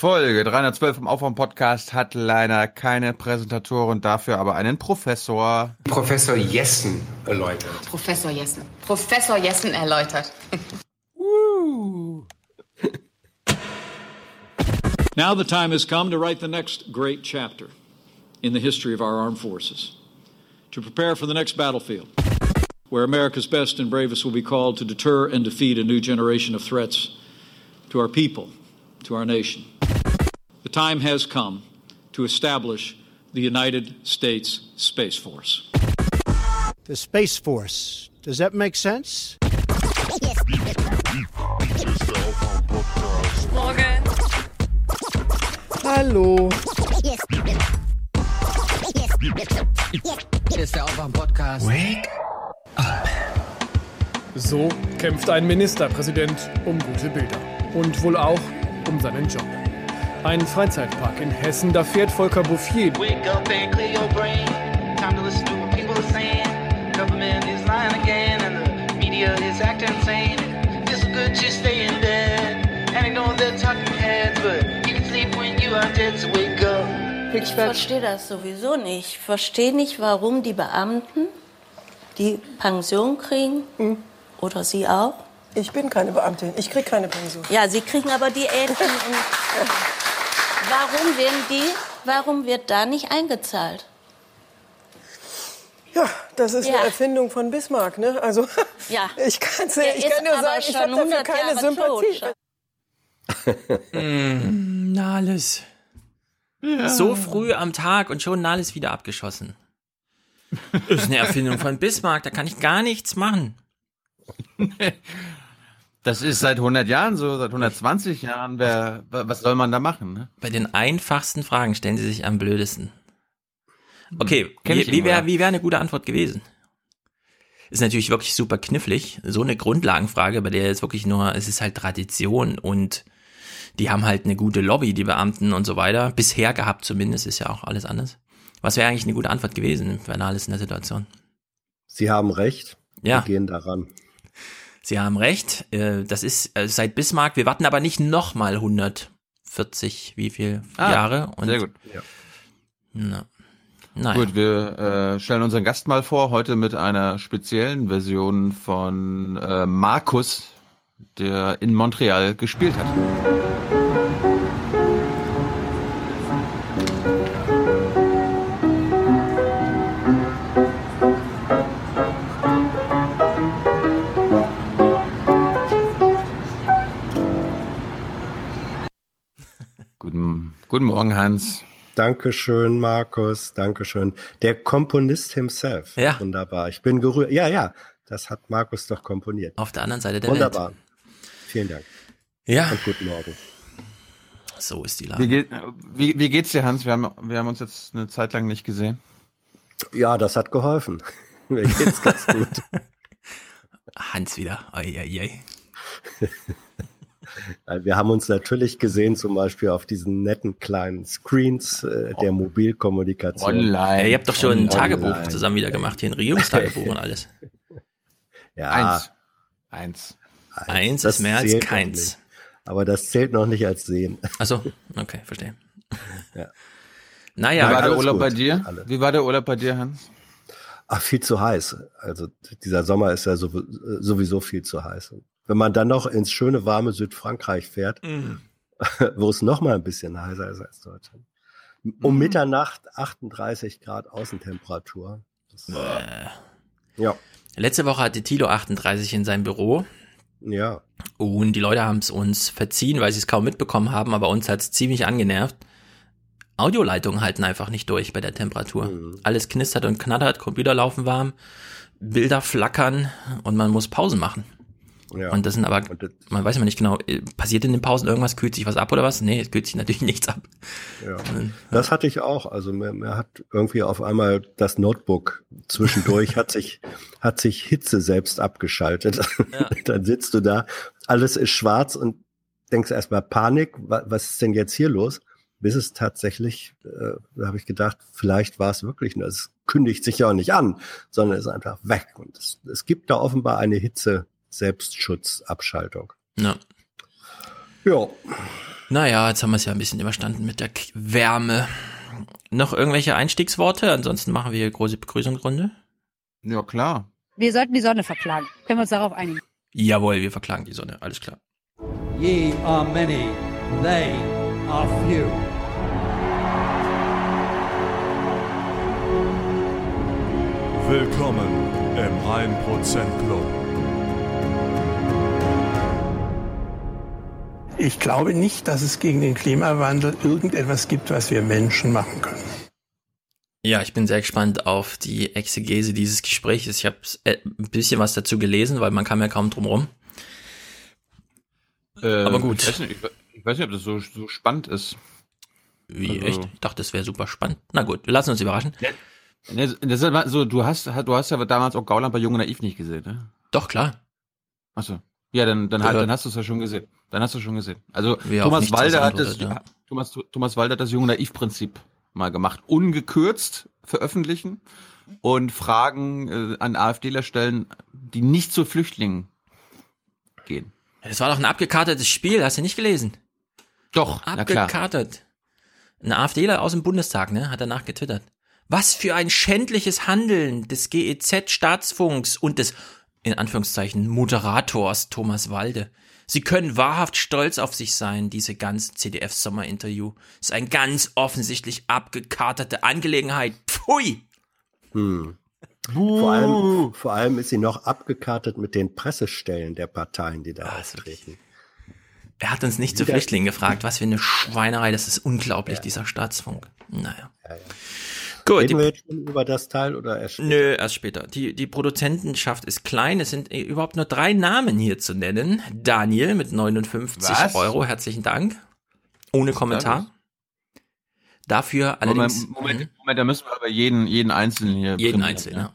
Folge 312 im Aufwärm-Podcast hat leider keine Präsentatoren, dafür aber einen Professor. Professor Jessen erläutert. Professor Jessen. Professor Jessen erläutert. Now the time has come to write the next great chapter in the history of our armed forces, to prepare for the next battlefield, where America's best and bravest will be called to deter and defeat a new generation of threats to our people, to our nation. The time has come to establish the United States Space Force. The Space Force. Does that make sense? Morgen. Hallo. Hier ist der Aufwärm-Podcast. Wake So kämpft ein Ministerpräsident um gute Bilder. Und wohl auch um seinen Job. Ein Freizeitpark in Hessen, da fährt Volker Bouffier. Ich verstehe das sowieso nicht. Ich verstehe nicht, warum die Beamten die Pension kriegen. Oder Sie auch? Ich bin keine Beamtin. Ich krieg keine Pension. Ja, Sie kriegen aber die Enten. Und warum werden die, warum wird da nicht eingezahlt? Ja, das ist Ja. eine Erfindung von Bismarck, ne? Also, Ja. ich, kann's, Der ich ist kann nur sagen, ich habe dafür 100 keine Jahre Sympathie. tot. Nahles. So früh am Tag und schon Nahles wieder abgeschossen. ist eine Erfindung von Bismarck, da kann ich gar nichts machen. Das ist seit 100 Jahren so, seit 120 Jahren. Wer, was soll man da machen? Ne? Bei den einfachsten Fragen stellen sie sich am blödesten. Okay, Kenn wie, wie wäre wär eine gute Antwort gewesen? Ist natürlich wirklich super knifflig. So eine Grundlagenfrage, bei der jetzt wirklich nur, es ist halt Tradition und die haben halt eine gute Lobby, die Beamten und so weiter. Bisher gehabt zumindest, ist ja auch alles anders. Was wäre eigentlich eine gute Antwort gewesen für alles in der Situation? Sie haben recht. Ja. Wir gehen daran. Sie haben recht. äh, Das ist äh, seit Bismarck. Wir warten aber nicht noch mal 140, wie viel Ah, Jahre? Und, Sehr gut. Na, naja. Gut, wir äh, stellen unseren Gast mal vor, heute mit einer speziellen Version von äh, Markus, der in Montreal gespielt hat. Guten, guten Morgen, Hans. Dankeschön, Markus. Dankeschön. Der Komponist himself. Ja. Wunderbar. Ich bin gerührt. Ja, ja. Das hat Markus doch komponiert. Auf der anderen Seite der Wunderbar. Welt. Vielen Dank. Ja, Und guten Morgen. so ist die Wie, Lage. geht, wie, wie geht's dir, Hans? Wir haben, wir haben uns jetzt eine Zeit lang nicht gesehen. Ja, das hat geholfen. Mir geht's ganz gut. Hans wieder. Ei, ei, ei. Äh, Wir haben uns natürlich gesehen, zum Beispiel auf diesen netten kleinen Screens äh, der Mobilkommunikation. Online. Ja, ihr habt doch schon ein Online. Tagebuch zusammen wieder gemacht, hier ein Regierungstagebuch und alles. Ja, Eins. Eins. Eins das ist mehr als keins. Aber das zählt noch nicht als Sehen. Achso, okay, verstehe. Ja. Wie Naja, war der Urlaub gut. bei dir? Alles. Wie war der Urlaub bei dir, Hans? Ach, viel zu heiß. Also dieser Sommer ist ja sow- sowieso viel zu heiß. Wenn man dann noch ins schöne, warme Südfrankreich fährt, Mhm. wo es noch mal ein bisschen heißer ist als Deutschland. Um Mitternacht 38 Grad Außentemperatur. Das, äh, ja, letzte Woche hatte Tilo 38 in seinem Büro ja. und die Leute haben es uns verziehen, weil sie es kaum mitbekommen haben, aber uns hat es ziemlich angenervt. Audioleitungen halten einfach nicht durch bei der Temperatur. Mhm. Alles knistert und knattert, Computer laufen warm, Bilder flackern und man muss Pausen machen. Ja. Und das sind aber, das- man weiß immer nicht genau, äh, passiert in den Pausen irgendwas, kühlt sich was ab oder was? Nee, es kühlt sich natürlich nichts ab. Ja, das hatte ich auch. Also mir, mir hat irgendwie auf einmal das Notebook zwischendurch hat sich hat sich Hitze selbst abgeschaltet. Ja. Dann sitzt du da, alles ist schwarz und denkst erstmal Panik. wa- Was ist denn jetzt hier los? Bis es tatsächlich, äh, da habe ich gedacht, vielleicht war es wirklich nur. Es kündigt sich ja auch nicht an, sondern ist einfach weg. Und es, es gibt da offenbar eine Hitze Selbstschutzabschaltung. Ja. Ja, Naja, jetzt haben wir es ja ein bisschen überstanden mit der K Wärme. Noch irgendwelche Einstiegsworte? Ansonsten machen wir hier große Begrüßungsrunde. Ja, klar. Wir sollten die Sonne verklagen. Können wir uns darauf einigen? Jawohl, wir verklagen die Sonne. Alles klar. Ye are many, they are few. Willkommen im 1% Club. Ich glaube nicht, dass es gegen den Klimawandel irgendetwas gibt, was wir Menschen machen können. Ja, ich bin sehr gespannt auf die Exegese dieses Gesprächs. Ich habe ein bisschen was dazu gelesen, weil man kam ja kaum drum rum. Äh, Aber gut. Ich weiß, nicht, ich, weiß nicht, ob das so, so spannend ist. Wie, Also- echt? Ich dachte, das wäre super spannend. Na gut, wir lassen uns überraschen. Das ist so, du hast, du hast ja damals auch Gauland bei Jung und Naiv nicht gesehen, ne? Doch, klar. Achso. Ja, dann, dann, halt, dann hast du es ja schon gesehen. Dann hast du schon gesehen. Also auf Thomas nichts Walde was hat das, ja. Thomas, Thomas Walde hat das Jung und Naiv-Prinzip mal gemacht. Ungekürzt veröffentlichen und Fragen äh, an AfDler stellen, die nicht zu Flüchtlingen gehen. Das war doch ein abgekartetes Spiel, hast du nicht gelesen? Doch. Abgekartet. Ein AfDler aus dem Bundestag, ne, hat danach getwittert. Was für ein schändliches Handeln des GEZ-Staatsfunks und des, in Anführungszeichen, Moderators Thomas Walde. Sie können wahrhaft stolz auf sich sein, diese ganze CDF-Sommerinterview. Ist eine ganz offensichtlich abgekartete Angelegenheit. Pfui! Hm. Vor allem, vor allem ist sie noch abgekartet mit den Pressestellen der Parteien, die da auftreten. Er hat uns nicht zu Wieder- Flüchtlingen gefragt. Was für eine Schweinerei. Das ist unglaublich, dieser Staatsfunk. Naja. Gut. Reden wir jetzt schon über das Teil oder erst später? Nö, erst später. Die, die Produzentenschaft ist klein. Es sind äh, überhaupt nur drei Namen hier zu nennen. Daniel mit 59 Was? Euro. Herzlichen Dank. Ohne Kommentar. Dafür allerdings Moment, Moment, Moment, da müssen wir aber jeden, jeden Einzelnen hier. jeden Einzelnen. ja. Ja.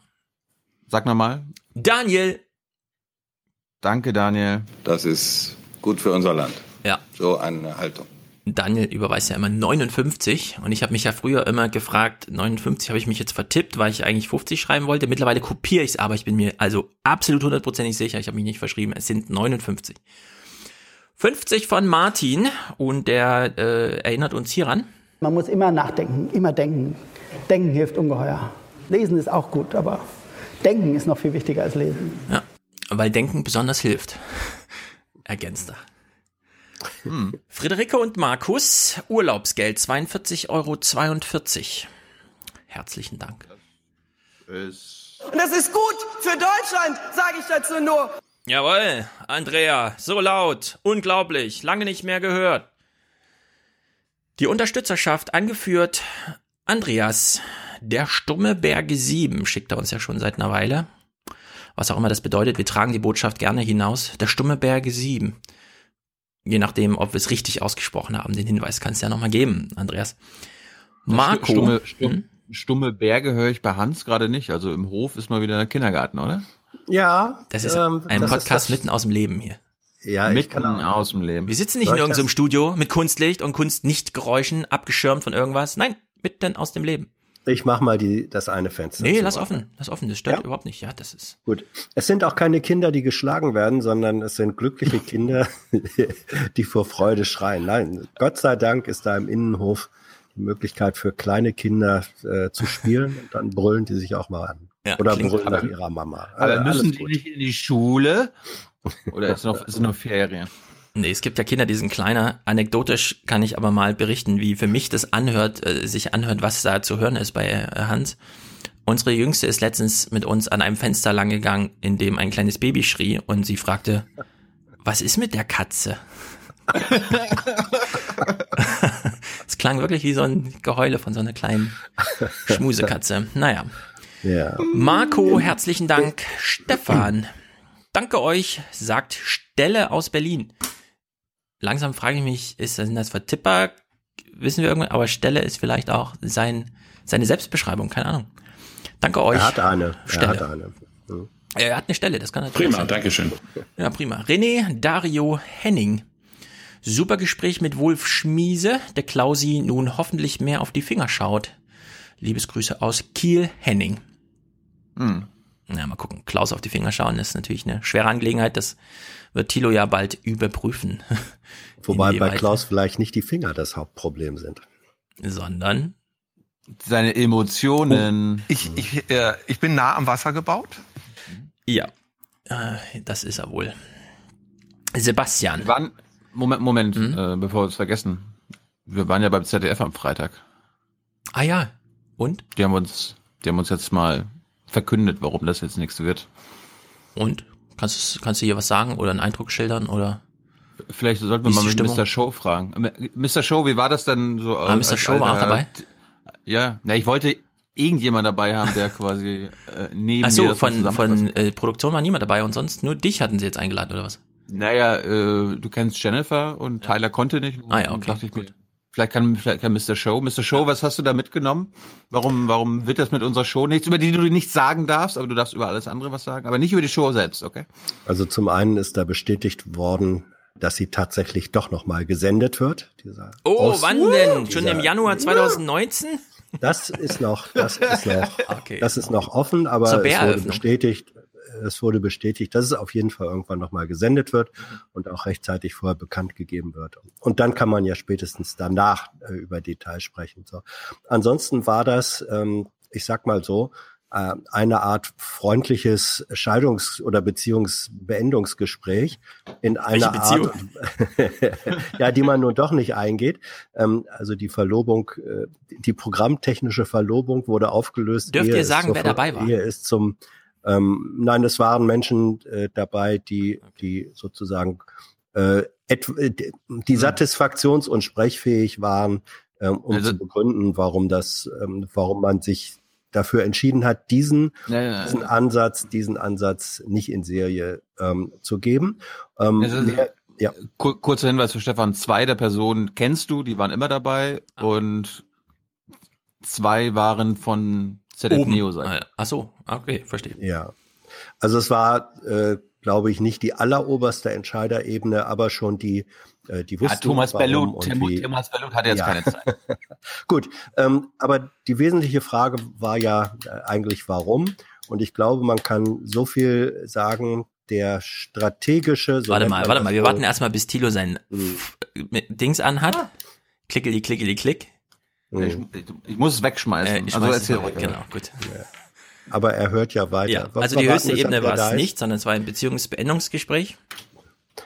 Sag nochmal. Daniel. Danke, Daniel. Das ist gut für unser Land. Ja. So eine Haltung. Daniel überweist ja immer 59 und ich habe mich ja früher immer gefragt, 59 habe ich mich jetzt vertippt, weil ich eigentlich 50 schreiben wollte. Mittlerweile kopiere ich es, aber ich bin mir also absolut hundertprozentig sicher, ich habe mich nicht verschrieben, es sind 59. 50 von Martin und der äh, erinnert uns hieran. Man muss immer nachdenken, immer denken. Denken hilft ungeheuer. Lesen ist auch gut, aber denken ist noch viel wichtiger als lesen. Ja, weil Denken besonders hilft. Ergänzt er. Friederike und Markus, Urlaubsgeld 42,42 Euro. Herzlichen Dank. Und das ist gut für Deutschland, sage ich dazu nur. Jawohl, Andrea, so laut, unglaublich, lange nicht mehr gehört. Die Unterstützerschaft angeführt Andreas, der stumme Berge 7, schickt er uns ja schon seit einer Weile. Was auch immer das bedeutet, wir tragen die Botschaft gerne hinaus. Der stumme Berge 7. Je nachdem, ob wir es richtig ausgesprochen haben, den Hinweis kannst du ja nochmal geben, Andreas. Marco. Stumme, stumme, stumme Berge höre ich bei Hans gerade nicht. Also im Hof ist mal wieder der Kindergarten, oder? Ja. Das ist ähm, ein das ist Podcast das- mitten aus dem Leben hier. Ja, ich Mitten kann auch. aus dem Leben. Wir sitzen nicht in ich irgendeinem Studio mit Kunstlicht und Kunstnichtgeräuschen, abgeschirmt von irgendwas. Nein, mitten aus dem Leben. Ich mach mal die, das eine Fenster. Nee, lass offen, lass offen, das stört Ja? überhaupt nicht. Ja, das ist. Gut. Es sind auch keine Kinder, die geschlagen werden, sondern es sind glückliche Kinder, die vor Freude schreien. Nein, Gott sei Dank ist da im Innenhof die Möglichkeit für kleine Kinder äh, zu spielen und dann brüllen die sich auch mal an. Ja, Oder klingt brüllen nach ihrer Mama. Aber Äh, müssen die gut. nicht in die Schule? Oder ist noch, noch Ferien? Nee, es gibt ja Kinder, die sind kleiner. Anekdotisch kann ich aber mal berichten, wie für mich das anhört, äh, sich anhört, was da zu hören ist bei äh, Hans. Unsere Jüngste ist letztens mit uns an einem Fenster lang gegangen, in dem ein kleines Baby schrie und sie fragte, was ist mit der Katze? Es klang wirklich wie so ein Geheule von so einer kleinen Schmusekatze. Naja. Ja. Marco, herzlichen Dank. Stefan, danke euch, sagt Stelle aus Berlin. Langsam frage ich mich, ist sind das Vertipper? Wissen wir irgendwann, aber Stelle ist vielleicht auch sein, seine Selbstbeschreibung, keine Ahnung. Danke euch. Er hat eine. Er Stelle. hat eine. Er hat eine Stelle, das kann natürlich Prima, sein. Dankeschön. Ja, prima. René Dario Henning. Super Gespräch mit Wolf Schmiese, der Klausi nun hoffentlich mehr auf die Finger schaut. Liebesgrüße aus Kiel, Henning. Hm. Na, mal gucken. Klaus auf die Finger schauen ist natürlich eine schwere Angelegenheit. Das wird Thilo ja bald überprüfen. Wobei bei Klaus vielleicht nicht die Finger das Hauptproblem sind. Sondern seine Emotionen. Ich, ich, äh, ich bin nah am Wasser gebaut. Ja, äh, das ist er wohl. Sebastian. Wir waren, Moment, Moment, mhm. äh, bevor wir es vergessen. Wir waren ja beim ZDF am Freitag. Ah ja. Und? Die haben uns, die haben uns jetzt mal verkündet, warum das jetzt nichts wird. Und? Kannst, kannst du hier was sagen oder einen Eindruck schildern oder? Vielleicht sollten wir mal mit Stimmung? Mr. Show fragen. Mr. Show, wie war das denn so? Ah, Mr. Show war auch dabei? Ja, na, ich wollte irgendjemand dabei haben, der quasi äh, neben Ach so, mir von, von äh, Produktion war niemand dabei und sonst nur dich hatten sie jetzt eingeladen oder was? Naja, äh, du kennst Jennifer und Tyler konnte nicht. Ah ja, okay. Dachte ich mir, vielleicht kann, vielleicht kann Mr. Show. Mr. Show, was hast du da mitgenommen? Warum, warum wird das mit unserer Show nichts, über die du nichts sagen darfst, aber du darfst über alles andere was sagen, aber nicht über die Show selbst, okay? Also zum einen ist da bestätigt worden, dass sie tatsächlich doch nochmal gesendet wird. Dieser oh, Aus wann denn? Schon im Januar 2019? Das ist noch, das ist noch, okay. das ist noch offen, aber es wurde bestätigt, es wurde bestätigt, dass es auf jeden Fall irgendwann nochmal gesendet wird und auch rechtzeitig vorher bekannt gegeben wird. Und dann kann man ja spätestens danach äh, über Details sprechen. So. Ansonsten war das, ähm, ich sag mal so, äh, eine Art freundliches Scheidungs- oder Beziehungsbeendungsgespräch in einer Art, ja, die man nun doch nicht eingeht. Ähm, also die Verlobung, äh, die programmtechnische Verlobung wurde aufgelöst. Dürft ihr sagen, wer dabei war? Hier ist zum, ähm, nein, es waren Menschen äh, dabei, die, die sozusagen äh, die hm. satisfaktions- und sprechfähig waren, ähm, um also, zu begründen, warum das, ähm, warum man sich dafür entschieden hat, diesen, ja, ja, diesen Ansatz, diesen Ansatz nicht in Serie ähm, zu geben. Ähm, also, mehr, ja. Kurzer Hinweis für Stefan, zwei der Personen kennst du, die waren immer dabei ah. und zwei waren von ZDF Neo sein. Ah, Ach so, okay, verstehe. Ja. Also es war, äh, glaube ich, nicht die alleroberste Entscheiderebene, aber schon die äh, die wussten, ja, Thomas Bellut, Thomas Bellut hatte jetzt ja. keine Zeit. Gut, ähm, aber die wesentliche Frage war ja äh, eigentlich, warum? Und ich glaube, man kann so viel sagen, der strategische. So warte mal, warte mal, wir warten erstmal, bis Thilo sein hm. Dings anhat. Ah. Klickeli, klickeli, klick. Hm. Ich, ich, muss es wegschmeißen. Äh, ich also erzähl es genau, gut. Ja. Aber er hört ja weiter. Ja, was also die höchste Ebene war es nicht, sondern es war ein Beziehungsbeendungsgespräch.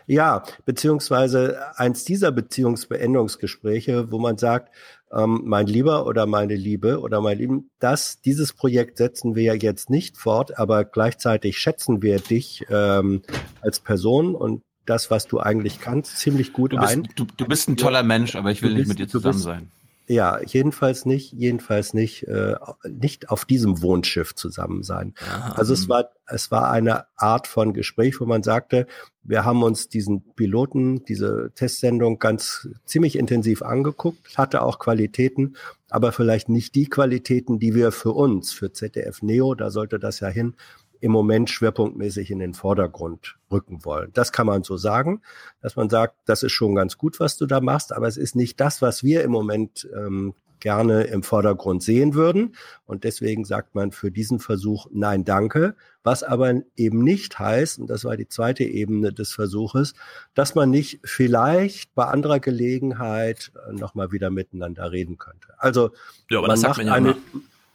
Ja, beziehungsweise eins dieser Beziehungsbeendungsgespräche, wo man sagt, ähm, mein Lieber oder meine Liebe oder mein Lieben, das, dieses Projekt setzen wir ja jetzt nicht fort, aber gleichzeitig schätzen wir dich ähm, als Person und das, was du eigentlich kannst, ziemlich gut du bist, ein. Du, du bist ein toller Mensch, aber ich will bist, nicht mit dir zusammen bist, sein. Ja, jedenfalls nicht, jedenfalls nicht, äh, nicht auf diesem Wohnschiff zusammen sein. Aha. Also es war, es war eine Art von Gespräch, wo man sagte, wir haben uns diesen Piloten, diese Testsendung ganz ziemlich intensiv angeguckt, hatte auch Qualitäten, aber vielleicht nicht die Qualitäten, die wir für uns, für ZDF Neo, da sollte das ja hin, im Moment schwerpunktmäßig in den Vordergrund rücken wollen. Das kann man so sagen, dass man sagt, das ist schon ganz gut, was du da machst, aber es ist nicht das, was wir im Moment ähm, gerne im Vordergrund sehen würden. Und deswegen sagt man für diesen Versuch Nein, danke. Was aber eben nicht heißt, und das war die zweite Ebene des Versuches, dass man nicht vielleicht bei anderer Gelegenheit äh, nochmal wieder miteinander reden könnte. Also ja, man, macht man, eine,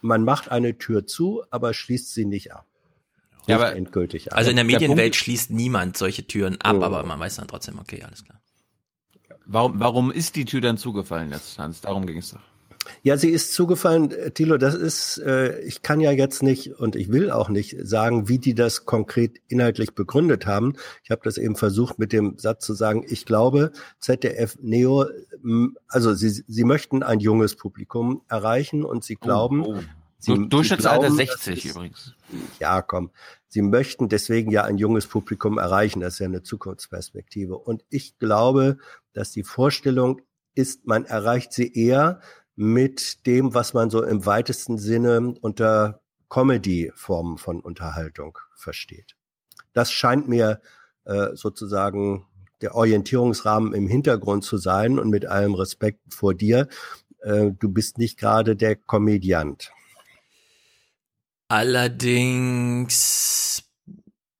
man macht eine Tür zu, aber schließt sie nicht ab ja, aber endgültig ab. Also in der Medienwelt der schließt niemand solche Türen ab, oh. aber man weiß dann trotzdem, okay, alles klar. Warum, warum ist die Tür dann zugefallen jetzt, Hans? Darum ging es doch. Ja, sie ist zugefallen, Thilo, das ist, äh, ich kann ja jetzt nicht und ich will auch nicht sagen, wie die das konkret inhaltlich begründet haben. Ich habe das eben versucht mit dem Satz zu sagen, ich glaube, ZDF Neo, also sie, sie möchten ein junges Publikum erreichen und sie oh, glauben, oh, oh. Sie, Durchschnittsalter glauben, 60 ist, übrigens. Ja, komm. Sie möchten deswegen ja ein junges Publikum erreichen. Das ist ja eine Zukunftsperspektive. Und ich glaube, dass die Vorstellung ist, man erreicht sie eher mit dem, was man so im weitesten Sinne unter Comedy-Formen von Unterhaltung versteht. Das scheint mir äh, sozusagen der Orientierungsrahmen im Hintergrund zu sein und mit allem Respekt vor dir. Äh, du bist nicht gerade der Komödiant. Allerdings,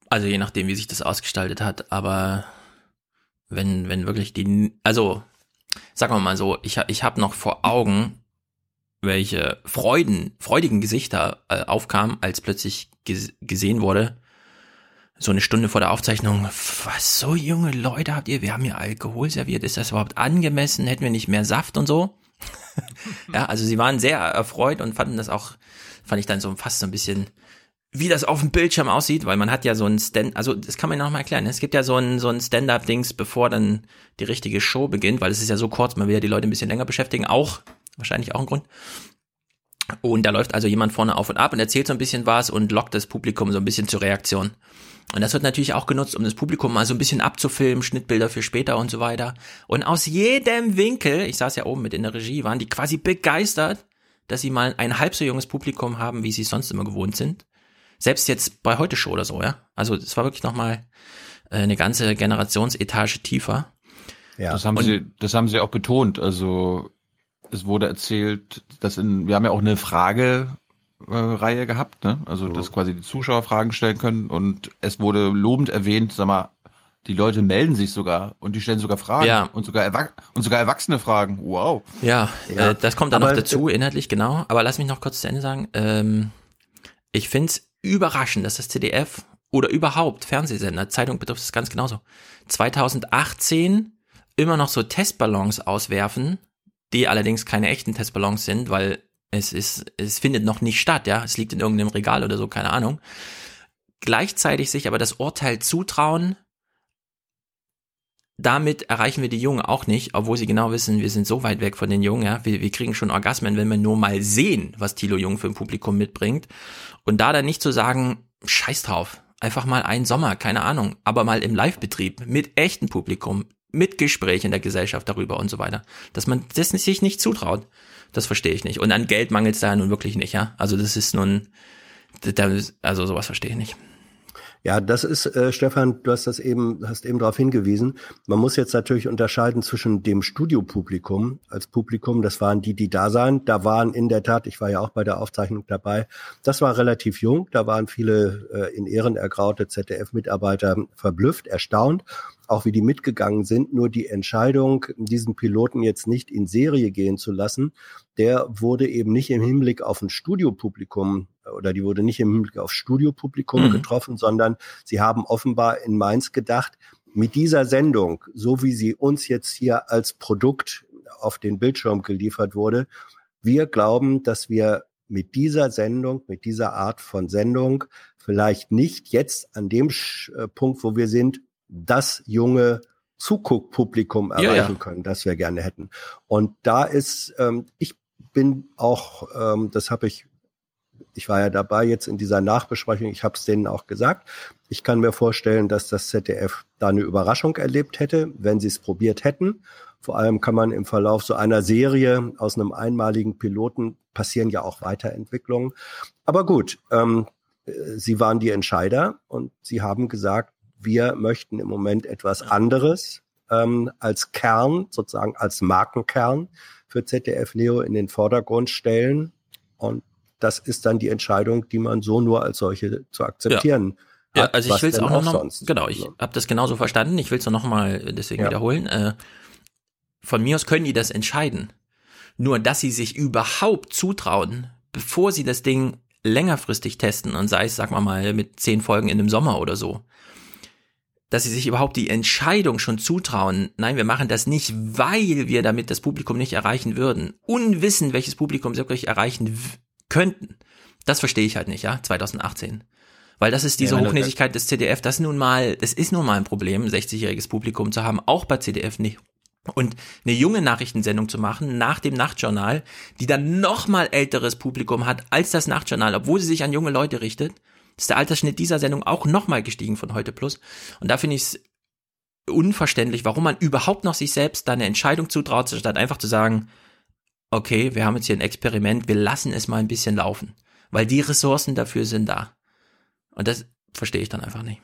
also je nachdem, wie sich das ausgestaltet hat, aber wenn, wenn wirklich die, also sagen wir mal so, ich, ich habe noch vor Augen, welche Freuden, freudigen Gesichter äh, aufkamen, als plötzlich ges gesehen wurde, so eine Stunde vor der Aufzeichnung, was so junge Leute habt ihr, wir haben hier Alkohol serviert, ist das überhaupt angemessen, hätten wir nicht mehr Saft und so? ja, also sie waren sehr erfreut und fanden das auch, fand ich dann so fast so ein bisschen, wie das auf dem Bildschirm aussieht, weil man hat ja so ein Stand, also das kann man noch mal erklären. Es gibt ja so ein so ein Stand-up-Dings, bevor dann die richtige Show beginnt, weil es ist ja so kurz, man will ja die Leute ein bisschen länger beschäftigen, auch wahrscheinlich auch ein Grund. Und da läuft also jemand vorne auf und ab und erzählt so ein bisschen was und lockt das Publikum so ein bisschen zur Reaktion. Und das wird natürlich auch genutzt, um das Publikum mal so ein bisschen abzufilmen, Schnittbilder für später und so weiter. Und aus jedem Winkel, ich saß ja oben mit in der Regie, waren die quasi begeistert, dass sie mal ein halb so junges Publikum haben, wie sie es sonst immer gewohnt sind. Selbst jetzt bei heute Show oder so, ja. Also es war wirklich nochmal äh, eine ganze Generationsetage tiefer. Ja. Das haben und, sie, das haben sie auch betont. Also es wurde erzählt, dass in, wir haben ja auch eine Frage äh, Reihe gehabt, ne? Also, dass quasi die Zuschauer Fragen stellen können und es wurde lobend erwähnt, sag mal, die Leute melden sich sogar und die stellen sogar Fragen ja. und sogar Erwach und sogar erwachsene Fragen. Wow. Ja, ja. Äh, das kommt dann Aber noch dazu inhaltlich genau. Aber lass mich noch kurz zu Ende sagen. Ähm, ich find's überraschend, dass das CDF oder überhaupt Fernsehsender, Zeitung betrifft es ganz genauso, 2018 immer noch so Testballons auswerfen, die allerdings keine echten Testballons sind, weil es ist, es findet noch nicht statt, ja. Es liegt in irgendeinem Regal oder so, keine Ahnung. Gleichzeitig sich aber das Urteil zutrauen, damit erreichen wir die Jungen auch nicht, obwohl sie genau wissen, wir sind so weit weg von den Jungen, ja. Wir, wir kriegen schon Orgasmen, wenn wir nur mal sehen, was Thilo Jung für ein Publikum mitbringt. Und da dann nicht zu sagen, scheiß drauf, einfach mal einen Sommer, keine Ahnung, aber mal im Live-Betrieb mit echtem Publikum, mit Gespräch in der Gesellschaft darüber und so weiter. Dass man das sich nicht zutraut. Das verstehe ich nicht. Und an Geld mangelt es da nun wirklich nicht, ja. Also das ist nun, also sowas verstehe ich nicht. Ja, das ist, äh, Stefan, du hast das eben, hast eben darauf hingewiesen. Man muss jetzt natürlich unterscheiden zwischen dem Studiopublikum als Publikum, das waren die, die da seien. Da waren in der Tat, ich war ja auch bei der Aufzeichnung dabei, das war relativ jung, da waren viele äh, in Ehren ergraute ZDF-Mitarbeiter verblüfft, erstaunt auch wie die mitgegangen sind. Nur die Entscheidung, diesen Piloten jetzt nicht in Serie gehen zu lassen, der wurde eben nicht im Hinblick auf ein Studiopublikum oder die wurde nicht im Hinblick auf Studiopublikum mhm. getroffen, sondern sie haben offenbar in Mainz gedacht, mit dieser Sendung, so wie sie uns jetzt hier als Produkt auf den Bildschirm geliefert wurde, wir glauben, dass wir mit dieser Sendung, mit dieser Art von Sendung vielleicht nicht jetzt an dem äh, Punkt, wo wir sind, das junge Zuguckpublikum erreichen ja, ja. können, das wir gerne hätten. Und da ist, ähm, ich bin auch, ähm, das habe ich, ich war ja dabei jetzt in dieser Nachbesprechung, ich habe es denen auch gesagt, ich kann mir vorstellen, dass das ZDF da eine Überraschung erlebt hätte, wenn sie es probiert hätten. Vor allem kann man im Verlauf so einer Serie aus einem einmaligen Piloten passieren ja auch Weiterentwicklungen. Aber gut, ähm, äh, sie waren die Entscheider und sie haben gesagt, wir möchten im Moment etwas anderes ähm, als Kern, sozusagen als Markenkern für ZDF Neo in den Vordergrund stellen. Und das ist dann die Entscheidung, die man so nur als solche zu akzeptieren ja. Hat, ja, also ich will es auch, noch, sonst? genau, ich habe das genauso verstanden. Ich will es noch mal deswegen ja. wiederholen. Äh, von mir aus können die das entscheiden. Nur, dass sie sich überhaupt zutrauen, bevor sie das Ding längerfristig testen und sei es, sag mal mal, mit zehn Folgen in dem Sommer oder so, dass sie sich überhaupt die Entscheidung schon zutrauen, nein, wir machen das nicht, weil wir damit das Publikum nicht erreichen würden, unwissen, welches Publikum sie wirklich erreichen könnten. Das verstehe ich halt nicht, ja, 2018. Weil das ist diese ja, Hochnäsigkeit des CDF, das nun mal, das ist nun mal ein Problem, 60-jähriges Publikum zu haben, auch bei CDF nicht. Und eine junge Nachrichtensendung zu machen nach dem Nachtjournal, die dann noch mal älteres Publikum hat als das Nachtjournal, obwohl sie sich an junge Leute richtet, ist der Altersschnitt dieser Sendung auch nochmal gestiegen von heute plus. Und da finde ich es unverständlich, warum man überhaupt noch sich selbst da eine Entscheidung zutraut, statt einfach zu sagen, okay, wir haben jetzt hier ein Experiment, wir lassen es mal ein bisschen laufen. Weil die Ressourcen dafür sind da. Und das verstehe ich dann einfach nicht.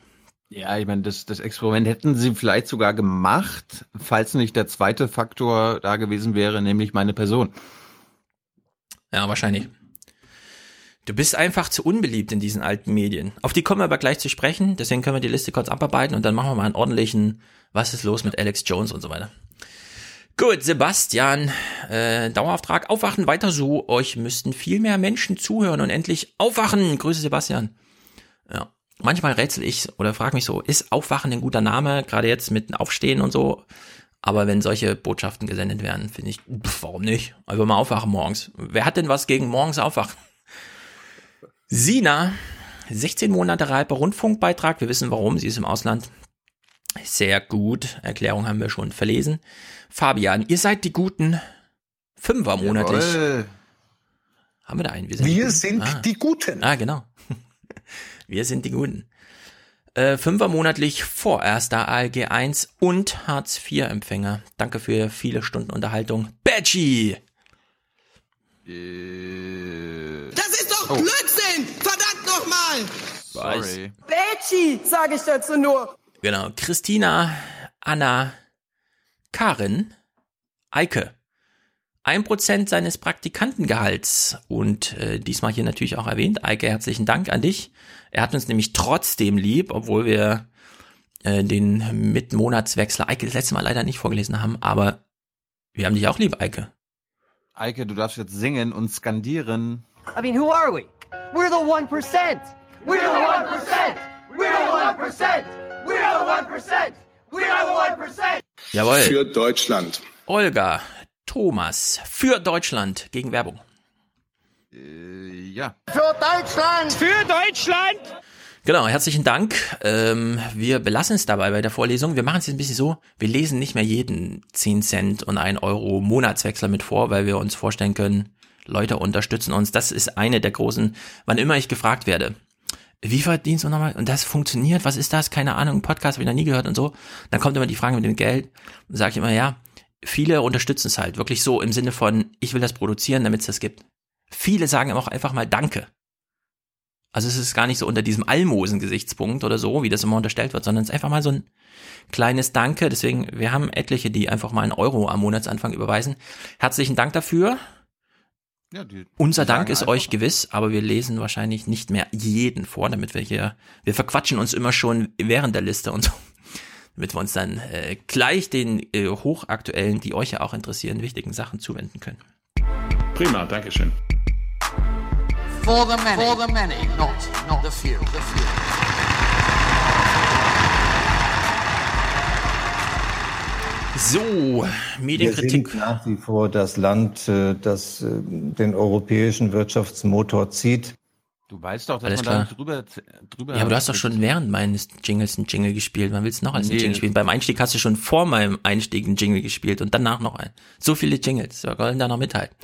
Ja, ich meine, das, das Experiment hätten sie vielleicht sogar gemacht, falls nicht der zweite Faktor da gewesen wäre, nämlich meine Person. Ja, wahrscheinlich. Du bist einfach zu unbeliebt in diesen alten Medien. Auf die kommen wir aber gleich zu sprechen, deswegen können wir die Liste kurz abarbeiten und dann machen wir mal einen ordentlichen, was ist los mit Alex Jones und so weiter. Gut, Sebastian, äh, Dauerauftrag, aufwachen, weiter so. Euch müssten viel mehr Menschen zuhören und endlich aufwachen. Grüße Sebastian. Ja, manchmal rätsel ich oder frage mich so, ist Aufwachen ein guter Name, gerade jetzt mit Aufstehen und so? Aber wenn solche Botschaften gesendet werden, finde ich, pff, warum nicht? Einfach mal aufwachen morgens. Wer hat denn was gegen morgens aufwachen? Sina, 16 Monate reiper Rundfunkbeitrag. Wir wissen warum, sie ist im Ausland. Sehr gut. Erklärung haben wir schon verlesen. Fabian, ihr seid die Guten. Fünfer monatlich. Jawohl. Haben wir da einen? Wir sind, Wir die, sind ah. die Guten. Ah, genau. wir sind die Guten. Äh, Fünfer monatlich vorerster ALG 1 und Hartz IV Empfänger. Danke für viele Stunden Unterhaltung. Badgie! Das ist doch Oh. Blödsinn! Verdammt nochmal! Sorry. Betschi, sage ich dazu nur. Genau. Christina, Anna, Karin, Eike. Ein Prozent seines Praktikantengehalts. Und äh, diesmal hier natürlich auch erwähnt. Eike, herzlichen Dank an dich. Er hat uns nämlich trotzdem lieb, obwohl wir äh, den Mitmonatswechsel Eike das letzte Mal leider nicht vorgelesen haben. Aber wir haben dich auch lieb, Eike. Eike, du darfst jetzt singen und skandieren. I mean, who are we? We're the 1%. We're the 1%. We're the 1%. We're the 1%. We're the 1%. Jawohl. Für Deutschland. Olga, Thomas, für Deutschland gegen Werbung. Äh, ja. Für Deutschland. Für Deutschland. Genau, herzlichen Dank. Ähm, wir belassen es dabei bei der Vorlesung. Wir machen es jetzt ein bisschen so, wir lesen nicht mehr jeden 10 Cent und 1 Euro Monatswechsler mit vor, weil wir uns vorstellen können, Leute unterstützen uns. Das ist eine der großen, wann immer ich gefragt werde, wie verdienst du nochmal? Und das funktioniert, was ist das? Keine Ahnung, Podcast habe ich noch nie gehört und so. Dann kommt immer die Frage mit dem Geld. Dann sage ich immer, ja, viele unterstützen es halt wirklich so im Sinne von, ich will das produzieren, damit es das gibt. Viele sagen auch einfach mal Danke. Also es ist gar nicht so unter diesem Almosen-Gesichtspunkt oder so, wie das immer unterstellt wird, sondern es ist einfach mal so ein kleines Danke. Deswegen, wir haben etliche, die einfach mal einen Euro am Monatsanfang überweisen. Herzlichen Dank dafür. Ja, die, Unser die Dank ist euch gewiss, aber wir lesen wahrscheinlich nicht mehr jeden vor, damit wir hier, wir verquatschen uns immer schon während der Liste und so, damit wir uns dann äh, gleich den äh, hochaktuellen, die euch ja auch interessieren, wichtigen Sachen zuwenden können. Prima, Dankeschön. For the many. For the many, not, not the few. The few. So, Wir Medienkritik. sind nach wie vor das Land, äh, das äh, den europäischen Wirtschaftsmotor zieht. Du weißt doch, dass Alles man klar. da drüber, drüber. Ja, aber du hast doch schon während meines Jingles einen Jingle gespielt. Wann willst du noch als einen Nee. Jingle spielen? Beim Einstieg hast du schon vor meinem Einstieg einen Jingle gespielt und danach noch einen. So viele Jingles. Wir wollen da noch mithalten.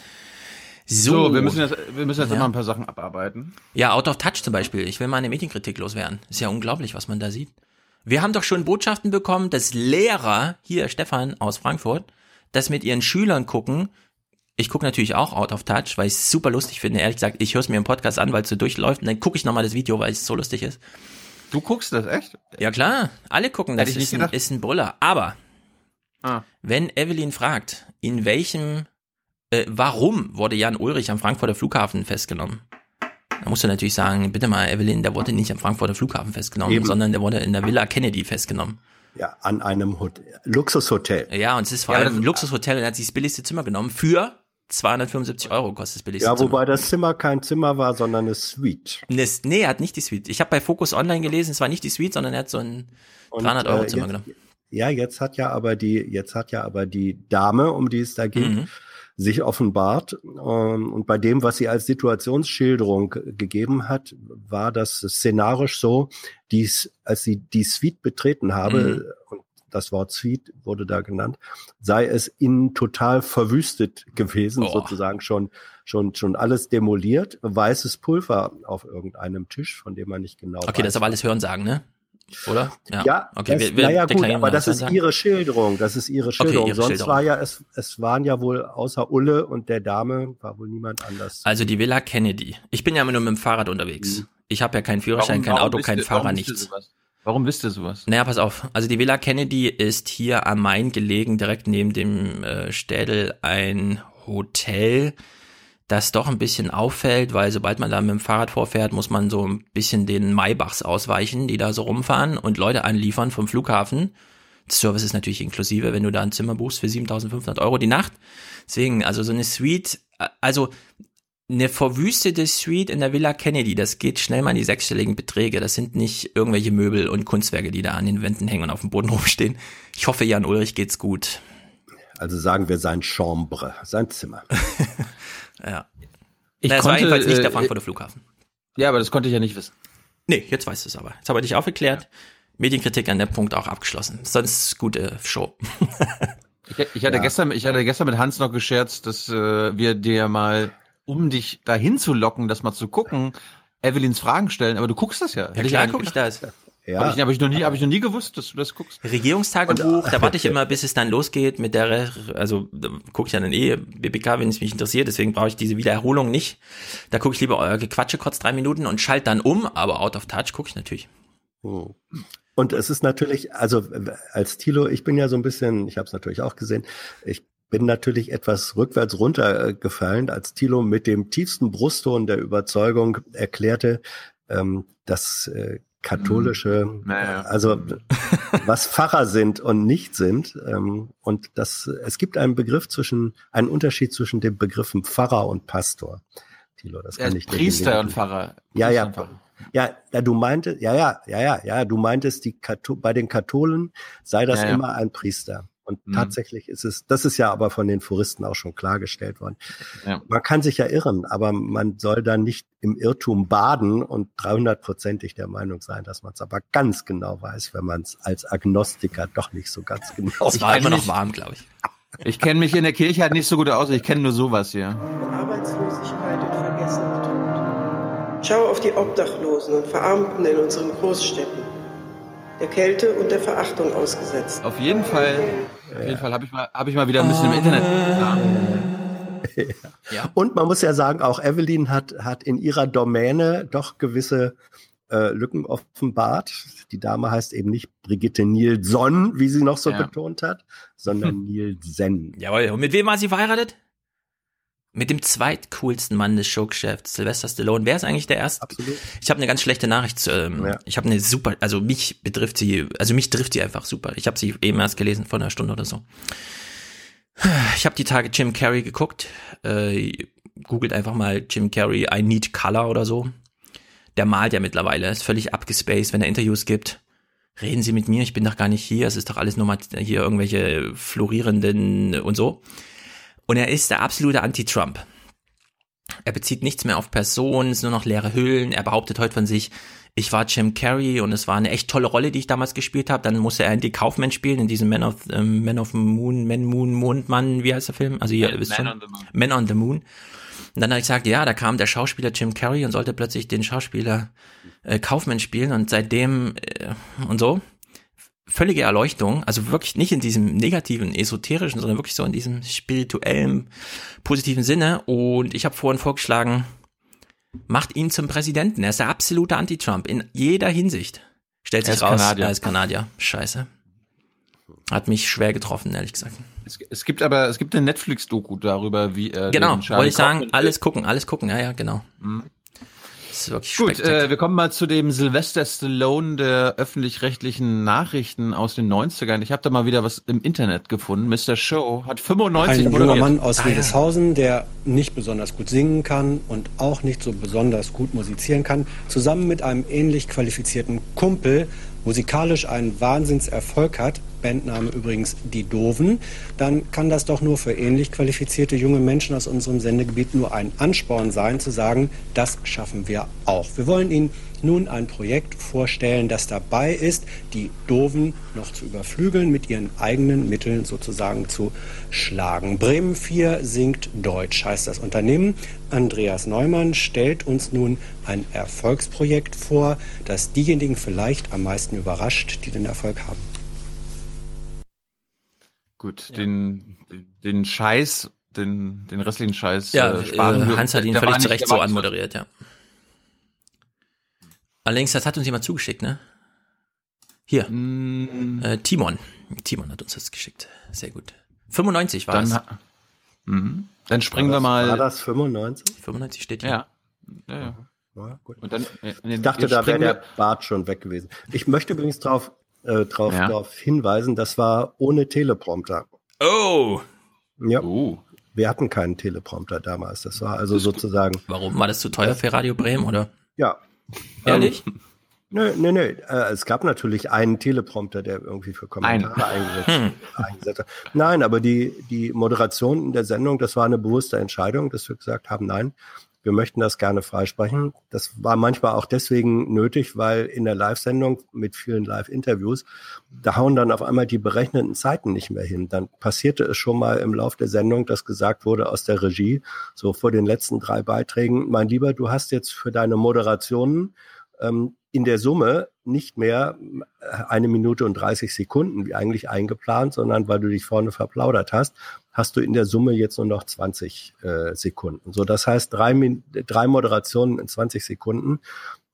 So, So, wir müssen jetzt, wir müssen jetzt Ja. immer ein paar Sachen abarbeiten. Ja, Out of Touch zum Beispiel. Ich will mal eine Medienkritik loswerden. Ist ja unglaublich, was man da sieht. Wir haben doch schon Botschaften bekommen, dass Lehrer, hier Stefan aus Frankfurt, das mit ihren Schülern gucken. Ich gucke natürlich auch Out of Touch, weil ich es super lustig finde. Ehrlich gesagt, ich höre es mir im Podcast an, weil es so durchläuft. Und dann gucke ich nochmal das Video, weil es so lustig ist. Du guckst das echt? Ja klar, alle gucken, das ist ein, ist ein Brüller. Aber Ah. wenn Evelyn fragt, in welchem, äh, warum wurde Jan Ulrich am Frankfurter Flughafen festgenommen? Da musst du natürlich sagen, bitte mal, Evelyn, der wurde nicht am Frankfurter Flughafen festgenommen, Eben. sondern der wurde in der Villa Kennedy festgenommen. Ja, an einem Hot Luxushotel. Ja, und es ist vor Ja, allem das- ein Luxushotel und er hat sich das billigste Zimmer genommen für 275 Euro kostet das billigste Ja, Zimmer. wobei das Zimmer kein Zimmer war, sondern eine Suite. Ne, nee, er hat nicht die Suite. Ich habe bei Focus Online gelesen, es war nicht die Suite, sondern er hat so ein Und, 300 Euro äh, Zimmer jetzt- genommen. Ja, jetzt hat ja aber die, jetzt hat ja aber die Dame, um die es da ging, Mhm. Sich offenbart. Ähm, und bei dem, was sie als Situationsschilderung gegeben hat, war das szenarisch so, dies, als sie die Suite betreten habe, Mhm. und das Wort Suite wurde da genannt, sei es innen total verwüstet gewesen, Oh. sozusagen schon, schon, schon alles demoliert, weißes Pulver auf irgendeinem Tisch, von dem man nicht genau Okay, weiß. das ist aber alles Hörensagen, ne? Oder? Ja, okay, das, wir, wir naja gut, aber das ist ihre Schilderung, das ist ihre Schilderung. ihre Sonst Schilderung. war ja, es, es waren ja wohl außer Ulle und der Dame war wohl niemand anders. Also die Villa Kennedy. Ich bin ja immer nur mit dem Fahrrad unterwegs. Ich habe ja keinen Führerschein, kein Auto, wisst kein Fahrer, warum nichts. sowas? Warum wisst ihr sowas? Naja, pass auf. Also die Villa Kennedy ist hier am Main gelegen, direkt neben dem äh, Städel ein Hotel, das doch ein bisschen auffällt, weil sobald man da mit dem Fahrrad vorfährt, muss man so ein bisschen den Maybachs ausweichen, die da so rumfahren und Leute anliefern vom Flughafen. Das Service ist natürlich inklusive, wenn du da ein Zimmer buchst für 7500 Euro die Nacht. Deswegen, also so eine Suite, also eine verwüstete Suite in der Villa Kennedy, das geht schnell mal in die sechsstelligen Beträge. Das sind nicht irgendwelche Möbel und Kunstwerke, die da an den Wänden hängen und auf dem Boden rumstehen. Ich hoffe, Jan Ulrich geht's gut. Also sagen wir sein Chambre, sein Zimmer. ja. Ich Na, das konnte, war jedenfalls nicht der äh, Frankfurter Flughafen. Ja, aber das konnte ich ja nicht wissen. Nee, jetzt weißt du es aber. Jetzt habe ich dich aufgeklärt. Medienkritik an dem Punkt auch abgeschlossen. Sonst gute Show. Ich, ich hatte Ja. gestern, ich hatte gestern mit Hans noch gescherzt, dass äh, wir dir mal, um dich dahin zu locken, das mal zu gucken, Evelyns Fragen stellen. Aber du guckst das ja. Ja, klar gucke ich das. Ja. Habe ich, hab ich noch nie, habe ich noch nie gewusst, dass du das guckst. Regierungstagebuch, da warte ich immer, bis es dann losgeht mit der, also da gucke ich dann eh BBK, wenn es mich interessiert, deswegen brauche ich diese Wiedererholung nicht. Da gucke ich lieber euer Gequatsche kurz drei Minuten und schalte dann um, aber out of touch gucke ich natürlich. Hm. Und es ist natürlich, also als Thilo, ich bin ja so ein bisschen, ich habe es natürlich auch gesehen, ich bin natürlich etwas rückwärts runtergefallen, als Thilo mit dem tiefsten Brustton der Überzeugung erklärte, ähm, dass äh, katholische, Hm. Naja. also was Pfarrer sind und nicht sind. Ähm, und das, es gibt einen Begriff zwischen, einen Unterschied zwischen den Begriffen Pfarrer und Pastor. Thilo, das kann ist ich Priester und Pfarrer. Ja, Priester ja. und Pfarrer. Ja, ja, du meintest, ja, ja, ja, ja, ja, du meintest, die Kato bei den Katholen sei das Ja, ja. immer ein Priester. Und Mhm. tatsächlich ist es, das ist ja aber von den Foristen auch schon klargestellt worden. Ja. Man kann sich ja irren, aber man soll da nicht im Irrtum baden und 300-prozentig der Meinung sein, dass man es aber ganz genau weiß, wenn man es als Agnostiker doch nicht so ganz genau Es war immer noch warm, glaube ich. Ich kenne mich in der Kirche halt nicht so gut aus. Ich kenne nur sowas hier. Arbeitslosigkeit und Vergessenheit. Schau auf die Obdachlosen und Verarmten in unseren Großstädten. Der Kälte und der Verachtung ausgesetzt. Auf jeden Fall, auf jeden Fall habe ich mal, habe ich mal wieder ein bisschen im Internet. Ja. Und man muss ja sagen, auch Evelyn hat, hat in ihrer Domäne doch gewisse äh, Lücken offenbart. Die Dame heißt eben nicht Brigitte Nielson, wie sie noch so Ja. betont hat, sondern Nielsen. Jawohl, und mit wem war sie verheiratet? Mit dem zweitcoolsten Mann des Showgeschäfts, Sylvester Stallone. Wer ist eigentlich der erste? Absolut. Ich habe eine ganz schlechte Nachricht. zu, Ähm, Ja. Ich habe eine super, also mich betrifft sie, also mich trifft sie einfach super. Ich habe sie eben erst gelesen vor einer Stunde oder so. Ich habe die Tage Jim Carrey geguckt. Äh, googelt einfach mal Jim Carrey, I Need Color oder so. Der malt ja mittlerweile, ist völlig abgespaced, wenn er Interviews gibt. Reden Sie mit mir, ich bin doch gar nicht hier, es ist doch alles nur mal hier irgendwelche florierenden und so. Und er ist der absolute Anti-Trump. Er bezieht nichts mehr auf Personen, es sind nur noch leere Hüllen. Er behauptet heute von sich, ich war Jim Carrey und es war eine echt tolle Rolle, die ich damals gespielt habe. Dann musste er Andy Kaufman spielen in diesem Man of, ähm, Man of Moon, Man Moon, Mondmann, wie heißt der Film? Also ihr Man- wisst Man schon. on the Moon. Man on the Moon. Und dann habe ich gesagt, ja, da kam der Schauspieler Jim Carrey und sollte plötzlich den Schauspieler äh, Kaufman spielen und seitdem äh, und so völlige Erleuchtung, also wirklich nicht in diesem negativen, esoterischen, sondern wirklich so in diesem spirituellen, positiven Sinne. Und ich habe vorhin vorgeschlagen, macht ihn zum Präsidenten. Er ist der absolute Anti-Trump in jeder Hinsicht. Stellt Er sich ist raus, Kanadier. er ist Kanadier. Scheiße. Hat mich schwer getroffen, ehrlich gesagt. Es, es gibt aber, es gibt eine Netflix-Doku darüber, wie er Genau, wollte ich sagen, alles gucken, alles gucken, ja, ja, genau. Mhm. Das ist wirklich Gut, äh, wir kommen mal zu dem Sylvester Stallone der öffentlich-rechtlichen Nachrichten aus den 90ern. Ich habe da mal wieder was im Internet gefunden. Mr. Show hat 95 Ein junger moderiert. Mann aus Ah, ja. Wedeshausen, der nicht besonders gut singen kann und auch nicht so besonders gut musizieren kann, zusammen mit einem ähnlich qualifizierten Kumpel musikalisch einen Wahnsinnserfolg hat, Bandname übrigens Die Doven, dann kann das doch nur für ähnlich qualifizierte junge Menschen aus unserem Sendegebiet nur ein Ansporn sein, zu sagen, das schaffen wir auch. Wir wollen Ihnen nun ein Projekt vorstellen, das dabei ist, die Doven noch zu überflügeln, mit ihren eigenen Mitteln sozusagen zu schlagen. Bremen 4 singt Deutsch, heißt das Unternehmen. Andreas Neumann stellt uns nun ein Erfolgsprojekt vor, das diejenigen vielleicht am meisten überrascht, die den Erfolg haben. Gut, den, den Scheiß, den, den restlichen Scheiß. Ja, äh, äh, Hans hat ihn völlig zu Recht so anmoderiert, ja. Allerdings, das hat uns jemand zugeschickt, ne? Hier. Mm. Äh, Timon. Timon hat uns das geschickt. Sehr gut. 95 war Dann, es. Mhm. Dann springen war wir das, mal. War das 95? 95 steht hier. Ja. ja, ja. Ja, gut. Und dann, äh, Ich dachte, da wäre der Bart schon weg gewesen. Ich möchte übrigens darauf äh, drauf, Ja. drauf hinweisen, das war ohne Teleprompter. Oh! Ja. Wir hatten keinen Teleprompter damals. Das war also sozusagen. Warum? War das zu teuer für Radio Bremen, oder? Ja. Ehrlich? Ähm, Nö, nö, nö. Äh, es gab natürlich einen Teleprompter, der irgendwie für Kommentare eingesetzt, Hm. eingesetzt hat. Nein, aber die, die Moderation in der Sendung, das war eine bewusste Entscheidung, dass wir gesagt haben, nein, wir möchten das gerne freisprechen. Das war manchmal auch deswegen nötig, weil in der Live-Sendung mit vielen Live-Interviews, da hauen dann auf einmal die berechneten Zeiten nicht mehr hin. Dann passierte es schon mal im Lauf der Sendung, dass gesagt wurde aus der Regie, so vor den letzten drei Beiträgen, mein Lieber, du hast jetzt für deine Moderationen ähm, in der Summe nicht mehr äh, eine Minute und 30 Sekunden wie eigentlich eingeplant, sondern weil du dich vorne verplaudert hast, hast du in der Summe jetzt nur noch 20 äh, Sekunden. So, das heißt drei, drei Moderationen in 20 Sekunden.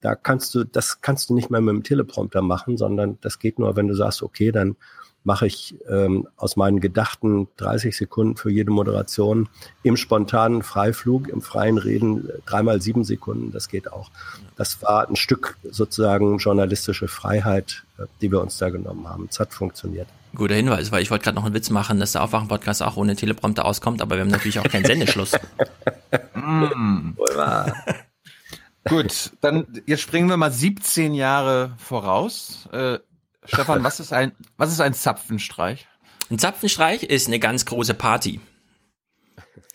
Da kannst du, das kannst du nicht mehr mit dem Teleprompter machen, sondern das geht nur, wenn du sagst, okay, dann mache ich ähm, aus meinen gedachten 30 Sekunden für jede Moderation im spontanen Freiflug, im freien Reden äh, dreimal sieben Sekunden, das geht auch. Das war ein Stück sozusagen journalistische Freiheit, äh, die wir uns da genommen haben. Es hat funktioniert. Guter Hinweis, weil ich wollte gerade noch einen Witz machen, dass der Aufwachen-Podcast auch ohne Teleprompter auskommt, aber wir haben natürlich auch keinen Sendeschluss. Mm. Gut, dann jetzt springen wir mal 17 Jahre voraus. Äh, Stefan, was ist ein was ist ein Zapfenstreich? Ein Zapfenstreich ist eine ganz große Party.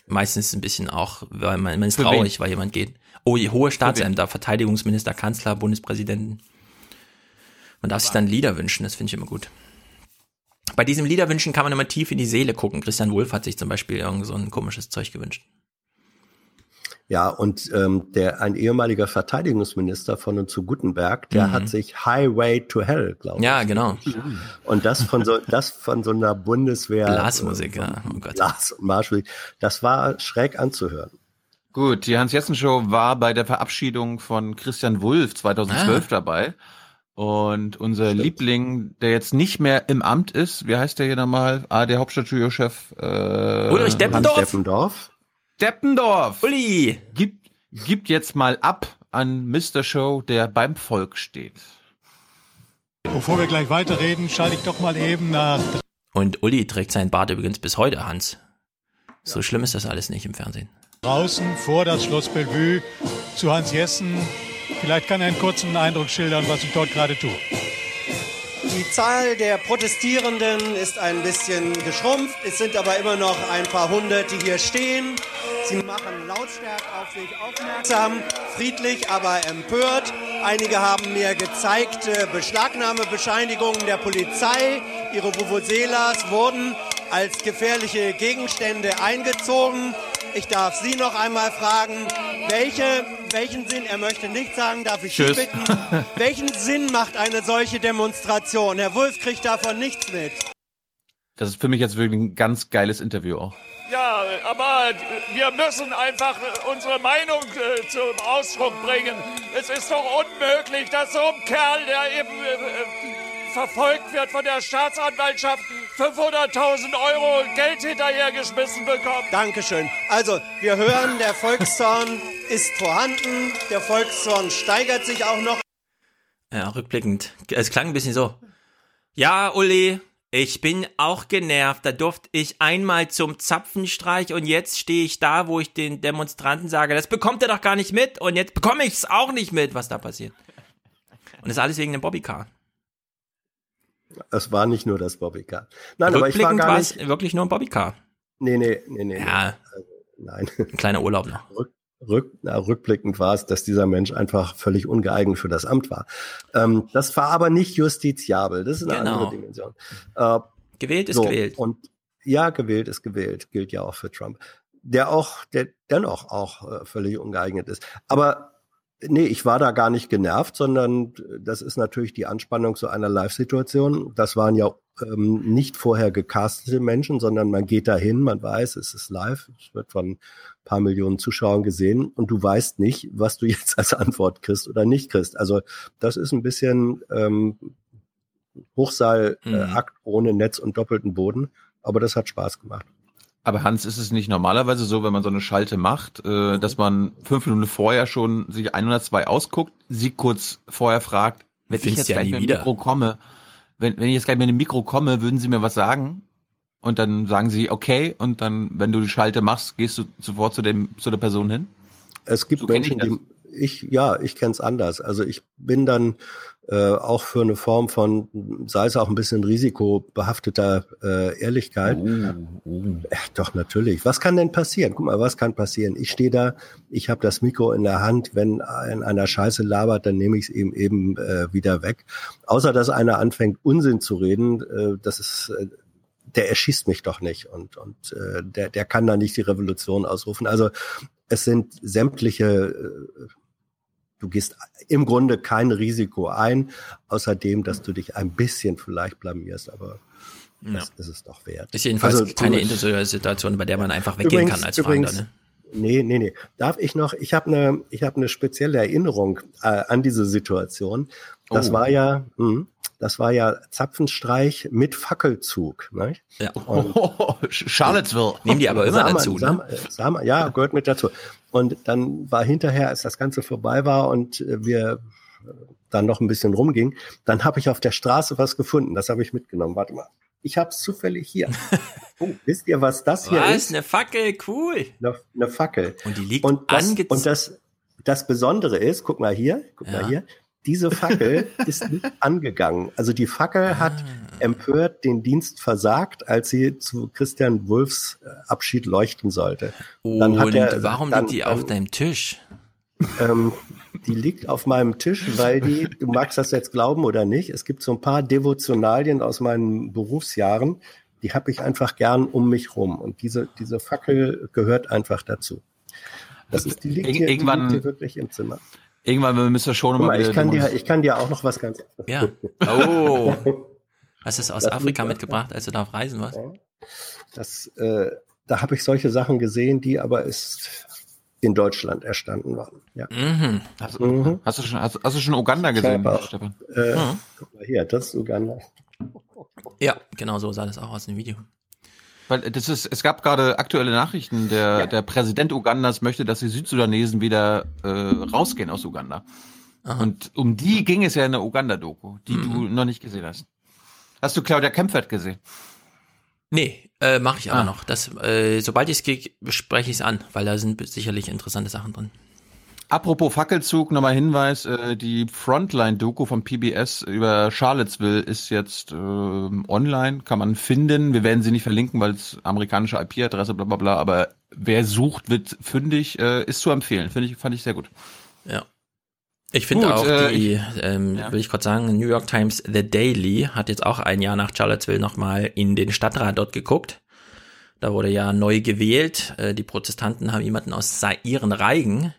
Meistens ein bisschen auch, weil man, man ist Für traurig, wen? weil jemand geht. Oh, hohe Staatsämter, Verteidigungsminister, Kanzler, Bundespräsidenten. Man darf sich dann Lieder wünschen, das finde ich immer gut. Bei diesem Liederwünschen kann man immer tief in die Seele gucken. Christian Wulff hat sich zum Beispiel irgend so ein komisches Zeug gewünscht. Ja, und ähm, der ein ehemaliger Verteidigungsminister von und zu Gutenberg, der Mhm. hat sich Highway to Hell, glaube ich. Ja, genau. Und das von so, das von so einer Bundeswehr. Blasmusik, äh, ja. Oh Gott. Blas- und Marschmusik. Das war schräg anzuhören. Gut, die Hans-Jessen-Show war bei der Verabschiedung von Christian Wulff 2012 Ah. dabei. Und unser Liebling, der jetzt nicht mehr im Amt ist, wie heißt der hier nochmal? Ah, der Hauptstadtstudio-Chef. Äh, Ulrich Deppendorf? Hans Deppendorf. Deppendorf. Uli. Gibt, gibt jetzt mal ab an Mr. Show, der beim Volk steht. Bevor wir gleich weiterreden, schalte ich doch mal eben nach Und Uli trägt seinen Bart übrigens bis heute, Hans. So schlimm ist das alles nicht im Fernsehen. draußen vor das Schloss Bellevue zu Hans Jessen. Vielleicht kann er einen kurzen Eindruck schildern, was ich dort gerade tue. Die Zahl der Protestierenden ist ein bisschen geschrumpft. Es sind aber immer noch ein paar hundert, die hier stehen. Sie machen lautstark auf sich aufmerksam, friedlich, aber empört. Einige haben mir gezeigt, Beschlagnahmebescheinigungen der Polizei. Ihre Vuvuzelas wurden als gefährliche Gegenstände eingezogen. Ich darf Sie noch einmal fragen, welche, welchen Sinn, er möchte nicht sagen, darf ich Sie Tschüss. bitten, welchen Sinn macht eine solche Demonstration? Herr Wulff kriegt davon nichts mit. Das ist für mich jetzt wirklich ein ganz geiles Interview auch. Ja, aber wir müssen einfach unsere Meinung äh, zum Ausdruck bringen. Es ist doch unmöglich, dass so ein Kerl, der eben äh, verfolgt wird von der Staatsanwaltschaft, 500.000 Euro Geld hinterhergeschmissen bekommt. Dankeschön. Also, wir hören, der Volkszorn ist vorhanden. Der Volkszorn steigert sich auch noch. Ja, rückblickend. Es klang ein bisschen so. Ja, Uli, ich bin auch genervt. Da durfte ich einmal zum Zapfenstreich und jetzt stehe ich da, wo ich den Demonstranten sage, das bekommt er doch gar nicht mit und jetzt bekomme ich es auch nicht mit, was da passiert. Und das ist alles wegen dem Bobbycar. Es war nicht nur das Bobbycar. Nein, aber ich war Rückblickend gar war es nicht. wirklich nur ein Bobbycar. Nee, nee, nee, nee. Ja. nee. Nein. Ein kleiner Urlaub noch. Rück, rück, na, rückblickend war es, dass dieser Mensch einfach völlig ungeeignet für das Amt war. Ähm, das war aber nicht justiziabel. Das ist eine Genau. andere Dimension. Äh, Gewählt ist so, gewählt. Und ja, gewählt ist gewählt, gilt ja auch für Trump. Der auch, der dennoch auch äh, völlig ungeeignet ist. Aber nee, ich war da gar nicht genervt, sondern das ist natürlich die Anspannung zu einer Live-Situation. Das waren ja ähm, nicht vorher gecastete Menschen, sondern man geht dahin, man weiß, es ist live, es wird von ein paar Millionen Zuschauern gesehen und du weißt nicht, was du jetzt als Antwort kriegst oder nicht kriegst. Also das ist ein bisschen ähm, Hochseilakt äh, Mhm. Ohne Netz und doppelten Boden, aber das hat Spaß gemacht. Aber Hans, ist es nicht normalerweise so, wenn man so eine Schalte macht, äh, dass man fünf Minuten vorher schon sich 102 ausguckt, sie kurz vorher fragt, wenn ich Findest jetzt ja gleich mit dem wieder. Mikro komme, wenn, wenn ich jetzt gleich mit dem Mikro komme, würden Sie mir was sagen? Und dann sagen sie, okay, und dann, wenn du die Schalte machst, gehst du sofort zu dem, zu der Person hin? Es gibt So Menschen, ich die ich ja, ich kenne es anders. Also ich bin dann äh, auch für eine Form von, sei es auch ein bisschen risikobehafteter äh, Ehrlichkeit. Äh, doch natürlich. Was kann denn passieren? Guck mal, was kann passieren? Ich stehe da, ich habe das Mikro in der Hand. Wenn ein, einer Scheiße labert, dann nehme ich es eben eben äh, wieder weg. Außer dass einer anfängt Unsinn zu reden, äh, das ist äh, der erschießt mich doch nicht und, und äh, der, der kann da nicht die Revolution ausrufen. Also es sind sämtliche, äh, du gehst im Grunde kein Risiko ein, außerdem, dass du dich ein bisschen vielleicht blamierst, aber das ist es doch wert. Ist jedenfalls Also, keine du- individuelle Situation, bei der man einfach weggehen Übrigens- kann als Fahnder. übrigens- Ne? Nee, nee, nee. Darf ich noch, ich habe eine ich habe eine spezielle Erinnerung äh, an diese Situation. Das Oh. war ja, mh, das war ja Zapfenstreich mit Fackelzug. Ne? Ja. Und Charlottesville. Nehmen die aber immer mal, dazu. sag Ne? sag mal, ja, gehört mit dazu. Und dann war hinterher, als das Ganze vorbei war und äh, wir äh, dann noch ein bisschen rumging, dann habe ich auf der Straße was gefunden. Das habe ich mitgenommen. Warte mal. Ich habe es zufällig hier. Oh, wisst ihr, was das hier Was? ist? Eine Fackel, cool. Eine, eine Fackel. Und die liegt Und das, und das, das Besondere ist, guck mal hier, guck Ja. mal hier, diese Fackel ist nicht angegangen. Also die Fackel hat Ah. empört den Dienst versagt, als sie zu Christian Wulfs äh, Abschied leuchten sollte. Und hat er- warum dann- liegt die auf dann- deinem Tisch? Ähm, die liegt auf meinem Tisch, weil die, du magst das jetzt glauben oder nicht, es gibt so ein paar Devotionalien aus meinen Berufsjahren, die habe ich einfach gern um mich rum. Und diese, diese Fackel gehört einfach dazu. Das ist, die liegt, Ir- hier, die irgendwann- liegt hier wirklich im Zimmer. Irgendwann müssen wir schon mal ich kann, dir, ich kann dir auch noch was ganz. Ja. Oh. Hast du es aus Das Afrika mitgebracht, als du da auf Reisen warst? Das, äh, da habe ich solche Sachen gesehen, die aber ist in Deutschland erstanden waren. Ja. Mhm. Hast, Mhm. hast, du schon, hast, hast du schon Uganda gesehen, Stefan? Äh, Mhm. Guck mal hier, das ist Uganda. Ja, genau so sah das auch aus dem Video. Weil das ist, es gab gerade aktuelle Nachrichten, der, der Präsident Ugandas möchte, dass die Südsudanesen wieder äh, rausgehen aus Uganda. Und um die ging es ja in der Uganda-Doku, die du noch nicht gesehen hast. Hast du Claudia Kempfert gesehen? Nee, äh, mache ich aber Ah. noch. Das, äh, sobald ich es kriege, spreche ich es an, weil da sind sicherlich interessante Sachen drin. Apropos Fackelzug, nochmal Hinweis, äh, die Frontline-Doku von PBS über Charlottesville ist jetzt ähm, online, kann man finden. Wir werden sie nicht verlinken, weil es amerikanische IP-Adresse, bla bla bla, aber wer sucht, wird fündig, äh, ist zu empfehlen. Finde ich, fand ich sehr gut. Ja. Ich finde auch äh, die, ich- ähm, ja. will ich kurz sagen, New York Times The Daily hat jetzt auch ein Jahr nach Charlottesville nochmal in den Stadtrat dort geguckt. Da wurde ja neu gewählt. Äh, die Protestanten haben jemanden aus ihren Reigen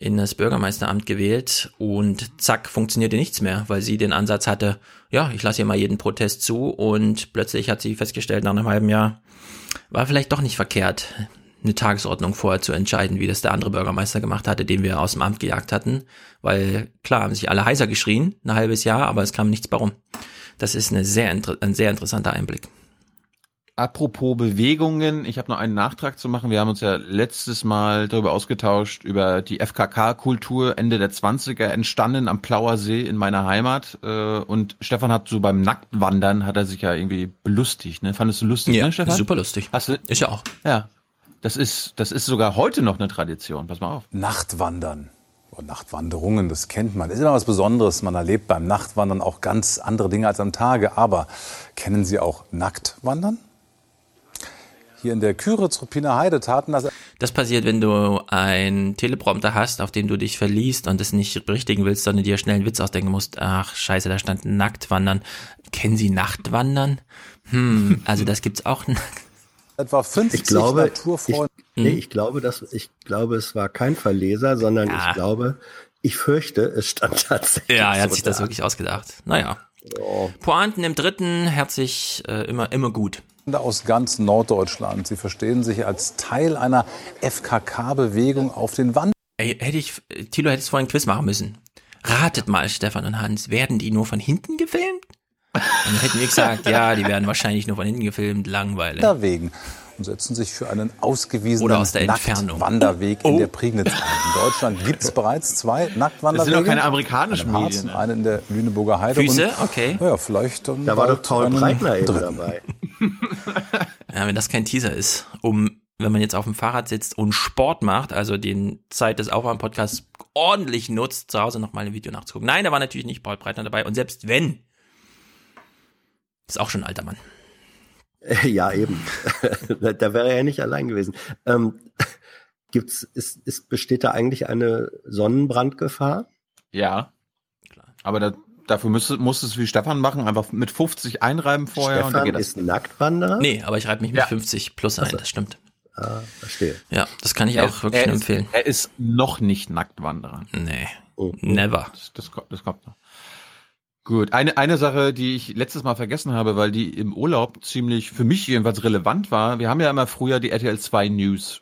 in das Bürgermeisteramt gewählt und zack, funktionierte nichts mehr, weil sie den Ansatz hatte, ja, ich lasse hier mal jeden Protest zu und plötzlich hat sie festgestellt, nach einem halben Jahr, war vielleicht doch nicht verkehrt, eine Tagesordnung vorher zu entscheiden, wie das der andere Bürgermeister gemacht hatte, den wir aus dem Amt gejagt hatten, weil klar haben sich alle heiser geschrien, ein halbes Jahr, aber es kam nichts bei rum. Das ist eine sehr, ein sehr interessanter Einblick. Apropos Bewegungen, ich habe noch einen Nachtrag zu machen. Wir haben uns ja letztes Mal darüber ausgetauscht, über die FKK-Kultur Ende der 20er entstanden am Plauer See in meiner Heimat. Äh, Und Stefan hat so beim Nacktwandern, hat er sich ja irgendwie belustigt. Ne? Fandest du lustig, Ja, ne, Stefan? super lustig. Hast du? Ist ja auch. Ja. Das ist, das ist sogar heute noch eine Tradition. Pass mal auf. Nachtwandern und Nachtwanderungen, das kennt man. Das ist immer was Besonderes. Man erlebt beim Nachtwandern auch ganz andere Dinge als am Tage. Aber kennen Sie auch Nacktwandern? Hier in der Küritz-Ruppiner Heide taten das Das passiert, wenn du ein Teleprompter hast, auf den du dich verliest und es nicht berichtigen willst, sondern dir schnell einen Witz ausdenken musst. Ach, scheiße, da stand Nacktwandern. Kennen Sie Nachtwandern? Hm, also das gibt's auch. etwa 50 Ich glaube, ich, Naturfreunde. nee, ich glaube, dass ich glaube, es war kein Verleser, sondern Ja. ich glaube, ich fürchte, es stand tatsächlich. Ja, er hat so sich das da. wirklich ausgedacht. Naja. Pointen im dritten, herzlich, äh, immer, immer gut. Aus ganz Norddeutschland. Sie verstehen sich als Teil einer FKK-Bewegung auf den Wand. Ey, hätte ich, Thilo hättest vorhin ein Quiz machen müssen. Ratet mal, Stefan und Hans, werden die nur von hinten gefilmt? Und dann hätten wir gesagt, ja, die werden wahrscheinlich nur von hinten gefilmt, langweilig. Wegen. und setzen sich für einen ausgewiesenen Oder aus der Entfernung. Nacktwanderweg in der Prignitz ein. In Deutschland gibt es bereits zwei Nacktwanderwege. Das sind doch keine amerikanischen einen Medien, und einen in der Lüneburger Heide. Füße? Und, Okay. Ja, vielleicht Da war doch Paul Breitner eben dabei. Ja, wenn das kein Teaser ist, um, wenn man jetzt auf dem Fahrrad sitzt und Sport macht, also den Zeit des Aufwärm-Podcasts ordentlich nutzt, zu Hause nochmal ein Video nachzugucken. Nein, da war natürlich nicht Paul Breitner dabei. Und selbst wenn, ist auch schon ein alter Mann. Ja, eben. da, wäre er ja nicht allein gewesen. Ähm, gibt's, ist, ist, besteht da eigentlich eine Sonnenbrandgefahr? Ja. Aber da, dafür müsste, muss es wie Stefan machen, einfach mit 50 einreiben vorher und dann Stefan geht das. ist Nacktwanderer? Nee, aber ich reibe mich mit Ja. 50 plus ein, das stimmt. Ah, verstehe. Ja, das kann ich auch wirklich er nur ist, empfehlen. Er ist noch nicht Nacktwanderer. Nee, Oh. never. Das, das, kommt- das kommt noch. Gut, eine, eine Sache, die ich letztes Mal vergessen habe, weil die im Urlaub ziemlich für mich jedenfalls relevant war. Wir haben ja immer früher die RTL 2 News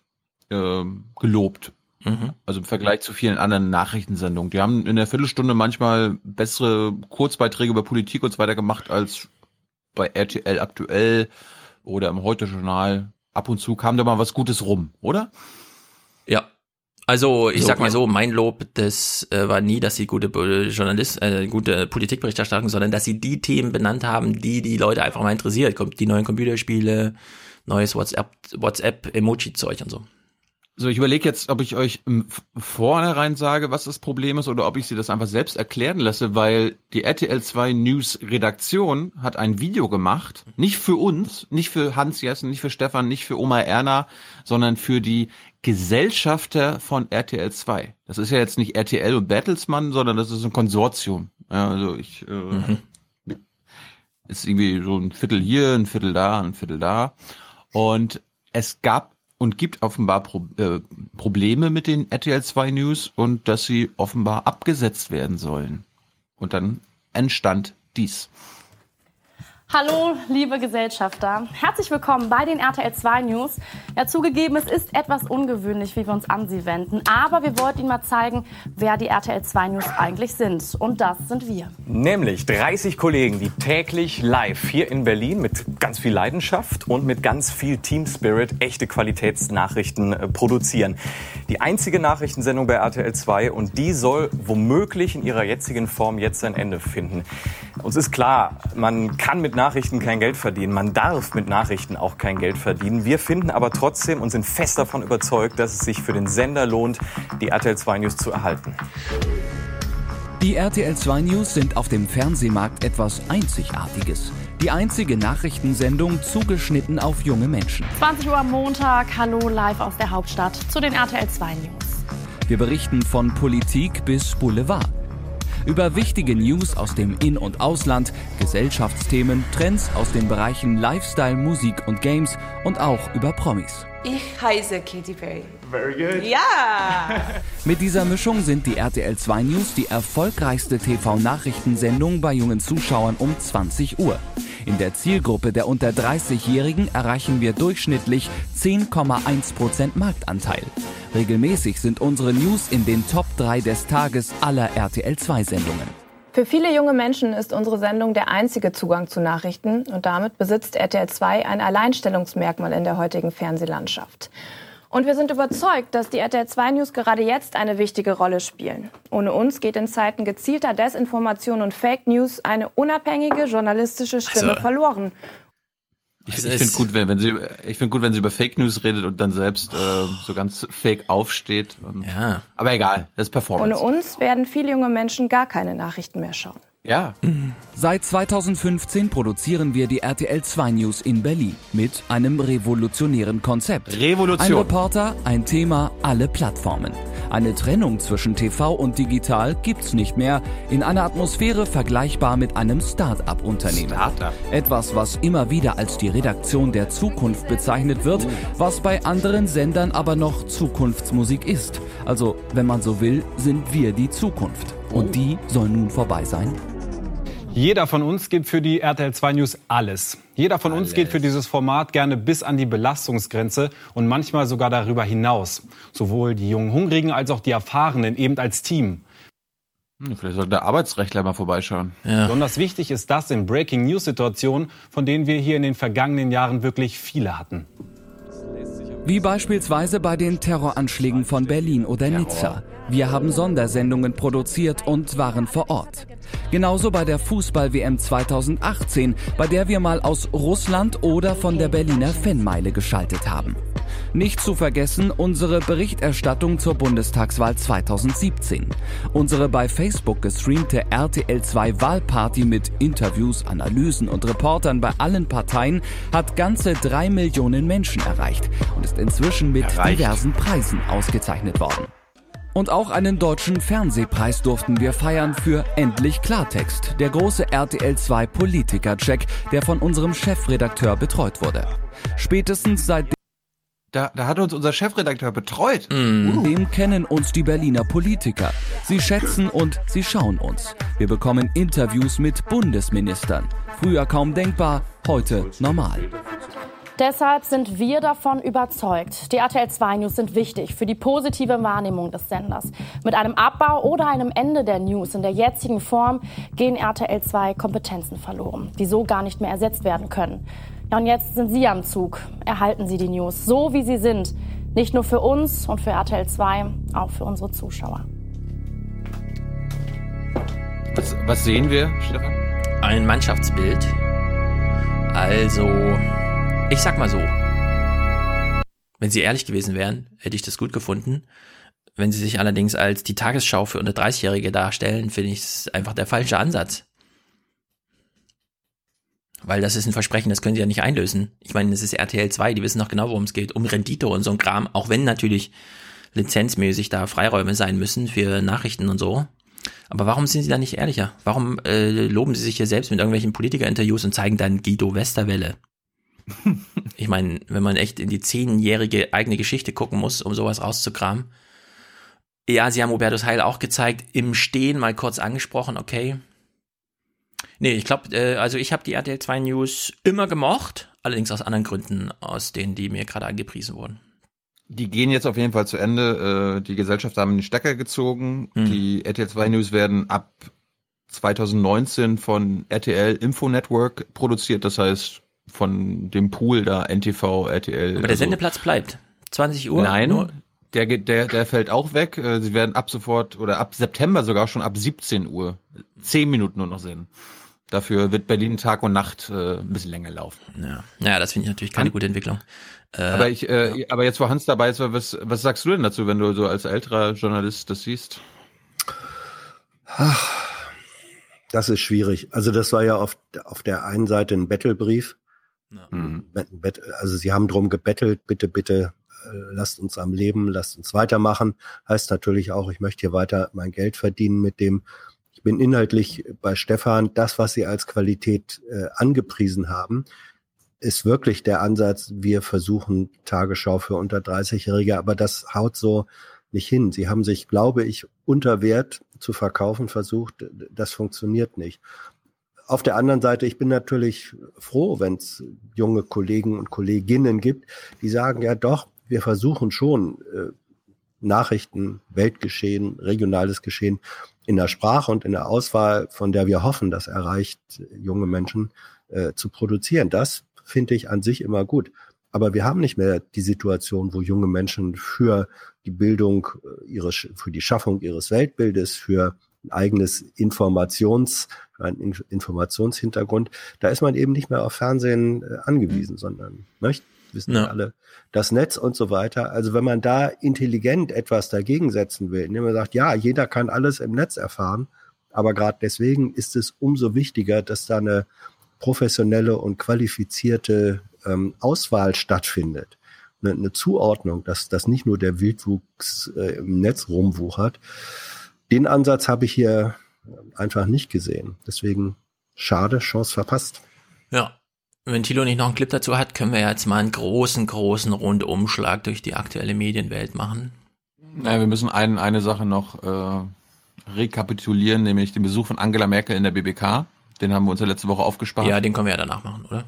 ähm, gelobt. Mhm. Also im Vergleich zu vielen anderen Nachrichtensendungen. Die haben in der Viertelstunde manchmal bessere Kurzbeiträge über Politik und so weiter gemacht als bei RTL aktuell oder im Heute-Journal. Ab und zu kam da mal was Gutes rum, oder? Ja. Also ich So, sag mal so, mein Lob, das äh, war nie, dass sie gute Journalist, äh, gute Politikberichterstattung, sondern dass sie die Themen benannt haben, die die Leute einfach mal interessiert. Kommt die neuen Computerspiele, neues WhatsApp, WhatsApp Emoji-Zeug und so. So, ich überlege jetzt, ob ich euch im vornherein sage, was das Problem ist, oder ob ich sie das einfach selbst erklären lasse, weil die RTL 2 News Redaktion hat ein Video gemacht, nicht für uns, nicht für Hans Jessen, nicht für Stefan, nicht für Oma Erna, sondern für die Gesellschafter von RTL 2. Das ist ja jetzt nicht RTL und Bertelsmann, sondern das ist ein Konsortium. Also ich, äh, ist irgendwie so ein Viertel hier, ein Viertel da, ein Viertel da. Und es gab und gibt offenbar Pro äh, Probleme mit den RTL 2 News und dass sie offenbar abgesetzt werden sollen. Und dann entstand dies. Hallo, liebe Gesellschafter. Herzlich willkommen bei den RTL 2 News. Ja, zugegeben, es ist etwas ungewöhnlich, wie wir uns an Sie wenden. Aber wir wollten Ihnen mal zeigen, wer die RTL 2 News eigentlich sind. Und das sind wir. Nämlich 30 Kollegen, die täglich live hier in Berlin mit ganz viel Leidenschaft und mit ganz viel Team Spirit echte Qualitätsnachrichten äh, produzieren. Die einzige Nachrichtensendung bei RTL 2 und die soll womöglich in ihrer jetzigen Form jetzt ein Ende finden. Uns ist klar, man kann mit Nachrichten kein Geld verdienen, man darf mit Nachrichten auch kein Geld verdienen. Wir finden aber trotzdem und sind fest davon überzeugt, dass es sich für den Sender lohnt, die RTL 2 News zu erhalten. Die RTL 2 News sind auf dem Fernsehmarkt etwas Einzigartiges. Die einzige Nachrichtensendung zugeschnitten auf junge Menschen. 20 Uhr am Montag. Hallo, live aus der Hauptstadt zu den RTL 2 News. Wir berichten von Politik bis Boulevard. Über wichtige News aus dem In- und Ausland, Gesellschaftsthemen, Trends aus den Bereichen Lifestyle, Musik und Games und auch über Promis. Ich heiße Katy Perry. Very good. Ja! Mit dieser Mischung sind die RTL 2 News die erfolgreichste TV-Nachrichtensendung bei jungen Zuschauern um 20 Uhr. In der Zielgruppe der unter 30-Jährigen erreichen wir durchschnittlich 10,1% Marktanteil. Regelmäßig sind unsere News in den Top 3 des Tages aller RTL 2 Sendungen. Für viele junge Menschen ist unsere Sendung der einzige Zugang zu Nachrichten und damit besitzt RTL 2 ein Alleinstellungsmerkmal in der heutigen Fernsehlandschaft. Und wir sind überzeugt, dass die RTL 2 News gerade jetzt eine wichtige Rolle spielen. Ohne uns geht in Zeiten gezielter Desinformation und Fake News eine unabhängige journalistische Stimme Also- verloren. Ich, ich ist- finde gut, wenn, wenn sie, ich finde gut, wenn sie über Fake News redet und dann selbst äh, so ganz fake aufsteht. Und, ja. Aber egal, das ist Performance. Ohne uns werden viele junge Menschen gar keine Nachrichten mehr schauen. Ja. Seit 2015 produzieren wir die RTL 2 News in Berlin mit einem revolutionären Konzept. Revolution. Ein Reporter, ein Thema, alle Plattformen. Eine Trennung zwischen TV und digital gibt's nicht mehr. In einer Atmosphäre vergleichbar mit einem Start-up-Unternehmen. Start-up. Etwas, was immer wieder als die Redaktion der Zukunft bezeichnet wird, was bei anderen Sendern aber noch Zukunftsmusik ist. Also, wenn man so will, sind wir die Zukunft. Und die soll nun vorbei sein? Jeder von uns gibt für die RTL 2 News alles. Jeder von uns geht für dieses Format gerne bis an die Belastungsgrenze und manchmal sogar darüber hinaus. Sowohl die jungen Hungrigen als auch die Erfahrenen eben als Team. Hm, vielleicht sollte der Arbeitsrechtler mal vorbeischauen. Besonders wichtig ist das in Breaking News Situationen, von denen wir hier in den vergangenen Jahren wirklich viele hatten. Wie beispielsweise bei den Terroranschlägen von Berlin oder Nizza. Wir haben Sondersendungen produziert und waren vor Ort. Genauso bei der Fußball-WM 2018, bei der wir mal aus Russland oder von der Berliner Fanmeile geschaltet haben. Nicht zu vergessen unsere Berichterstattung zur Bundestagswahl 2017. Unsere bei Facebook gestreamte RTL 2 Wahlparty mit Interviews, Analysen und Reportern bei allen Parteien hat ganze drei Millionen Menschen erreicht und ist inzwischen mit Erreicht. diversen Preisen ausgezeichnet worden. Und auch einen deutschen Fernsehpreis durften wir feiern für Endlich Klartext, der große RTL 2 Politiker-Check, der von unserem Chefredakteur betreut wurde. Spätestens seit Da, da hat uns unser Chefredakteur betreut. dem kennen uns die Berliner Politiker. Sie schätzen und sie schauen uns. Wir bekommen Interviews mit Bundesministern. Früher kaum denkbar, heute normal. Deshalb sind wir davon überzeugt, die RTL 2 News sind wichtig für die positive Wahrnehmung des Senders. Mit einem Abbau oder einem Ende der News in der jetzigen Form gehen RTL 2 Kompetenzen verloren, die so gar nicht mehr ersetzt werden können. Ja, und jetzt sind Sie am Zug. Erhalten Sie die News so, wie sie sind. Nicht nur für uns und für RTL 2, auch für unsere Zuschauer. Was, was sehen wir, Stefan? Ein Mannschaftsbild. Also, ich sag mal so. Wenn sie ehrlich gewesen wären, hätte ich das gut gefunden. Wenn sie sich allerdings als die Tagesschau für unter 30-Jährige darstellen, finde ich es einfach der falsche Ansatz. Weil das ist ein Versprechen, das können sie ja nicht einlösen. Ich meine, es ist RTL 2, die wissen noch genau, worum es geht. Um Rendite und so ein Kram, auch wenn natürlich lizenzmäßig da Freiräume sein müssen für Nachrichten und so. Aber warum sind sie da nicht ehrlicher? Warum äh, loben sie sich hier selbst mit irgendwelchen Politiker-Interviews und zeigen dann Guido Westerwelle? ich meine, wenn man echt in die zehnjährige eigene Geschichte gucken muss, um sowas rauszukramen. Ja, sie haben Hubertus Heil auch gezeigt, im Stehen mal kurz angesprochen, okay. Nee, ich glaube, äh, also ich habe die RTL 2 News immer gemocht, allerdings aus anderen Gründen, aus denen, die mir gerade angepriesen wurden. Die gehen jetzt auf jeden Fall zu Ende. Äh, Die Gesellschaft haben den Stecker gezogen. Hm. Die RTL 2 News werden ab 2019 von RTL Info Network produziert. Das heißt, von dem Pool da NTV, RTL. Aber der also- Sendeplatz bleibt. 20 Uhr? Nein, Nur, der, geht- der, der fällt auch weg. Äh, Sie werden ab sofort oder ab September sogar schon ab 17 Uhr zehn Minuten nur noch sehen. Dafür wird Berlin Tag und Nacht äh, ein bisschen länger laufen. ja. ja, das finde ich natürlich keine gute Entwicklung. Äh, Aber ich, äh, aber jetzt, wo Hans dabei ist, was, was sagst du denn dazu, wenn du so als älterer Journalist das siehst? Das ist schwierig. Also das war ja auf, auf der einen Seite ein Battlebrief. Mhm. Bet- Also sie haben drum gebettelt, bitte, bitte, äh, lasst uns am Leben, lasst uns weitermachen. Heißt natürlich auch, ich möchte hier weiter mein Geld verdienen mit dem. Ich bin inhaltlich bei Stefan, das, was sie als Qualität äh, angepriesen haben, ist wirklich der Ansatz, wir versuchen Tagesschau für unter 30-Jährige, aber das haut so nicht hin. Sie haben sich, glaube ich, unter Wert zu verkaufen versucht. Das funktioniert nicht. Auf der anderen Seite, ich bin natürlich froh, wenn es junge Kollegen und Kolleginnen gibt, die sagen, ja doch, wir versuchen schon äh, Nachrichten, Weltgeschehen, regionales Geschehen in der Sprache und in der Auswahl, von der wir hoffen, das erreicht junge Menschen äh, zu produzieren. Das finde ich an sich immer gut. Aber wir haben nicht mehr die Situation, wo junge Menschen für die Bildung äh, ihres, für die Schaffung ihres Weltbildes, für eigenes Informations, für einen In- Informationshintergrund, da ist man eben nicht mehr auf Fernsehen äh, angewiesen, sondern, möcht, wissen Ja. alle, das Netz und so weiter. Also wenn man da intelligent etwas dagegen setzen will, indem man sagt, ja, jeder kann alles im Netz erfahren, aber gerade deswegen ist es umso wichtiger, dass da eine professionelle und qualifizierte ähm, Auswahl stattfindet. Eine, eine Zuordnung, dass, dass nicht nur der Wildwuchs äh, im Netz rumwuchert. Den Ansatz habe ich hier einfach nicht gesehen. Deswegen schade, Chance verpasst. Ja. Wenn Thilo nicht noch einen Clip dazu hat, können wir jetzt mal einen großen, großen Rundumschlag durch die aktuelle Medienwelt machen. Naja, wir müssen ein, eine Sache noch äh, rekapitulieren, nämlich den Besuch von Angela Merkel in der BBK. Den haben wir uns ja letzte Woche aufgespart. Ja, den können wir ja danach machen, oder?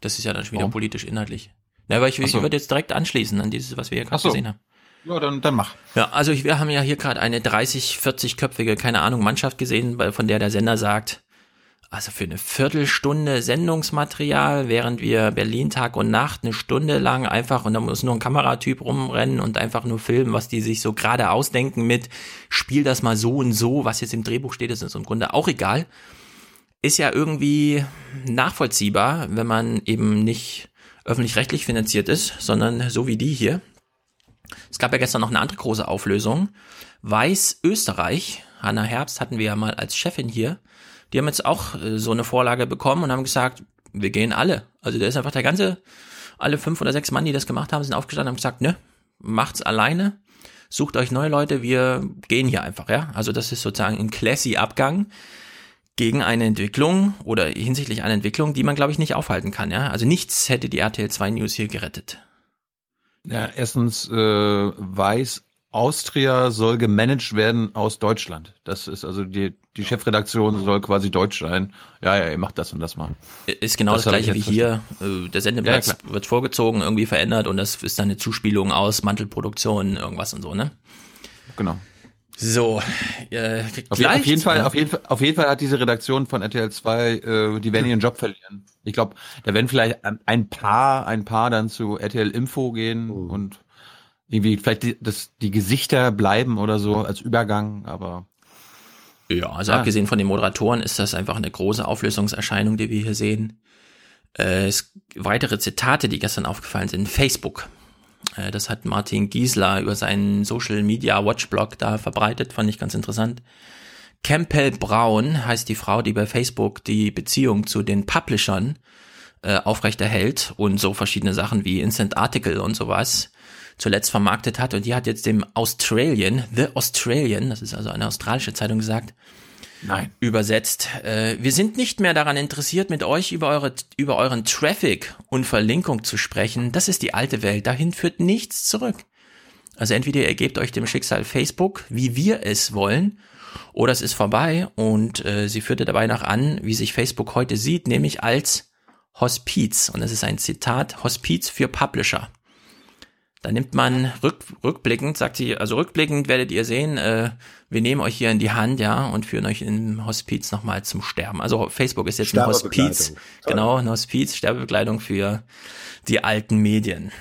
Das ist ja dann schon wieder Warum? politisch inhaltlich. Na, aber ich, Ach ich so. würde jetzt direkt anschließen an dieses, was wir hier gerade so. gesehen haben. Ja, dann, dann mach. Ja, also wir haben ja hier gerade eine 30, 40-köpfige, keine Ahnung, Mannschaft gesehen, von der der Sender sagt, also für eine Viertelstunde Sendungsmaterial, während wir Berlin Tag und Nacht eine Stunde lang einfach, und da muss nur ein Kameratyp rumrennen und einfach nur filmen, was die sich so gerade ausdenken mit, spiel das mal so und so, was jetzt im Drehbuch steht, ist uns im Grunde auch egal. Ist ja irgendwie nachvollziehbar, wenn man eben nicht öffentlich-rechtlich finanziert ist, sondern so wie die hier. Es gab ja gestern noch eine andere große Auflösung. Weiß Österreich, Hanna Herbst hatten wir ja mal als Chefin hier, die haben jetzt auch äh, so eine Vorlage bekommen und haben gesagt, wir gehen alle. Also da ist einfach der ganze, alle fünf oder sechs Mann, die das gemacht haben, sind aufgestanden und haben gesagt, ne, macht's alleine, sucht euch neue Leute, wir gehen hier einfach, ja. Also das ist sozusagen ein classy Abgang gegen eine Entwicklung oder hinsichtlich einer Entwicklung, die man, glaube ich, nicht aufhalten kann, ja. Also nichts hätte die RTL 2 News hier gerettet. Ja, erstens äh, weiß Austria soll gemanagt werden aus Deutschland. Das ist also die, die Chefredaktion soll quasi deutsch sein. Ja, ja, ihr macht das und das mal. Ist genau das, das gleiche wie hier. Äh, Der Sendeplatz ja, wird vorgezogen, irgendwie verändert und das ist dann eine Zuspielung aus Mantelproduktion, irgendwas und so, ne? Genau. So, äh, auf, auf, jeden Fall, auf jeden Fall, auf jeden Fall hat diese Redaktion von RTL 2, äh, die werden ihren Job verlieren. Ich glaube, da werden vielleicht ein paar, ein paar dann zu RTL Info gehen oh. und irgendwie vielleicht die, das, die Gesichter bleiben oder so als Übergang, aber. Ja, also ja. abgesehen von den Moderatoren ist das einfach eine große Auflösungserscheinung, die wir hier sehen. Äh, es, weitere Zitate, die gestern aufgefallen sind. Facebook. Äh, das hat Martin Giesler über seinen Social Media Watch Blog da verbreitet, fand ich ganz interessant. Campbell Braun heißt die Frau, die bei Facebook die Beziehung zu den Publishern äh, aufrechterhält und so verschiedene Sachen wie Instant Article und sowas zuletzt vermarktet hat. Und die hat jetzt dem Australian, The Australian, das ist also eine australische Zeitung gesagt, Nein. Übersetzt. Äh, wir sind nicht mehr daran interessiert, mit euch über, eure, über euren Traffic und Verlinkung zu sprechen. Das ist die alte Welt. Dahin führt nichts zurück. Also entweder ihr gebt euch dem Schicksal Facebook, wie wir es wollen, oder es ist vorbei und äh, sie führte dabei noch an, wie sich Facebook heute sieht, nämlich als Hospiz. Und das ist ein Zitat, Hospiz für Publisher. Da nimmt man rück, rückblickend, sagt sie, also rückblickend werdet ihr sehen, äh, wir nehmen euch hier in die Hand, ja, und führen euch im Hospiz nochmal zum Sterben. Also Facebook ist jetzt ein Hospiz, genau, ein Hospiz, Sterbebekleidung für die alten Medien.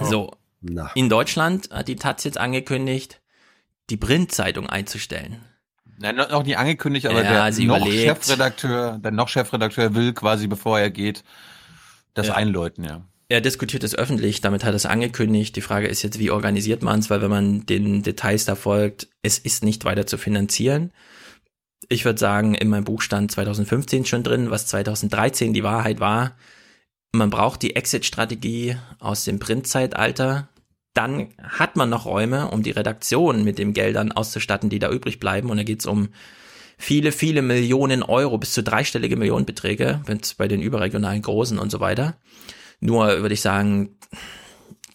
Oh, so, na. in Deutschland hat die Taz jetzt angekündigt, die Printzeitung einzustellen. Nein, noch nicht angekündigt, aber ja, der noch überlegt. Chefredakteur, der noch Chefredakteur will quasi, bevor er geht, das ja. einläuten, ja. Er diskutiert es öffentlich, damit hat er es angekündigt. Die Frage ist jetzt, wie organisiert man es, weil wenn man den Details da folgt, es ist nicht weiter zu finanzieren. Ich würde sagen, in meinem Buch stand 2015 schon drin, was 2013 die Wahrheit war. Man braucht die Exit-Strategie aus dem Printzeitalter. Dann hat man noch Räume, um die Redaktion mit den Geldern auszustatten, die da übrig bleiben. Und da geht es um viele, viele Millionen Euro, bis zu dreistellige Millionenbeträge, wenn es bei den überregionalen Großen und so weiter. Nur würde ich sagen,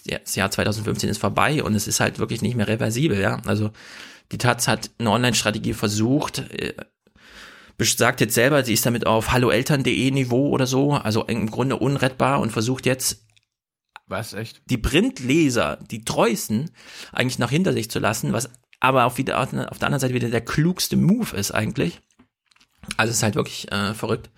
das Jahr 2015 ist vorbei und es ist halt wirklich nicht mehr reversibel, ja. Also die Taz hat eine Online-Strategie versucht, äh, sagt jetzt selber, sie ist damit auf halloeltern.de Niveau oder so, also im Grunde unrettbar und versucht jetzt was echt? Die Printleser, die treuesten, eigentlich noch hinter sich zu lassen, was aber auf, wieder, auf der anderen Seite wieder der klugste Move ist eigentlich. Also es ist halt wirklich äh, verrückt.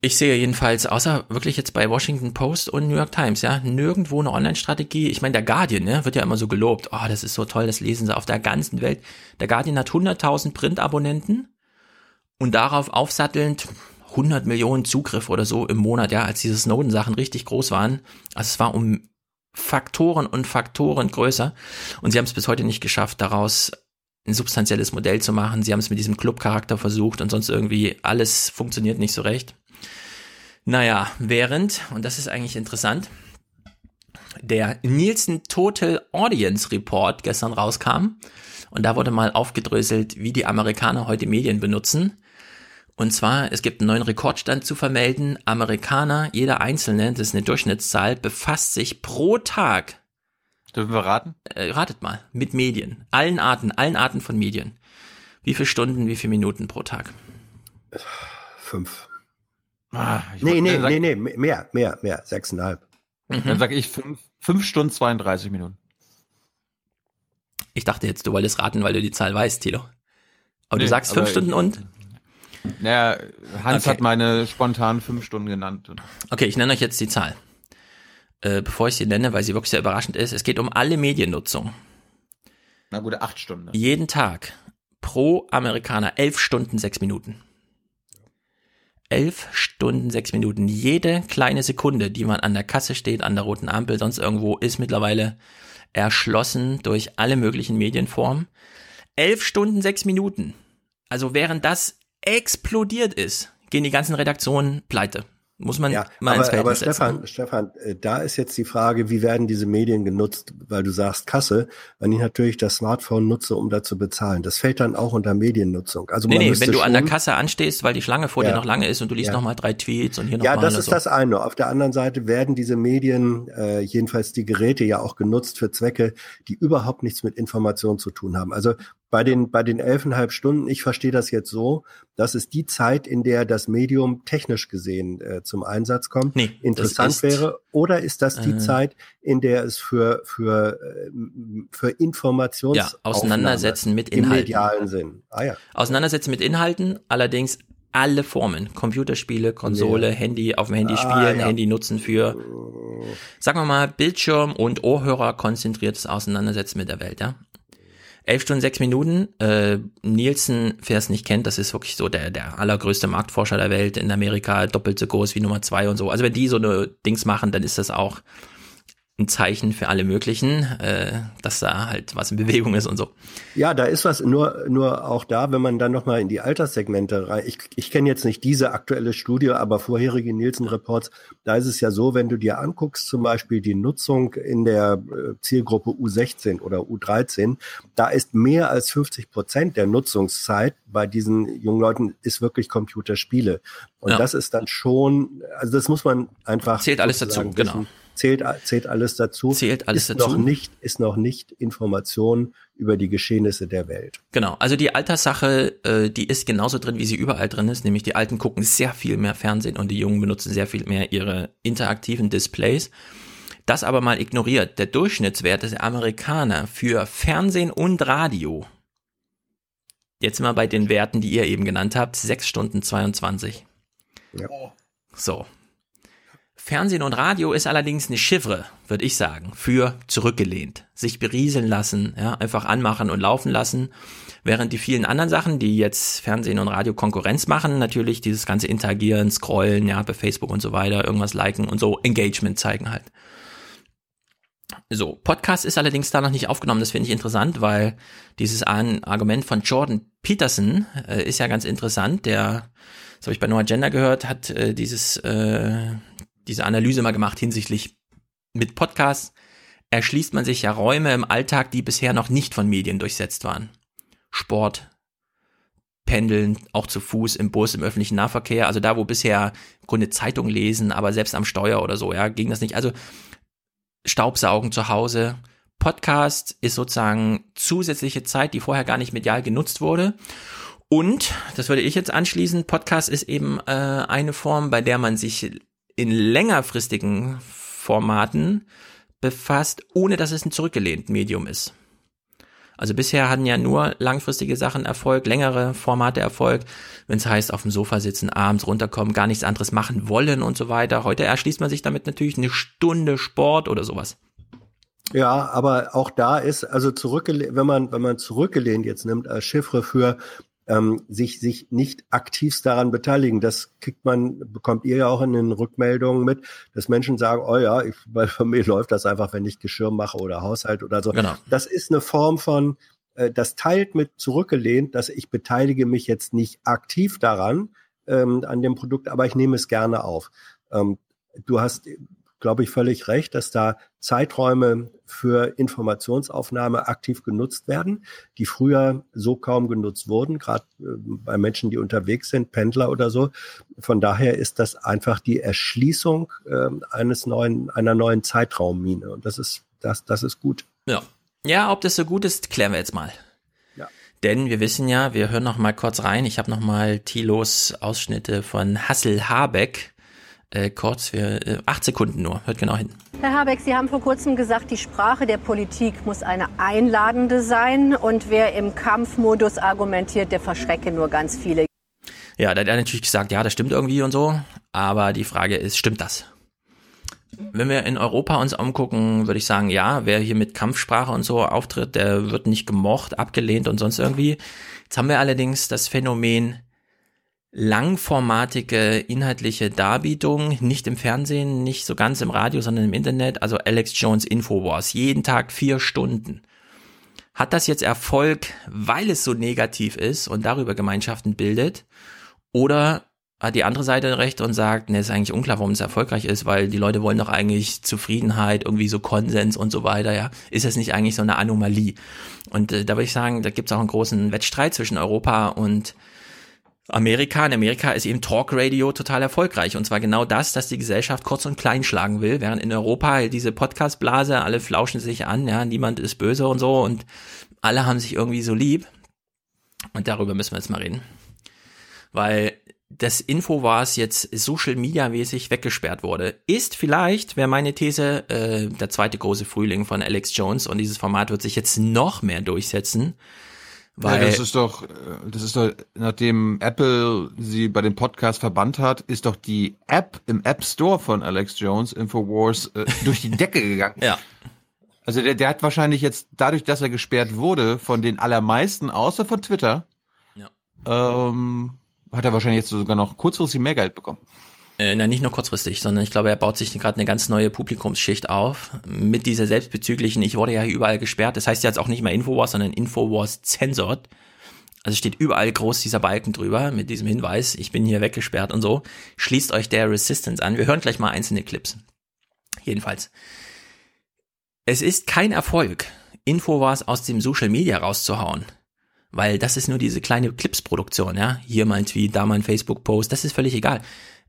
Ich sehe jedenfalls, außer wirklich jetzt bei Washington Post und New York Times, ja, nirgendwo eine Online-Strategie. Ich meine, der Guardian, ne, wird ja immer so gelobt. Oh, das ist so toll, das lesen sie auf der ganzen Welt. Der Guardian hat 100.000 Print-Abonnenten und darauf aufsattelnd 100 Millionen Zugriff oder so im Monat, ja, als diese Snowden-Sachen richtig groß waren. Also es war um Faktoren und Faktoren größer. Und sie haben es bis heute nicht geschafft, daraus ein substanzielles Modell zu machen. Sie haben es mit diesem Club-Charakter versucht und sonst irgendwie alles funktioniert nicht so recht. Naja, während, und das ist eigentlich interessant, der Nielsen Total Audience Report gestern rauskam. Und da wurde mal aufgedröselt, wie die Amerikaner heute Medien benutzen. Und zwar, es gibt einen neuen Rekordstand zu vermelden. Amerikaner, jeder Einzelne, das ist eine Durchschnittszahl, befasst sich pro Tag. Dürfen wir raten? Äh, ratet mal. Mit Medien. Allen Arten, allen Arten von Medien. Wie viele Stunden, wie viele Minuten pro Tag? Fünf. Ah, nee, nee, nee, nee, mehr, mehr, mehr, sechseinhalb. Mhm. Dann sage ich fünf, fünf Stunden 32 Minuten. Ich dachte jetzt, du wolltest raten, weil du die Zahl weißt, Tilo. Aber nee, du sagst fünf Stunden und? Naja, Hans Okay. hat meine spontan fünf Stunden genannt. Okay, ich nenne euch jetzt die Zahl. Äh, bevor ich sie nenne, weil sie wirklich sehr überraschend ist, es geht um alle Mediennutzung. Na gut, acht Stunden. Jeden Tag pro Amerikaner elf Stunden, sechs Minuten. Elf Stunden, sechs Minuten. Jede kleine Sekunde, die man an der Kasse steht, an der roten Ampel, sonst irgendwo, ist mittlerweile erschlossen durch alle möglichen Medienformen. Elf Stunden, sechs Minuten. Also während das explodiert ist, gehen die ganzen Redaktionen pleite. Muss man Ja, mal ins aber, aber Verhältnis setzen. Stefan, Stefan, äh, da ist jetzt die Frage, wie werden diese Medien genutzt, weil du sagst Kasse, wenn ich natürlich das Smartphone nutze, um da zu bezahlen. Das fällt dann auch unter Mediennutzung. Also Nee, nee, wenn du an der Kasse anstehst, weil die Schlange vor Ja. dir noch lange ist und du liest Ja. noch mal drei Tweets und hier noch Ja, das ist so. das eine. Auf der anderen Seite werden diese Medien, äh, jedenfalls die Geräte, ja auch genutzt für Zwecke, die überhaupt nichts mit Information zu tun haben. Also bei den, bei den elfeinhalb Stunden, ich verstehe das jetzt so, das ist die Zeit, in der das Medium technisch gesehen äh, zum Einsatz kommt. Nee, Interessant ist, wäre. Oder ist das die äh, Zeit, in der es für, für, äh, für Informations Ja, auseinandersetzen mit im Inhalten. medialen Sinn. Ah ja. Auseinandersetzen mit Inhalten, allerdings alle Formen. Computerspiele, Konsole, Ja. Handy, auf dem Handy Ah, spielen, ja. Handy nutzen für, sagen wir mal, Bildschirm und Ohrhörer konzentriertes Auseinandersetzen mit der Welt, ja. Elf Stunden, sechs Minuten. Äh, Nielsen, wer es nicht kennt, das ist wirklich so der, der allergrößte Marktforscher der Welt in Amerika, doppelt so groß wie Nummer zwei und so. Also wenn die so eine Dings machen, dann ist das auch ein Zeichen für alle möglichen, äh, dass da halt was in Bewegung ist und so. Ja, da ist was, nur, nur auch da, wenn man dann nochmal in die Alterssegmente rein, ich, ich kenne jetzt nicht diese aktuelle Studie, aber vorherige Nielsen-Reports, da ist es ja so, wenn du dir anguckst, zum Beispiel die Nutzung in der äh, Zielgruppe U16 oder U13, da ist mehr als 50 Prozent der Nutzungszeit bei diesen jungen Leuten ist wirklich Computerspiele. Und Ja. das ist dann schon, also das muss man einfach. Zählt alles dazu, sozusagen genau. Zählt, zählt alles dazu. Zählt alles ist dazu. Noch nicht, ist noch nicht Information über die Geschehnisse der Welt. Genau, also die Alterssache, äh, die ist genauso drin, wie sie überall drin ist, nämlich die Alten gucken sehr viel mehr Fernsehen und die Jungen benutzen sehr viel mehr ihre interaktiven Displays. Das aber mal ignoriert. Der Durchschnittswert des Amerikaner für Fernsehen und Radio, jetzt sind wir bei den Werten, die ihr eben genannt habt, 6 Stunden 22. Ja. So. Fernsehen und Radio ist allerdings eine Chiffre, würde ich sagen, für zurückgelehnt. Sich berieseln lassen, ja, einfach anmachen und laufen lassen. Während die vielen anderen Sachen, die jetzt Fernsehen und Radio Konkurrenz machen, natürlich dieses ganze Interagieren, Scrollen, ja, bei Facebook und so weiter, irgendwas liken und so, Engagement zeigen halt. So, Podcast ist allerdings da noch nicht aufgenommen. Das finde ich interessant, weil dieses Ar- Argument von Jordan Peterson äh, ist ja ganz interessant. Der, das habe ich bei No Agenda gehört, hat äh, dieses, äh, diese Analyse mal gemacht hinsichtlich mit Podcasts erschließt man sich ja Räume im Alltag, die bisher noch nicht von Medien durchsetzt waren. Sport, Pendeln, auch zu Fuß, im Bus, im öffentlichen Nahverkehr, also da, wo bisher im Grunde Zeitung lesen, aber selbst am Steuer oder so, ja, ging das nicht. Also Staubsaugen zu Hause. Podcast ist sozusagen zusätzliche Zeit, die vorher gar nicht medial genutzt wurde. Und, das würde ich jetzt anschließen, Podcast ist eben äh, eine Form, bei der man sich in längerfristigen Formaten befasst, ohne dass es ein zurückgelehnt Medium ist. Also bisher hatten ja nur langfristige Sachen Erfolg, längere Formate Erfolg, wenn es heißt, auf dem Sofa sitzen, abends runterkommen, gar nichts anderes machen wollen und so weiter. Heute erschließt man sich damit natürlich eine Stunde Sport oder sowas. Ja, aber auch da ist, also zurückgelehnt, wenn man, wenn man zurückgelehnt jetzt nimmt als Chiffre für ähm, sich, sich nicht aktivst daran beteiligen, das kriegt man, bekommt ihr ja auch in den Rückmeldungen mit, dass Menschen sagen, oh ja, ich, bei bei mir läuft das einfach, wenn ich Geschirr mache oder Haushalt oder so. Genau. Das ist eine Form von, äh, das teilt mit zurückgelehnt, dass ich beteilige mich jetzt nicht aktiv daran, ähm, an dem Produkt, aber ich nehme es gerne auf. Ähm, du hast, glaube ich, völlig recht, dass da Zeiträume für Informationsaufnahme aktiv genutzt werden, die früher so kaum genutzt wurden, gerade äh, bei Menschen, die unterwegs sind, Pendler oder so. Von daher ist das einfach die Erschließung äh, eines neuen, einer neuen Zeitraummine. Und das ist, das, das ist gut. Ja. Ja, ob das so gut ist, klären wir jetzt mal. Ja. Denn wir wissen ja, wir hören noch mal kurz rein. Ich habe noch mal Thilos Ausschnitte von Hassel Habeck. Äh, kurz, für äh, acht Sekunden nur. Hört genau hin. Herr Habeck, Sie haben vor kurzem gesagt, die Sprache der Politik muss eine einladende sein. Und wer im Kampfmodus argumentiert, der verschrecke nur ganz viele. Ja, da hat er natürlich gesagt, ja, das stimmt irgendwie und so. Aber die Frage ist, stimmt das? Wenn wir in Europa uns umgucken, würde ich sagen, ja, wer hier mit Kampfsprache und so auftritt, der wird nicht gemocht, abgelehnt und sonst irgendwie. Jetzt haben wir allerdings das Phänomen langformatige inhaltliche Darbietung, nicht im Fernsehen, nicht so ganz im Radio, sondern im Internet, also Alex Jones Infowars, jeden Tag vier Stunden. Hat das jetzt Erfolg, weil es so negativ ist und darüber Gemeinschaften bildet? Oder hat die andere Seite recht und sagt, ne, ist eigentlich unklar, warum es erfolgreich ist, weil die Leute wollen doch eigentlich Zufriedenheit, irgendwie so Konsens und so weiter, ja. Ist das nicht eigentlich so eine Anomalie? Und äh, da würde ich sagen, da gibt es auch einen großen Wettstreit zwischen Europa und Amerika. In Amerika ist eben Talk Radio total erfolgreich. Und zwar genau das, dass die Gesellschaft kurz und klein schlagen will, während in Europa diese Podcast-Blase, alle flauschen sich an, ja, niemand ist böse und so und alle haben sich irgendwie so lieb. Und darüber müssen wir jetzt mal reden. Weil das Info war es jetzt Social Media mäßig weggesperrt wurde. Ist vielleicht, wäre meine These, äh, der zweite große Frühling von Alex Jones und dieses Format wird sich jetzt noch mehr durchsetzen. Weil ja, das ist doch, äh, das ist doch, nachdem Apple sie bei dem Podcast verbannt hat, ist doch die App im App Store von Alex Jones, Infowars, äh, durch die Decke gegangen. ja. Also der, der hat wahrscheinlich jetzt, dadurch, dass er gesperrt wurde, von den allermeisten, außer von Twitter, ja. ähm, hat er wahrscheinlich jetzt sogar noch kurzfristig mehr Geld bekommen. Äh, nein, nicht nur kurzfristig, sondern ich glaube, er baut sich gerade eine ganz neue Publikumsschicht auf. Mit dieser selbstbezüglichen, ich wurde ja überall gesperrt. Das heißt jetzt auch nicht mehr Infowars, sondern Infowars censored. Also steht überall groß dieser Balken drüber mit diesem Hinweis, ich bin hier weggesperrt und so. Schließt euch der Resistance an. Wir hören gleich mal einzelne Clips. Jedenfalls. Es ist kein Erfolg, Infowars aus dem Social Media rauszuhauen. Weil das ist nur diese kleine Clips-Produktion, ja. Hier mal ein Tweet, da mal ein Facebook-Post, das ist völlig egal.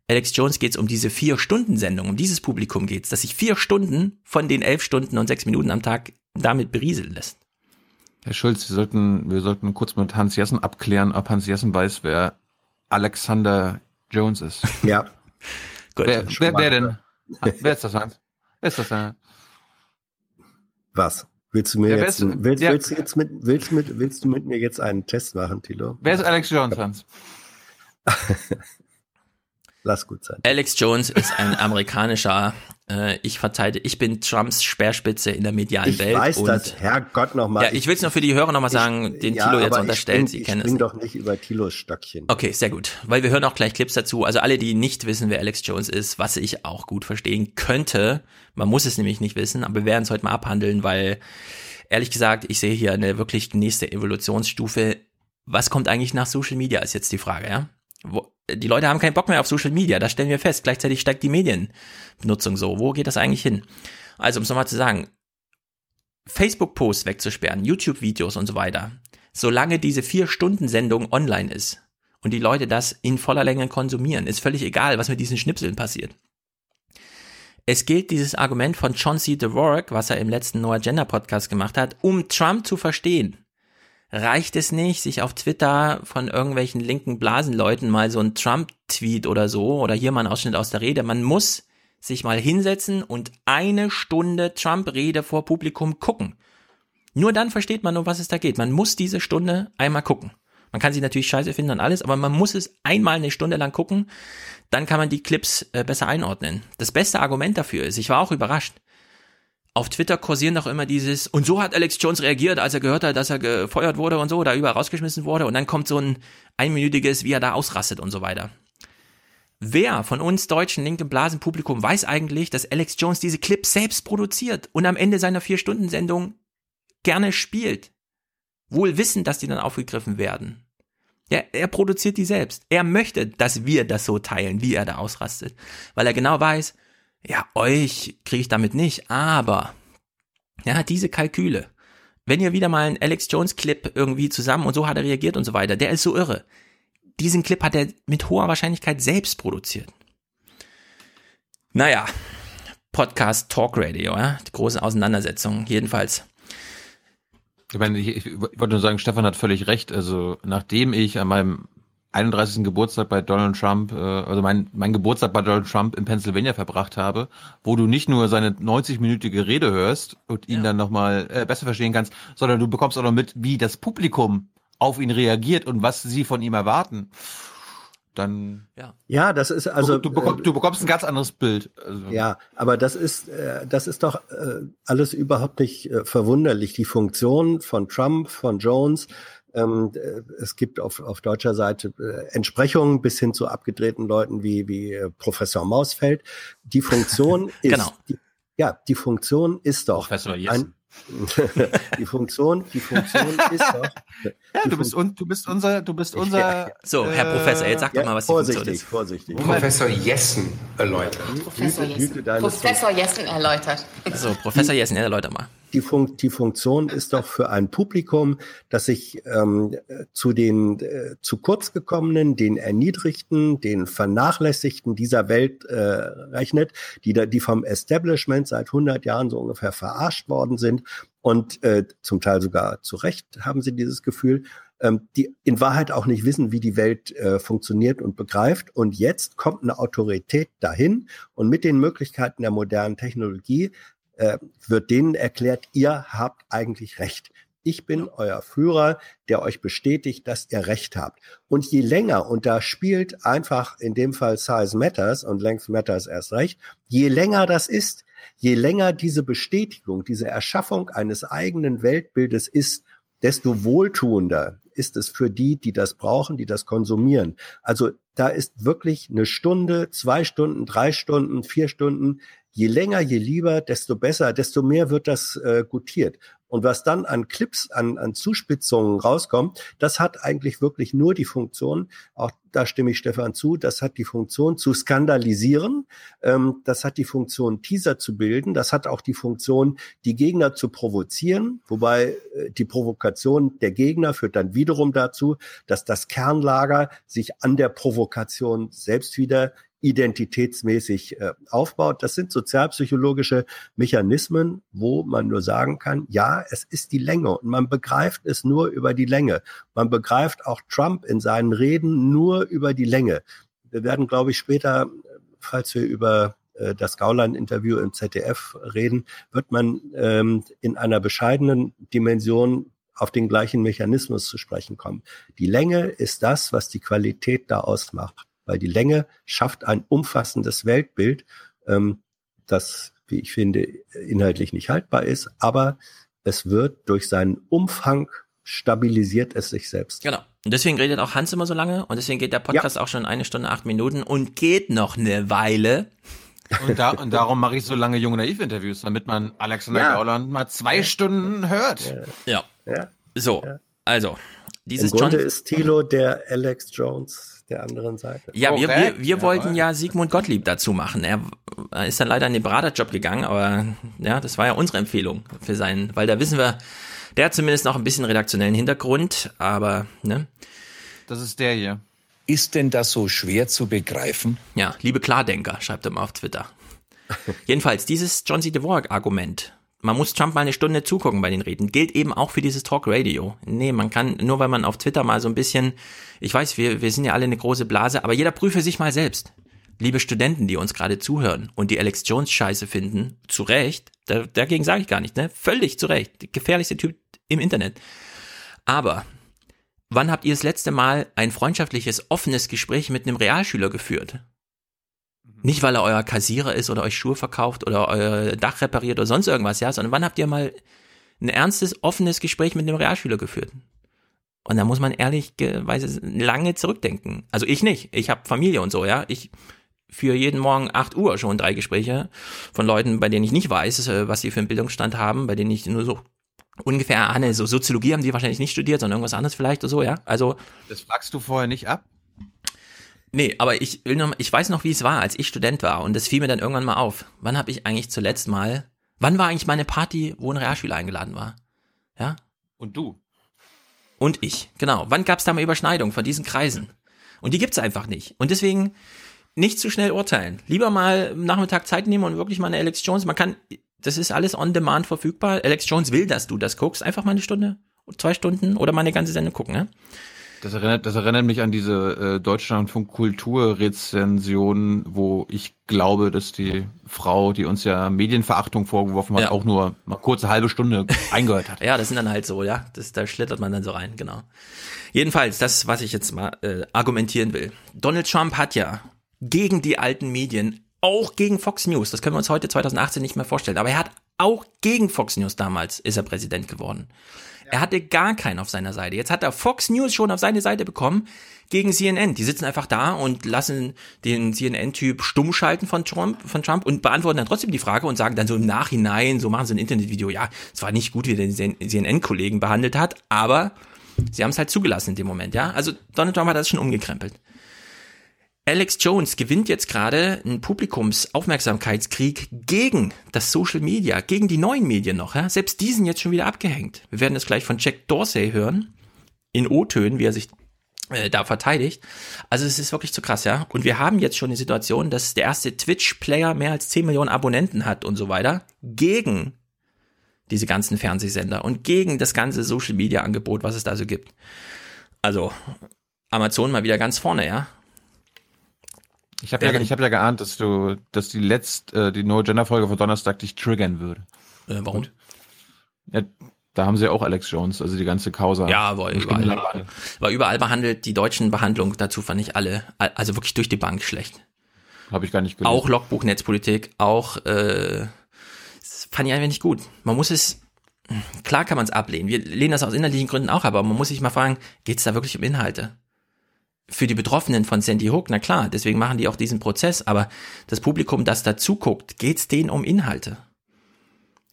Alex Jones geht es um diese Vier-Stunden-Sendung, um dieses Publikum geht es, dass sich vier Stunden von den elf Stunden und sechs Minuten am Tag damit berieseln lässt. Herr Schulz, wir sollten, wir sollten kurz mit Hans Jessen abklären, ob Hans Jessen weiß, wer Alexander Jones ist. Ja. Gut. Wer, wer, wer denn? wer ist das, Hans? Wer ist das denn? Was? Willst du mir Ja, jetzt, wer ist- willst, ja. willst du jetzt mit, willst, mit, willst du mit mir jetzt einen Test machen, Tilo? Wer ist Alex Jones, Hans? Lass gut sein. Alex Jones ist ein amerikanischer, äh, ich verteidige, ich bin Trumps Speerspitze in der medialen Ich Welt. weiß und das, Herrgott nochmal. Ja, ich will es nur für die Hörer nochmal sagen, den ja, Tilo jetzt unterstellt, ich sie kennen ich es. spring doch nicht über Tilos Stöckchen. Okay, sehr gut. Weil wir hören auch gleich Clips dazu. Also alle, die nicht wissen, wer Alex Jones ist, was ich auch gut verstehen könnte. Man muss es nämlich nicht wissen, aber wir werden es heute mal abhandeln, weil ehrlich gesagt, ich sehe hier eine wirklich nächste Evolutionsstufe. Was kommt eigentlich nach Social Media, ist jetzt die Frage, ja? Wo, die Leute haben keinen Bock mehr auf Social Media, das stellen wir fest. Gleichzeitig steigt die Mediennutzung so. Wo geht das eigentlich hin? Also, um es nochmal zu sagen, Facebook-Posts wegzusperren, YouTube-Videos und so weiter, solange diese Vier-Stunden-Sendung online ist und die Leute das in voller Länge konsumieren, ist völlig egal, was mit diesen Schnipseln passiert. Es gilt dieses Argument von John C. Dvorak, was er im letzten No Agenda Podcast gemacht hat, um Trump zu verstehen. Reicht es nicht, sich auf Twitter von irgendwelchen linken Blasenleuten mal so ein Trump-Tweet oder so oder hier mal ein Ausschnitt aus der Rede. Man muss sich mal hinsetzen und eine Stunde Trump-Rede vor Publikum gucken. Nur dann versteht man, um was es da geht. Man muss diese Stunde einmal gucken. Man kann sie natürlich scheiße finden und alles, aber man muss es einmal eine Stunde lang gucken. Dann kann man die Clips äh, besser einordnen. Das beste Argument dafür ist, ich war auch überrascht. Auf Twitter kursieren doch immer dieses, und so hat Alex Jones reagiert, als er gehört hat, dass er gefeuert wurde und so, da überall rausgeschmissen wurde, und dann kommt so ein einminütiges, wie er da ausrastet und so weiter. Wer von uns deutschen linken Blasenpublikum weiß eigentlich, dass Alex Jones diese Clips selbst produziert und am Ende seiner Vier-Stunden-Sendung gerne spielt? Wohl wissend, dass die dann aufgegriffen werden. Ja, er produziert die selbst. Er möchte, dass wir das so teilen, wie er da ausrastet. Weil er genau weiß, ja, euch kriege ich damit nicht, aber ja, diese Kalküle. Wenn ihr wieder mal einen Alex Jones Clip irgendwie zusammen und so hat er reagiert und so weiter, der ist so irre. Diesen Clip hat er mit hoher Wahrscheinlichkeit selbst produziert. Naja, Podcast Talk Radio, ja, die große Auseinandersetzung, jedenfalls. Ich meine, ich, ich wollte nur sagen, Stefan hat völlig recht. Also nachdem ich an meinem 31. Geburtstag bei Donald Trump, äh, also mein, mein Geburtstag bei Donald Trump in Pennsylvania verbracht habe, wo du nicht nur seine 90-minütige Rede hörst und ihn dann nochmal äh, besser verstehen kannst, sondern du bekommst auch noch mit, wie das Publikum auf ihn reagiert und was sie von ihm erwarten. dann ja, ja das ist also du, du, bekommst, du bekommst ein ganz anderes Bild. Also. Ja, aber das ist äh, das ist doch äh, alles überhaupt nicht äh, verwunderlich. Die Funktion von Trump, von Jones, äh, es gibt auf, auf deutscher Seite äh, Entsprechungen bis hin zu abgedrehten Leuten wie, wie äh, Professor Mausfeld. Die Funktion ist, Genau. die, ja, die Funktion ist doch Professor Jessen. ein, die Funktion, die Funktion ist doch. Ja, du bist, un, du bist unser, du bist unser. Ja, ja. So, Herr Professor, jetzt sag doch mal, was die Funktion vorsichtig, ist. vorsichtig. Professor Jessen erläutert. Professor Jessen. Professor Jessen erläutert. So, Professor Jessen, erläuter mal. Die, Fun die Funktion ist doch für ein Publikum, das sich ähm, zu den äh, zu kurz gekommenen, den Erniedrigten, den Vernachlässigten dieser Welt äh, rechnet, die, da, die vom Establishment seit 100 Jahren so ungefähr verarscht worden sind und äh, zum Teil sogar zu Recht haben sie dieses Gefühl, ähm, die in Wahrheit auch nicht wissen, wie die Welt äh, funktioniert und begreift. Und jetzt kommt eine Autorität dahin und mit den Möglichkeiten der modernen Technologie äh, wird denen erklärt, ihr habt eigentlich recht. Ich bin euer Führer, der euch bestätigt, dass ihr recht habt. Und je länger, und da spielt einfach in dem Fall Size Matters und Length Matters erst recht, je länger das ist, je länger diese Bestätigung, diese Erschaffung eines eigenen Weltbildes ist, desto wohltuender ist es für die, die das brauchen, die das konsumieren. Also da ist wirklich eine Stunde, zwei Stunden, drei Stunden, vier Stunden, je länger, je lieber, desto besser, desto mehr wird das äh, gutiert. Und was dann an Clips, an, an Zuspitzungen rauskommt, das hat eigentlich wirklich nur die Funktion, auch da stimme ich Stefan zu, das hat die Funktion zu skandalisieren, ähm, das hat die Funktion Teaser zu bilden, das hat auch die Funktion, die Gegner zu provozieren, wobei äh, die Provokation der Gegner führt dann wiederum dazu, dass das Kernlager sich an der Provokation selbst wieder identitätsmäßig äh, aufbaut. Das sind sozialpsychologische Mechanismen, wo man nur sagen kann, ja, es ist die Länge und man begreift es nur über die Länge. Man begreift auch Trump in seinen Reden nur über die Länge. Wir werden, glaube ich, später, falls wir über äh, das Gauland-Interview im ZDF reden, wird man ähm, in einer bescheidenen Dimension auf den gleichen Mechanismus zu sprechen kommen. Die Länge ist das, was die Qualität da ausmacht weil die Länge schafft ein umfassendes Weltbild, ähm, das, wie ich finde, inhaltlich nicht haltbar ist, aber es wird durch seinen Umfang stabilisiert es sich selbst. Genau. Und deswegen redet auch Hans immer so lange und deswegen geht der Podcast auch schon eine Stunde, acht Minuten und geht noch eine Weile. Und, da, und darum mache ich so lange junge Naiv-Interviews, damit man Alexander Ja. Gauland mal zwei Stunden hört. Ja. Ja. So, also, dieses Im Grunde John. ist Thilo der Alex Jones der anderen Seite. Ja, wir, wir, wir wollten ja Sigmund Gottlieb dazu machen. Er ist dann leider in den Beraterjob gegangen, aber ja, das war ja unsere Empfehlung für seinen, weil da wissen wir, der hat zumindest noch ein bisschen redaktionellen Hintergrund, aber ne. Das ist der hier. Ist denn das so schwer zu begreifen? Ja, liebe Klardenker, schreibt er mal auf Twitter. Jedenfalls, dieses John C. Dvorak-Argument, man muss Trump mal eine Stunde zugucken bei den Reden, gilt eben auch für dieses Talk Radio. Nee, man kann, nur weil man auf Twitter mal so ein bisschen, ich weiß, wir, wir sind ja alle eine große Blase, aber jeder prüfe sich mal selbst. Liebe Studenten, die uns gerade zuhören und die Alex Jones scheiße finden, zu Recht, da, dagegen sage ich gar nicht, ne? Völlig zu Recht. Gefährlichste Typ im Internet. Aber wann habt ihr das letzte Mal ein freundschaftliches, offenes Gespräch mit einem Realschüler geführt? Nicht, weil er euer Kassierer ist oder euch Schuhe verkauft oder euer Dach repariert oder sonst irgendwas, ja, sondern wann habt ihr mal ein ernstes, offenes Gespräch mit einem Realschüler geführt? Und da muss man ehrlicherweise lange zurückdenken. Also ich nicht. Ich habe Familie und so, ja. Ich führe jeden Morgen 8 Uhr schon drei Gespräche von Leuten, bei denen ich nicht weiß, äh, was sie für einen Bildungsstand haben, bei denen ich nur so ungefähr ahne, so Soziologie haben die wahrscheinlich nicht studiert, sondern irgendwas anderes vielleicht oder so, ja. Also Das fragst du vorher nicht ab? Nee, aber ich will noch, ich weiß noch, wie es war, als ich Student war und das fiel mir dann irgendwann mal auf. Wann habe ich eigentlich zuletzt mal, wann war eigentlich meine Party, wo ein Realschüler eingeladen war? Ja? Und du? Und ich, genau. Wann gab es da mal Überschneidung von diesen Kreisen? Und die gibt's einfach nicht. Und deswegen nicht zu schnell urteilen. Lieber mal am Nachmittag Zeit nehmen und wirklich mal eine Alex Jones, man kann, das ist alles on demand verfügbar. Alex Jones will, dass du das guckst. Einfach mal eine Stunde, zwei Stunden oder mal eine ganze Sendung gucken, ne? Das erinnert, das erinnert mich an diese äh, Deutschlandfunk Kulturrezension, wo ich glaube, dass die Frau, die uns ja Medienverachtung vorgeworfen hat, Ja. auch nur eine kurze halbe Stunde eingehört hat. Ja, das sind dann halt so, ja. Das, da schlittert man dann so rein, genau. Jedenfalls, das, was ich jetzt mal äh, argumentieren will. Donald Trump hat ja gegen die alten Medien, auch gegen Fox News, das können wir uns heute 2018 nicht mehr vorstellen, aber er hat auch gegen Fox News damals ist er Präsident geworden. Er hatte gar keinen auf seiner Seite. Jetzt hat er Fox News schon auf seine Seite bekommen gegen CNN. Die sitzen einfach da und lassen den CNN-Typ stumm schalten von Trump, von Trump und beantworten dann trotzdem die Frage und sagen dann so im Nachhinein, so machen sie ein Internetvideo, ja, es war nicht gut, wie der den CNN-Kollegen behandelt hat, aber sie haben es halt zugelassen in dem Moment, ja. Also Donald Trump hat das schon umgekrempelt. Alex Jones gewinnt jetzt gerade einen Publikumsaufmerksamkeitskrieg gegen das Social Media, gegen die neuen Medien noch. Ja? Selbst die sind jetzt schon wieder abgehängt. Wir werden es gleich von Jack Dorsey hören, in O-Tönen, wie er sich äh, da verteidigt. Also es ist wirklich zu krass, ja. Und wir haben jetzt schon die Situation, dass der erste Twitch-Player mehr als 10 Millionen Abonnenten hat und so weiter, gegen diese ganzen Fernsehsender und gegen das ganze Social-Media-Angebot, was es da so gibt. Also Amazon mal wieder ganz vorne, ja. Ich habe ja, ich hab ja geahnt, dass du, dass die letzte, äh, die No Gender Folge von Donnerstag dich triggern würde. Äh, warum? Ja, da haben sie auch Alex Jones, also die ganze Causa. Ja, war überall. War überall behandelt. Die deutschen Behandlungen dazu fand ich alle, also wirklich durch die Bank schlecht. Habe ich gar nicht gelesen. Auch Logbuch Netzpolitik, auch äh, fand ich einfach nicht gut. Man muss es, klar kann man es ablehnen. Wir lehnen das aus inhaltlichen Gründen auch, aber man muss sich mal fragen, geht es da wirklich um Inhalte? Für die Betroffenen von Sandy Hook, na klar, deswegen machen die auch diesen Prozess, aber das Publikum, das da zuguckt, geht's denen um Inhalte?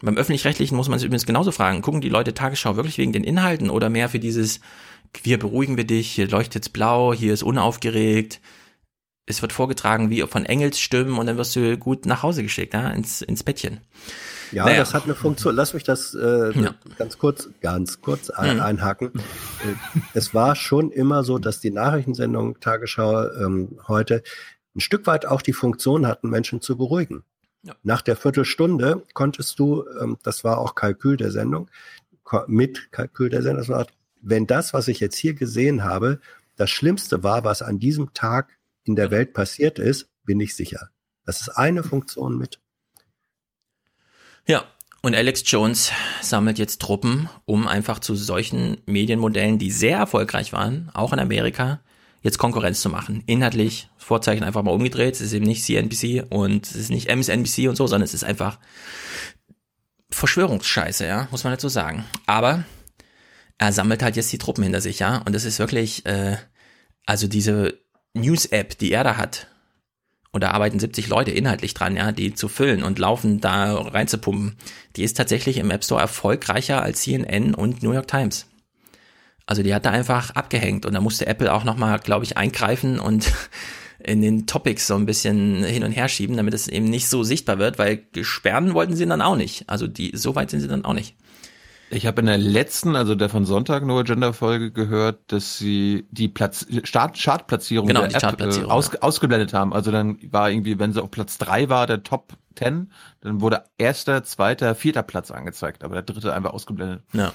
Beim Öffentlich-Rechtlichen muss man sich übrigens genauso fragen, gucken die Leute Tagesschau wirklich wegen den Inhalten oder mehr für dieses, wir beruhigen wir dich, hier leuchtet's blau, hier ist unaufgeregt, es wird vorgetragen wie von Engelsstimmen und dann wirst du gut nach Hause geschickt, ja, ins, ins Bettchen. Ja, Naja. das hat eine Funktion. Lass mich das äh, Ja. ganz kurz, ganz kurz ein, Mhm. einhaken. Äh, es war schon immer so, dass die Nachrichtensendung Tagesschau ähm, heute ein Stück weit auch die Funktion hatten, Menschen zu beruhigen. Nach der Viertelstunde konntest du, ähm, das war auch Kalkül der Sendung, mit Kalkül der Sendung, das war, wenn das, was ich jetzt hier gesehen habe, das Schlimmste war, was an diesem Tag in der Welt passiert ist, bin ich sicher. Das ist eine Funktion mit. Ja, und Alex Jones sammelt jetzt Truppen, um einfach zu solchen Medienmodellen, die sehr erfolgreich waren, auch in Amerika, jetzt Konkurrenz zu machen. Inhaltlich, Vorzeichen einfach mal umgedreht. Es ist eben nicht CNBC und es ist nicht MSNBC und so, sondern es ist einfach Verschwörungsscheiße, ja, muss man dazu sagen. Aber er sammelt halt jetzt die Truppen hinter sich, ja, und das ist wirklich, äh, also diese News-App, die er da hat, und da arbeiten 70 Leute inhaltlich dran, ja, die zu füllen und laufen da reinzupumpen. Die ist tatsächlich im App Store erfolgreicher als CNN und New York Times. Also die hat da einfach abgehängt und da musste Apple auch nochmal, glaube ich, eingreifen und in den Topics so ein bisschen hin und her schieben, damit es eben nicht so sichtbar wird, weil sperren wollten sie dann auch nicht. Also die, so weit sind sie dann auch nicht. Ich habe in der letzten, also der von Sonntag No Agenda Folge gehört, dass sie die Platz, Start, Chartplatzierung Genau, der die App Chartplatzierung, äh, aus, ausgeblendet haben. Also dann war irgendwie, wenn sie auf Platz drei war, der Top 10, dann wurde erster, zweiter, vierter Platz angezeigt, aber der dritte einfach ausgeblendet. Ja.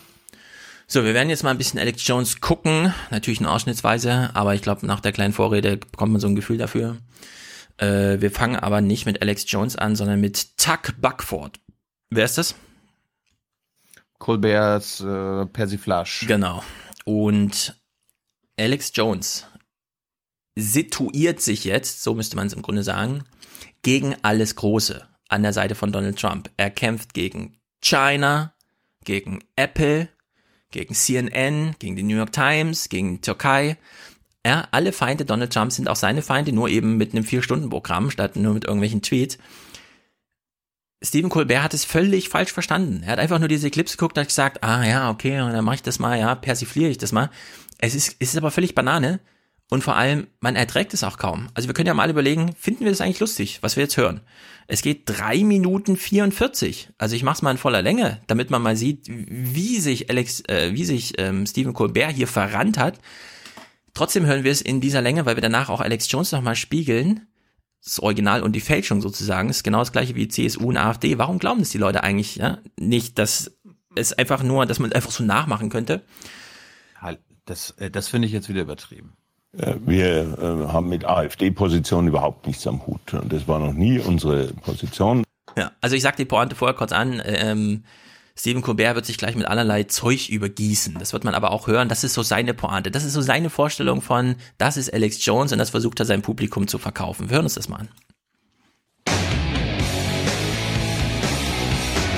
So, wir werden jetzt mal ein bisschen Alex Jones gucken, natürlich nur ausschnittsweise, aber ich glaube, nach der kleinen Vorrede bekommt man so ein Gefühl dafür. Äh, wir fangen aber nicht mit Alex Jones an, sondern mit Tuck Buckford. Wer ist das? Colberts äh, Persiflage. Genau. Und Alex Jones situiert sich jetzt, so müsste man es im Grunde sagen, gegen alles Große an der Seite von Donald Trump. Er kämpft gegen China, gegen Apple, gegen CNN, gegen die New York Times, gegen die Türkei. Ja, alle Feinde Donald Trump sind auch seine Feinde, nur eben mit einem Vier-Stunden-Programm statt nur mit irgendwelchen Tweets. Stephen Colbert hat es völlig falsch verstanden. Er hat einfach nur diese Clips geguckt und hat gesagt, ah ja, okay, dann mache ich das mal, ja, persifliere ich das mal. Es ist, es ist aber völlig Banane und vor allem, man erträgt es auch kaum. Also wir können ja mal überlegen, finden wir das eigentlich lustig, was wir jetzt hören? Es geht drei Minuten 44. Also ich mache es mal in voller Länge, damit man mal sieht, wie sich Alex, äh, wie sich ähm, Stephen Colbert hier verrannt hat. Trotzdem hören wir es in dieser Länge, weil wir danach auch Alex Jones nochmal spiegeln. Das Original und die Fälschung sozusagen ist genau das gleiche wie CSU und AfD. Warum glauben das die Leute eigentlich ja? nicht, dass es einfach nur, dass man es einfach so nachmachen könnte? Halt, Das, äh, das finde ich jetzt wieder übertrieben. Äh, Wir äh, haben mit AfD-Positionen überhaupt nichts am Hut. Und das war noch nie unsere Position. Ja, also ich sag die Pointe vorher kurz an. Ähm, Stephen Colbert wird sich gleich mit allerlei Zeug übergießen. Das wird man aber auch hören. Das ist so seine Pointe. Das ist so seine Vorstellung von, das ist Alex Jones und das versucht er seinem Publikum zu verkaufen. Wir hören uns das mal an.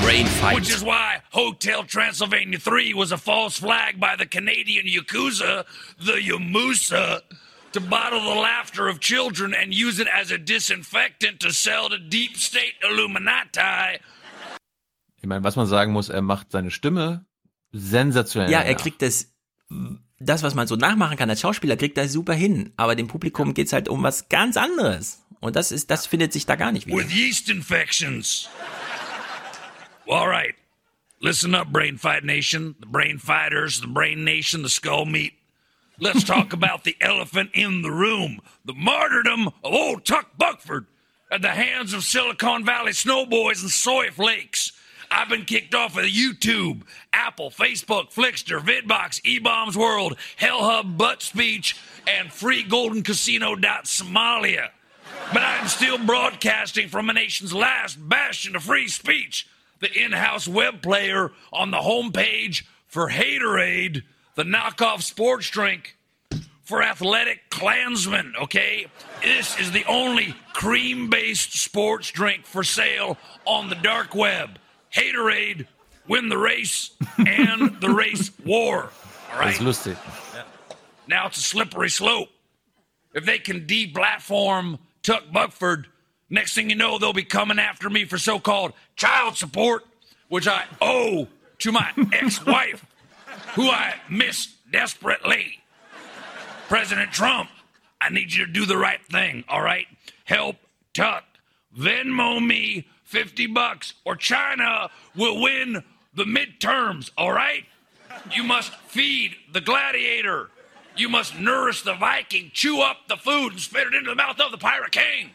Brain. Which is why Hotel Transylvania 3 was a false flag by the Canadian Yakuza, the Yamusa, to bottle the laughter of children and use it as a disinfectant to sell to deep state Illuminati. Ich meine, was man sagen muss, er macht seine Stimme sensationell. Ja, er nach. kriegt das, das, was man so nachmachen kann als Schauspieler, kriegt er super hin. Aber dem Publikum geht's halt um was ganz anderes. Und das ist, das findet sich da gar nicht wieder. With yeast infections. all right. Listen up, Brain Fight Nation, the Brain Fighters, the Brain Nation, the Skull Meat. Let's talk about the elephant in the room, the martyrdom of old Tuck Buckford at the hands of Silicon Valley snowboys and soy flakes. I've been kicked off of YouTube, Apple, Facebook, Flickster, Vidbox, eBombs World, Hellhub, Butt Speech, and FreeGoldenCasino.Somalia. But I'm still broadcasting from a nation's last bastion of free speech, the in-house web player on the homepage for Haterade, the knockoff sports drink for athletic Klansmen, okay? This is the only cream based sports drink for sale on the dark web. Haterade, win the race and the race war. All Das right? lustig. Now it's a slippery slope. If they can deplatform Tuck Buckford, next thing you know, they'll be coming after me for so called child support, which I owe to my ex wife, who I miss desperately. President Trump, I need you to do the right thing, all right? Help Tuck. Venmo me 50 bucks, or China will win the midterms, all right? You must feed the gladiator. You must nourish the Viking, chew up the food, and spit it into the mouth of the Pirate King.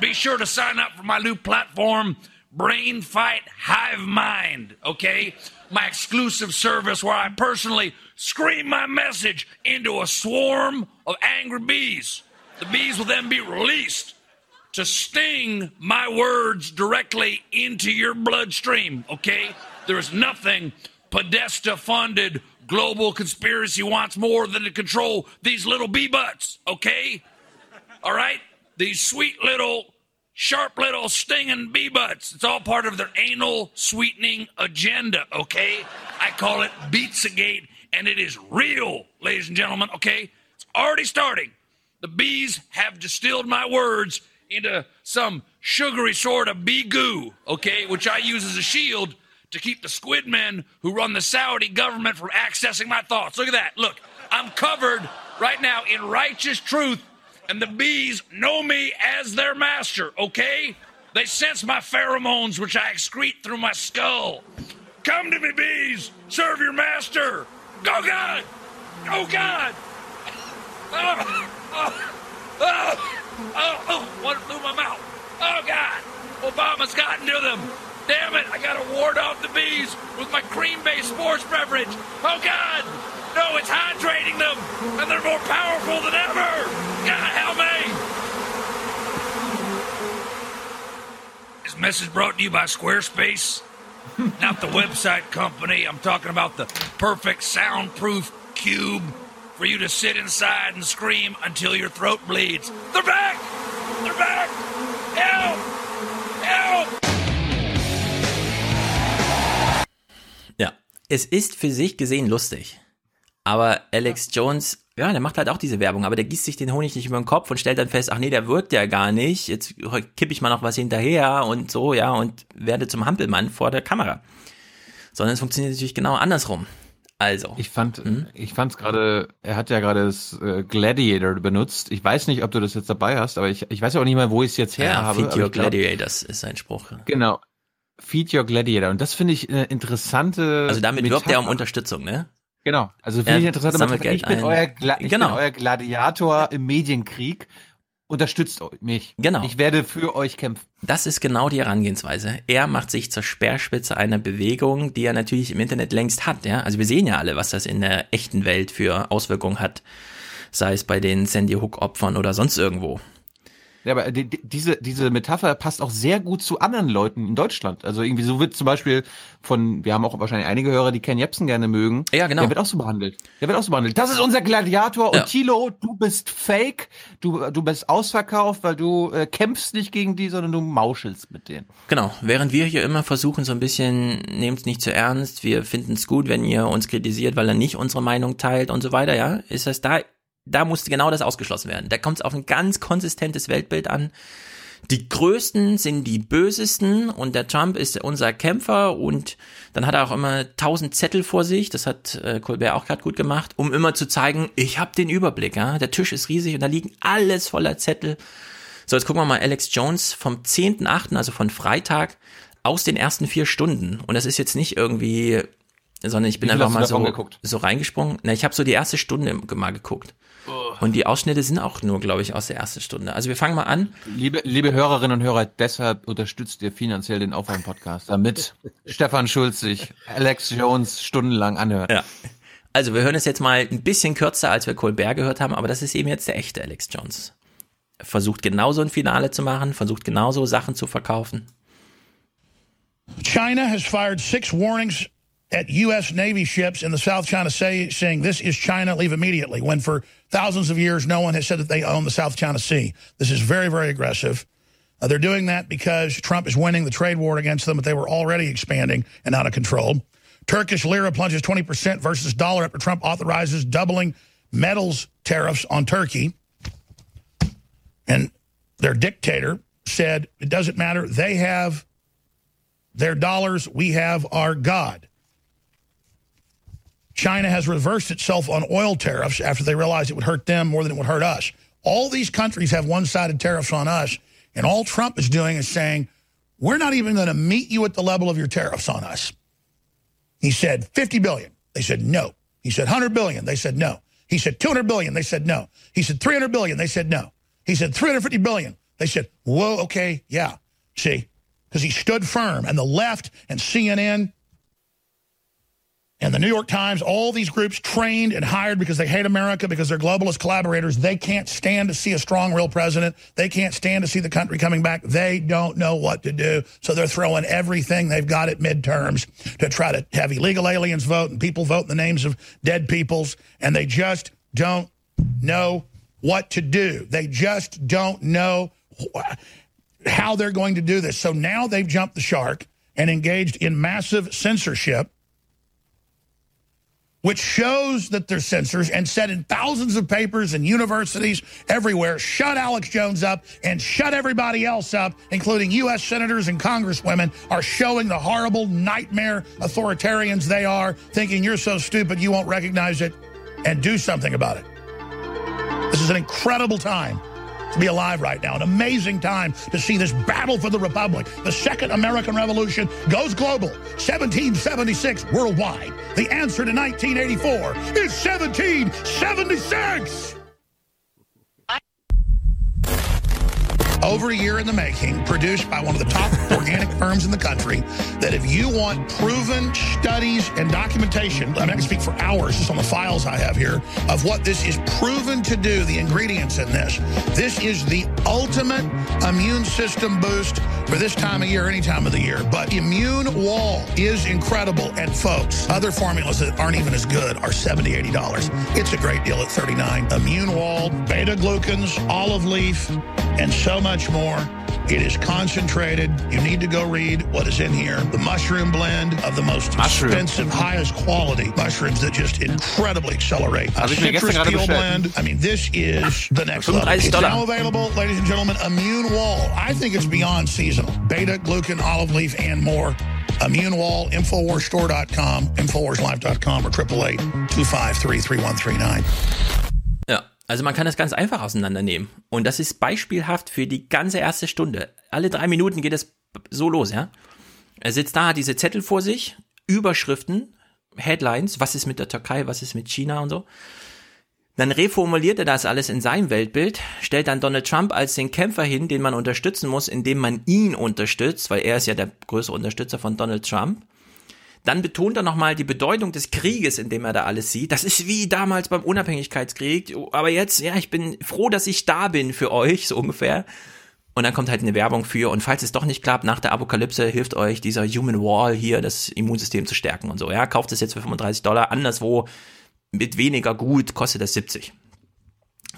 Be sure to sign up for my new platform, Brain Fight Hive Mind, okay? My exclusive service where I personally scream my message into a swarm of angry bees. The bees will then be released to sting my words directly into your bloodstream, okay? There is nothing Podesta funded global conspiracy wants more than to control these little bee butts, okay? All right? These sweet little, sharp little stinging bee butts. It's all part of their anal sweetening agenda, okay? I call it Beatsagate, and it is real, ladies and gentlemen, okay? It's already starting. The bees have distilled my words into some sugary sort of bee goo, okay, which I use as a shield to keep the squid men who run the Saudi government from accessing my thoughts. Look at that. Look, I'm covered right now in righteous truth, and the bees know me as their master, okay? They sense my pheromones, which I excrete through my skull. Come to me, bees! Serve your master! Go, God! Go, God! Oh, oh, oh, oh, oh, one blew my mouth. Oh, God! Obama's gotten to them. Damn it, I gotta ward off the bees with my cream-based sports beverage. Oh, God! No, it's hydrating them, and they're more powerful than ever! God, help me! This message brought to you by Squarespace. Not the website company. I'm talking about the perfect soundproof cube for you to sit inside and scream until your throat bleeds. They're back! They're back! Help! Help! Ja, es ist für sich gesehen lustig. Aber Alex Jones, ja, der macht halt auch diese Werbung, aber der gießt sich den Honig nicht über den Kopf und stellt dann fest, ach nee, der wirkt ja gar nicht. Jetzt kippe ich mal noch was hinterher und so, ja, und werde zum Hampelmann vor der Kamera. Sondern es funktioniert natürlich genau andersrum. Also. Ich fand, ich fand's gerade, er hat ja gerade das äh, Gladiator benutzt. Ich weiß nicht, ob du das jetzt dabei hast, aber ich, ich weiß ja auch nicht mal, wo ich es jetzt her Ja, habe. Feed Your glaub- Gladiators ist sein Spruch. Genau. Feed Your Gladiator. Und das finde ich eine interessante. Also damit wirbt er um Metapher. Unterstützung, ne? Genau. Also finde Er ich interessant. Ich bin, euer Gla ich Genau. bin euer Gladiator im Medienkrieg. Unterstützt mich. Genau. Ich werde für euch kämpfen. Das ist genau die Herangehensweise. Er macht sich zur Speerspitze einer Bewegung, die er natürlich im Internet längst hat. Ja? Also wir sehen ja alle, was das in der echten Welt für Auswirkungen hat. Sei es bei den Sandy Hook Opfern oder sonst irgendwo. Ja, aber die, die, diese, diese Metapher passt auch sehr gut zu anderen Leuten in Deutschland. Also irgendwie so wird zum Beispiel von, wir haben auch wahrscheinlich einige Hörer, die Ken Jebsen gerne mögen. Ja, genau. Der wird auch so behandelt. Der wird auch so behandelt. Das ist unser Gladiator Ja. und Thilo, du bist fake, du, du bist ausverkauft, weil du äh, kämpfst nicht gegen die, sondern du mauschelst mit denen. Genau, während wir hier immer versuchen, so ein bisschen, nehmt's nicht zu ernst, wir finden es gut, wenn ihr uns kritisiert, weil er nicht unsere Meinung teilt und so weiter, ja, ist das da, da musste genau das ausgeschlossen werden. Da kommt es auf ein ganz konsistentes Weltbild an. Die Größten sind die Bösesten und der Trump ist unser Kämpfer und dann hat er auch immer tausend Zettel vor sich, das hat äh, Colbert auch gerade gut gemacht, um immer zu zeigen, ich habe den Überblick, ja, der Tisch ist riesig und da liegen alles voller Zettel. So, jetzt gucken wir mal Alex Jones vom 10.8., also von Freitag, aus den ersten vier Stunden. Und das ist jetzt nicht irgendwie, sondern ich bin einfach mal so, geguckt? so reingesprungen. Na, ich habe so die erste Stunde mal geguckt. Und die Ausschnitte sind auch nur, glaube ich, aus der ersten Stunde. Also wir fangen mal an. Liebe, liebe Hörerinnen und Hörer, deshalb unterstützt ihr finanziell den Aufwand-Podcast, damit Stefan Schulz sich Alex Jones stundenlang anhört. Ja. Also wir hören es jetzt mal ein bisschen kürzer, als wir Colbert gehört haben, aber das ist eben jetzt der echte Alex Jones. Versucht genauso ein Finale zu machen, versucht genauso Sachen zu verkaufen. China has fired six warnings at U.S. Navy ships in the South China Sea, saying this is China, leave immediately, when for thousands of years no one has said that they own the South China Sea. This is very, very aggressive. Uh, they're doing that because Trump is winning the trade war against them, but they were already expanding and out of control. Turkish lira plunges 20% versus dollar after Trump authorizes doubling metals tariffs on Turkey. And their dictator said it doesn't matter. They have their dollars, we have our God. China has reversed itself on oil tariffs after they realized it would hurt them more than it would hurt us. All these countries have one sided tariffs on us, and all Trump is doing is saying, we're not even going to meet you at the level of your tariffs on us. He said 50 billion. They said no. He said 100 billion. They said no. He said 200 billion. They said no. He said 300 billion. They said no. He said 350 billion. They said, whoa, okay, yeah. See, because he stood firm. And the left and CNN and the New York Times, all these groups trained and hired because they hate America, because they're globalist collaborators. They can't stand to see a strong, real president. They can't stand to see the country coming back. They don't know what to do. So they're throwing everything they've got at midterms to try to have illegal aliens vote and people vote in the names of dead peoples. And they just don't know what to do. They just don't know how they're going to do this. So now they've jumped the shark and engaged in massive censorship which shows that they're censors and said in thousands of papers and universities everywhere, shut Alex Jones up and shut everybody else up, including U.S. senators and congresswomen, are showing the horrible nightmare authoritarians they are, thinking you're so stupid you won't recognize it and do something about it. This is an incredible time to be alive right now. An amazing time to see this battle for the Republic. The Second American Revolution goes global. 1776 worldwide. The answer to 1984 is 1776. Over a year in the making, produced by one of the top organic firms in the country, that if you want proven studies and documentation, I'm not going to speak for hours, just on the files I have here, of what this is proven to do, the ingredients in this. This is the ultimate immune system boost for this time of year, any time of the year. But Immune Wall is incredible. And folks, other formulas that aren't even as good are $70, $80. It's a great deal at 39. Immune Wall, beta glucans, olive leaf, and so much more. It is concentrated. You need to go read what is in here. The mushroom blend of the most Mushroom. expensive, highest quality mushrooms that just incredibly accelerate. A Hab ich mir gestern citrus peel blend. I mean, this is the next level. 35 It's now available, ladies and gentlemen. Immune Wall. I think it's beyond seasonal. Beta, glucan, olive leaf, and more. Immune Wall, InfoWarsStore.com, InfoWarsLife.com or 888-253-3139. Ja, also man kann das ganz einfach auseinandernehmen. Und das ist beispielhaft für die ganze erste Stunde. Alle drei Minuten geht es so los, ja. Er sitzt da, hat diese Zettel vor sich, Überschriften, Headlines, was ist mit der Türkei, was ist mit China und so. Dann reformuliert er das alles in seinem Weltbild, stellt dann Donald Trump als den Kämpfer hin, den man unterstützen muss, indem man ihn unterstützt, weil er ist ja der größere Unterstützer von Donald Trump. Dann betont er nochmal die Bedeutung des Krieges, in dem er da alles sieht. Das ist wie damals beim Unabhängigkeitskrieg. Aber jetzt, ja, ich bin froh, dass ich da bin für euch, so ungefähr. Und dann kommt halt eine Werbung für, und falls es doch nicht klappt, nach der Apokalypse hilft euch dieser Human Wall hier, das Immunsystem zu stärken und so. Ja, kauft es jetzt für 35 Dollar, anderswo mit weniger gut kostet das 70.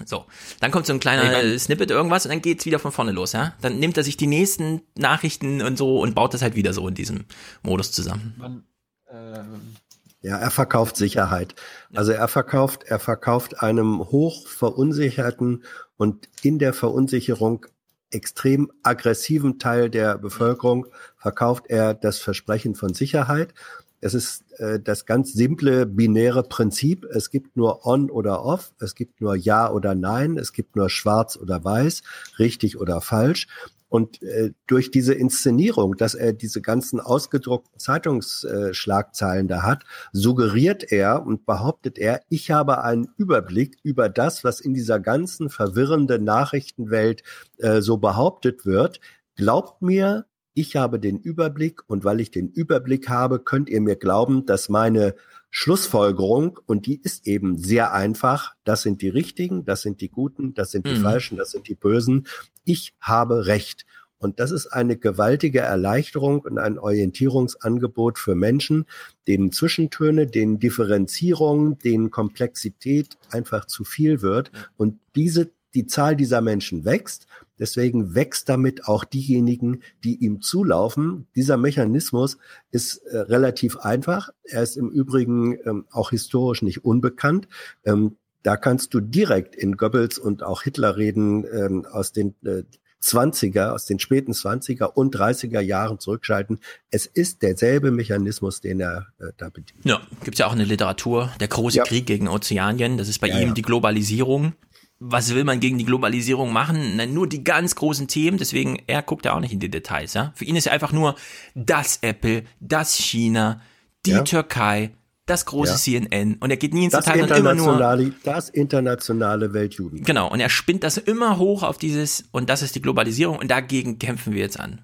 So, dann kommt so ein kleiner Ja, Snippet irgendwas und dann geht's wieder von vorne los, ja. Dann nimmt er sich die nächsten Nachrichten und so und baut das halt wieder so in diesem Modus zusammen. Man, ähm, Ja, er verkauft Sicherheit. Also er verkauft, er verkauft einem hoch verunsicherten und in der Verunsicherung extrem aggressiven Teil der Bevölkerung verkauft er das Versprechen von Sicherheit. Es ist äh, das ganz simple binäre Prinzip. Es gibt nur on oder off. Es gibt nur ja oder nein. Es gibt nur schwarz oder weiß, richtig oder falsch. Und äh, durch diese Inszenierung, dass er diese ganzen ausgedruckten Zeitungsschlagzeilen da hat, suggeriert er und behauptet er, ich habe einen Überblick über das, was in dieser ganzen verwirrenden Nachrichtenwelt äh, so behauptet wird. Glaubt mir, ich habe den Überblick und weil ich den Überblick habe, könnt ihr mir glauben, dass meine Schlussfolgerung, und die ist eben sehr einfach, das sind die Richtigen, das sind die Guten, das sind die Mhm. Falschen, das sind die Bösen. Ich habe Recht. Und das ist eine gewaltige Erleichterung und ein Orientierungsangebot für Menschen, denen Zwischentöne, denen Differenzierung, denen Komplexität einfach zu viel wird. Und diese, die Zahl dieser Menschen wächst. Deswegen wächst damit auch diejenigen, die ihm zulaufen. Dieser Mechanismus ist äh, relativ einfach. Er ist im Übrigen ähm, auch historisch nicht unbekannt. Ähm, da kannst du direkt in Goebbels und auch Hitler-Reden ähm, aus den äh, 20er, aus den späten 20er und 30er Jahren zurückschalten. Es ist derselbe Mechanismus, den er äh, da bedient. Ja, gibt's ja auch eine Literatur, der große Ja. Krieg gegen Ozeanien, das ist bei Ja, ihm ja. die Globalisierung. Was will man gegen die Globalisierung machen? Na, nur die ganz großen Themen, deswegen, er guckt ja auch nicht in die Details, ja. Für ihn ist ja einfach nur das Apple, das China, die Ja. Türkei, das große Ja. CNN und er geht nie ins Das Detail, sondern immer nur, das internationale Weltjugend. genau, und er spinnt das immer hoch auf dieses, und das ist die Globalisierung und dagegen kämpfen wir jetzt an.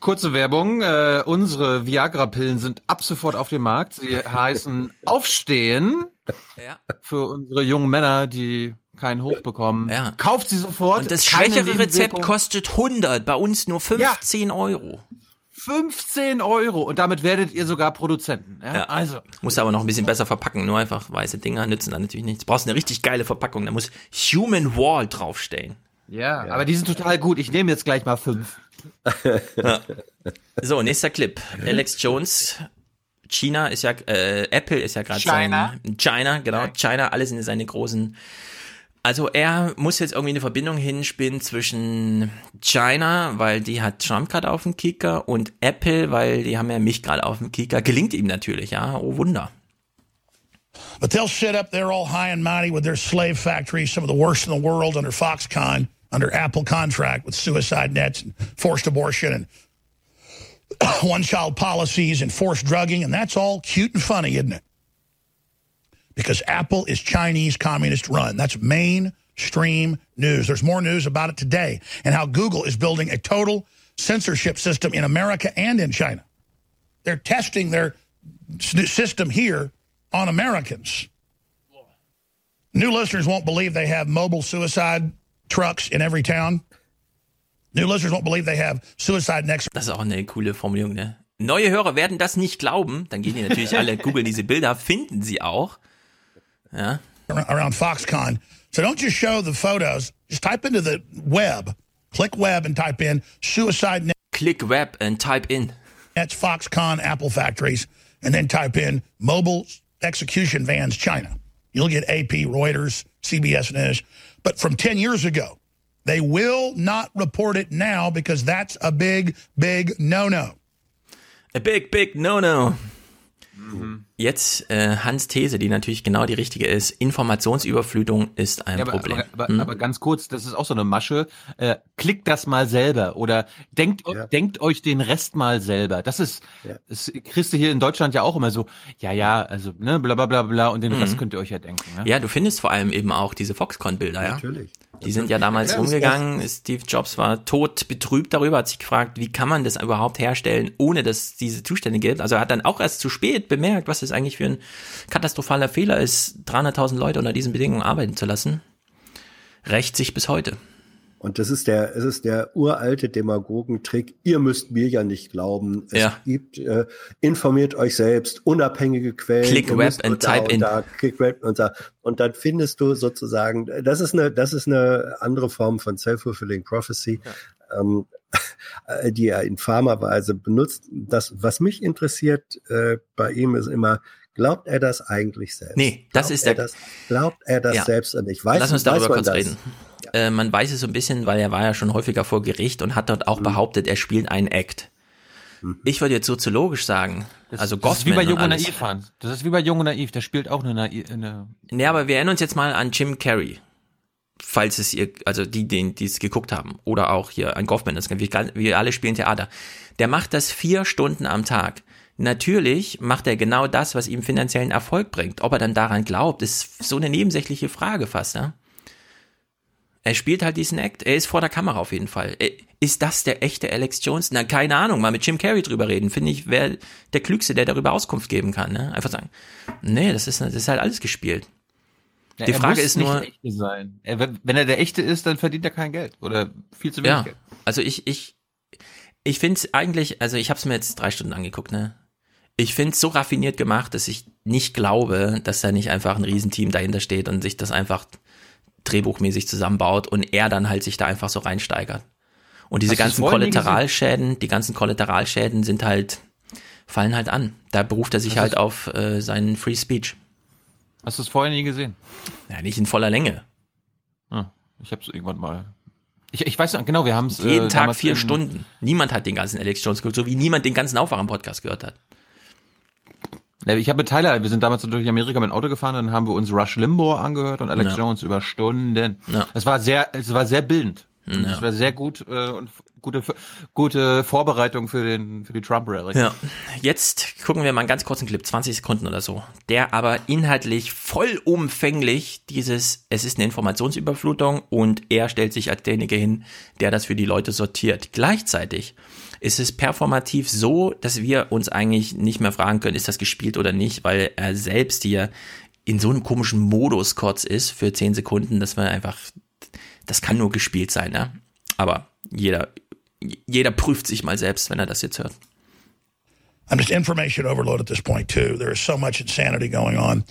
Kurze Werbung. Äh, unsere Viagra-Pillen sind ab sofort auf dem Markt. Sie heißen Aufstehen für unsere jungen Männer, die keinen Hoch bekommen. Ja. Kauft sie sofort. Und das schwächere Rezept kostet 100, bei uns nur 15 Euro. 15 Euro und damit werdet ihr sogar Produzenten. Ja? Also, Muss aber noch ein bisschen besser verpacken. Nur einfach weiße Dinger nützen dann natürlich nichts. Du brauchst eine richtig geile Verpackung. Da muss Human Wall draufstehen. ja, aber die sind total gut. Ich nehme jetzt gleich mal fünf. So, nächster Clip. Alex Jones. China ist ja, äh, Apple ist ja gerade China. sein, China, genau, China, alles sind seine großen, also er muss jetzt irgendwie eine Verbindung hinspinnen zwischen China, weil die hat Trump gerade auf dem Kicker und Apple, weil die haben ja mich gerade auf dem Kicker. Gelingt ihm natürlich, ja, oh Wunder. But they'll sit up there all high and mighty with their slave factories, some of the worst in the world under Foxconn, under Apple contract with suicide nets and forced abortion and one child policies and forced drugging. And that's all cute and funny, isn't it? Because Apple is Chinese communist run. That's mainstream news. There's more news about it today and how Google is building a total censorship system in America and in China. They're testing their system here on Americans. New listeners won't believe they have mobile suicide trucks in every town. New listeners won't believe they have suicide next. Das ist auch eine coole Formulierung, ne? Neue Hörer werden das nicht glauben. Dann gehen die natürlich alle googeln diese Bilder, finden sie auch. Ja. around Foxconn. So don't just show the photos. Just type into the web, click web, and type in suicide net. Click web and type in. That's Foxconn Apple factories, and then type in mobile execution vans China. You'll get AP, Reuters, CBS News. But from 10 years ago, they will not report it now because that's a big, big no no. A big, big no-no. Mm-hmm. Jetzt äh, Hans These, die natürlich genau die richtige ist. Informationsüberflutung ist ein Ja, aber, Problem. aber, aber, Hm? aber ganz kurz, das ist auch so eine Masche. Äh, klickt das mal selber oder denkt, denkt euch den Rest mal selber. Das ist, das kriegst du hier in Deutschland ja auch immer so, ja, ja, also, ne, bla bla bla bla und den Mhm. Rest könnt ihr euch ja denken. Ne? Ja, du findest vor allem eben auch diese Foxconn-Bilder, ja? Natürlich. Die sind ja damals Ja, rumgegangen. Steve Jobs war tot betrübt darüber, hat sich gefragt, wie kann man das überhaupt herstellen, ohne dass es diese Zustände gibt. Also er hat dann auch erst zu spät bemerkt, was das eigentlich für ein katastrophaler Fehler ist, 300.000 Leute unter diesen Bedingungen arbeiten zu lassen. Rächt sich bis heute. Und das ist der, es ist der uralte Demagogentrick. Ihr müsst mir ja nicht glauben. Es Ja. gibt, äh, informiert euch selbst, unabhängige Quellen. Click Web and type und in. Da, Click Web und da. Und dann findest du sozusagen, das ist eine, das ist eine andere Form von Self-Fulfilling Prophecy. Ähm, äh, die er infamerweise benutzt. Das, was mich interessiert äh, bei ihm ist immer, glaubt er das eigentlich selbst? Nee, das glaubt ist er der- das, Glaubt er das Ja. selbst? Und ich weiß, Lass uns darüber kurz das? reden. Äh, man weiß es so ein bisschen, weil er war ja schon häufiger vor Gericht und hat dort Mhm. auch behauptet, er spielt einen Act. Ich würde jetzt soziologisch sagen, also Das ist wie bei und Jung und alles. Naiv, Hans. Das ist wie bei Jung und Naiv. Der spielt auch eine, Naiv, eine Nee, aber wir erinnern uns jetzt mal an Jim Carrey. Falls es ihr, also die, die, die es geguckt haben. Oder auch hier an Goffman. Das, wir, wir alle spielen Theater. Der macht das vier Stunden am Tag. Natürlich macht er genau das, was ihm finanziellen Erfolg bringt. Ob er dann daran glaubt, ist so eine nebensächliche Frage fast, ne? Er spielt halt diesen Act. Er ist vor der Kamera auf jeden Fall. Äh, Ist das der echte Alex Jones? Na, keine Ahnung. Mal mit Jim Carrey drüber reden. Finde ich, wäre der Klügste, der darüber Auskunft geben kann. Ne? Einfach sagen, nee, das ist, das ist halt alles gespielt. Ja, Die Frage ist nicht nur. Er, wenn wenn er der Echte ist, dann verdient er kein Geld oder viel zu wenig ja, Geld. also ich, ich, ich finde es eigentlich, also ich habe es mir jetzt drei Stunden angeguckt, ne? Ich finde es so raffiniert gemacht, dass ich nicht glaube, dass da nicht einfach ein Riesenteam dahinter steht und sich das einfach drehbuchmäßig zusammenbaut und er dann halt sich da einfach so reinsteigert. Und diese Hast ganzen? Kollateralschäden, die ganzen Kollateralschäden sind halt, fallen halt an. Da beruft er sich Hast halt auf äh, seinen Free Speech. Hast du es vorher nie gesehen? Ja, nicht in voller Länge. Ah, ich habe es irgendwann mal. Ich, ich weiß noch, genau, wir haben es Jeden äh, Tag vier Stunden. Niemand hat den ganzen Alex Jones geguckt, so wie niemand den ganzen Aufwachen-Podcast gehört hat. Ich habe mit Tyler, wir sind damals durch Amerika mit dem Auto gefahren, dann haben wir uns Rush Limbaugh angehört und Alex Ja. Jones über Stunden. Ja. Es war sehr, es war sehr bildend. Ja. Es war sehr gut äh, und gute, gute Vorbereitung für den für die Trump Rally. Ja, jetzt gucken wir mal einen ganz kurzen Clip, 20 Sekunden oder so, der aber inhaltlich vollumfänglich dieses, es ist eine Informationsüberflutung und er stellt sich als derjenige hin, der das für die Leute sortiert. Gleichzeitig ist es performativ so, dass wir uns eigentlich nicht mehr fragen können, ist das gespielt oder nicht, weil er selbst hier in so einem komischen Modus kurz ist für 10 Sekunden, dass man einfach, das kann nur gespielt sein, ne? Aber jeder, jeder prüft sich mal selbst, wenn er das jetzt hört. I'm just information overload at this point, too. There is so much insanity going on.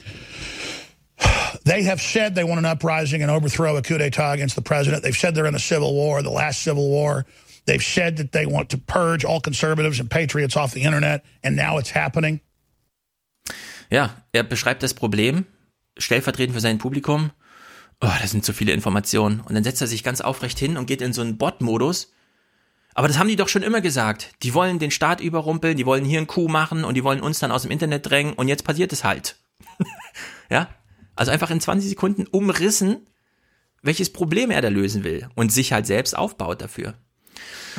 They have said they want an uprising and overthrow a coup d'etat against the president. They've said they're in a civil war, the last civil war. They've said that they want to purge all conservatives and patriots off the internet, and now it's happening. Ja, er beschreibt das Problem, stellvertretend für sein Publikum. Oh, das sind zu viele Informationen. Und dann setzt er sich ganz aufrecht hin und geht in so einen Bot-Modus. Aber das haben die doch schon immer gesagt. Die wollen den Staat überrumpeln, die wollen hier einen Coup machen und die wollen uns dann aus dem Internet drängen und jetzt passiert es halt. ja? Also einfach in 20 Sekunden umrissen, welches Problem er da lösen will und sich halt selbst aufbaut dafür.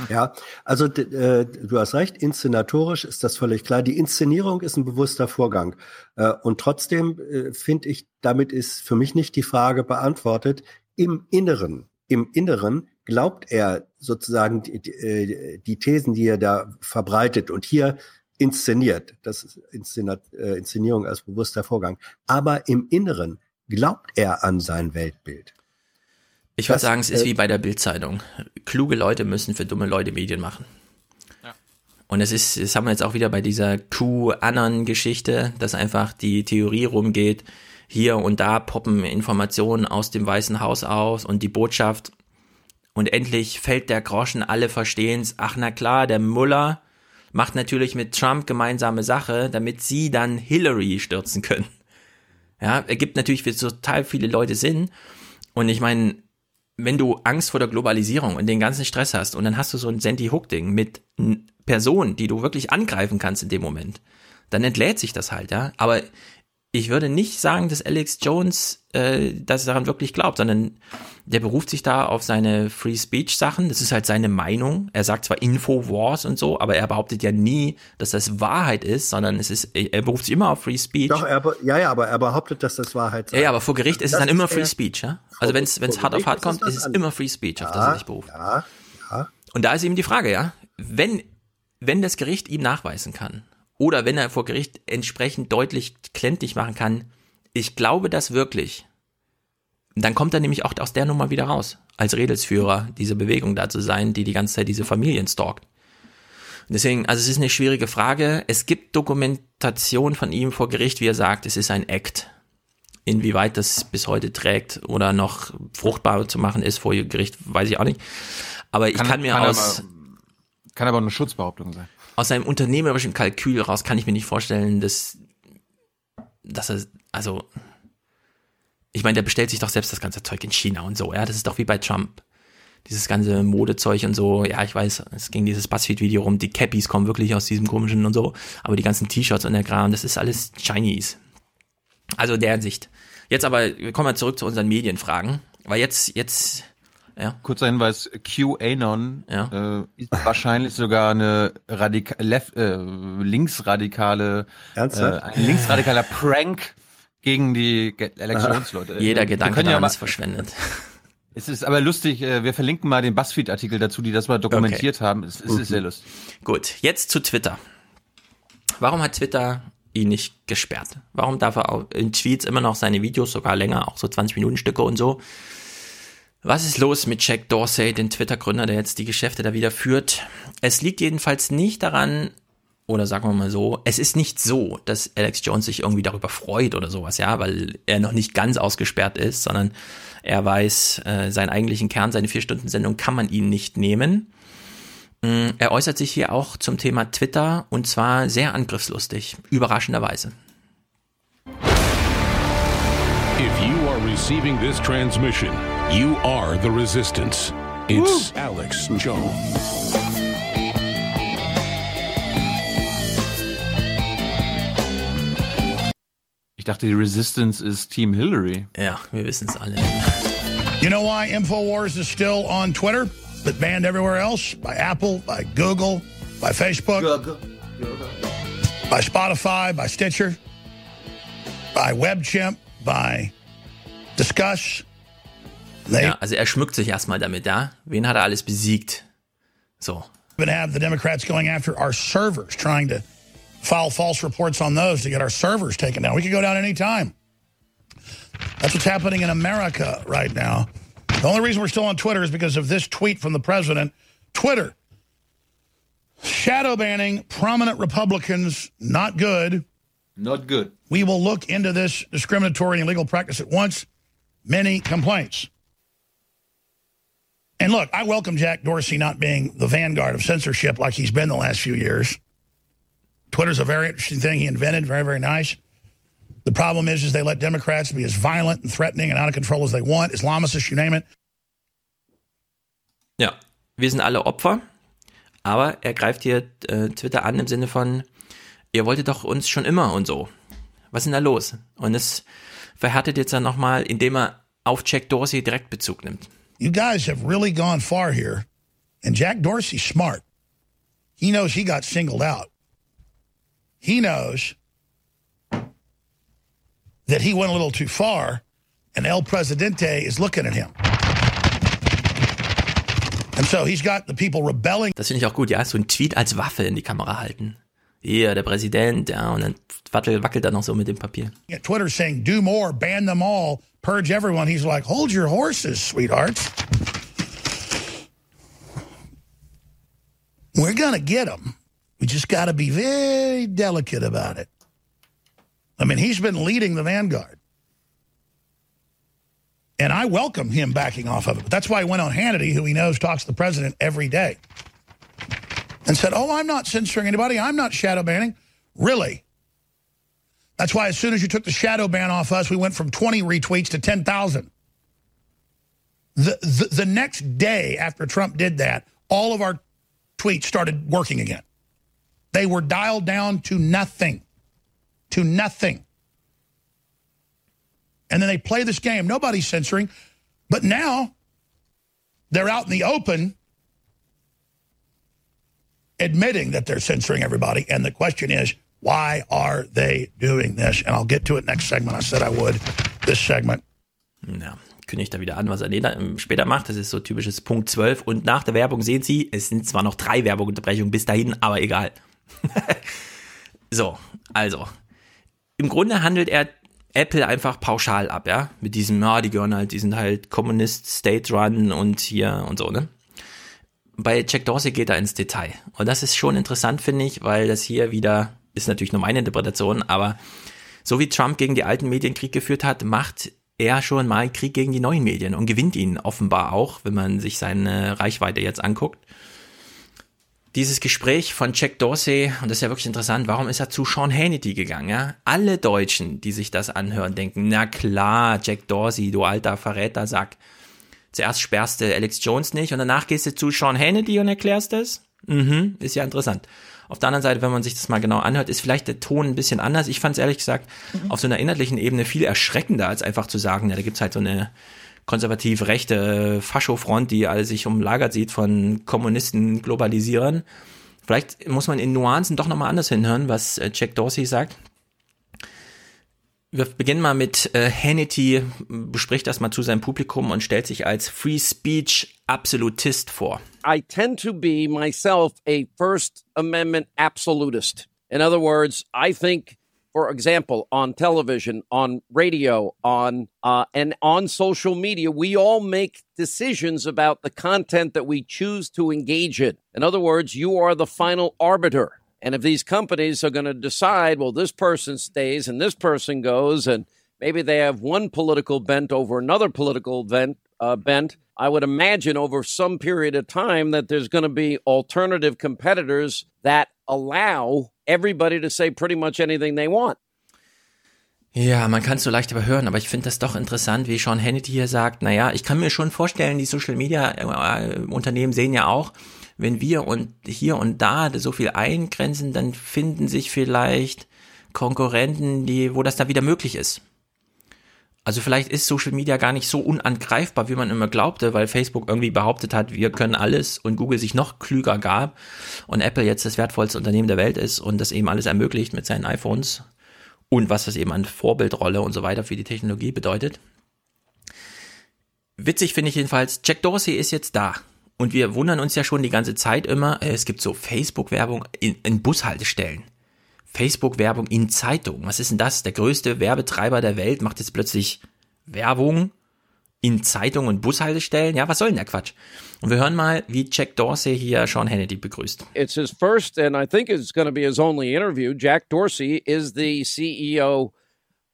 Ja, also äh, du hast recht, inszenatorisch ist das völlig klar. Die Inszenierung ist ein bewusster Vorgang. Äh, und trotzdem äh, finde ich, damit ist für mich nicht die Frage beantwortet, im Inneren, im Inneren glaubt er sozusagen die, die, äh, Thesen, die er da verbreitet und hier inszeniert. Das ist Inszena äh, Inszenierung als bewusster Vorgang. Aber im Inneren glaubt er an sein Weltbild. Ich würde sagen, es ist äh, wie bei der Bildzeitung. Kluge Leute müssen für dumme Leute Medien machen. Und es ist, das haben wir jetzt auch wieder bei dieser Q-Anon-Geschichte, dass einfach die Theorie rumgeht, hier und da poppen Informationen aus dem Weißen Haus aus und die Botschaft. Und endlich fällt der Groschen, alle verstehen's. Ach na klar, der Muller macht natürlich mit Trump gemeinsame Sache, damit sie dann Hillary stürzen können. Ja, ergibt natürlich für total viele Leute Sinn. Und ich meine, wenn du Angst vor der Globalisierung und den ganzen Stress hast und dann hast du so ein Sandy Hook Ding mit Personen, die du wirklich angreifen kannst in dem Moment, dann entlädt sich das halt, ja. Aber ich würde nicht sagen, dass Alex Jones äh, das daran wirklich glaubt, sondern der beruft sich da auf seine Free Speech Sachen. Das ist halt seine Meinung. Er sagt zwar Infowars und so, aber er behauptet ja nie, dass das Wahrheit ist, sondern es ist, er beruft sich immer auf Free Speech. Doch, er, ja, ja, aber er behauptet, dass das Wahrheit ist. Ja, ja, aber vor Gericht ist es dann immer Free Speech, ja? Also wenn es hart auf hart kommt, ist es immer Free Speech, auf das er sich beruft. Ja, ja. Und da ist eben die Frage, ja, wenn, wenn das Gericht ihm nachweisen kann, oder wenn er vor Gericht entsprechend deutlich kländlich machen kann, ich glaube das wirklich, dann kommt er nämlich auch aus der Nummer wieder raus, als Redelsführer dieser Bewegung da zu sein, die die ganze Zeit diese Familien stalkt. Deswegen, also es ist eine schwierige Frage. Es gibt Dokumentation von ihm vor Gericht, wie er sagt, es ist ein Act. Inwieweit das bis heute trägt oder noch fruchtbar zu machen ist vor Gericht, weiß ich auch nicht. Aber ich kann, kann mir kann aus... Aber, kann aber eine Schutzbehauptung sein aus seinem unternehmerischen Kalkül raus kann ich mir nicht vorstellen, dass, dass er, also, ich meine, der bestellt sich doch selbst das ganze Zeug in China und so, ja, das ist doch wie bei Trump. Dieses ganze Modezeug und so, ja, ich weiß, es ging dieses Buzzfeed-Video rum, die Cappies kommen wirklich aus diesem komischen und so, aber die ganzen T-Shirts und der Kram, das ist alles Chinese. Also der Hinsicht. Jetzt aber, wir kommen mal zurück zu unseren Medienfragen, weil jetzt, jetzt ja. Kurzer Hinweis, QAnon ja. äh, ist wahrscheinlich sogar eine Radika left, äh, linksradikale, äh, ein linksradikaler Prank gegen die Elektionsleute. Jeder Gedanke ja ist verschwendet. Es ist aber lustig, äh, wir verlinken mal den Buzzfeed-Artikel dazu, die das mal dokumentiert okay. haben. Es, es mhm. ist sehr lustig. Gut, jetzt zu Twitter. Warum hat Twitter ihn nicht gesperrt? Warum darf er in Tweets immer noch seine Videos, sogar länger, auch so 20 Minuten Stücke und so, was ist los mit Jack Dorsey, den Twitter-Gründer, der jetzt die Geschäfte da wieder führt? Es liegt jedenfalls nicht daran, oder sagen wir mal so, es ist nicht so, dass Alex Jones sich irgendwie darüber freut oder sowas, ja, weil er noch nicht ganz ausgesperrt ist, sondern er weiß, äh, seinen eigentlichen Kern, seine Vier-Stunden-Sendung kann man ihn nicht nehmen. Mm, er äußert sich hier auch zum Thema Twitter und zwar sehr angriffslustig, überraschenderweise. If you are receiving this transmission, You are the resistance. It's Woo. Alex Jones. Ich dachte, die Resistance ist Team Hillary. Ja, wir wissen es alle. You know why InfoWars is still on Twitter, but banned everywhere else? By Apple, by Google, by Facebook, Google. by Spotify, by Stitcher, by WebChimp, by Discuss, They ja, also er schmückt sich erstmal damit, ja. Wen hat er alles besiegt? So. Even have the Democrats going after our servers, trying to file false reports on those to get our servers taken down. We could go down any time. That's what's happening in America right now. The only reason we're still on Twitter is because of this tweet from the president. Twitter, shadow banning prominent Republicans, not good. Not good. We will look into this discriminatory and illegal practice at once. Many complaints. And look, I welcome Jack Dorsey not being the vanguard of censorship like he's been the last few years. Twitter's a very interesting thing he invented, very, very nice. The problem is, is they let Democrats be as violent and threatening and out of control as they want, Islamicists, you name it. Ja, wir sind alle Opfer, aber er greift hier äh, Twitter an im Sinne von, ihr wolltet doch uns schon immer und so. Was ist denn da los? Und es verhärtet jetzt dann nochmal, indem er auf Jack Dorsey direkt Bezug nimmt. You guys have really gone far here. And Jack Dorsey's smart. He knows he got singled out. He knows that he went a little too far, and El Presidente is looking at him. And so he's got the people rebelling. Das finde ich auch gut, ja, so ein Tweet als Waffe in die Kamera halten. Hier, der Präsident, ja, und dann wackelt, wackelt er noch so mit dem Papier. Twitter saying, do more, ban them all, purge everyone. He's like, hold your horses, sweethearts. We're going to get them. We just got to be very delicate about it. I mean, he's been leading the vanguard. And I welcome him backing off of it. But that's why he went on Hannity, who he knows talks to the president every day, and said, oh, I'm not censoring anybody. I'm not shadow banning. Really? That's why as soon as you took the shadow ban off us, we went from 20 retweets to 10,000. The, the, the next day after Trump did that, all of our tweets started working again. They were dialed down to nothing. to nothing. And then they play this game. Nobody's censoring. But now they're out in the open admitting that they're censoring everybody. And the question is, why are they doing this? And I'll get to it next segment. I said I would. This segment. Ja, kündigt er wieder an, was er später macht. Das ist so typisches Punkt 12. Und nach der Werbung sehen Sie, es sind zwar noch drei Werbeunterbrechungen bis dahin, aber egal. so, also. Im Grunde handelt er Apple einfach pauschal ab, ja. Mit diesem, ja, die gehören halt, die sind halt Kommunist, State Run und hier und so, ne? Bei Jack Dorsey geht er ins Detail. Und das ist schon interessant, finde ich, weil das hier wieder, ist natürlich nur meine Interpretation, aber so wie Trump gegen die alten Medien Krieg geführt hat, macht er schon mal Krieg gegen die neuen Medien und gewinnt ihn offenbar auch, wenn man sich seine Reichweite jetzt anguckt. Dieses Gespräch von Jack Dorsey, und das ist ja wirklich interessant, warum ist er zu Sean Hannity gegangen? Ja? Alle Deutschen, die sich das anhören, denken, na klar, Jack Dorsey, du alter Verrätersack. Zuerst sperrst du Alex Jones nicht und danach gehst du zu Sean Hannity und erklärst es? Mhm, ist ja interessant. Auf der anderen Seite, wenn man sich das mal genau anhört, ist vielleicht der Ton ein bisschen anders. Ich fand es ehrlich gesagt mhm. auf so einer inhaltlichen Ebene viel erschreckender, als einfach zu sagen, ja, da gibt's halt so eine konservativ rechte Faschofront, die alle sich umlagert sieht von Kommunisten globalisieren. Vielleicht muss man in Nuancen doch nochmal anders hinhören, was äh, Jack Dorsey sagt. Wir beginnen mal mit äh, Hannity, bespricht das mal zu seinem Publikum und stellt sich als Free Speech Absolutist vor. I tend to be myself a First Amendment absolutist. In other words, I think for example, on television, on radio, on uh, and on social media, we all make decisions about the content that we choose to engage in. In other words, you are the final arbiter. And if these companies are going to decide, well, this person stays and this person goes, and maybe they have one political bent over another political bent, uh, bent I would imagine over some period of time that there's going to be alternative competitors that allow everybody to say pretty much anything they want. Ja, man kann es so leicht überhören, aber ich finde das doch interessant, wie Sean Hannity hier sagt, naja, ich kann mir schon vorstellen, die Social Media äh, Unternehmen sehen ja auch, wenn wir und hier und da so viel eingrenzen, dann finden sich vielleicht Konkurrenten, die, wo das da wieder möglich ist. Also vielleicht ist Social Media gar nicht so unangreifbar, wie man immer glaubte, weil Facebook irgendwie behauptet hat, wir können alles und Google sich noch klüger gab und Apple jetzt das wertvollste Unternehmen der Welt ist und das eben alles ermöglicht mit seinen iPhones und was das eben an Vorbildrolle und so weiter für die Technologie bedeutet. Witzig finde ich jedenfalls, Jack Dorsey ist jetzt da. Und wir wundern uns ja schon die ganze Zeit immer, es gibt so Facebook-Werbung in, in Bushaltestellen. Facebook-Werbung in Zeitungen. Was ist denn das? Der größte Werbetreiber der Welt macht jetzt plötzlich Werbung in Zeitungen und Bushaltestellen. Ja, was soll denn der Quatsch? Und wir hören mal, wie Jack Dorsey hier Sean Hannity begrüßt. It's his first and I think it's going to be his only interview. Jack Dorsey is the CEO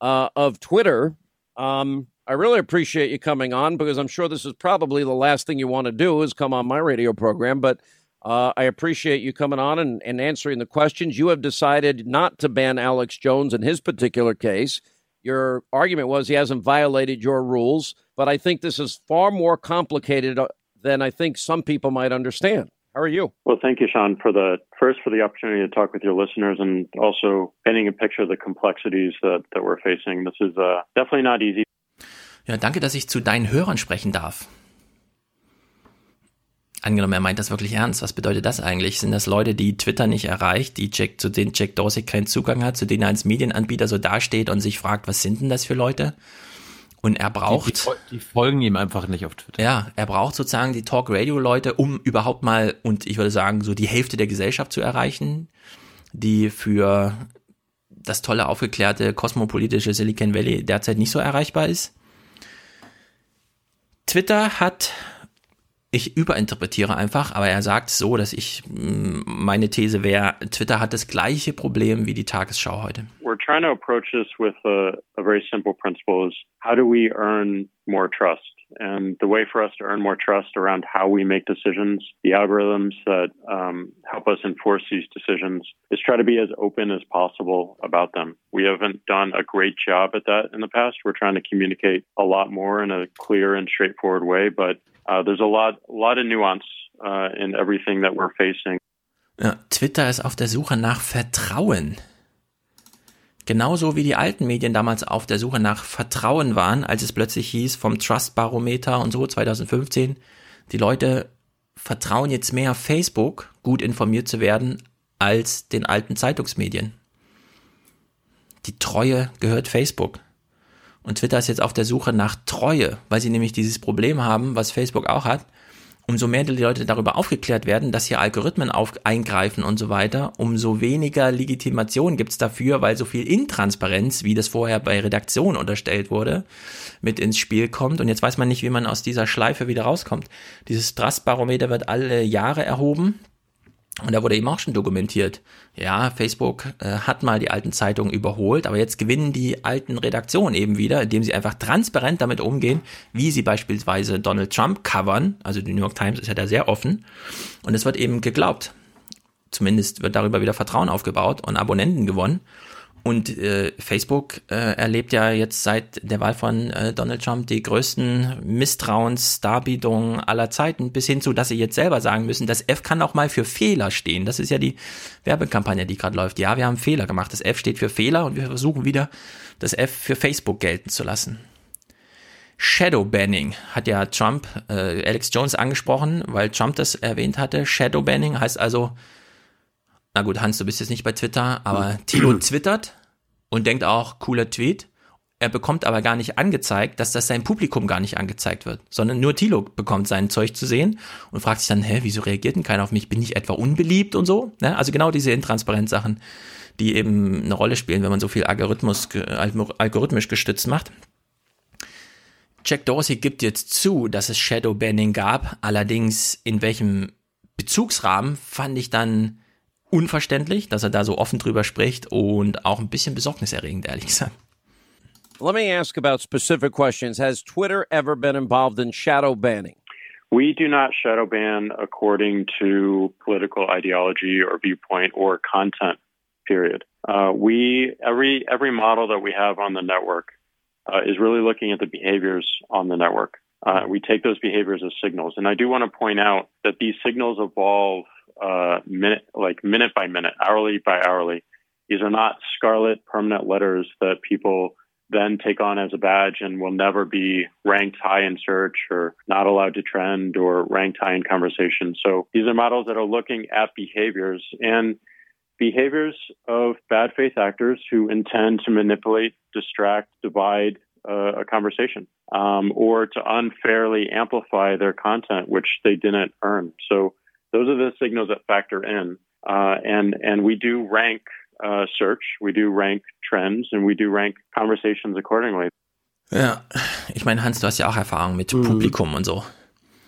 uh, of Twitter. Um, I really appreciate you coming on because I'm sure this is probably the last thing you want to do is come on my radio program, but Uh, I appreciate you coming on and, and answering the questions. You have decided not to ban Alex Jones in his particular case. Your argument was he hasn't violated your rules, but I think this is far more complicated uh, than I think some people might understand. How are you? Well, thank you, Sean, for the first for the opportunity to talk with your listeners and also painting a picture of the complexities that, that we're facing. This is uh, definitely not easy. Ja, danke, dass ich zu deinen Hörern sprechen darf. Angenommen, er meint das wirklich ernst. Was bedeutet das eigentlich? Sind das Leute, die Twitter nicht erreicht, die Jack, zu denen Jack Dorsey keinen Zugang hat, zu denen er als Medienanbieter so dasteht und sich fragt, was sind denn das für Leute? Und er braucht. Die, die, die, folgen ihm einfach nicht auf Twitter. Ja, er braucht sozusagen die Talk-Radio-Leute, um überhaupt mal, und ich würde sagen, so die Hälfte der Gesellschaft zu erreichen, die für das tolle, aufgeklärte, kosmopolitische Silicon Valley derzeit nicht so erreichbar ist. Twitter hat ich überinterpretiere einfach, aber er sagt so, dass ich mm, meine These wäre, Twitter hat das gleiche Problem wie die Tagesschau heute. We're trying to approach this with a, a very simple principle is how do we earn more trust? And the way for us to earn more trust around how we make decisions, the algorithms that um, help us enforce these decisions, is try to be as open as possible about them. We haven't done a great job at that in the past. We're trying to communicate a lot more in a clear and straightforward way, but uh, there's a lot, lot of nuance uh, in everything that we're facing. Ja, Twitter ist auf der Suche nach Vertrauen. Genauso wie die alten Medien damals auf der Suche nach Vertrauen waren, als es plötzlich hieß vom Trust Barometer und so 2015, die Leute vertrauen jetzt mehr Facebook, gut informiert zu werden, als den alten Zeitungsmedien. Die Treue gehört Facebook. Und Twitter ist jetzt auf der Suche nach Treue, weil sie nämlich dieses Problem haben, was Facebook auch hat, umso mehr die Leute darüber aufgeklärt werden, dass hier Algorithmen auf, eingreifen und so weiter, umso weniger Legitimation gibt's dafür, weil so viel Intransparenz, wie das vorher bei Redaktion unterstellt wurde, mit ins Spiel kommt. Und jetzt weiß man nicht, wie man aus dieser Schleife wieder rauskommt. Dieses Trustbarometer wird alle Jahre erhoben. Und da wurde eben auch schon dokumentiert. Ja, Facebook äh, hat mal die alten Zeitungen überholt, aber jetzt gewinnen die alten Redaktionen eben wieder, indem sie einfach transparent damit umgehen, wie sie beispielsweise Donald Trump covern. Also die New York Times ist ja da sehr offen. Und es wird eben geglaubt. Zumindest wird darüber wieder Vertrauen aufgebaut und Abonnenten gewonnen. Und äh, Facebook äh, erlebt ja jetzt seit der Wahl von äh, Donald Trump die größten Misstrauensdarbietungen aller Zeiten, bis hin zu, dass sie jetzt selber sagen müssen, das F kann auch mal für Fehler stehen. Das ist ja die Werbekampagne, die gerade läuft. Ja, wir haben Fehler gemacht. Das F steht für Fehler und wir versuchen wieder, das F für Facebook gelten zu lassen. Shadow Banning hat ja Trump, äh, Alex Jones angesprochen, weil Trump das erwähnt hatte. Shadow Banning heißt also, na gut, Hans, du bist jetzt nicht bei Twitter, aber Tilo twittert und denkt auch, cooler Tweet. Er bekommt aber gar nicht angezeigt, dass das sein Publikum gar nicht angezeigt wird, sondern nur Tilo bekommt sein Zeug zu sehen und fragt sich dann, hä, wieso reagiert denn keiner auf mich? Bin ich etwa unbeliebt und so? Ne? Also genau diese Intransparenz-Sachen, die eben eine Rolle spielen, wenn man so viel Algorithmus, algorithmisch gestützt macht. Jack Dorsey gibt jetzt zu, dass es Shadow Banning gab, allerdings in welchem Bezugsrahmen fand ich dann unverständlich, dass er da so offen drüber spricht und auch ein bisschen besorgniserregend, ehrlich gesagt. Let me ask about specific questions. Has Twitter ever been involved in shadow banning? We do not shadow ban according to political ideology or viewpoint or content. Period. Uh, we every every model that we have on the network uh, is really looking at the behaviors on the network. Uh, we take those behaviors as signals, and I do want to point out that these signals evolve uh, minute, like minute by minute, hourly by hourly. These are not scarlet permanent letters that people then take on as a badge and will never be ranked high in search or not allowed to trend or ranked high in conversation. So these are models that are looking at behaviors and behaviors of bad faith actors who intend to manipulate, distract, divide uh, a conversation um, or to unfairly amplify their content, which they didn't earn. So those are the signals that factor in. Uh, and, and we do rank uh, search, we do rank trends, and we do rank conversations accordingly. Ja, ich meine, Hans, du hast ja auch Erfahrung mit mhm. Publikum und so.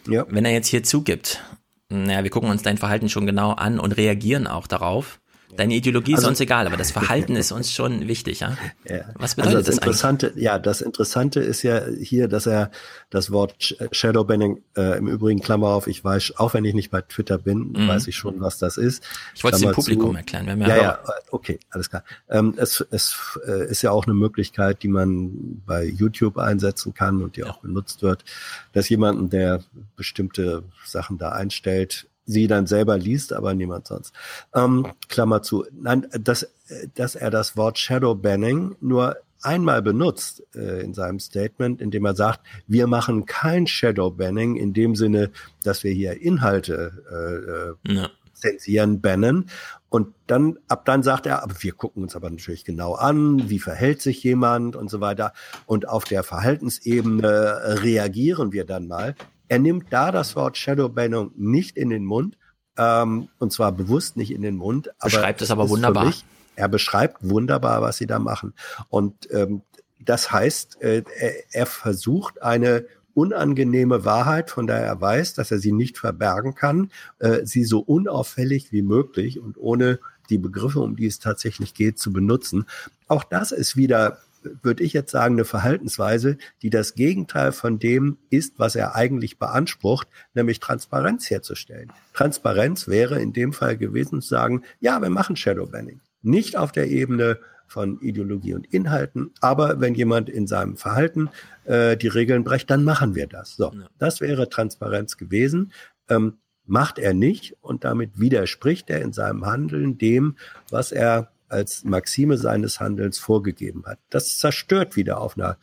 Ja. Wenn er jetzt hier zugibt, naja, wir gucken uns dein Verhalten schon genau an und reagieren auch darauf, Deine Ideologie also, ist uns egal, aber das Verhalten ist uns schon wichtig, ja? ja. Was bedeutet also das, das Interessante, eigentlich? Ja, das Interessante ist ja hier, dass er das Wort Shadowbanning äh, im Übrigen Klammer auf, ich weiß, auch wenn ich nicht bei Twitter bin, mhm. weiß ich schon, was das ist. Ich wollte es dem Publikum zu, erklären. Wir haben ja, ja, ja, okay, alles klar. Ähm, es es äh, ist ja auch eine Möglichkeit, die man bei YouTube einsetzen kann und die ja. auch benutzt wird, dass jemanden, der bestimmte Sachen da einstellt, sie dann selber liest, aber niemand sonst. Ähm, Klammer zu. Nein, dass, dass er das Wort Shadow Banning nur einmal benutzt äh, in seinem Statement, indem er sagt, wir machen kein Shadow Banning in dem Sinne, dass wir hier Inhalte äh, äh ja. zensieren, bannen. Und dann, ab dann sagt er, aber wir gucken uns aber natürlich genau an, wie verhält sich jemand und so weiter. Und auf der Verhaltensebene reagieren wir dann mal. Er nimmt da das Wort Shadowbanning nicht in den Mund, ähm, und zwar bewusst nicht in den Mund. Beschreibt es aber wunderbar. Mich, er beschreibt wunderbar, was sie da machen. Und ähm, das heißt, äh, er, er versucht eine unangenehme Wahrheit, von der er weiß, dass er sie nicht verbergen kann, äh, sie so unauffällig wie möglich und ohne die Begriffe, um die es tatsächlich geht, zu benutzen. Auch das ist wieder würde ich jetzt sagen, eine Verhaltensweise, die das Gegenteil von dem ist, was er eigentlich beansprucht, nämlich Transparenz herzustellen. Transparenz wäre in dem Fall gewesen zu sagen, ja, wir machen Shadowbanning. Nicht auf der Ebene von Ideologie und Inhalten, aber wenn jemand in seinem Verhalten äh, die Regeln brecht, dann machen wir das. So, das wäre Transparenz gewesen. Ähm, macht er nicht und damit widerspricht er in seinem Handeln dem, was er als Maxime seines Handelns vorgegeben hat. Das zerstört wieder auf einer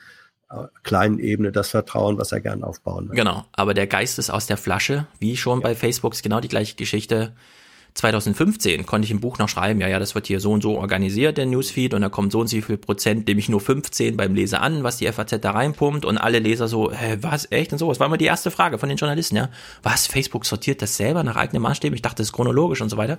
äh, kleinen Ebene das Vertrauen, was er gern aufbauen will. Genau, aber der Geist ist aus der Flasche, wie schon ja. bei Facebook ist genau die gleiche Geschichte. 2015 konnte ich im Buch noch schreiben, ja, ja, das wird hier so und so organisiert, der Newsfeed, und da kommt so und so viel Prozent, nehme ich nur 15 beim Leser an, was die FAZ da reinpumpt, und alle Leser so, hä, was, echt? Und so, das war immer die erste Frage von den Journalisten, ja. Was, Facebook sortiert das selber nach eigenen Maßstäben? Ich dachte, das ist chronologisch und so weiter.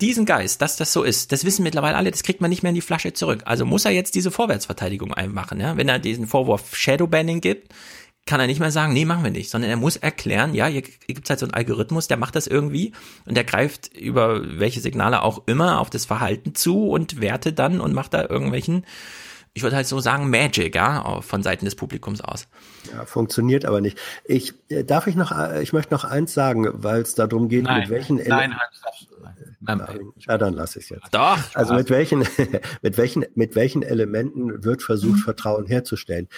Diesen Geist, dass das so ist, das wissen mittlerweile alle, das kriegt man nicht mehr in die Flasche zurück. Also muss er jetzt diese Vorwärtsverteidigung einmachen, ja. Wenn er diesen Vorwurf Shadowbanning gibt, kann er nicht mehr sagen, nee, machen wir nicht, sondern er muss erklären, ja, hier gibt halt so einen Algorithmus, der macht das irgendwie und der greift über welche Signale auch immer auf das Verhalten zu und wertet dann und macht da irgendwelchen, ich würde halt so sagen, Magic, ja, von Seiten des Publikums aus. Ja, funktioniert aber nicht. Ich äh, darf ich noch, äh, ich möchte noch eins sagen, weil es darum geht, nein, mit welchen nein, nein, nein, ja, dann lasse ich es jetzt. Doch. Also mit welchen, mit welchen, mit welchen Elementen wird versucht, mhm. Vertrauen herzustellen?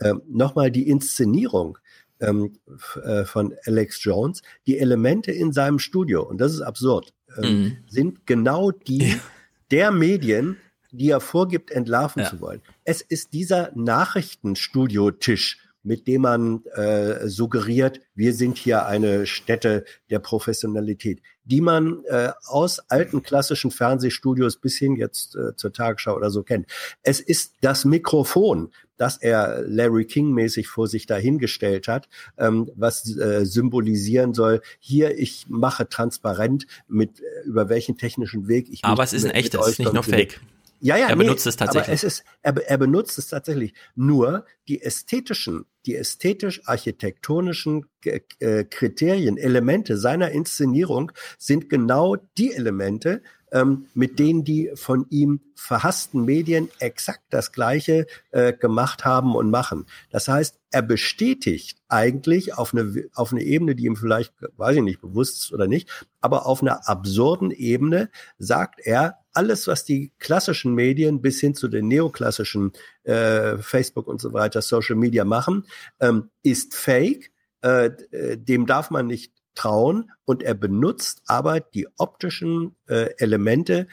Ähm, Nochmal die Inszenierung ähm, äh, von Alex Jones, die Elemente in seinem Studio, und das ist absurd, ähm, mhm. sind genau die der Medien, die er vorgibt, entlarven ja. zu wollen. Es ist dieser Nachrichtenstudio-Tisch, mit dem man äh, suggeriert, wir sind hier eine Stätte der Professionalität, die man äh, aus alten klassischen Fernsehstudios bis hin jetzt äh, zur Tagesschau oder so kennt. Es ist das Mikrofon, das er Larry King mäßig vor sich dahingestellt hat, ähm, was äh, symbolisieren soll, hier ich mache transparent mit äh, über welchen technischen Weg ich Aber es ist ein echtes, es ist nicht nur Fake. Ja, ja, er nee, benutzt es tatsächlich. Aber es ist, er, er benutzt es tatsächlich. Nur die ästhetischen, die ästhetisch-architektonischen äh, Kriterien, Elemente seiner Inszenierung sind genau die Elemente, ähm, mit denen die von ihm verhassten Medien exakt das Gleiche äh, gemacht haben und machen. Das heißt, er bestätigt eigentlich auf eine, auf eine Ebene, die ihm vielleicht, weiß ich nicht, bewusst ist oder nicht, aber auf einer absurden Ebene sagt er, alles, was die klassischen Medien bis hin zu den neoklassischen äh, Facebook und so weiter, Social Media machen, ähm, ist fake. Äh, dem darf man nicht trauen und er benutzt aber die optischen äh, Elemente,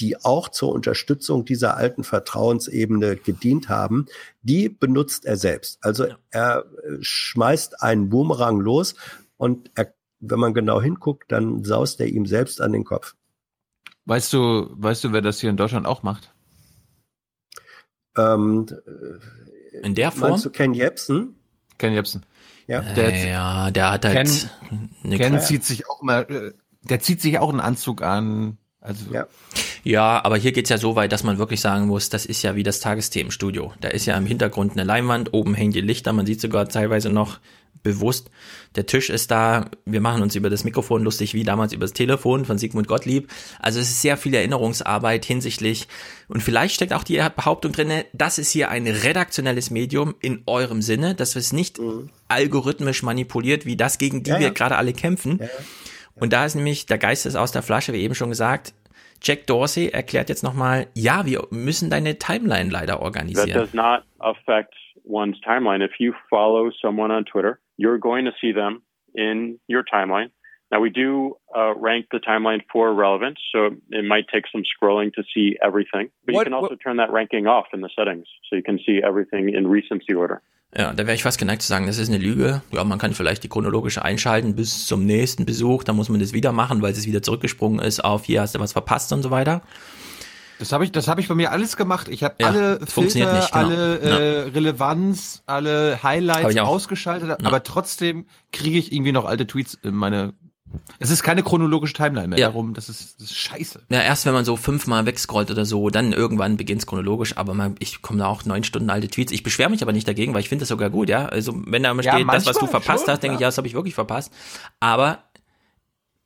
die auch zur Unterstützung dieser alten Vertrauensebene gedient haben, die benutzt er selbst. Also er äh, schmeißt einen Boomerang los und er, wenn man genau hinguckt, dann saust er ihm selbst an den Kopf. Weißt du, weißt du, wer das hier in Deutschland auch macht? Ähm, in der Form? Meinst du Ken Jebsen? Ken Jebsen. Ja, der, ja, der hat halt. Ken, Ken zieht sich auch immer, äh, der zieht sich auch einen Anzug an. Also. Ja. ja, aber hier geht's ja so weit, dass man wirklich sagen muss, das ist ja wie das Tagesthemenstudio. Da ist ja im Hintergrund eine Leinwand, oben hängen die Lichter, man sieht sogar teilweise noch bewusst. Der Tisch ist da, wir machen uns über das Mikrofon lustig, wie damals über das Telefon von Sigmund Gottlieb. Also es ist sehr viel Erinnerungsarbeit hinsichtlich und vielleicht steckt auch die Behauptung drinne, das ist hier ein redaktionelles Medium in eurem Sinne, dass es nicht mhm. algorithmisch manipuliert, wie das, gegen die ja, wir ja. gerade alle kämpfen. Ja, und da ist nämlich, der Geist ist aus der Flasche, wie eben schon gesagt, Jack Dorsey erklärt jetzt nochmal, ja, wir müssen deine Timeline leider organisieren. That does not affect one's timeline. If you follow someone on Twitter, you're going to see them in your timeline. Now, we do uh, rank the timeline for relevance, so it might take some scrolling to see everything. But what, you can also what? turn that ranking off in the settings, so you can see everything in recency order. Ja, da wäre ich fast geneigt zu sagen, das ist eine Lüge. Ja, man kann vielleicht die chronologische einschalten bis zum nächsten Besuch, dann muss man das wieder machen, weil es wieder zurückgesprungen ist auf hier hast du was verpasst und so weiter. Das habe ich, das habe ich bei mir alles gemacht. Ich habe ja, alle Filter, nicht, genau. alle äh, ja. Relevanz, alle Highlights ausgeschaltet, ja. aber trotzdem kriege ich irgendwie noch alte Tweets in meine. Es ist keine chronologische Timeline mehr. Darum, das ist, das ist scheiße. Ja, erst wenn man so fünfmal wegscrollt oder so, dann irgendwann beginnt es chronologisch. Aber man, ich komme da auch neun Stunden alte Tweets. Ich beschwere mich aber nicht dagegen, weil ich finde das sogar gut. Ja, also wenn da mal steht, das was du verpasst schon, hast, denke ich, ja, das habe ich wirklich verpasst. Aber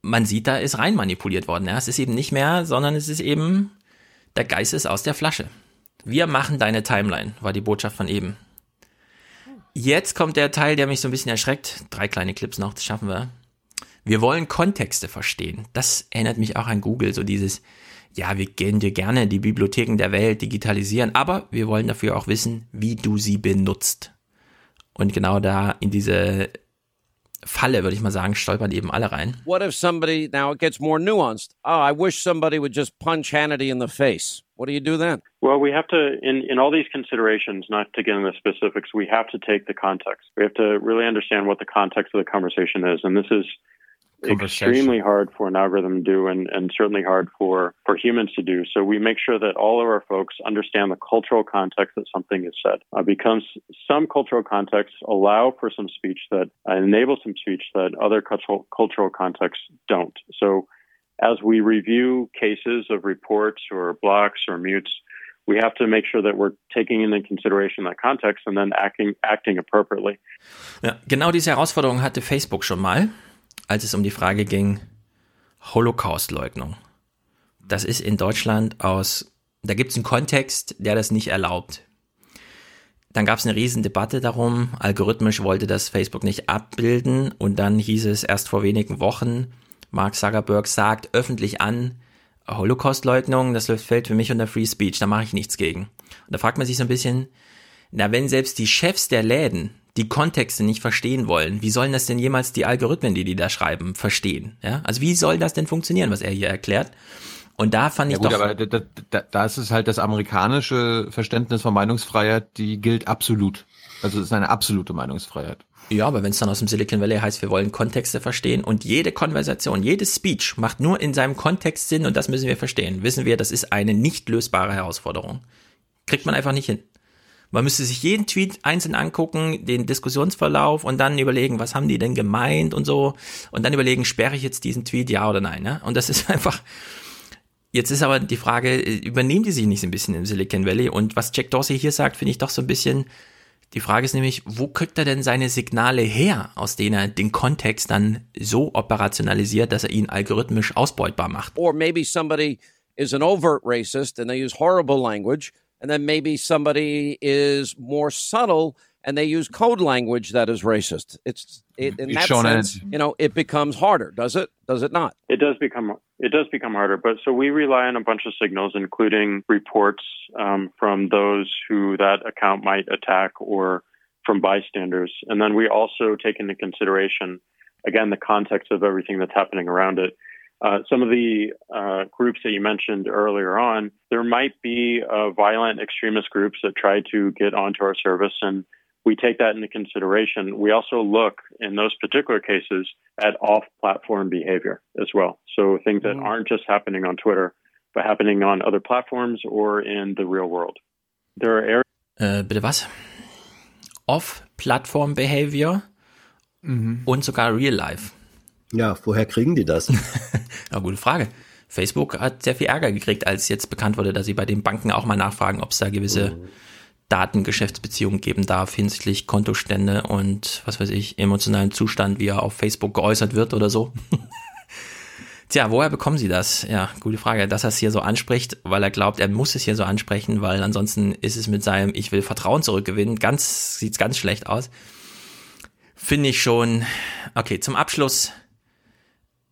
man sieht, da ist rein manipuliert worden. Ja, es ist eben nicht mehr, sondern es ist eben der Geist ist aus der Flasche. Wir machen deine Timeline, war die Botschaft von eben. Jetzt kommt der Teil, der mich so ein bisschen erschreckt. Drei kleine Clips noch, das schaffen wir. Wir wollen Kontexte verstehen. Das erinnert mich auch an Google, so dieses, ja, wir gehen dir gerne die Bibliotheken der Welt digitalisieren, aber wir wollen dafür auch wissen, wie du sie benutzt. Und genau da in diese Falle, würde ich mal sagen, stolpern eben alle rein. What if somebody, now it gets more nuanced. Oh, I wish somebody would just punch Hannity in the face. What do you do then? Well, we have to, in, in all these considerations, not to get into the specifics, we have to take the context. We have to really understand what the context of the conversation is. And this is extremely hard for an algorithm to do and, and certainly hard for, for humans to do. So we make sure that all of our folks understand the cultural context that something is said. Uh, because some cultural contexts allow for some speech that uh, enable some speech that other cultural, cultural contexts don't. So as we review cases of reports or blocks or mutes, we have to make sure that we're taking into consideration that context and then acting, acting appropriately. Ja, genau diese Herausforderung hatte Facebook schon mal. Als es um die Frage ging, Holocaust-Leugnung. Das ist in Deutschland aus, da gibt es einen Kontext, der das nicht erlaubt. Dann gab es eine riesen Debatte darum, algorithmisch wollte das Facebook nicht abbilden und dann hieß es erst vor wenigen Wochen, Mark Zuckerberg sagt öffentlich an, Holocaust-Leugnung, das fällt für mich unter Free Speech, da mache ich nichts gegen. Und da fragt man sich so ein bisschen, na wenn selbst die Chefs der Läden die Kontexte nicht verstehen wollen, wie sollen das denn jemals die Algorithmen, die die da schreiben, verstehen? Ja? Also wie soll das denn funktionieren, was er hier erklärt? Und da fand ich ja, gut, doch. Aber da, da, da ist es halt das amerikanische Verständnis von Meinungsfreiheit, die gilt absolut. Also es ist eine absolute Meinungsfreiheit. Ja, aber wenn es dann aus dem Silicon Valley heißt, wir wollen Kontexte verstehen und jede Konversation, jedes Speech macht nur in seinem Kontext Sinn und das müssen wir verstehen, wissen wir, das ist eine nicht lösbare Herausforderung. Kriegt man einfach nicht hin. Man müsste sich jeden Tweet einzeln angucken, den Diskussionsverlauf und dann überlegen, was haben die denn gemeint und so. Und dann überlegen, sperre ich jetzt diesen Tweet, ja oder nein. Ne? Und das ist einfach. Jetzt ist aber die Frage, übernehmen die sich nicht so ein bisschen im Silicon Valley? Und was Jack Dorsey hier sagt, finde ich doch so ein bisschen. Die Frage ist nämlich, wo kriegt er denn seine Signale her, aus denen er den Kontext dann so operationalisiert, dass er ihn algorithmisch ausbeutbar macht? Or maybe somebody is an overt racist and they use horrible language and then maybe somebody is more subtle and they use code language that is racist. It's it, in that sense, you know, it becomes harder, does it? Does it not? It does become it does become harder. But so we rely on a bunch of signals, including reports um, from those who that account might attack or from bystanders, and then we also take into consideration again the context of everything that's happening around it. Uh, some of the uh, groups that you mentioned earlier on, there might be uh, violent extremist groups that try to get onto our service, and we take that into consideration. We also look in those particular cases at off platform behavior as well. So things that mm. aren't just happening on Twitter, but happening on other platforms or in the real world. There are areas. Äh, bitte was? Off-Platform Behavior mhm. und sogar Real Life. Ja, woher kriegen die das? ja, gute Frage. Facebook hat sehr viel Ärger gekriegt, als jetzt bekannt wurde, dass sie bei den Banken auch mal nachfragen, ob es da gewisse mhm. Datengeschäftsbeziehungen geben darf hinsichtlich Kontostände und was weiß ich, emotionalen Zustand, wie er auf Facebook geäußert wird oder so. Tja, woher bekommen Sie das? Ja, gute Frage. Dass er es hier so anspricht, weil er glaubt, er muss es hier so ansprechen, weil ansonsten ist es mit seinem Ich will Vertrauen zurückgewinnen. Ganz, sieht's ganz schlecht aus. Finde ich schon. Okay, zum Abschluss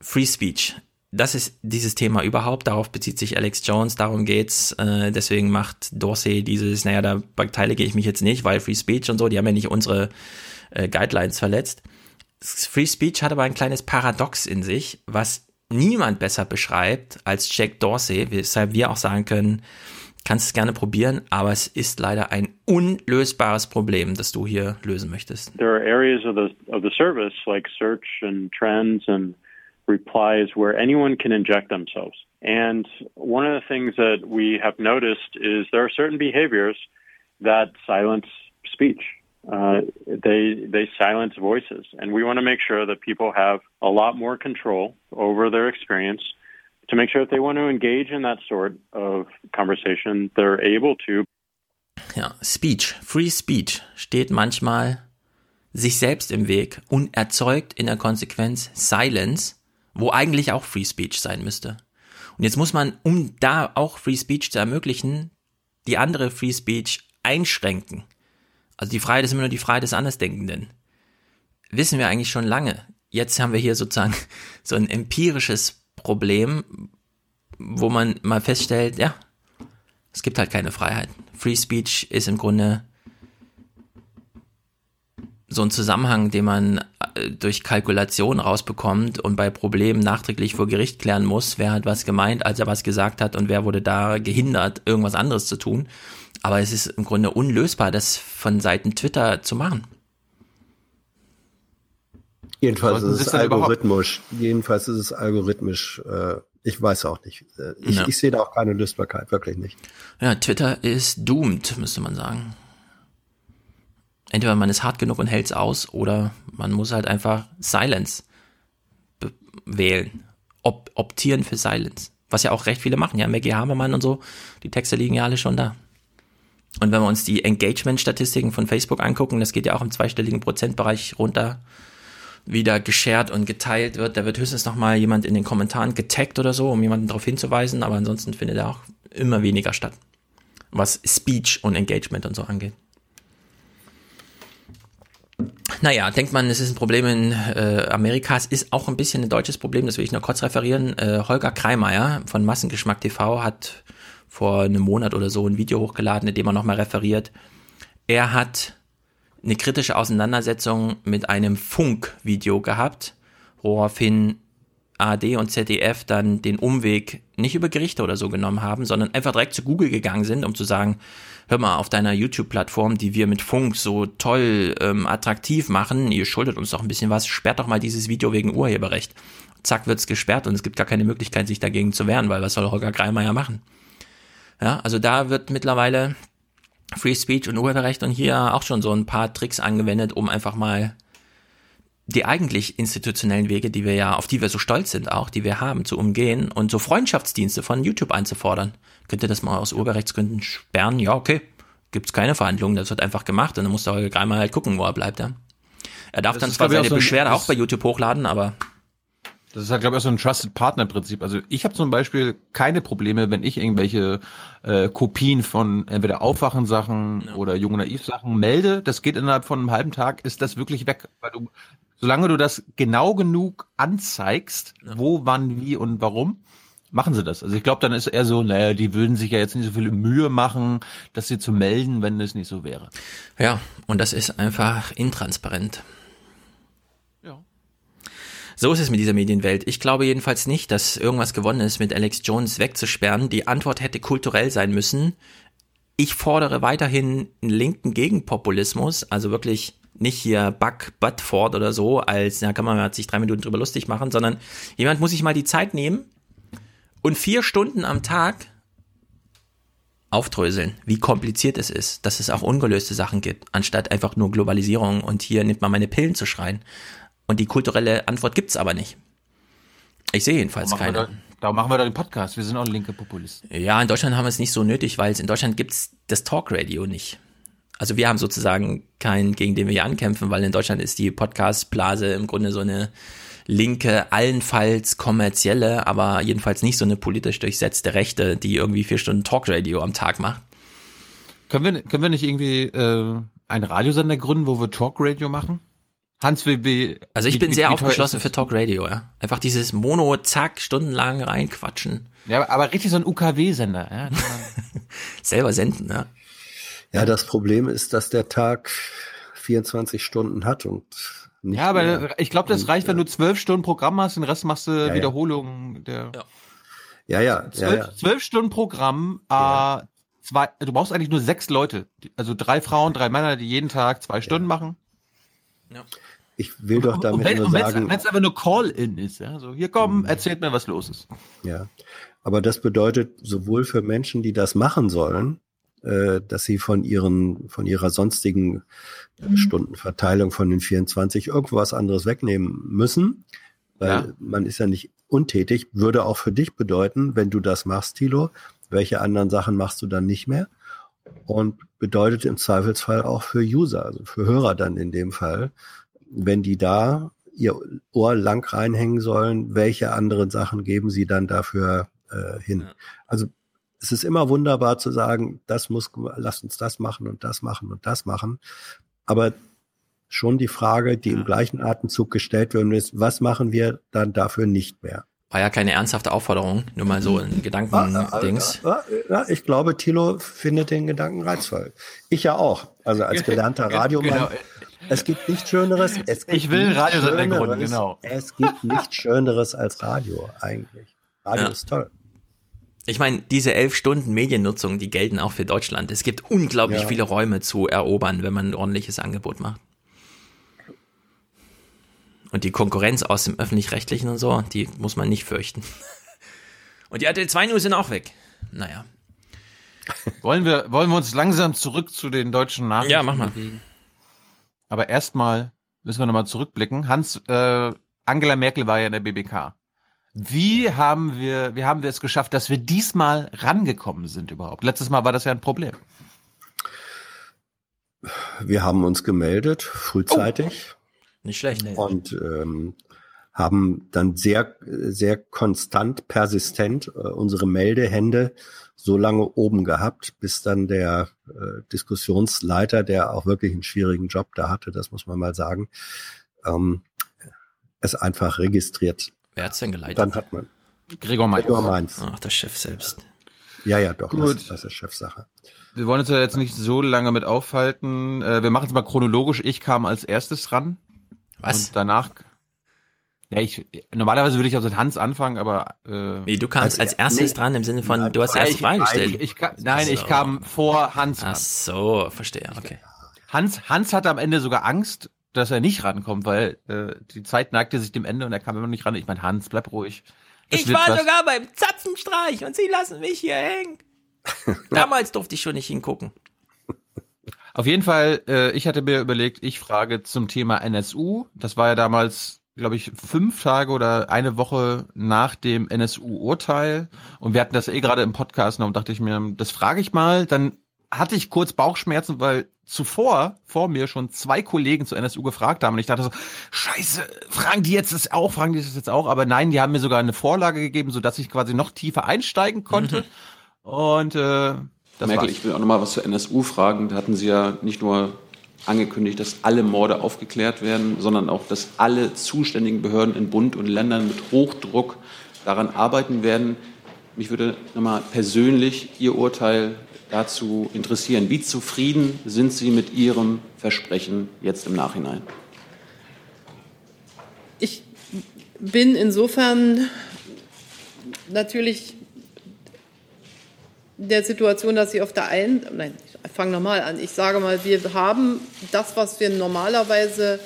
Free Speech. Das ist dieses Thema überhaupt. Darauf bezieht sich Alex Jones. Darum geht's. Äh, deswegen macht Dorsey dieses, naja, da beteilige ich mich jetzt nicht, weil Free Speech und so, die haben ja nicht unsere äh, Guidelines verletzt. Free Speech hat aber ein kleines Paradox in sich, was niemand besser beschreibt als Jack Dorsey, weshalb wir auch sagen können, kannst es gerne probieren, aber es ist leider ein unlösbares Problem, das du hier lösen möchtest. There are areas of the of the service like search and trends and replies where anyone can inject themselves. And one of the things that we have noticed is there are certain behaviors that silence speech. Uh, they they silence voices, and we want to make sure that people have a lot more control over their experience. To make sure that they want to engage in that sort of conversation, they're able to. Ja, Speech, Free Speech steht manchmal sich selbst im Weg und erzeugt in der Konsequenz Silence, wo eigentlich auch Free Speech sein müsste. Und jetzt muss man, um da auch Free Speech zu ermöglichen, die andere Free Speech einschränken. Also die Freiheit ist immer nur die Freiheit des Andersdenkenden. Wissen wir eigentlich schon lange. Jetzt haben wir hier sozusagen so ein empirisches Problem, wo man mal feststellt, ja, es gibt halt keine Freiheit. Free Speech ist im Grunde so ein Zusammenhang, den man durch Kalkulation rausbekommt und bei Problemen nachträglich vor Gericht klären muss, wer hat was gemeint, als er was gesagt hat und wer wurde da gehindert, irgendwas anderes zu tun. Aber es ist im Grunde unlösbar, das von Seiten Twitter zu machen. Jedenfalls ist es denn überhaupt- algorithmisch. Jedenfalls ist es algorithmisch. Äh, ich weiß auch nicht. Äh, ich, Ja. ich sehe da auch keine Lösbarkeit, wirklich nicht. Ja, Twitter ist doomed, müsste man sagen. Entweder man ist hart genug und hält's aus, oder man muss halt einfach Silence wählen. Op optieren für Silence. Was ja auch recht viele machen. Ja, Maggie Habermann und so, die Texte liegen ja alle schon da. Und wenn wir uns die Engagement-Statistiken von Facebook angucken, das geht ja auch im zweistelligen Prozentbereich runter, wieder geshared und geteilt wird. Da wird höchstens noch mal jemand in den Kommentaren getaggt oder so, um jemanden darauf hinzuweisen, aber ansonsten findet er auch immer weniger statt. Was Speech und Engagement und so angeht. Naja, denkt man, es ist ein Problem in äh, Amerika. Es ist auch ein bisschen ein deutsches Problem, das will ich nur kurz referieren. Äh, Holger Kreimeier von Massengeschmack TV hat vor einem Monat oder so ein Video hochgeladen, in dem er nochmal referiert. Er hat eine kritische Auseinandersetzung mit einem Funk-Video gehabt, woraufhin ARD und ZDF dann den Umweg nicht über Gerichte oder so genommen haben, sondern einfach direkt zu Google gegangen sind, um zu sagen, hör mal, auf deiner YouTube-Plattform, die wir mit Funk so toll ähm, attraktiv machen, ihr schuldet uns doch ein bisschen was, sperrt doch mal dieses Video wegen Urheberrecht. Zack, wird's gesperrt und es gibt gar keine Möglichkeit, sich dagegen zu wehren, weil was soll Holger Greimeier machen? Ja, also da wird mittlerweile Free Speech und Urheberrecht und hier auch schon so ein paar Tricks angewendet, um einfach mal die eigentlich institutionellen Wege, die wir ja, auf die wir so stolz sind auch, die wir haben, zu umgehen und so Freundschaftsdienste von YouTube einzufordern. Könnt ihr das mal aus Urheberrechtsgründen sperren? Ja, okay. Gibt's keine Verhandlungen, das wird einfach gemacht und dann muss der Holger Greimer halt gucken, wo er bleibt, ja. Er darf Das dann zwar seine auch so ein- Beschwerde das- auch bei YouTube hochladen, aber Das ist halt, glaube ich, auch so ein Trusted Partner Prinzip. Also ich habe zum Beispiel keine Probleme, wenn ich irgendwelche äh, Kopien von entweder Aufwachen-Sachen oder Junge Naiv-Sachen melde. Das geht innerhalb von einem halben Tag, ist das wirklich weg. Weil du, solange du das genau genug anzeigst, wo, wann, wie und warum, machen sie das. Also ich glaube, dann ist eher so, naja, die würden sich ja jetzt nicht so viel Mühe machen, das hier zu melden, wenn es nicht so wäre. Ja, und das ist einfach intransparent. Ja. So ist es mit dieser Medienwelt. Ich glaube jedenfalls nicht, dass irgendwas gewonnen ist, mit Alex Jones wegzusperren. Die Antwort hätte kulturell sein müssen. Ich fordere weiterhin einen linken Gegenpopulismus, also wirklich nicht hier Buck Butford oder so, als, ja, kann man sich drei Minuten drüber lustig machen, sondern jemand muss sich mal die Zeit nehmen und vier Stunden am Tag aufdröseln, wie kompliziert es ist, dass es auch ungelöste Sachen gibt, anstatt einfach nur Globalisierung und hier nimmt man meine Pillen zu schreien. Und die kulturelle Antwort gibt's aber nicht. Ich sehe jedenfalls keine. da- machen wir da den Podcast. Wir sind auch linke Populisten. Ja, in Deutschland haben wir es nicht so nötig, weil es in Deutschland gibt's das Talkradio nicht. Also wir haben sozusagen keinen, gegen den wir hier ankämpfen, weil in Deutschland ist die Podcast-Blase im Grunde so eine linke, allenfalls kommerzielle, aber jedenfalls nicht so eine politisch durchsetzte Rechte, die irgendwie vier Stunden Talkradio am Tag macht. Können wir, können wir nicht irgendwie äh, einen Radiosender gründen, wo wir Talkradio machen? Hans, wie, wie Also ich wie- bin wie- sehr wie aufgeschlossen für Talkradio, ja. Einfach dieses Mono, zack, stundenlang reinquatschen. Ja, aber richtig so ein UKW-Sender, ja. Selber senden, ja. Ja, das Problem ist, dass der Tag 24 Stunden hat und nicht Ja, aber mehr. ich glaube, das reicht, wenn du zwölf Stunden Programm hast, den Rest machst du ja. Wiederholungen der. Ja, ja, ja, Zwölf, ja. zwölf Stunden Programm, äh, zwei, du brauchst eigentlich nur sechs Leute. Also drei Frauen, drei Männer, die jeden Tag zwei Stunden machen. Ich will doch Und damit wenn nur es sagen, einfach nur Call-In ist, ja. So, hier komm, erzählt mir, was los ist. Ja, aber das bedeutet sowohl für Menschen, die das machen sollen, äh, dass sie von ihren, von ihrer sonstigen äh, Stundenverteilung von den 24 irgendwo was anderes wegnehmen müssen, weil Ja. man ist ja nicht untätig, würde auch für dich bedeuten, wenn du das machst, Thilo, welche anderen Sachen machst du dann nicht mehr? Und bedeutet im Zweifelsfall auch für User, also für Hörer dann in dem Fall, wenn die da ihr Ohr lang reinhängen sollen, welche anderen Sachen geben sie dann dafür äh, hin? Also es ist immer wunderbar zu sagen, das muss, lass uns das machen und das machen und das machen. Aber schon die Frage, die im gleichen Atemzug gestellt wird, ist, was machen wir dann dafür nicht mehr? War ja keine ernsthafte Aufforderung, nur mal so ein Gedankendings. Ja, ja, ich glaube, Thilo findet den Gedanken reizvoll. Ich ja auch. Also als gelernter Genau, Radiomann. Es gibt nichts Schöneres. Es gibt Ich will gründen, Schöneres. genau. Es gibt nichts Schöneres als Radio eigentlich. Radio Ja. ist toll. Ich meine, diese elf Stunden Mediennutzung, die gelten auch für Deutschland. Es gibt unglaublich Ja. viele Räume zu erobern, wenn man ein ordentliches Angebot macht. Und die Konkurrenz aus dem Öffentlich-Rechtlichen und so, die muss man nicht fürchten. Und die RTL 2 News sind auch weg. Naja. Wollen wir, wollen wir uns langsam zurück zu den deutschen Nachrichten Ja, mach mal. bewegen? Aber erstmal müssen wir nochmal zurückblicken. Hans, äh, Angela Merkel war ja in der BBK. Wie haben wir, wie haben wir es geschafft, dass wir diesmal rangekommen sind überhaupt? Letztes Mal war das ja ein Problem. Wir haben uns gemeldet, frühzeitig. Nicht schlecht. Und ähm, haben dann sehr, sehr konstant, persistent äh, unsere Meldehände so lange oben gehabt, bis dann der äh, Diskussionsleiter, der auch wirklich einen schwierigen Job da hatte, das muss man mal sagen, ähm, es einfach registriert. Wer hat's denn geleitet? Dann hat man Gregor Mainz. Gregor Mainz. Ach, der Chef selbst. Ja, ja, doch, Gut. Das, das ist Chefsache. Wir wollen uns ja jetzt nicht so lange mit aufhalten. Äh, wir machen es mal chronologisch. Ich kam als erstes ran. Was? Und danach. Ja, ich, normalerweise würde ich also mit Hans anfangen, aber. Äh, Wie, du kamst als erstes dran im Sinne von, du hast erste ich, Fragen gestellt. Ich, ich, nein, ich So. kam vor Hans. Ach so, verstehe, okay. Hans, Hans hatte am Ende sogar Angst, dass er nicht rankommt, weil äh, die Zeit neigte sich dem Ende und er kam immer noch nicht ran. Ich meine, Hans, bleib ruhig. Das Ich war was. sogar beim Zapfenstreich und sie lassen mich hier hängen. Damals durfte ich schon nicht hingucken. Auf jeden Fall, äh, ich hatte mir überlegt, ich frage zum Thema NSU. Das war ja damals, glaube ich, fünf Tage oder eine Woche nach dem NSU-Urteil. Und wir hatten das eh gerade im Podcast noch und dachte ich mir, das frage ich mal. Dann hatte ich kurz Bauchschmerzen, weil zuvor vor mir schon zwei Kollegen zu NSU gefragt haben. Und ich dachte so, scheiße, fragen die jetzt das auch, fragen die das jetzt auch? Aber nein, die haben mir sogar eine Vorlage gegeben, sodass ich quasi noch tiefer einsteigen konnte. Und äh, das Merkel, war's. ich will auch nochmal was zur NSU fragen. Da hatten Sie ja nicht nur angekündigt, dass alle Morde aufgeklärt werden, sondern auch, dass alle zuständigen Behörden in Bund und Ländern mit Hochdruck daran arbeiten werden. Mich würde nochmal persönlich Ihr Urteil dazu interessieren. Wie zufrieden sind Sie mit Ihrem Versprechen jetzt im Nachhinein? Ich bin insofern natürlich der Situation, dass sie auf der einen, nein, ich fange nochmal an. Ich sage mal, wir haben das, was wir normalerweise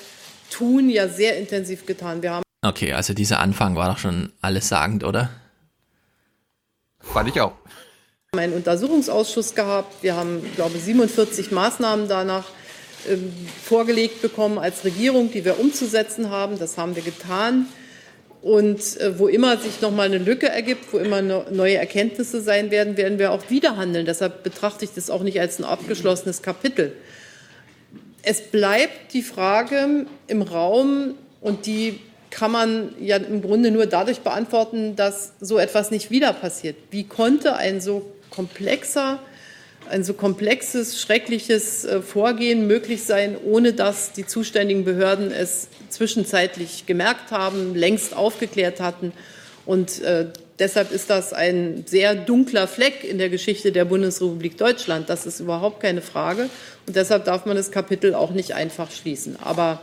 tun, ja sehr intensiv getan. Wir haben Okay, also dieser Anfang war doch schon alles sagend, oder? Fand ich auch. Einen Untersuchungsausschuss gehabt. Wir haben, glaube ich, 47 Maßnahmen danach ähm, vorgelegt bekommen als Regierung, die wir umzusetzen haben. Das haben wir getan. Und äh, wo immer sich noch mal eine Lücke ergibt, wo immer neue Erkenntnisse sein werden, werden wir auch wieder handeln. Deshalb betrachte ich das auch nicht als ein abgeschlossenes Kapitel. Es bleibt die Frage im Raum und die kann man ja im Grunde nur dadurch beantworten, dass so etwas nicht wieder passiert. Wie konnte ein so komplexer, ein so komplexes, schreckliches äh, Vorgehen möglich sein, ohne dass die zuständigen Behörden es zwischenzeitlich gemerkt haben, längst aufgeklärt hatten? Und äh, deshalb ist das ein sehr dunkler Fleck in der Geschichte der Bundesrepublik Deutschland. Das ist überhaupt keine Frage. Und deshalb darf man das Kapitel auch nicht einfach schließen. Aber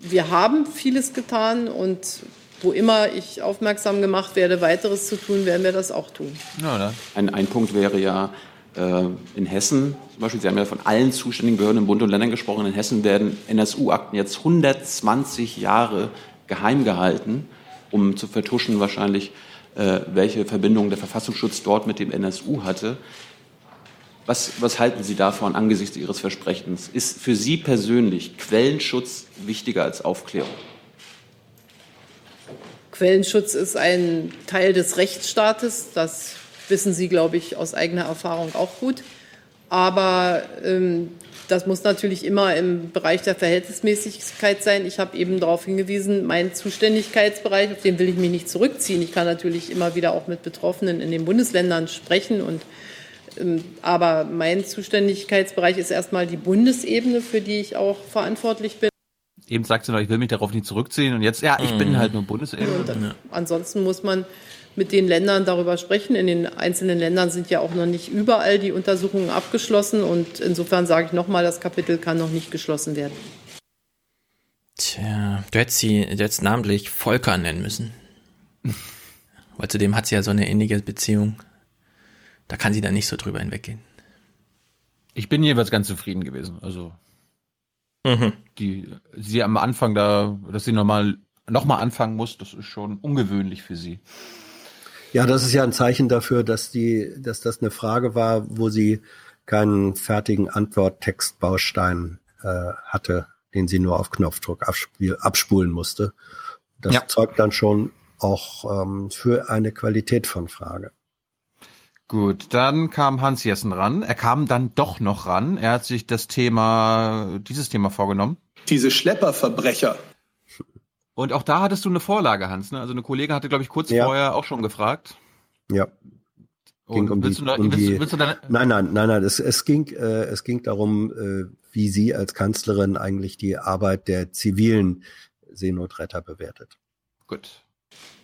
wir haben vieles getan und wo immer ich aufmerksam gemacht werde, weiteres zu tun, werden wir das auch tun. Ein, ein Punkt wäre ja äh, in Hessen, zum Beispiel, Sie haben ja von allen zuständigen Behörden im Bund und Ländern gesprochen, in Hessen werden NSU-Akten jetzt 120 Jahre geheim gehalten, um zu vertuschen wahrscheinlich, äh, welche Verbindung der Verfassungsschutz dort mit dem NSU hatte. Was, was halten Sie davon angesichts Ihres Versprechens? Ist für Sie persönlich Quellenschutz wichtiger als Aufklärung? Quellenschutz ist ein Teil des Rechtsstaates. Das wissen Sie, glaube ich, aus eigener Erfahrung auch gut. Aber ähm, das muss natürlich immer im Bereich der Verhältnismäßigkeit sein. Ich habe eben darauf hingewiesen, mein Zuständigkeitsbereich, auf den will ich mich nicht zurückziehen. Ich kann natürlich immer wieder auch mit Betroffenen in den Bundesländern sprechen. Und, ähm, aber mein Zuständigkeitsbereich ist erstmal die Bundesebene, für die ich auch verantwortlich bin. Eben sagt sie noch, ich will mich darauf nicht zurückziehen. Und jetzt, ja, ich bin Mhm. halt nur Bundesebene. Und dann, ansonsten muss man mit den Ländern darüber sprechen. In den einzelnen Ländern sind ja auch noch nicht überall die Untersuchungen abgeschlossen. Und insofern sage ich nochmal, das Kapitel kann noch nicht geschlossen werden. Tja, du hättest sie jetzt namentlich Volker nennen müssen. Weil zudem hat sie ja so eine innige Beziehung. Da kann sie dann nicht so drüber hinweggehen. Ich bin jeweils ganz zufrieden gewesen. Also Mhm. die sie am Anfang da, dass sie nochmal noch mal anfangen muss, das ist schon ungewöhnlich für sie. Ja, das ist ja ein Zeichen dafür, dass die, dass das eine Frage war, wo sie keinen fertigen Antworttextbaustein äh, hatte, den sie nur auf Knopfdruck abspiel, abspulen musste. Das Ja. zeugt dann schon auch ähm, für eine Qualität von Frage. Gut, dann kam Hans Jessen ran. Er kam dann doch noch ran. Er hat sich das Thema, dieses Thema vorgenommen. Diese Schlepperverbrecher. Und auch da hattest du eine Vorlage, Hans. Ne? Also eine Kollegin hatte, glaube ich, kurz Ja. vorher auch schon gefragt. Ja. Ging um willst die, du da- um willst die, willst du da- nein, nein, nein, nein. Es, es ging, äh, es ging darum, äh, wie sie als Kanzlerin eigentlich die Arbeit der zivilen Seenotretter bewertet. Gut.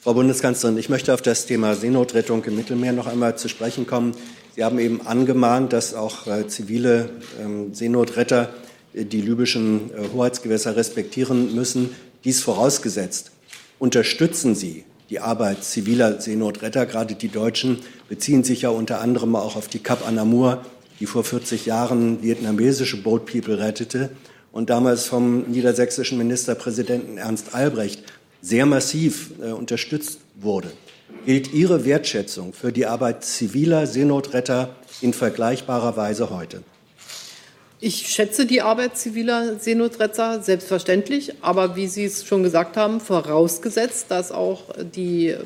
Frau Bundeskanzlerin, ich möchte auf das Thema Seenotrettung im Mittelmeer noch einmal zu sprechen kommen. Sie haben eben angemahnt, dass auch äh, zivile ähm, Seenotretter äh, die libyschen äh, Hoheitsgewässer respektieren müssen. Dies vorausgesetzt, unterstützen Sie die Arbeit ziviler Seenotretter? Gerade die Deutschen beziehen sich ja unter anderem auch auf die Cap Anamur, die vor 40 Jahren vietnamesische Boat People rettete und damals vom niedersächsischen Ministerpräsidenten Ernst Albrecht sehr massiv äh, unterstützt wurde. Gilt Ihre Wertschätzung für die Arbeit ziviler Seenotretter in vergleichbarer Weise heute? Ich schätze die Arbeit ziviler Seenotretter selbstverständlich, aber wie Sie es schon gesagt haben, vorausgesetzt, dass auch die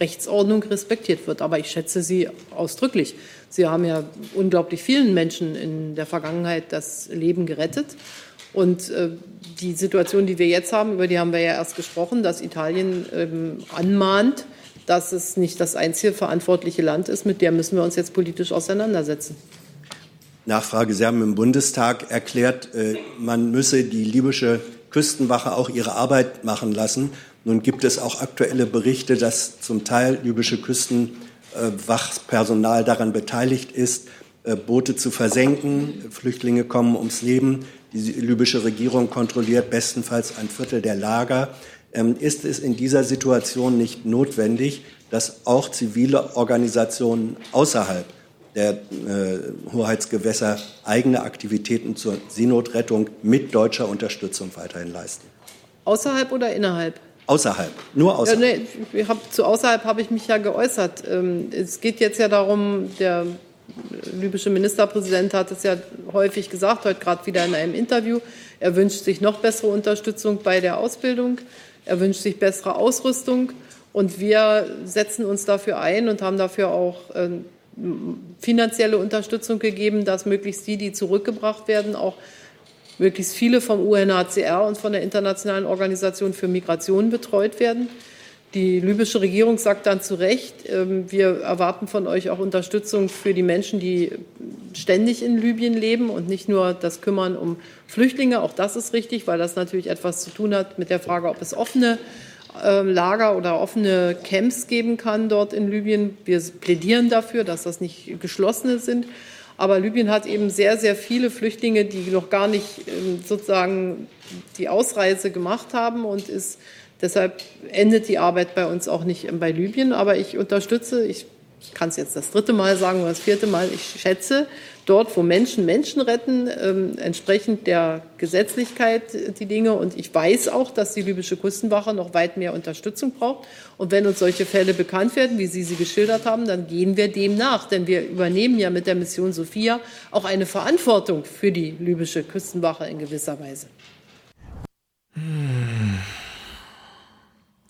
Rechtsordnung respektiert wird. Aber ich schätze sie ausdrücklich. Sie haben ja unglaublich vielen Menschen in der Vergangenheit das Leben gerettet. Und äh, die Situation, die wir jetzt haben, über die haben wir ja erst gesprochen, dass Italien ähm, anmahnt, dass es nicht das einzige verantwortliche Land ist, mit der müssen wir uns jetzt politisch auseinandersetzen. Nachfrage. Sie haben im Bundestag erklärt, äh, man müsse die libysche Küstenwache auch ihre Arbeit machen lassen. Nun gibt es auch aktuelle Berichte, dass zum Teil libysche Küstenwachpersonal daran beteiligt ist, Boote zu versenken. Flüchtlinge kommen ums Leben. Die libysche Regierung kontrolliert bestenfalls ein Viertel der Lager. Ähm, Ist es in dieser Situation nicht notwendig, dass auch zivile Organisationen außerhalb der äh, Hoheitsgewässer eigene Aktivitäten zur Seenotrettung mit deutscher Unterstützung weiterhin leisten. Außerhalb oder innerhalb? Außerhalb, nur außerhalb. Ja, nee, hab, zu außerhalb habe ich mich ja geäußert. Ähm, es geht jetzt ja darum, der libysche Ministerpräsident hat es ja häufig gesagt, heute gerade wieder in einem Interview, er wünscht sich noch bessere Unterstützung bei der Ausbildung, er wünscht sich bessere Ausrüstung und wir setzen uns dafür ein und haben dafür auch äh, finanzielle Unterstützung gegeben, dass möglichst die, die zurückgebracht werden, auch möglichst viele vom UNHCR und von der Internationalen Organisation für Migration betreut werden. Die libysche Regierung sagt dann zu Recht, ähm, wir erwarten von euch auch Unterstützung für die Menschen, die ständig in Libyen leben und nicht nur das Kümmern um Flüchtlinge. Auch das ist richtig, weil das natürlich etwas zu tun hat mit der Frage, ob es offene äh, Lager oder offene Camps geben kann dort in Libyen. Wir plädieren dafür, dass das nicht geschlossene sind. Aber Libyen hat eben sehr, sehr viele Flüchtlinge, die noch gar nicht ähm, sozusagen die Ausreise gemacht haben und ist deshalb endet die Arbeit bei uns auch nicht bei Libyen. Aber ich unterstütze, ich kann es jetzt das dritte Mal sagen oder das vierte Mal, ich schätze dort, wo Menschen Menschen retten, ähm, entsprechend der Gesetzlichkeit äh, die Dinge. Und ich weiß auch, dass die libysche Küstenwache noch weit mehr Unterstützung braucht. Und wenn uns solche Fälle bekannt werden, wie Sie sie geschildert haben, dann gehen wir dem nach. Denn wir übernehmen ja mit der Mission Sophia auch eine Verantwortung für die libysche Küstenwache in gewisser Weise.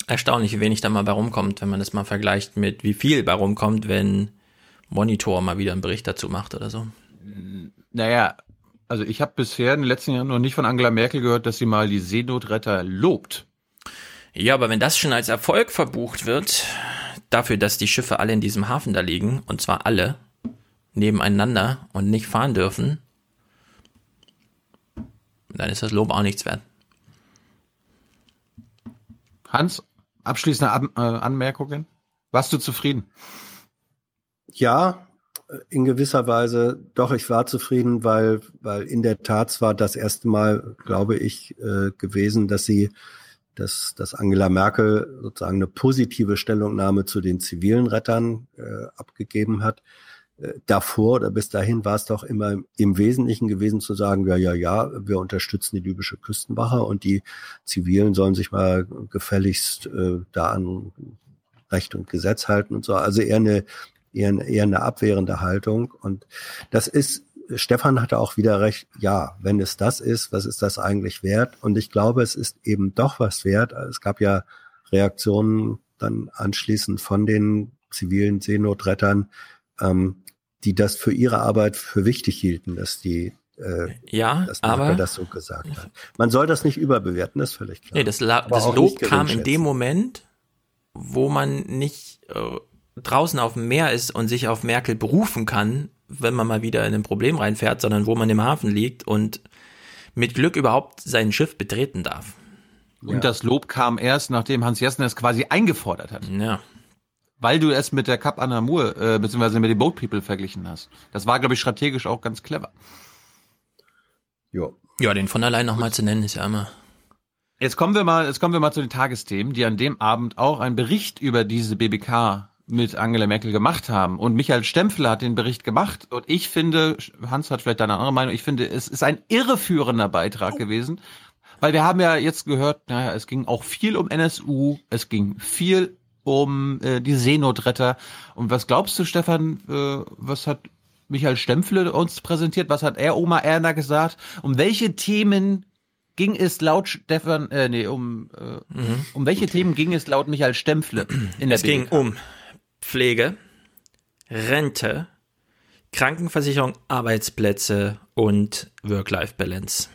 Erstaunlich, wie wenig da mal bei rumkommt, wenn man das mal vergleicht mit wie viel bei rumkommt, wenn Monitor mal wieder einen Bericht dazu macht oder so. Naja, also ich habe bisher in den letzten Jahren noch nicht von Angela Merkel gehört, dass sie mal die Seenotretter lobt. Ja, aber wenn das schon als Erfolg verbucht wird, dafür, dass die Schiffe alle in diesem Hafen da liegen, und zwar alle, nebeneinander und nicht fahren dürfen, dann ist das Lob auch nichts wert. Hans, abschließende Ab äh, Anmerkungen? Warst du zufrieden? Ja, in gewisser Weise, doch, ich war zufrieden, weil, weil in der Tat zwar das erste Mal, glaube ich, äh, gewesen, dass sie, dass, dass Angela Merkel sozusagen eine positive Stellungnahme zu den zivilen Rettern äh, abgegeben hat. Davor oder bis dahin war es doch immer im Wesentlichen gewesen zu sagen, ja, ja, ja, wir unterstützen die libysche Küstenwache und die Zivilen sollen sich mal gefälligst äh, da an Recht und Gesetz halten und so. Also eher eine eher, eher eine abwehrende Haltung. Und das ist, Stefan hatte auch wieder recht, ja, wenn es das ist, was ist das eigentlich wert? Und ich glaube, es ist eben doch was wert. Es gab ja Reaktionen dann anschließend von den zivilen Seenotrettern, ähm, die das für ihre Arbeit für wichtig hielten, dass die äh, ja, dass aber das so gesagt hat. Man soll das nicht überbewerten, das ist völlig klar. Nee, das, La Aber das Lob kam in dem Moment, wo man nicht äh, draußen auf dem Meer ist und sich auf Merkel berufen kann, wenn man mal wieder in ein Problem reinfährt, sondern wo man im Hafen liegt und mit Glück überhaupt sein Schiff betreten darf. Und das Lob kam erst, nachdem Hans Jessen es quasi eingefordert hat. Ja. Weil du es mit der Cap Anamur, äh, beziehungsweise mit den Boat People verglichen hast. Das war, glaube ich, strategisch auch ganz clever. Jo. Ja, den von allein nochmal zu nennen, ist ja immer. Jetzt kommen wir mal, jetzt kommen wir mal zu den Tagesthemen, die an dem Abend auch einen Bericht über diese BBK mit Angela Merkel gemacht haben. Und Michael Stempfler hat den Bericht gemacht. Und ich finde, Hans hat vielleicht eine andere Meinung, ich finde, es ist ein irreführender Beitrag gewesen. Weil wir haben ja jetzt gehört, naja, es ging auch viel um NSU, es ging viel um äh, die Seenotretter. Und was glaubst du, Stefan, äh, was hat Michael Stempfle uns präsentiert? Was hat er Oma Erna gesagt? Um welche Themen ging es laut Stefan, äh, nee, um, äh, um welche Themen ging es laut Michael Stempfle in der Es ging BBK? um Pflege, Rente, Krankenversicherung, Arbeitsplätze und Work-Life-Balance.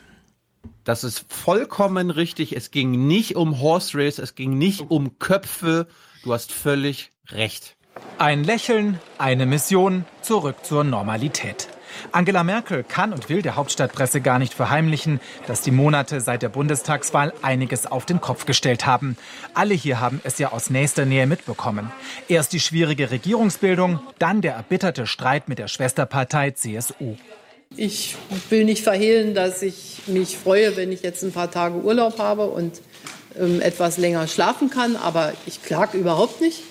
Das ist vollkommen richtig. Es ging nicht um Horse Race, es ging nicht um Köpfe. Du hast völlig recht. Ein Lächeln, eine Mission, zurück zur Normalität. Angela Merkel kann und will der Hauptstadtpresse gar nicht verheimlichen, dass die Monate seit der Bundestagswahl einiges auf den Kopf gestellt haben. Alle hier haben es ja aus nächster Nähe mitbekommen. Erst die schwierige Regierungsbildung, dann der erbitterte Streit mit der Schwesterpartei CSU. Ich will nicht verhehlen, dass ich mich freue, wenn ich jetzt ein paar Tage Urlaub habe und etwas länger schlafen kann, aber ich klage überhaupt nicht.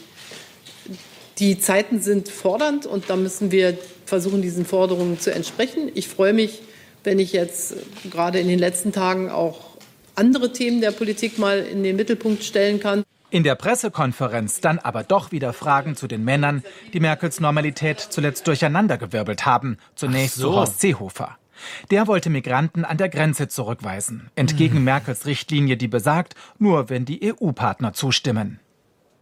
Die Zeiten sind fordernd und da müssen wir versuchen, diesen Forderungen zu entsprechen. Ich freue mich, wenn ich jetzt äh, gerade in den letzten Tagen auch andere Themen der Politik mal in den Mittelpunkt stellen kann. In der Pressekonferenz dann aber doch wieder Fragen zu den Männern, die Merkels Normalität zuletzt durcheinandergewirbelt haben. Zunächst so. zu Horst Seehofer. Der wollte Migranten an der Grenze zurückweisen, entgegen Merkels Richtlinie, die besagt, nur wenn die EU-Partner zustimmen.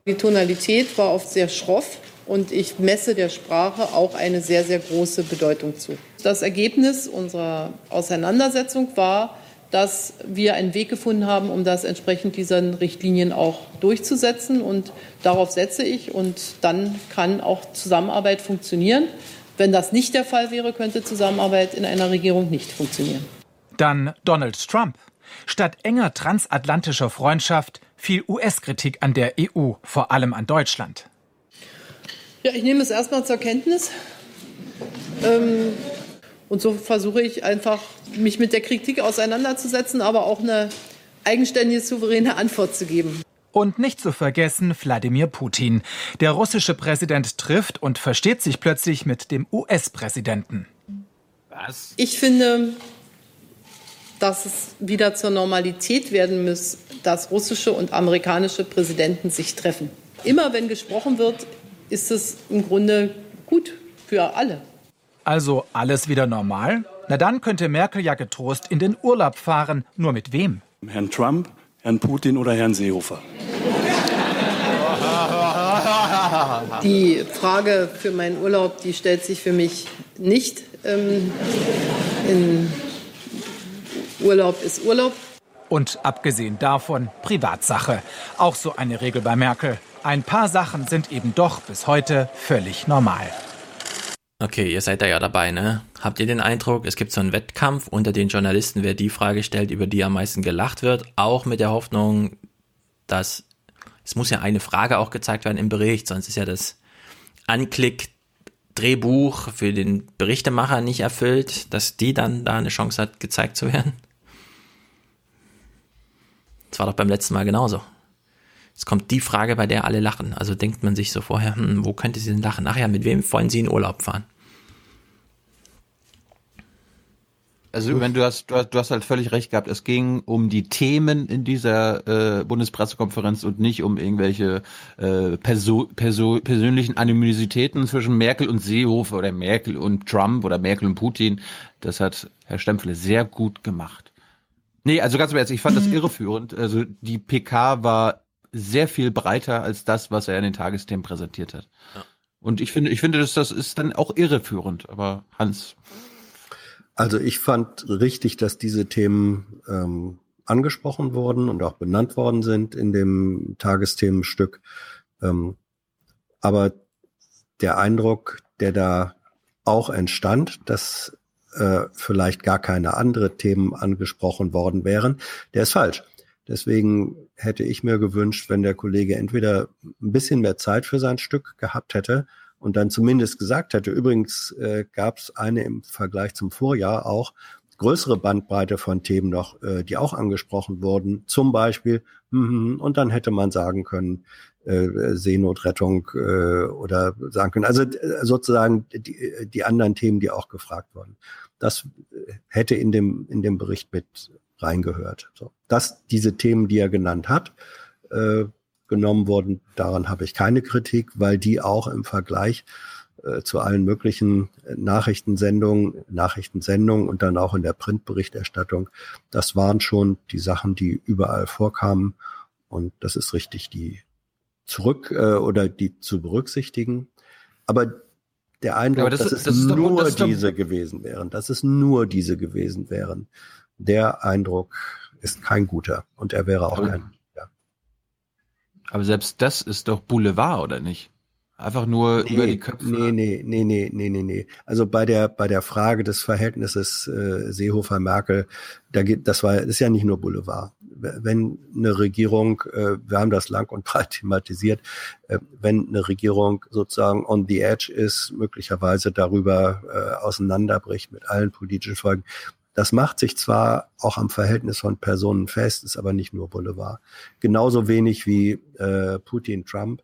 Die Tonalität war oft sehr schroff und ich messe der Sprache auch eine sehr, sehr große Bedeutung zu. Das Ergebnis unserer Auseinandersetzung war, dass wir einen Weg gefunden haben, um das entsprechend diesen Richtlinien auch durchzusetzen. Und darauf setze ich. Und dann kann auch Zusammenarbeit funktionieren. Wenn das nicht der Fall wäre, könnte Zusammenarbeit in einer Regierung nicht funktionieren. Dann Donald Trump. Statt enger transatlantischer Freundschaft viel US-Kritik an der EU, vor allem an Deutschland. Ja, ich nehme es erstmal zur Kenntnis. Ähm, und so versuche ich einfach, mich mit der Kritik auseinanderzusetzen, aber auch eine eigenständige, souveräne Antwort zu geben. Und nicht zu vergessen Wladimir Putin. Der russische Präsident trifft und versteht sich plötzlich mit dem US-Präsidenten. Was? Ich finde, dass es wieder zur Normalität werden muss, dass russische und amerikanische Präsidenten sich treffen. Immer wenn gesprochen wird, ist es im Grunde gut für alle. Also alles wieder normal? Na dann könnte Merkel ja getrost in den Urlaub fahren. Nur mit wem? Herrn Trump, Herrn Putin oder Herrn Seehofer? Die Frage für meinen Urlaub, die stellt sich für mich nicht. Ähm, in Urlaub ist Urlaub. Und abgesehen davon Privatsache. Auch so eine Regel bei Merkel. Ein paar Sachen sind eben doch bis heute völlig normal. Okay, ihr seid da ja dabei, ne? Habt ihr den Eindruck, es gibt so einen Wettkampf unter den Journalisten, wer die Frage stellt, über die am meisten gelacht wird, auch mit der Hoffnung, dass es muss ja eine Frage auch gezeigt werden im Bericht, sonst ist ja das Anklick Drehbuch für den Berichtemacher nicht erfüllt, dass die dann da eine Chance hat, gezeigt zu werden? Das war doch beim letzten Mal genauso. Jetzt kommt die Frage, bei der alle lachen. Also denkt man sich so vorher, hm, wo könnte sie denn lachen? Ach ja, mit wem wollen sie in Urlaub fahren? Also wenn du hast, du hast, du hast halt völlig recht gehabt. Es ging um die Themen in dieser äh, Bundespressekonferenz und nicht um irgendwelche äh, perso perso persönlichen Animositäten zwischen Merkel und Seehofer oder Merkel und Trump oder Merkel und Putin. Das hat Herr Stempfle sehr gut gemacht. Nee, also ganz im Ernst, ich fand das Mhm. irreführend. Also die PK war sehr viel breiter als das, was er in den Tagesthemen präsentiert hat. Und ich finde, ich finde, dass das ist dann auch irreführend. Aber Hans, Also ich fand richtig, dass diese Themen ähm, angesprochen wurden und auch benannt worden sind in dem Tagesthemenstück. Ähm, aber der Eindruck, der da auch entstand, dass äh, vielleicht gar keine andere Themen angesprochen worden wären, der ist falsch. Deswegen hätte ich mir gewünscht, wenn der Kollege entweder ein bisschen mehr Zeit für sein Stück gehabt hätte und dann zumindest gesagt hätte, übrigens äh, gab es eine im Vergleich zum Vorjahr auch größere Bandbreite von Themen noch, äh, die auch angesprochen wurden, zum Beispiel, mhm, und dann hätte man sagen können, äh, Seenotrettung äh, oder sagen können, also äh, sozusagen die, die anderen Themen, die auch gefragt wurden. Das äh, hätte in dem, in dem Bericht mit reingehört. So. Dass diese Themen, die er genannt hat, äh, genommen wurden, daran habe ich keine Kritik, weil die auch im Vergleich äh, zu allen möglichen Nachrichtensendungen, Nachrichtensendungen und dann auch in der Printberichterstattung, das waren schon die Sachen, die überall vorkamen. Und das ist richtig, die zurück äh, oder die zu berücksichtigen. Aber der Eindruck, Aber das dass ist- es das ist doch- nur doch- diese gewesen wären, dass es nur diese gewesen wären, der Eindruck ist kein guter und er wäre auch Aber- kein. Aber selbst das ist doch Boulevard, oder nicht? Einfach nur über die Köpfe. Nee, nee, nee, nee, nee, nee, nee. Also bei der, bei der Frage des Verhältnisses äh, Seehofer-Merkel, da geht, das war, ist ja nicht nur Boulevard. Wenn eine Regierung, äh, wir haben das lang und breit thematisiert, äh, wenn eine Regierung sozusagen on the edge ist, möglicherweise darüber äh, auseinanderbricht mit allen politischen Folgen, das macht sich zwar auch am Verhältnis von Personen fest, ist aber nicht nur Boulevard. Genauso wenig wie äh, Putin-Trump.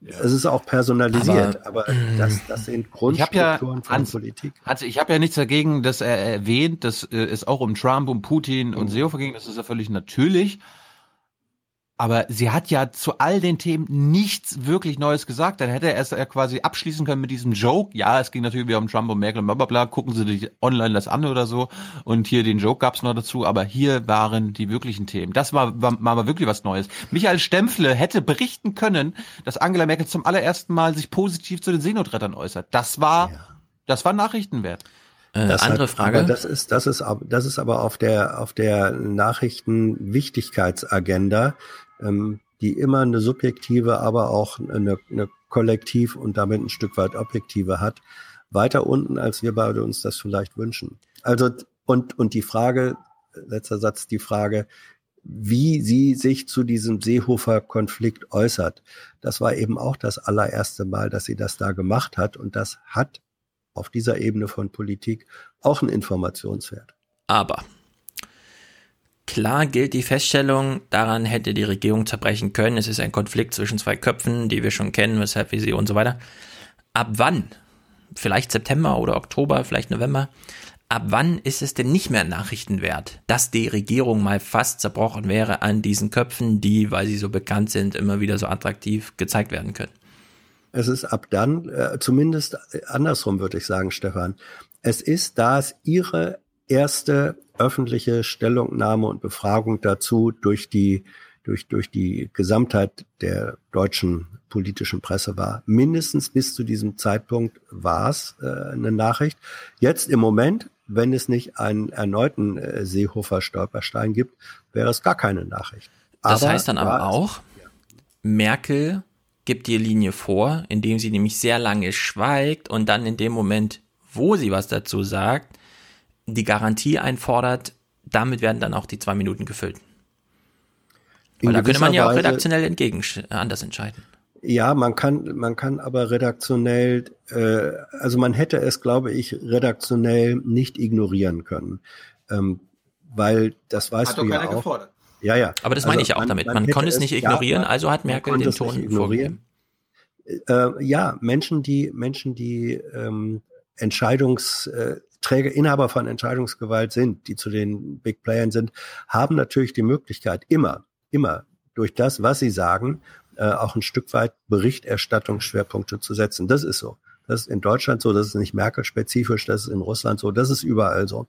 Es ist auch personalisiert, aber, das, das sind Ich habe ja, Grundstrukturen von Hans, Politik. Also ich habe ja nichts dagegen, dass er erwähnt, dass äh, es auch um Trump, um Putin und Seehofer ging. Das ist ja völlig natürlich. Aber sie hat ja zu all den Themen nichts wirklich Neues gesagt. Dann hätte er es ja quasi abschließen können mit diesem Joke. Ja, es ging natürlich wieder um Trump und Merkel und bla bla bla. Gucken Sie sich online das an oder so. Und hier den Joke gab's noch dazu. Aber hier waren die wirklichen Themen. Das war, war, war mal wirklich was Neues. Michael Stempfle hätte berichten können, dass Angela Merkel zum allerersten Mal sich positiv zu den Seenotrettern äußert. Das war, das war Nachrichtenwert. Das andere hat, Frage. Das ist, das ist, das ist aber auf der, auf der Nachrichtenwichtigkeitsagenda, ähm, die immer eine subjektive, aber auch eine, eine kollektiv und damit ein Stück weit objektive hat, weiter unten, als wir beide uns das vielleicht wünschen. Also, und, und die Frage, letzter Satz, die Frage, wie sie sich zu diesem Seehofer-Konflikt äußert. Das war eben auch das allererste Mal, dass sie das da gemacht hat. Und das hat auf dieser Ebene von Politik auch einen Informationswert. Aber klar gilt die Feststellung, daran hätte die Regierung zerbrechen können. Es ist ein Konflikt zwischen zwei Köpfen, die wir schon kennen, weshalb wir sie und so weiter. Ab wann? Vielleicht September oder Oktober, vielleicht November. Ab wann ist es denn nicht mehr Nachrichtenwert, dass die Regierung mal fast zerbrochen wäre an diesen Köpfen, die, weil sie so bekannt sind, immer wieder so attraktiv gezeigt werden können? Es ist ab dann, äh, zumindest andersrum würde ich sagen, Stefan, es ist, da es ihre erste öffentliche Stellungnahme und Befragung dazu durch die, durch, durch die Gesamtheit der deutschen politischen Presse war. Mindestens bis zu diesem Zeitpunkt war es äh, eine Nachricht. Jetzt im Moment, wenn es nicht einen erneuten äh, Seehofer-Stolperstein gibt, wäre es gar keine Nachricht. Das Aber heißt dann aber auch, Merkel gibt die Linie vor, indem sie nämlich sehr lange schweigt und dann in dem Moment, wo sie was dazu sagt, die Garantie einfordert, damit werden dann auch die zwei Minuten gefüllt. Weil da könnte man ja auch redaktionell entgegen anders entscheiden. Ja, man kann, man kann aber redaktionell, äh, also man hätte es, glaube ich, redaktionell nicht ignorieren können, ähm, weil das weißt Hat du doch ja keiner auch. gefordert. Ja, ja. Aber das meine ich auch damit. Man hätte konnte es nicht ignorieren, ja, also hat man Merkel den Ton ignorieren. Äh, ja, Menschen, die Menschen, die ähm, Entscheidungsträger, Inhaber von Entscheidungsgewalt sind, die zu den Big Playern sind, haben natürlich die Möglichkeit, immer, immer durch das, was sie sagen, äh, auch ein Stück weit Berichterstattungsschwerpunkte zu setzen. Das ist so. Das ist in Deutschland so, das ist nicht Merkel-spezifisch, das ist in Russland so, das ist überall so.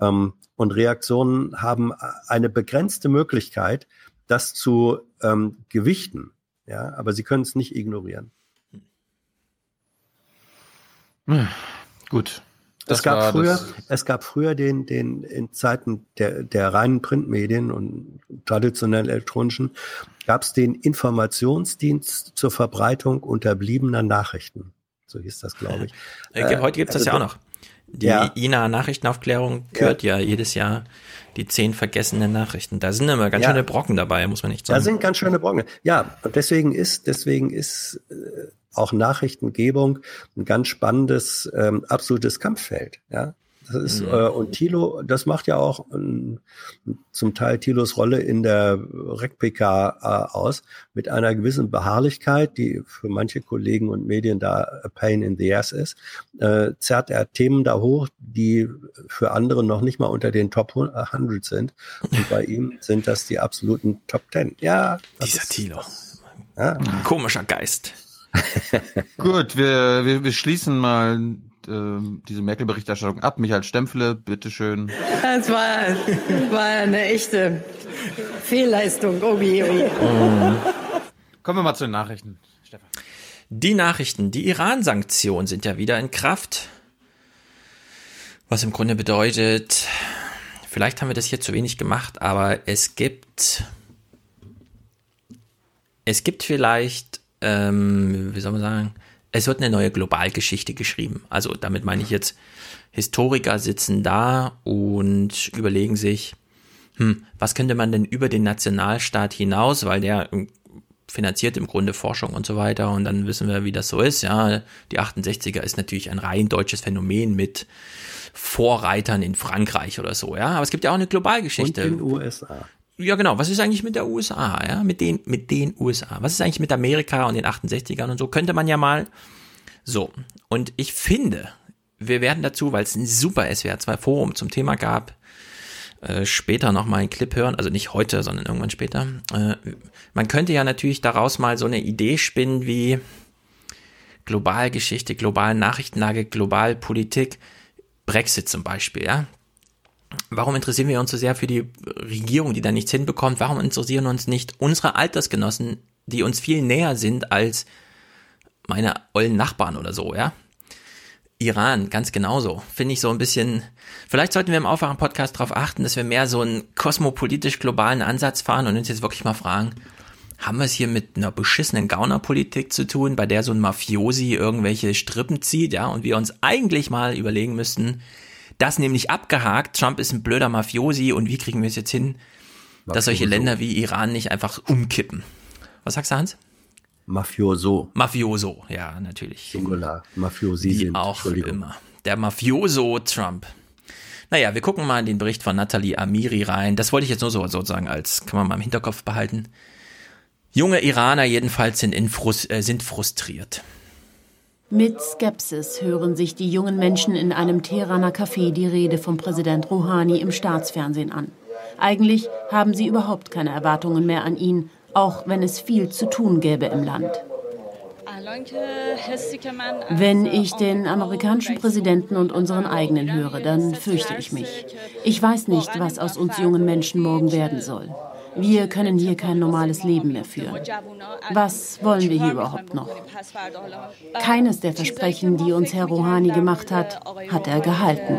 Ähm, und Reaktionen haben eine begrenzte Möglichkeit, das zu ähm, gewichten. Ja, aber sie können es nicht ignorieren. Gut. Es gab früher, es gab früher den, den in Zeiten der, der reinen Printmedien und traditionell elektronischen, gab es den Informationsdienst zur Verbreitung unterbliebener Nachrichten. So hieß das, glaube ich. Äh, Heute gibt es das also ja auch noch. Die Ja. INA Nachrichtenaufklärung kürt ja. jedes Jahr die zehn vergessenen Nachrichten. Da sind immer ganz Ja. schöne Brocken dabei, muss man nicht Da sagen. sind ganz schöne Brocken. Ja, und deswegen ist, deswegen ist äh, auch Nachrichtengebung ein ganz spannendes, ähm, absolutes Kampffeld. Ja, das ist Mhm. äh, und Thilo, das macht ja auch ähm, zum Teil Thilos Rolle in der RecPK äh, aus mit einer gewissen Beharrlichkeit, die für manche Kollegen und Medien da a pain in the ass ist. Äh, zerrt er Themen da hoch, die für andere noch nicht mal unter den Top 100 sind. Und bei ihm sind das die absoluten Top 10. Ja, Dieser ist- Thilo. Ja. Komischer Geist. Gut, wir, wir, wir schließen mal ähm, diese Merkel-Berichterstattung ab. Michael Stempfle, bitteschön. Das war, war eine echte Fehlleistung. Oh je, oh je. Kommen wir mal zu den Nachrichten. Die Nachrichten, die Iran-Sanktionen sind ja wieder in Kraft. Was im Grunde bedeutet, vielleicht haben wir das hier zu wenig gemacht, aber es gibt, es gibt vielleicht, ähm, wie soll man sagen, es wird eine neue Globalgeschichte geschrieben. Also damit meine ich jetzt, Historiker sitzen da und überlegen sich, hm, was könnte man denn über den Nationalstaat hinaus, weil der finanziert im Grunde Forschung und so weiter und dann wissen wir, wie das so ist. Ja, die 68er ist natürlich ein rein deutsches Phänomen mit Vorreitern in Frankreich oder so, ja. Aber es gibt ja auch eine Und Globalgeschichte. in den USA. Ja, genau. Was ist eigentlich mit der USA, ja? Mit den, mit den USA? Was ist eigentlich mit Amerika und den 68ern und so? Könnte man ja mal so. Und ich finde, wir werden dazu, weil es ein super SWR 2 Forum zum Thema gab, äh, später noch mal einen Clip hören, also nicht heute, sondern irgendwann später. Äh, man könnte ja natürlich daraus mal so eine Idee spinnen wie Globalgeschichte, globale Nachrichtenlage, Globalpolitik, Brexit zum Beispiel, ja. Warum interessieren wir uns so sehr für die Regierung, die da nichts hinbekommt? Warum interessieren uns nicht unsere Altersgenossen, die uns viel näher sind als meine ollen Nachbarn oder so, ja? Iran, ganz genauso. Finde ich so ein bisschen, vielleicht sollten wir im Aufwachen-Podcast darauf achten, dass wir mehr so einen kosmopolitisch globalen Ansatz fahren und uns jetzt wirklich mal fragen, haben wir es hier mit einer beschissenen Gaunerpolitik zu tun, bei der so ein Mafiosi irgendwelche Strippen zieht, ja, und wir uns eigentlich mal überlegen müssten, das nämlich abgehakt, Trump ist ein blöder Mafiosi und wie kriegen wir es jetzt hin, dass solche Mafioso. Länder wie Iran nicht einfach umkippen? Was sagst du, Hans? Mafioso. Mafioso, ja, natürlich. Singular. Mafiosi Wie sind. auch immer. Der Mafioso Trump. Naja, wir gucken mal in den Bericht von Nathalie Amiri rein. Das wollte ich jetzt nur so sozusagen als, kann man mal im Hinterkopf behalten. Junge Iraner jedenfalls sind, in Frus äh, sind frustriert. Mit Skepsis hören sich die jungen Menschen in einem Teheraner Café die Rede von Präsident Rouhani im Staatsfernsehen an. Eigentlich haben sie überhaupt keine Erwartungen mehr an ihn, auch wenn es viel zu tun gäbe im Land. Wenn ich den amerikanischen Präsidenten und unseren eigenen höre, dann fürchte ich mich. Ich weiß nicht, was aus uns jungen Menschen morgen werden soll. Wir können hier kein normales Leben mehr führen. Was wollen wir hier überhaupt noch? Keines der Versprechen, die uns Herr Rouhani gemacht hat, hat er gehalten.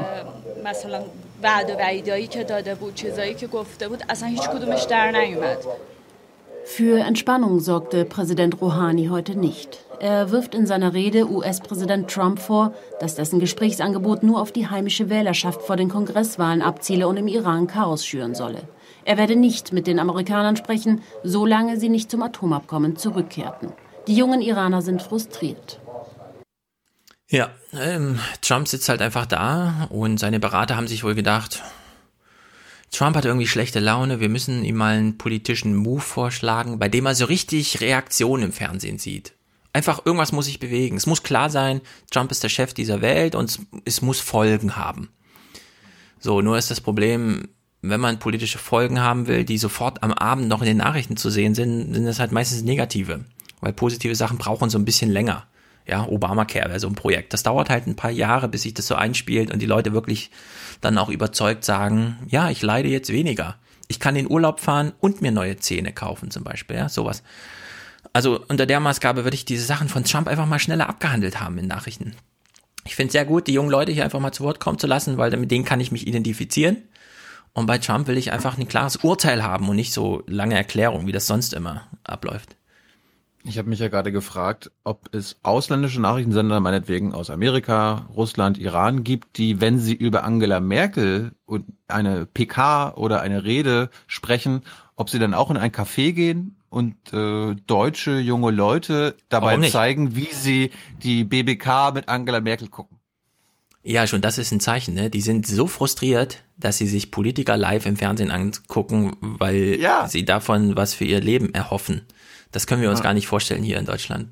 Für Entspannung sorgte Präsident Rouhani heute nicht. Er wirft in seiner Rede US-Präsident Trump vor, dass dessen Gesprächsangebot nur auf die heimische Wählerschaft vor den Kongresswahlen abziele und im Iran Chaos schüren solle. Er werde nicht mit den Amerikanern sprechen, solange sie nicht zum Atomabkommen zurückkehrten. Die jungen Iraner sind frustriert. Ja, ähm, Trump sitzt halt einfach da und seine Berater haben sich wohl gedacht, Trump hat irgendwie schlechte Laune, wir müssen ihm mal einen politischen Move vorschlagen, bei dem er so richtig Reaktionen im Fernsehen sieht. Einfach irgendwas muss sich bewegen. Es muss klar sein, Trump ist der Chef dieser Welt und es, es muss Folgen haben. So, nur ist das Problem, wenn man politische Folgen haben will, die sofort am Abend noch in den Nachrichten zu sehen sind, sind das halt meistens negative. Weil positive Sachen brauchen so ein bisschen länger. Ja, Obamacare wäre so ein Projekt. Das dauert halt ein paar Jahre, bis sich das so einspielt und die Leute wirklich dann auch überzeugt sagen, ja, ich leide jetzt weniger. Ich kann in Urlaub fahren und mir neue Zähne kaufen zum Beispiel, ja, sowas. Also unter der Maßgabe würde ich diese Sachen von Trump einfach mal schneller abgehandelt haben in Nachrichten. Ich finde es sehr gut, die jungen Leute hier einfach mal zu Wort kommen zu lassen, weil mit denen kann ich mich identifizieren. Und bei Trump will ich einfach ein klares Urteil haben und nicht so lange Erklärung, wie das sonst immer abläuft. Ich habe mich ja gerade gefragt, ob es ausländische Nachrichtensender, meinetwegen aus Amerika, Russland, Iran gibt, die, wenn sie über Angela Merkel und eine PK oder eine Rede sprechen, ob sie dann auch in ein Café gehen und äh, deutsche junge Leute dabei zeigen, wie sie die BBK mit Angela Merkel gucken. Ja, schon das ist ein Zeichen, ne? Die sind so frustriert, dass sie sich Politiker live im Fernsehen angucken, weil ja. sie davon was für ihr Leben erhoffen. Das können wir uns ja. gar nicht vorstellen hier in Deutschland.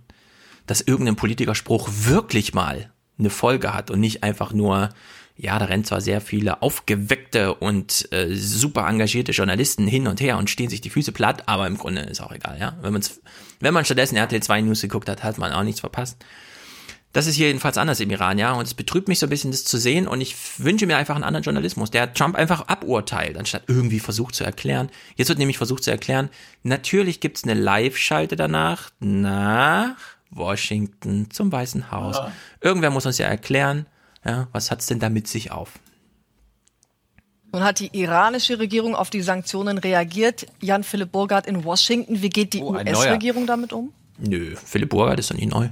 Dass irgendein Politikerspruch wirklich mal eine Folge hat und nicht einfach nur, ja, da rennen zwar sehr viele aufgeweckte und äh, super engagierte Journalisten hin und her und stehen sich die Füße platt, aber im Grunde ist auch egal, ja. Wenn, man's, wenn man stattdessen RTL 2 News geguckt hat, hat man auch nichts verpasst. Das ist hier jedenfalls anders im Iran, ja. Und es betrübt mich so ein bisschen, das zu sehen. Und ich wünsche mir einfach einen anderen Journalismus, der Trump einfach aburteilt, anstatt irgendwie versucht zu erklären. Jetzt wird nämlich versucht zu erklären, natürlich gibt's eine Live-Schalte danach nach Washington zum Weißen Haus. Ja. Irgendwer muss uns ja erklären, ja, was hat's denn da mit sich auf? Nun hat die iranische Regierung auf die Sanktionen reagiert. Jan-Philipp Burgard in Washington. Wie geht die oh, US-Regierung damit um? Nö, Philipp Burgard ist doch nicht neu.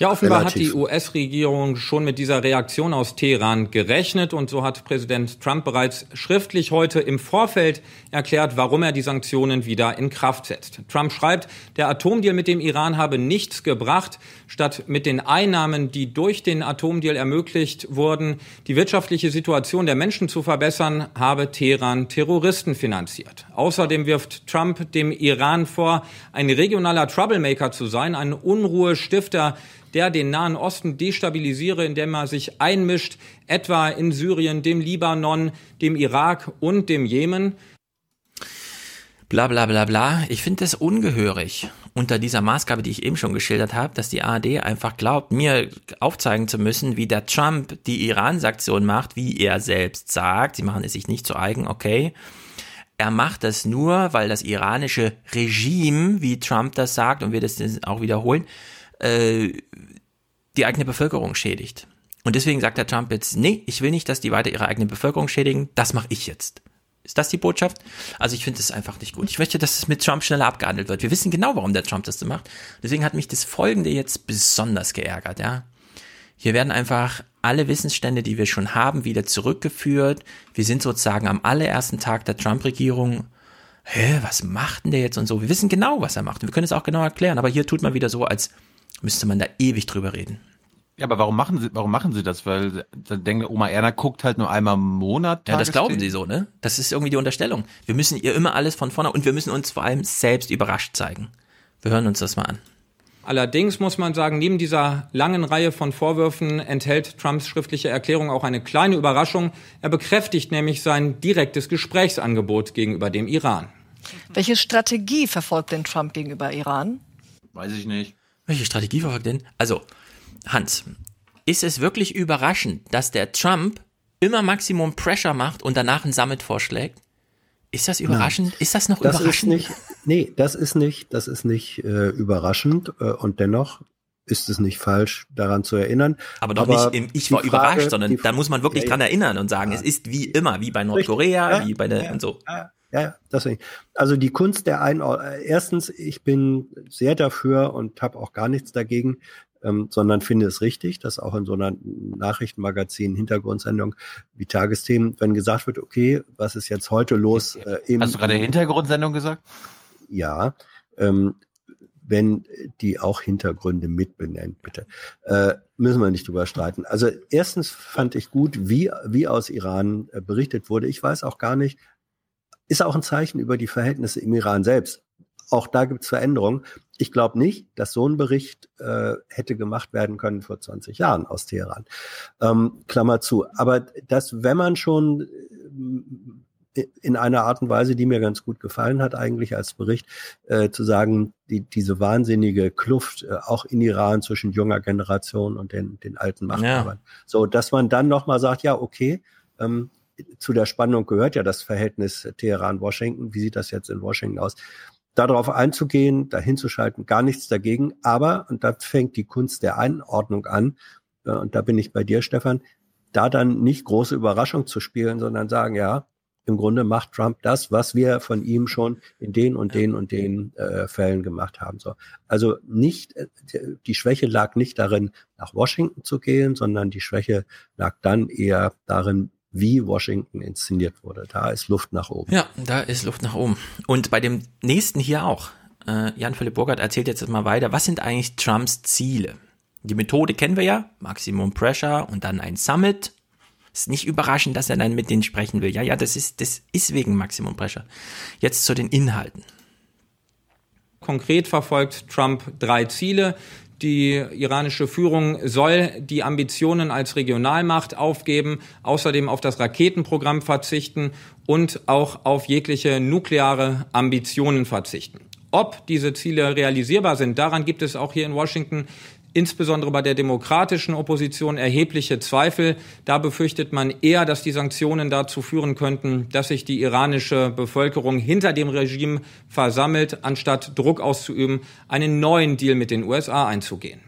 Ja, offenbar Relativ. hat die US-Regierung schon mit dieser Reaktion aus Teheran gerechnet und so hat Präsident Trump bereits schriftlich heute im Vorfeld erklärt, warum er die Sanktionen wieder in Kraft setzt. Trump schreibt, der Atomdeal mit dem Iran habe nichts gebracht. Statt mit den Einnahmen, die durch den Atomdeal ermöglicht wurden, die wirtschaftliche Situation der Menschen zu verbessern, habe Teheran Terroristen finanziert. Außerdem wirft Trump dem Iran vor, ein regionaler Troublemaker zu sein, ein Unruhestifter, der den Nahen Osten destabilisiere, indem er sich einmischt, etwa in Syrien, dem Libanon, dem Irak und dem Jemen. Bla bla bla bla. Ich finde es ungehörig unter dieser Maßgabe, die ich eben schon geschildert habe, dass die ARD einfach glaubt, mir aufzeigen zu müssen, wie der Trump die Iran-Sanktion macht, wie er selbst sagt. Sie machen es sich nicht zu eigen, okay. Er macht das nur, weil das iranische Regime, wie Trump das sagt, und wir das auch wiederholen, äh, die eigene Bevölkerung schädigt. Und deswegen sagt der Trump jetzt, nee, ich will nicht, dass die weiter ihre eigene Bevölkerung schädigen, das mache ich jetzt. Ist das die Botschaft? Also ich finde das einfach nicht gut. Ich möchte, dass es mit Trump schneller abgehandelt wird. Wir wissen genau, warum der Trump das so macht. Deswegen hat mich das Folgende jetzt besonders geärgert, ja. Hier werden einfach alle Wissensstände, die wir schon haben, wieder zurückgeführt. Wir sind sozusagen am allerersten Tag der Trump-Regierung hä, was macht denn der jetzt und so? Wir wissen genau, was er macht. Wir können es auch genau erklären. Aber hier tut man wieder so, als müsste man da ewig drüber reden. Ja, aber warum machen sie, warum machen sie das? Weil da denke Oma Erna guckt halt nur einmal im Monat. Ja, das glauben sie so, ne? Das ist irgendwie die Unterstellung. Wir müssen ihr immer alles von vorne und wir müssen uns vor allem selbst überrascht zeigen. Wir hören uns das mal an. Allerdings muss man sagen, neben dieser langen Reihe von Vorwürfen enthält Trumps schriftliche Erklärung auch eine kleine Überraschung. Er bekräftigt nämlich sein direktes Gesprächsangebot gegenüber dem Iran. Welche Strategie verfolgt denn Trump gegenüber Iran? Weiß ich nicht. Welche Strategie verfolgt denn? Also, Hans, ist es wirklich überraschend, dass der Trump immer Maximum Pressure macht und danach ein Summit vorschlägt? Ist das überraschend? Nein. Ist das noch das überraschend? Ist nicht, nee, das ist nicht, das ist nicht äh, überraschend äh, und dennoch ist es nicht falsch, daran zu erinnern. Aber doch Aber nicht im Ich war Frage, überrascht, sondern da muss man wirklich ja, dran erinnern und sagen, ja. es ist wie immer, wie bei Nordkorea, ja, wie bei der und so. Ja, deswegen. Also die Kunst der Einordnung. Äh, erstens, ich bin sehr dafür und habe auch gar nichts dagegen, ähm, sondern finde es richtig, dass auch in so einer Nachrichtenmagazin, Hintergrundsendung wie Tagesthemen, wenn gesagt wird, okay, was ist jetzt heute los? Äh, Hast du gerade Hintergrundsendung gesagt? Ja. Ähm, wenn die auch Hintergründe mitbenennt, bitte. Äh, müssen wir nicht drüber streiten. Also erstens fand ich gut, wie, wie aus Iran äh, berichtet wurde. Ich weiß auch gar nicht, ist auch ein Zeichen über die Verhältnisse im Iran selbst. Auch da gibt es Veränderungen. Ich glaube nicht, dass so ein Bericht äh, hätte gemacht werden können vor 20 Jahren aus Teheran. Ähm, Klammer zu. Aber dass, wenn man schon in einer Art und Weise, die mir ganz gut gefallen hat, eigentlich als Bericht, äh, zu sagen, die, diese wahnsinnige Kluft äh, auch in Iran zwischen junger Generation und den, den alten Machthabern. Ja. So, dass man dann nochmal sagt, ja, okay, ähm, zu der Spannung gehört ja das Verhältnis Teheran-Washington. Wie sieht das jetzt in Washington aus? Darauf einzugehen, dahin zu schalten, gar nichts dagegen. Aber, und da fängt die Kunst der Einordnung an, äh, und da bin ich bei dir, Stefan, da dann nicht große Überraschung zu spielen, sondern sagen, ja, im Grunde macht Trump das, was wir von ihm schon in den und den und den äh, Fällen gemacht haben. So. Also nicht, äh, die Schwäche lag nicht darin, nach Washington zu gehen, sondern die Schwäche lag dann eher darin, wie Washington inszeniert wurde. Da ist Luft nach oben. Ja, da ist Luft nach oben. Und bei dem nächsten hier auch. Äh, Jan-Philipp Burgert erzählt jetzt mal weiter. Was sind eigentlich Trumps Ziele? Die Methode kennen wir ja. Maximum Pressure und dann ein Summit ist nicht überraschend, dass er dann mit denen sprechen will. Ja, ja, das ist, das ist wegen Maximum Pressure. Jetzt zu den Inhalten. Konkret verfolgt Trump drei Ziele. Die iranische Führung soll die Ambitionen als Regionalmacht aufgeben, außerdem auf das Raketenprogramm verzichten und auch auf jegliche nukleare Ambitionen verzichten. Ob diese Ziele realisierbar sind, daran gibt es auch hier in Washington insbesondere bei der demokratischen Opposition erhebliche Zweifel. Da befürchtet man eher, dass die Sanktionen dazu führen könnten, dass sich die iranische Bevölkerung hinter dem Regime versammelt, anstatt Druck auszuüben, einen neuen Deal mit den USA einzugehen.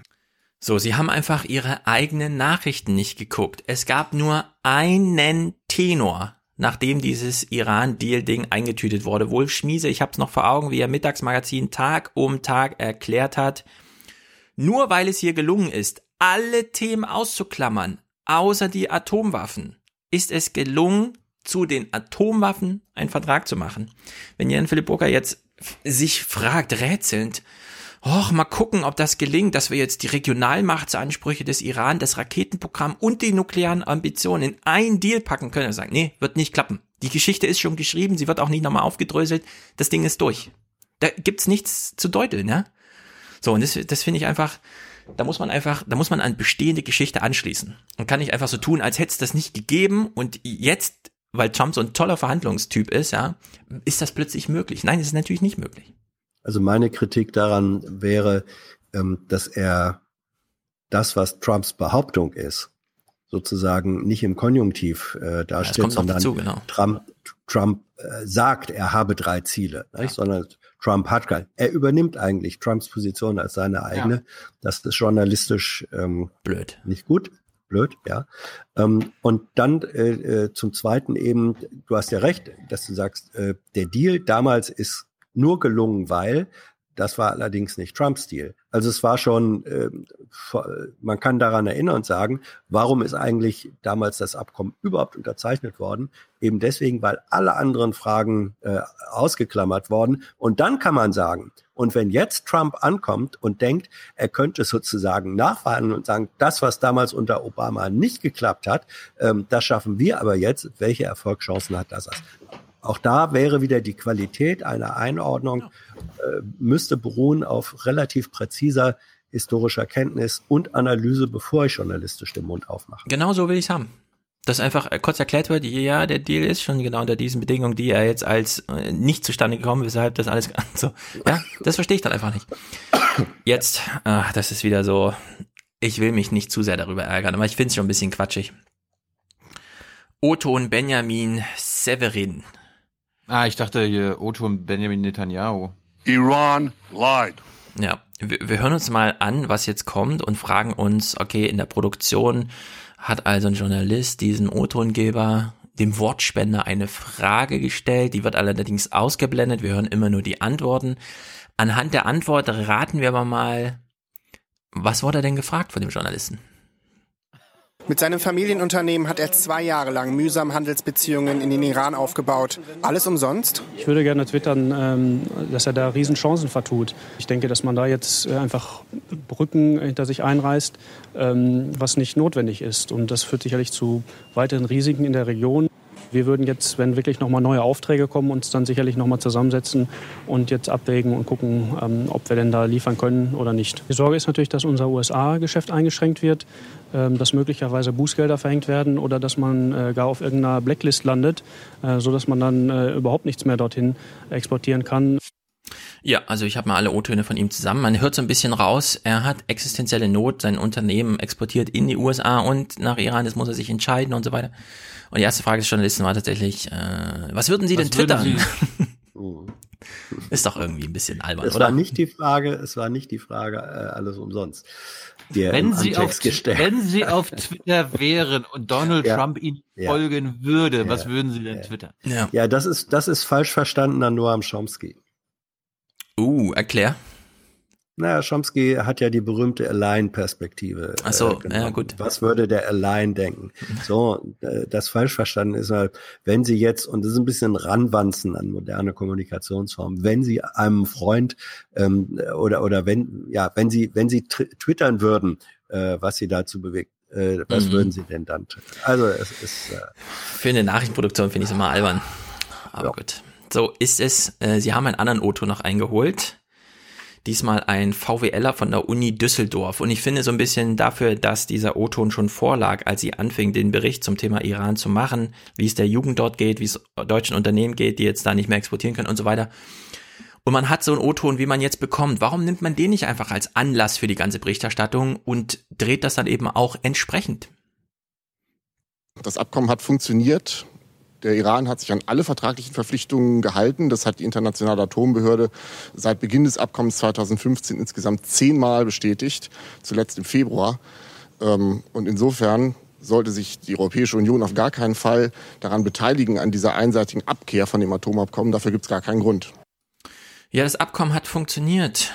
So, sie haben einfach ihre eigenen Nachrichten nicht geguckt. Es gab nur einen Tenor, nachdem dieses Iran-Deal-Ding eingetütet wurde. Wolf Schmiese, ich habe es noch vor Augen, wie er Mittagsmagazin Tag um Tag erklärt hat, nur weil es hier gelungen ist, alle Themen auszuklammern, außer die Atomwaffen, ist es gelungen, zu den Atomwaffen einen Vertrag zu machen. Wenn Jan Philipp Burger jetzt sich fragt, rätselnd, Och, mal gucken, ob das gelingt, dass wir jetzt die Regionalmachtsansprüche des Iran, das Raketenprogramm und die nuklearen Ambitionen in ein Deal packen können. Er sagt, nee, wird nicht klappen. Die Geschichte ist schon geschrieben, sie wird auch nicht nochmal aufgedröselt. Das Ding ist durch. Da gibt's nichts zu deuteln, ja? So, und das, das finde ich einfach, da muss man einfach, da muss man an bestehende Geschichte anschließen. Und kann nicht einfach so tun, als hätte es das nicht gegeben und jetzt, weil Trump so ein toller Verhandlungstyp ist, ja, ist das plötzlich möglich. Nein, es ist natürlich nicht möglich. Also meine Kritik daran wäre, ähm, dass er das, was Trumps Behauptung ist, sozusagen nicht im Konjunktiv äh, ja, sondern dazu, genau. Trump, Trump äh, sagt, er habe drei Ziele, ja. sondern Trump hat. Er übernimmt eigentlich Trumps Position als seine eigene. Ja. Das ist journalistisch ähm, blöd. Nicht gut. Blöd, ja. Ähm, und dann äh, äh, zum Zweiten eben, du hast ja recht, dass du sagst, äh, der Deal damals ist nur gelungen, weil das war allerdings nicht Trumps Stil. Also es war schon, äh, man kann daran erinnern und sagen, warum ist eigentlich damals das Abkommen überhaupt unterzeichnet worden? Eben deswegen, weil alle anderen Fragen äh, ausgeklammert worden. Und dann kann man sagen, und wenn jetzt Trump ankommt und denkt, er könnte sozusagen nachverhandeln und sagen, das, was damals unter Obama nicht geklappt hat, ähm, das schaffen wir aber jetzt. Welche Erfolgschancen hat das? Auch da wäre wieder die Qualität einer Einordnung, äh, müsste beruhen auf relativ präziser historischer Kenntnis und Analyse, bevor ich journalistisch den Mund aufmache. Genau so will ich es haben. Dass einfach äh, kurz erklärt wird, ja, der Deal ist schon genau unter diesen Bedingungen, die er jetzt als äh, nicht zustande gekommen, weshalb das alles so. Ja, das verstehe ich dann einfach nicht. Jetzt, äh, das ist wieder so, ich will mich nicht zu sehr darüber ärgern, aber ich finde es schon ein bisschen quatschig. Otto und Benjamin Severin Ah, ich dachte hier Otto und Benjamin Netanyahu. Iran lied. Ja, wir, wir hören uns mal an, was jetzt kommt und fragen uns, okay, in der Produktion hat also ein Journalist diesen O-Tongeber dem Wortspender eine Frage gestellt, die wird allerdings ausgeblendet, wir hören immer nur die Antworten. Anhand der Antwort raten wir aber mal, was wurde denn gefragt von dem Journalisten? Mit seinem Familienunternehmen hat er zwei Jahre lang mühsam Handelsbeziehungen in den Iran aufgebaut. Alles umsonst? Ich würde gerne twittern, ähm, dass er da Riesenchancen vertut. Ich denke, dass man da jetzt äh, einfach Brücken hinter sich einreißt, ähm, was nicht notwendig ist. Und das führt sicherlich zu weiteren Risiken in der Region. Wir würden jetzt, wenn wirklich nochmal neue Aufträge kommen, uns dann sicherlich nochmal zusammensetzen und jetzt abwägen und gucken, ähm, ob wir denn da liefern können oder nicht. Die Sorge ist natürlich, dass unser USA-Geschäft eingeschränkt wird, dass möglicherweise Bußgelder verhängt werden oder dass man äh, gar auf irgendeiner Blacklist landet, äh, sodass man dann äh, überhaupt nichts mehr dorthin exportieren kann. Ja, also ich habe mal alle O-Töne von ihm zusammen. Man hört so ein bisschen raus, er hat existenzielle Not, sein Unternehmen exportiert in die USA und nach Iran, das muss er sich entscheiden und so weiter. Und die erste Frage des Journalisten war tatsächlich, äh, was würden Sie denn was twittern? Sie? Ist doch irgendwie ein bisschen albern, es oder? War nicht die Frage, es war nicht die Frage, äh, alles umsonst. Wenn Sie, auf, wenn Sie auf Twitter wären und Donald ja, Trump Ihnen ja, folgen würde, ja, was würden Sie denn twittern? Ja. ja, das ist, das ist falsch verstandener Noam Chomsky. Uh, erklär. Naja, Chomsky hat ja die berühmte Align-Perspektive. Ach so, äh, ja gut. Was würde der Align denken? So, äh, das falsch verstanden ist halt, wenn Sie jetzt, und das ist ein bisschen ranwanzen an moderne Kommunikationsformen, wenn Sie einem Freund ähm, oder oder wenn ja, wenn Sie wenn Sie twittern würden, äh, was Sie dazu bewegt, äh, was mhm. würden Sie denn dann? Also es ist äh, für eine Nachrichtenproduktion finde ich es immer albern. Aber ja. gut. So ist es. Äh, Sie haben einen anderen Auto noch eingeholt diesmal ein VWLer von der Uni Düsseldorf. Und ich finde so ein bisschen dafür, dass dieser O-Ton schon vorlag, als sie anfing, den Bericht zum Thema Iran zu machen, wie es der Jugend dort geht, wie es deutschen Unternehmen geht, die jetzt da nicht mehr exportieren können und so weiter. Und man hat so einen O-Ton, wie man jetzt bekommt. Warum nimmt man den nicht einfach als Anlass für die ganze Berichterstattung und dreht das dann eben auch entsprechend? Das Abkommen hat funktioniert. Der Iran hat sich an alle vertraglichen Verpflichtungen gehalten. Das hat die Internationale Atombehörde seit Beginn des Abkommens 2015 insgesamt zehnmal bestätigt, zuletzt im Februar. Ähm, und insofern sollte sich die Europäische Union auf gar keinen Fall daran beteiligen, an dieser einseitigen Abkehr von dem Atomabkommen. Dafür gibt es gar keinen Grund. Ja, das Abkommen hat funktioniert.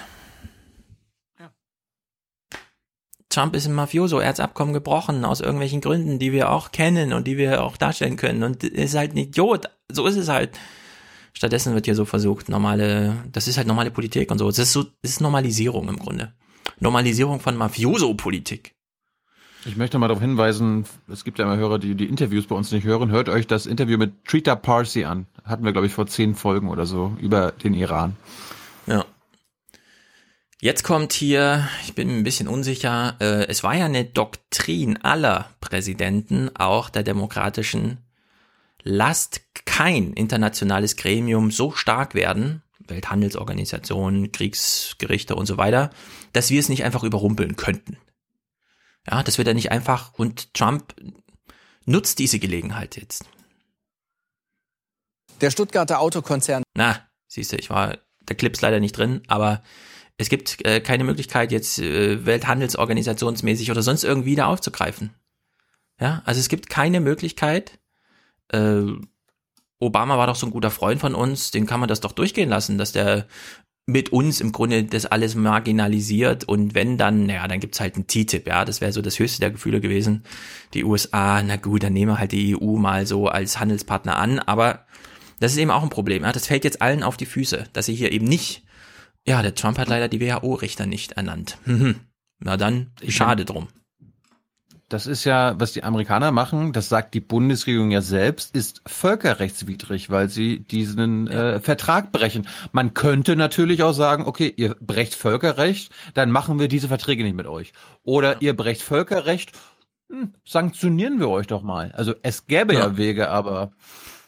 Trump ist ein Mafioso, er hat das Abkommen gebrochen, aus irgendwelchen Gründen, die wir auch kennen und die wir auch darstellen können. Und ist halt ein Idiot. So ist es halt. Stattdessen wird hier so versucht, normale, das ist halt normale Politik und so. Das ist so, das ist Normalisierung im Grunde. Normalisierung von Mafioso-Politik. Ich möchte mal darauf hinweisen, es gibt ja immer Hörer, die die Interviews bei uns nicht hören. Hört euch das Interview mit Trita Parsi an. Hatten wir, glaube ich, vor zehn Folgen oder so über den Iran. Ja. Jetzt kommt hier, ich bin ein bisschen unsicher, äh, es war ja eine Doktrin aller Präsidenten, auch der demokratischen, lasst kein internationales Gremium so stark werden, Welthandelsorganisationen, Kriegsgerichte und so weiter, dass wir es nicht einfach überrumpeln könnten. Ja, das wird er nicht einfach und Trump nutzt diese Gelegenheit jetzt. Der Stuttgarter Autokonzern. Na, siehst du, ich war, der Clip ist leider nicht drin, aber es gibt äh, keine Möglichkeit, jetzt äh, Welthandelsorganisationsmäßig oder sonst irgendwie da aufzugreifen. Ja, also es gibt keine Möglichkeit. Äh, Obama war doch so ein guter Freund von uns, den kann man das doch durchgehen lassen, dass der mit uns im Grunde das alles marginalisiert und wenn dann, naja, dann gibt's halt ein TTIP, ja, das wäre so das höchste der Gefühle gewesen. Die USA, na gut, dann nehmen wir halt die EU mal so als Handelspartner an, aber das ist eben auch ein Problem, ja, das fällt jetzt allen auf die Füße, dass sie hier eben nicht ja, der Trump hat leider die WHO-Richter nicht ernannt. Mhm. Na dann, schade drum. Das ist ja, was die Amerikaner machen, das sagt die Bundesregierung ja selbst, ist völkerrechtswidrig, weil sie diesen äh, Vertrag brechen. Man könnte natürlich auch sagen, okay, ihr brecht Völkerrecht, dann machen wir diese Verträge nicht mit euch. Oder ja. ihr brecht Völkerrecht, hm, sanktionieren wir euch doch mal. Also es gäbe ja, ja Wege, aber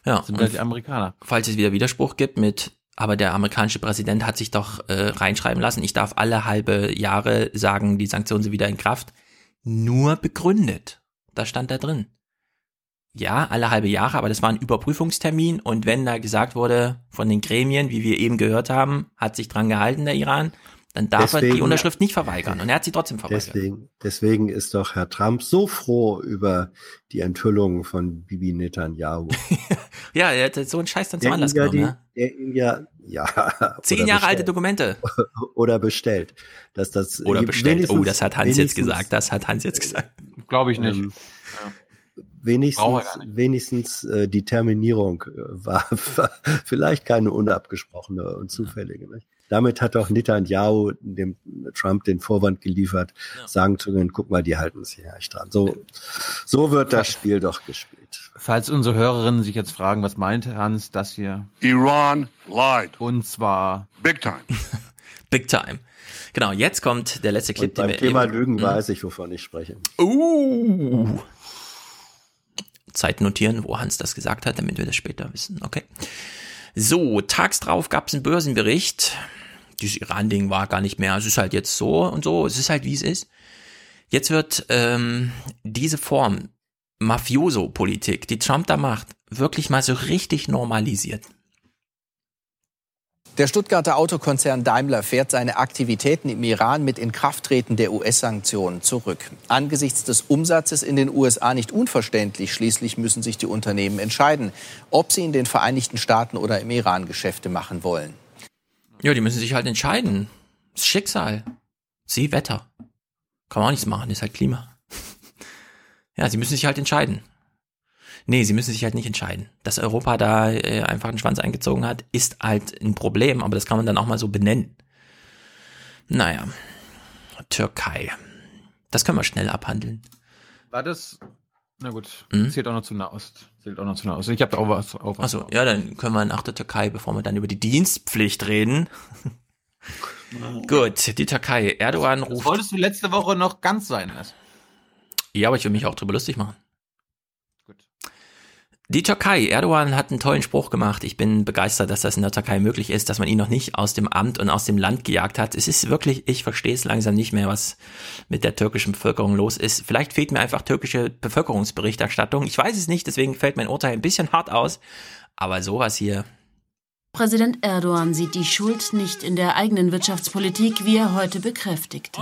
ja, sind halt die Amerikaner. Falls es wieder Widerspruch gibt mit aber der amerikanische Präsident hat sich doch äh, reinschreiben lassen, ich darf alle halbe Jahre sagen, die Sanktionen sind wieder in Kraft. Nur begründet. Da stand da drin. Ja, alle halbe Jahre, aber das war ein Überprüfungstermin und wenn da gesagt wurde von den Gremien, wie wir eben gehört haben, hat sich dran gehalten der Iran, dann darf deswegen, er die Unterschrift nicht verweigern. Und er hat sie trotzdem verweigert. Deswegen, deswegen ist doch Herr Trump so froh über die Enthüllung von Bibi Netanyahu. ja, er hat so einen Scheiß dann zum Anlass ja genommen. Die, ne? Der ja, ja. Zehn Jahre bestellt. alte Dokumente. oder bestellt. Dass das oder bestellt. Oh, das hat Hans jetzt gesagt. Das hat Hans jetzt gesagt. Glaube ich nicht. Ähm, Wenigstens, wenigstens äh, die Terminierung äh, war, war vielleicht keine unabgesprochene und zufällige. Nicht? Damit hat auch Netanyahu dem Trump den Vorwand geliefert, ja. sagen zu können, guck mal, die halten sich ja echt dran. So, so wird das Spiel doch gespielt. Falls unsere Hörerinnen sich jetzt fragen, was meinte Hans, das hier? Iran lied. Und zwar Big time. Big time. Genau, jetzt kommt der letzte Clip, Und beim den wir Thema eben, Lügen hm? weiß ich, wovon ich spreche. Uh. Zeit notieren, wo Hans das gesagt hat, damit wir das später wissen. Okay. So, tags drauf gab es einen Börsenbericht. Dieses Iran-Ding war gar nicht mehr. Es ist halt jetzt so und so. Es ist halt wie es ist. Jetzt wird ähm, diese Form Mafioso-Politik, die Trump da macht, wirklich mal so richtig normalisiert. Der Stuttgarter Autokonzern Daimler fährt seine Aktivitäten im Iran mit Inkrafttreten der US-Sanktionen zurück. Angesichts des Umsatzes in den USA nicht unverständlich. Schließlich müssen sich die Unternehmen entscheiden, ob sie in den Vereinigten Staaten oder im Iran Geschäfte machen wollen. Ja, die müssen sich halt entscheiden. Das ist Schicksal. Sie, Wetter. Kann man auch nichts machen, ist halt Klima. ja, sie müssen sich halt entscheiden. Nee, sie müssen sich halt nicht entscheiden. Dass Europa da äh, einfach einen Schwanz eingezogen hat, ist halt ein Problem, aber das kann man dann auch mal so benennen. Naja, Türkei. Das können wir schnell abhandeln. War das? Na gut, Mhm. zählt auch noch zu Nahost. Zählt auch zu Nahost. Ich habe da auch was. Auch was Achso, ja, dann können wir nach der Türkei, bevor wir dann über die Dienstpflicht reden. Gut, die Türkei. Erdogan Das ruft. wolltest du letzte Woche noch ganz sein lassen. Ja, aber ich will mich auch drüber lustig machen. Die Türkei. Erdogan hat einen tollen Spruch gemacht. Ich bin begeistert, dass das in der Türkei möglich ist, dass man ihn noch nicht aus dem Amt und aus dem Land gejagt hat. Es ist wirklich, ich verstehe es langsam nicht mehr, was mit der türkischen Bevölkerung los ist. Vielleicht fehlt mir einfach türkische Bevölkerungsberichterstattung. Ich weiß es nicht, deswegen fällt mein Urteil ein bisschen hart aus. Aber sowas hier, Präsident Erdogan sieht die Schuld nicht in der eigenen Wirtschaftspolitik, wie er heute bekräftigte.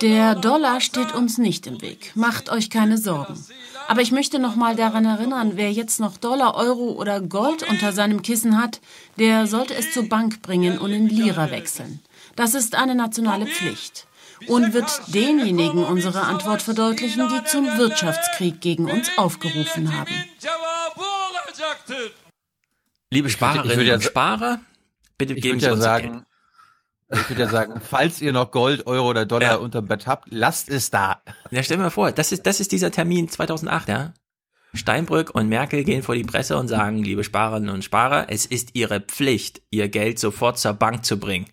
Der Dollar steht uns nicht im Weg. Macht euch keine Sorgen. Aber ich möchte noch mal daran erinnern, wer jetzt noch Dollar, Euro oder Gold unter seinem Kissen hat, der sollte es zur Bank bringen und in Lira wechseln. Das ist eine nationale Pflicht und wird denjenigen unsere Antwort verdeutlichen, die zum Wirtschaftskrieg gegen uns aufgerufen haben. liebe ich Sparerinnen und Sparer, bitte geben Sie uns sagen, ich würde ja sagen, falls ihr noch Gold, Euro oder Dollar Ja. unterm Bett habt, lasst es da. Ja, stell dir mal vor, das ist, das ist dieser Termin 2008, ja. Steinbrück und Merkel gehen vor die Presse und sagen, liebe Sparerinnen und Sparer, es ist ihre Pflicht, ihr Geld sofort zur Bank zu bringen.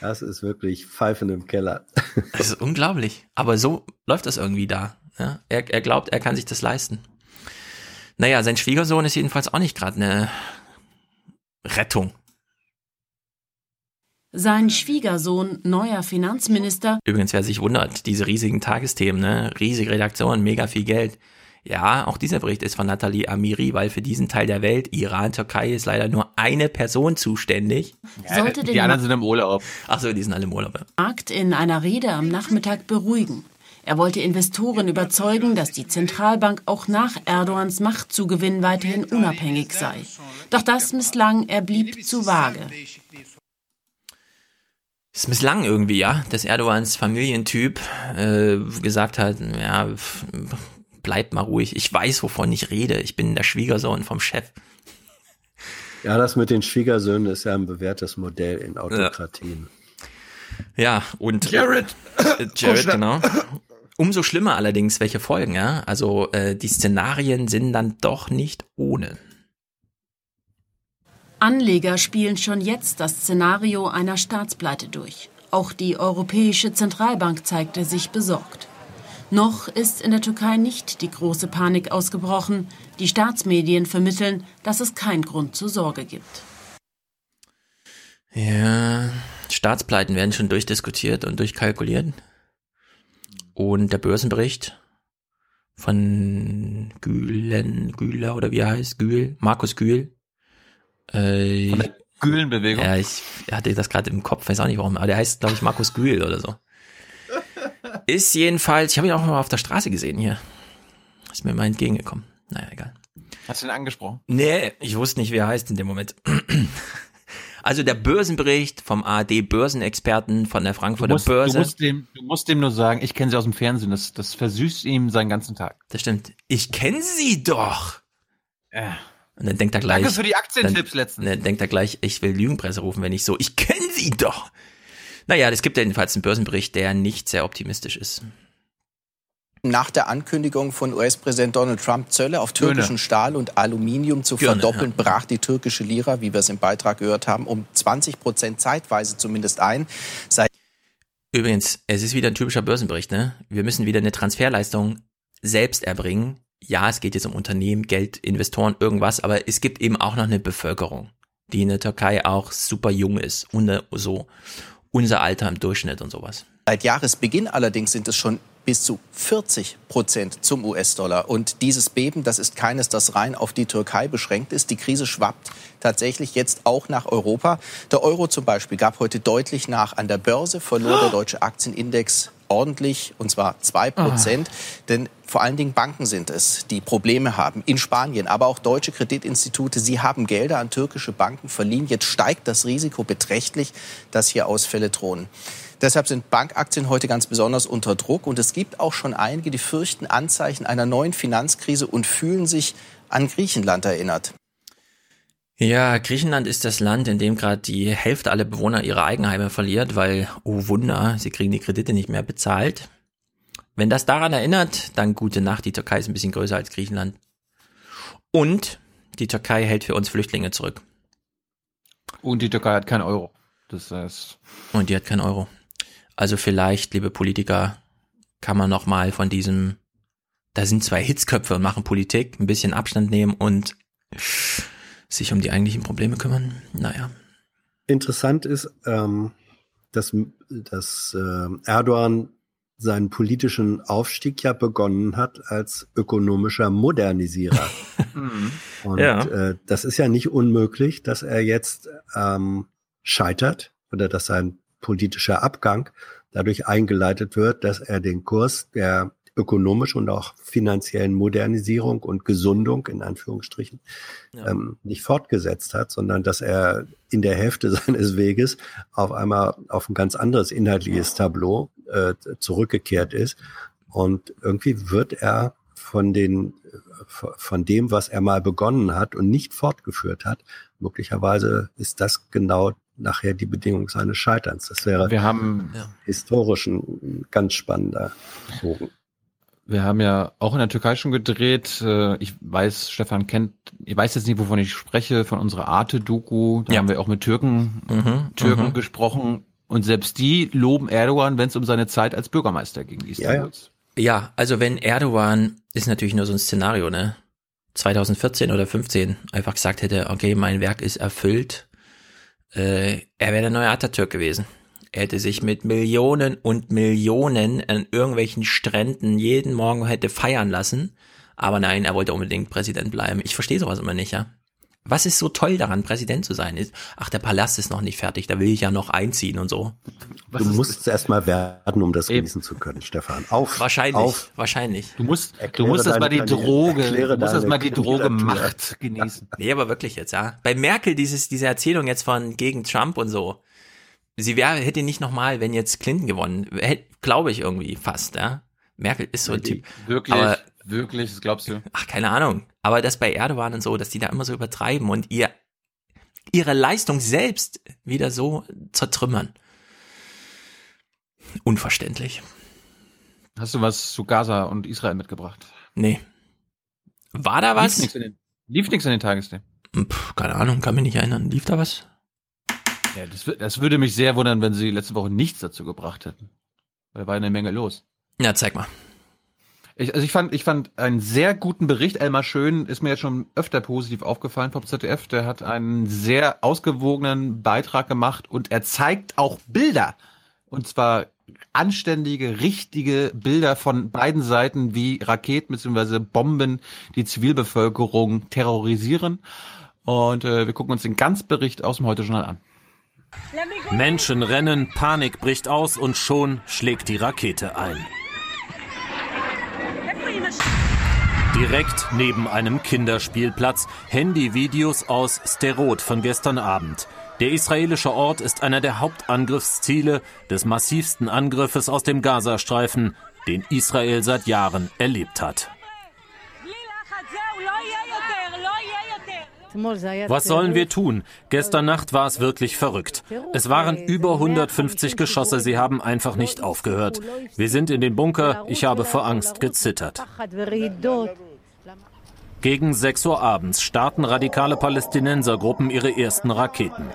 Das ist wirklich Pfeifen im Keller. Das ist unglaublich. Aber so läuft das irgendwie da. Ja? Er, er glaubt, er kann sich das leisten. Naja, sein Schwiegersohn ist jedenfalls auch nicht gerade eine Rettung. Sein Schwiegersohn, neuer Finanzminister, Übrigens, wer sich wundert, diese riesigen Tagesthemen, ne? riesige Redaktion, mega viel Geld. Ja, auch dieser Bericht ist von Nathalie Amiri, weil für diesen Teil der Welt, Iran, Türkei, ist leider nur eine Person zuständig. Sollte die den anderen sind im Urlaub. Ach so, die sind alle im Urlaub. ja. Markt in einer Rede am Nachmittag beruhigen. Er wollte Investoren überzeugen, dass die Zentralbank auch nach Erdogans Machtzugewinn weiterhin unabhängig sei. Doch das misslang, er blieb zu vage. Es misslang irgendwie, ja, dass Erdogans Familientyp äh, gesagt hat, ja, bleibt mal ruhig, ich weiß, wovon ich rede, ich bin der Schwiegersohn vom Chef. Ja, das mit den Schwiegersöhnen ist ja ein bewährtes Modell in Autokratien. Ja, und Jared. Äh, Jared, genau. Umso schlimmer allerdings, welche Folgen, ja. Also äh, die Szenarien sind dann doch nicht ohne. Anleger spielen schon jetzt das Szenario einer Staatspleite durch. Auch die Europäische Zentralbank zeigte sich besorgt. Noch ist in der Türkei nicht die große Panik ausgebrochen. Die Staatsmedien vermitteln, dass es keinen Grund zur Sorge gibt. Ja, Staatspleiten werden schon durchdiskutiert und durchkalkuliert. Und der Börsenbericht von Gülen, Güler oder wie er heißt, Gül, Markus Gül. Äh, Von der Gülenbewegung. Ja, ich hatte das gerade im Kopf, weiß auch nicht warum, aber der heißt, glaube ich, Markus Gül oder so. Ist jedenfalls, ich habe ihn auch mal auf der Straße gesehen hier. Ist mir mal entgegengekommen. Naja, egal. Hast du ihn angesprochen? Nee, ich wusste nicht, wie er heißt in dem Moment. Also der Börsenbericht vom ARD-Börsenexperten von der Frankfurter du musst, Börse. Du musst, dem, du musst dem nur sagen, ich kenne sie aus dem Fernsehen, das, das versüßt ihm seinen ganzen Tag. Das stimmt. Ich kenne sie doch. Ja. Und dann denkt er gleich. Danke für die Aktientipps dann, letztens. Dann denkt er gleich, ich will Lügenpresse rufen, wenn ich so, ich kenne sie doch. Naja, es gibt jedenfalls einen Börsenbericht, der nicht sehr optimistisch ist. Nach der Ankündigung von US-Präsident Donald Trump, Zölle auf türkischen Stahl und Aluminium zu Gerne, verdoppeln, ja. brach die türkische Lira, wie wir es im Beitrag gehört haben, um 20 Prozent zeitweise zumindest ein. Seit Übrigens, es ist wieder ein typischer Börsenbericht, ne? Wir müssen wieder eine Transferleistung selbst erbringen. Ja, es geht jetzt um Unternehmen, Geld, Investoren, irgendwas, aber es gibt eben auch noch eine Bevölkerung, die in der Türkei auch super jung ist und so unser Alter im Durchschnitt und sowas. Seit Jahresbeginn allerdings sind es schon bis zu 40 Prozent zum US-Dollar. Und dieses Beben, das ist keines, das rein auf die Türkei beschränkt ist. Die Krise schwappt tatsächlich jetzt auch nach Europa. Der Euro zum Beispiel gab heute deutlich nach. An der Börse verlor der deutsche Aktienindex ordentlich, und zwar zwei Prozent. Denn vor allen Dingen Banken sind es, die Probleme haben. In Spanien, aber auch deutsche Kreditinstitute, sie haben Gelder an türkische Banken verliehen. Jetzt steigt das Risiko beträchtlich, dass hier Ausfälle drohen. Deshalb sind Bankaktien heute ganz besonders unter Druck. Und es gibt auch schon einige, die fürchten Anzeichen einer neuen Finanzkrise und fühlen sich an Griechenland erinnert. Ja, Griechenland ist das Land, in dem gerade die Hälfte aller Bewohner ihre Eigenheime verliert, weil, oh Wunder, sie kriegen die Kredite nicht mehr bezahlt. Wenn das daran erinnert, dann gute Nacht. Die Türkei ist ein bisschen größer als Griechenland. Und die Türkei hält für uns Flüchtlinge zurück. Und die Türkei hat keinen Euro. Das heißt. Und die hat keinen Euro. Also vielleicht, liebe Politiker, kann man noch mal von diesem, da sind zwei Hitzköpfe und machen Politik, ein bisschen Abstand nehmen und sich um die eigentlichen Probleme kümmern. Naja. Interessant ist, ähm, dass, dass äh, Erdogan seinen politischen Aufstieg ja begonnen hat als ökonomischer Modernisierer. Und Ja. äh, das ist ja nicht unmöglich, dass er jetzt ähm, scheitert oder dass sein politischer Abgang dadurch eingeleitet wird, dass er den Kurs der ökonomischen und auch finanziellen Modernisierung und Gesundung in Anführungsstrichen ähm, nicht fortgesetzt hat, sondern dass er in der Hälfte seines Weges auf einmal auf ein ganz anderes inhaltliches Tableau äh, zurückgekehrt ist. Und irgendwie wird er von den von dem, was er mal begonnen hat und nicht fortgeführt hat, möglicherweise ist das genau nachher die Bedingung seines Scheiterns. Das wäre Wir haben, historisch ein ganz spannender Bogen. Wir haben ja auch in der Türkei schon gedreht. Äh, Ich weiß, Stefan kennt, ich weiß jetzt nicht, wovon ich spreche, von unserer Arte-Doku. Da Ja. haben wir auch mit Türken, Mhm, Türken mhm. gesprochen. Und selbst die loben Erdogan, wenn es um seine Zeit als Bürgermeister ging. Istanbuls. Ja, also wenn Erdogan, ist natürlich nur so ein Szenario, ne? 2014 oder 15 einfach gesagt hätte, okay, mein Werk ist erfüllt, äh, er wäre der neue Atatürk gewesen. Er hätte sich mit Millionen und Millionen an irgendwelchen Stränden jeden Morgen hätte feiern lassen. Aber nein, er wollte unbedingt Präsident bleiben. Ich verstehe sowas immer nicht, ja. Was ist so toll daran, Präsident zu sein? Ist, ach, der Palast ist noch nicht fertig, da will ich ja noch einziehen und so. du musst erst mal werden, um das genießen zu können, Stefan. Auf. Wahrscheinlich, Auf. wahrscheinlich. Du musst, Erkläre du musst erst mal die Droge, du musst erst deine mal die Droge. Macht genießen. Nee, aber wirklich jetzt, ja. Bei Merkel dieses, diese Erzählung jetzt von gegen Trump und so. Sie wäre, hätte nicht nochmal, wenn jetzt Clinton gewonnen, glaube ich irgendwie fast, ja. Merkel ist so ein Typ. Wirklich, Aber, wirklich, das glaubst du? ach, keine Ahnung. Aber das bei Erdogan und so, dass die da immer so übertreiben und ihr, ihre Leistung selbst wieder so zertrümmern. Unverständlich. Hast du was zu Gaza und Israel mitgebracht? Nee. War da was? Lief nichts in den, lief in den Tagesthemen. Puh, keine Ahnung, kann mich nicht erinnern. Lief da was? Ja, das, das würde mich sehr wundern, wenn sie letzte Woche nichts dazu gebracht hätten. Weil Da war eine Menge los. Ja, zeig mal. Ich, also ich fand, ich fand einen sehr guten Bericht. Elmar Schön ist mir jetzt schon öfter positiv aufgefallen vom ZDF. Der hat einen sehr ausgewogenen Beitrag gemacht und er zeigt auch Bilder. Und zwar anständige, richtige Bilder von beiden Seiten, wie Raketen bzw. Bomben die Zivilbevölkerung terrorisieren. Und äh, wir gucken uns den Ganzbericht aus dem Heute-Journal an. Menschen rennen, Panik bricht aus und schon schlägt die Rakete ein. Direkt neben einem Kinderspielplatz Handyvideos aus Sterot von gestern Abend. Der israelische Ort ist einer der Hauptangriffsziele des massivsten Angriffes aus dem Gazastreifen, den Israel seit Jahren erlebt hat. Was sollen wir tun? Gestern Nacht war es wirklich verrückt. Es waren über 150 Geschosse, sie haben einfach nicht aufgehört. Wir sind in den Bunker, ich habe vor Angst gezittert. Gegen 6 Uhr abends starten radikale Palästinensergruppen ihre ersten Raketen.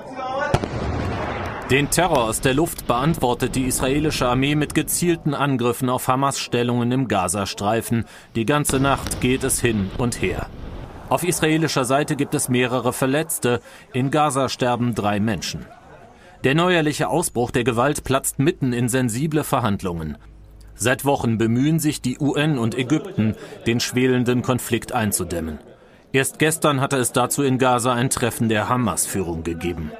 Den Terror aus der Luft beantwortet die israelische Armee mit gezielten Angriffen auf Hamas-Stellungen im Gazastreifen. Die ganze Nacht geht es hin und her. Auf israelischer Seite gibt es mehrere Verletzte. In Gaza sterben drei Menschen. Der neuerliche Ausbruch der Gewalt platzt mitten in sensible Verhandlungen. Seit Wochen bemühen sich die UN und Ägypten, den schwelenden Konflikt einzudämmen. Erst gestern hatte es dazu in Gaza ein Treffen der Hamas-Führung gegeben.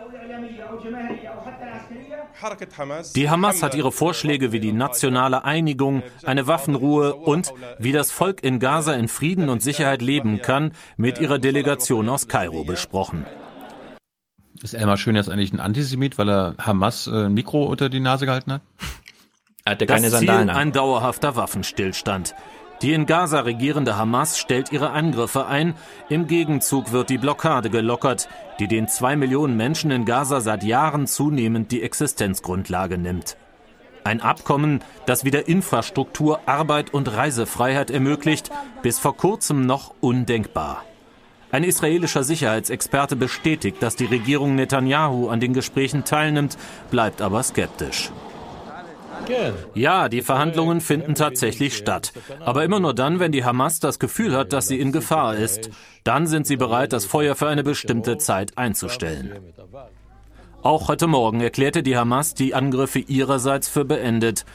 Die Hamas hat ihre Vorschläge wie die nationale Einigung, eine Waffenruhe und wie das Volk in Gaza in Frieden und Sicherheit leben kann, mit ihrer Delegation aus Kairo besprochen. Ist Elmar Schön jetzt eigentlich ein Antisemit, weil er Hamas äh, ein Mikro unter die Nase gehalten hat? Er hatte keine das Ziel Sandalen ein dauerhafter Waffenstillstand. Die in Gaza regierende Hamas stellt ihre Angriffe ein. Im Gegenzug wird die Blockade gelockert, die den zwei Millionen Menschen in Gaza seit Jahren zunehmend die Existenzgrundlage nimmt. Ein Abkommen, das wieder Infrastruktur, Arbeit und Reisefreiheit ermöglicht, bis vor kurzem noch undenkbar. Ein israelischer Sicherheitsexperte bestätigt, dass die Regierung Netanyahu an den Gesprächen teilnimmt, bleibt aber skeptisch. Ja, die Verhandlungen finden tatsächlich statt. Aber immer nur dann, wenn die Hamas das Gefühl hat, dass sie in Gefahr ist. Dann sind sie bereit, das Feuer für eine bestimmte Zeit einzustellen. Auch heute Morgen erklärte die Hamas die Angriffe ihrerseits für beendet.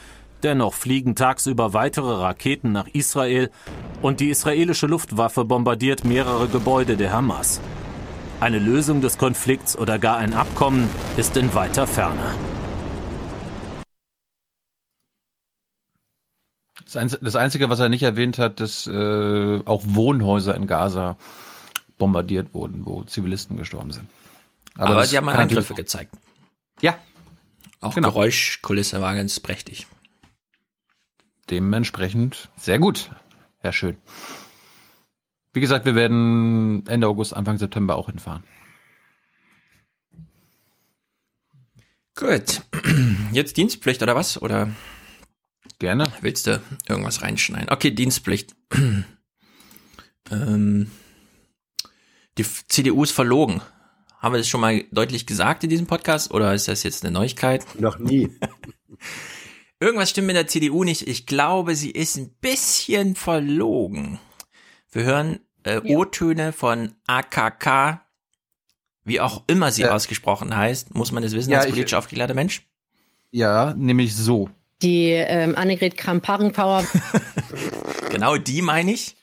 Dennoch fliegen tagsüber weitere Raketen nach Israel und die israelische Luftwaffe bombardiert mehrere Gebäude der Hamas. Eine Lösung des Konflikts oder gar ein Abkommen ist in weiter Ferne. Das Einzige, was er nicht erwähnt hat, dass äh, auch Wohnhäuser in Gaza bombardiert wurden, wo Zivilisten gestorben sind. Aber, Aber sie haben Angriffe gezeigt. Ja. Auch genau. Geräuschkulisse war ganz prächtig. Dementsprechend sehr gut, Herr Schön. Wie gesagt, wir werden Ende August, Anfang September auch hinfahren. Gut. Jetzt Dienstpflicht oder was? Oder? Gerne. Willst du irgendwas reinschneiden? Okay, Dienstpflicht. ähm, die CDU ist verlogen. Haben wir das schon mal deutlich gesagt in diesem Podcast oder ist das jetzt eine Neuigkeit? Noch nie. Irgendwas stimmt mit der CDU nicht. Ich glaube, sie ist ein bisschen verlogen. Wir hören äh, ja. O-Töne von AKK, wie auch immer sie ja. ausgesprochen heißt. Muss man das wissen ja, als politisch aufgeklärter Mensch? Ja, nämlich so die ähm, Annegret Kramp-Karrenbauer. genau, die meine ich.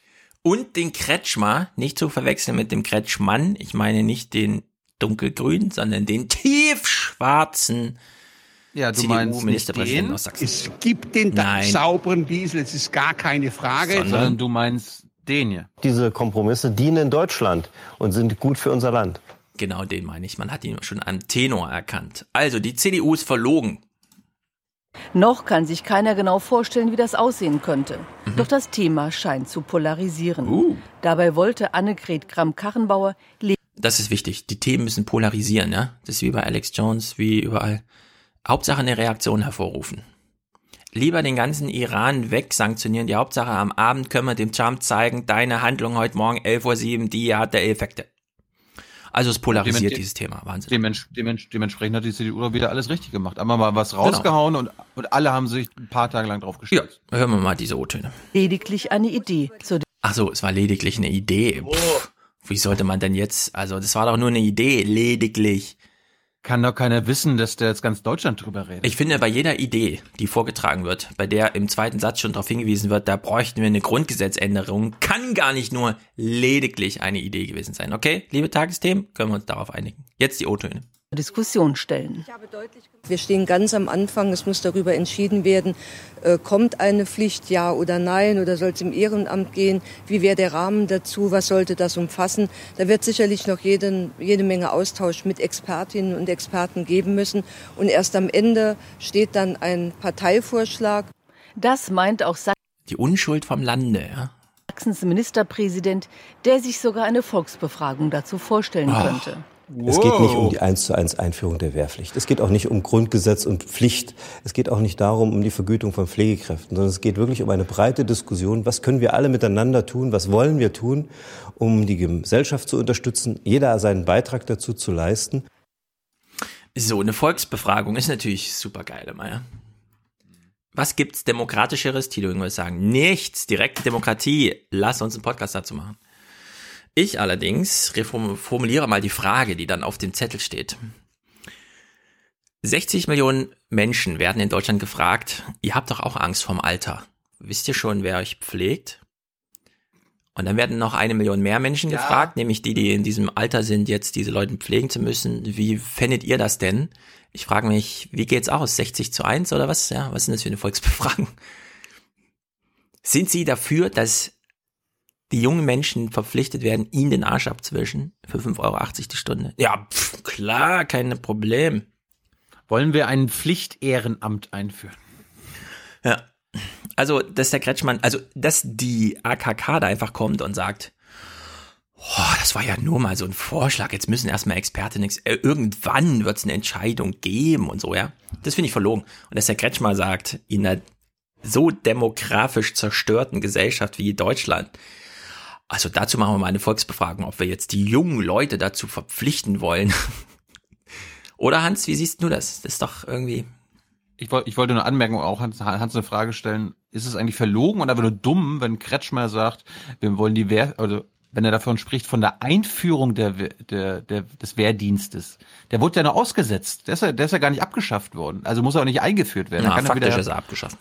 Und den Kretschmer, nicht zu verwechseln mit dem Kretschmann. Ich meine nicht den dunkelgrünen, sondern den tiefschwarzen ja, du meinst Ministerpräsidenten aus Sachsen. Es gibt den sauberen Diesel, es ist gar keine Frage. Sondern, sondern du meinst den hier. Diese Kompromisse dienen Deutschland und sind gut für unser Land. Genau den meine ich. Man hat ihn schon am Tenor erkannt. Also, die CDU ist verlogen. Noch kann sich keiner genau vorstellen, wie das aussehen könnte. Mhm. Doch das Thema scheint zu polarisieren. Uh. Dabei wollte Annegret Kramp-Karrenbauer das ist wichtig. Die Themen müssen polarisieren, ja. Das ist wie bei Alex Jones, wie überall. Hauptsache eine Reaktion hervorrufen. Lieber den ganzen Iran wegsanktionieren. Die Hauptsache am Abend können wir dem Trump zeigen, deine Handlung heute Morgen 11.07 Uhr, die hatte Effekte. Also es polarisiert dieses Thema, Wahnsinn. Dements dements dementsprechend hat die CDU wieder alles richtig gemacht. Einmal mal was genau. rausgehauen genau. und, und alle haben sich ein paar Tage lang drauf gestellt. Ja, hören wir mal diese O-Töne. Lediglich eine Idee. Ach so, es war lediglich eine Idee. Pff, wie sollte man denn jetzt, also das war doch nur eine Idee, lediglich kann doch keiner wissen, dass der jetzt ganz Deutschland drüber redet. Ich finde, bei jeder Idee, die vorgetragen wird, bei der im zweiten Satz schon darauf hingewiesen wird, da bräuchten wir eine Grundgesetzänderung, kann gar nicht nur lediglich eine Idee gewesen sein. Okay, liebe Tagesthemen, können wir uns darauf einigen. Jetzt die O-Töne. Diskussion stellen. Wir stehen ganz am Anfang. Es muss darüber entschieden werden, äh, kommt eine Pflicht, ja oder nein, oder soll es im Ehrenamt gehen? Wie wäre der Rahmen dazu? Was sollte das umfassen? Da wird sicherlich noch jeden, jede Menge Austausch mit Expertinnen und Experten geben müssen. Und erst am Ende steht dann ein Parteivorschlag. Das meint auch Sachsen. Die Unschuld vom Lande, ja. Sachsens Ministerpräsident, der sich sogar eine Volksbefragung dazu vorstellen oh. könnte. Wow. Es geht nicht um die eins zu eins Einführung der Wehrpflicht. Es geht auch nicht um Grundgesetz und Pflicht. Es geht auch nicht darum, um die Vergütung von Pflegekräften, sondern es geht wirklich um eine breite Diskussion. Was können wir alle miteinander tun? Was wollen wir tun, um die Gesellschaft zu unterstützen? Jeder seinen Beitrag dazu zu leisten. So, eine Volksbefragung ist natürlich super geil, Meier. Was gibt's demokratischeres, Tilo, irgendwas sagen? Nichts. Direkte Demokratie. Lass uns einen Podcast dazu machen. Ich allerdings formuliere mal die Frage, die dann auf dem Zettel steht. 60 Millionen Menschen werden in Deutschland gefragt, ihr habt doch auch Angst vorm Alter. Wisst ihr schon, wer euch pflegt? Und dann werden noch eine Million mehr Menschen ja. gefragt, nämlich die, die in diesem Alter sind, jetzt diese Leute pflegen zu müssen. Wie fändet ihr das denn? Ich frage mich, wie geht's aus? 60 zu 1 oder was? Ja, was denn das für eine Volksbefragung? Sind Sie dafür, dass die jungen Menschen verpflichtet werden, ihnen den Arsch abzuwischen für 5,80 Euro die Stunde. Ja, pff, klar, kein Problem. Wollen wir ein Pflichtehrenamt einführen? Ja. Also, dass der Kretschmann, also, dass die AKK da einfach kommt und sagt, oh, das war ja nur mal so ein Vorschlag, jetzt müssen erstmal Experten, äh, irgendwann wird es eine Entscheidung geben und so, ja. Das finde ich verlogen. Und dass der Kretschmann sagt, in einer so demografisch zerstörten Gesellschaft wie Deutschland, also dazu machen wir mal eine Volksbefragung, ob wir jetzt die jungen Leute dazu verpflichten wollen. Oder Hans, wie siehst du das? Das ist doch irgendwie. Ich, wollte, ich wollte nur anmerken, auch Hans, Hans eine Frage stellen. Ist es eigentlich verlogen und aber nur dumm, wenn Kretschmer sagt, wir wollen die Wehr, also wenn er davon spricht, von der Einführung der, der, der, des Wehrdienstes. Der wurde ja noch ausgesetzt. Der ist ja, der ist ja gar nicht abgeschafft worden. Also muss er auch nicht eingeführt werden. Na, faktisch er ist er abgeschafft.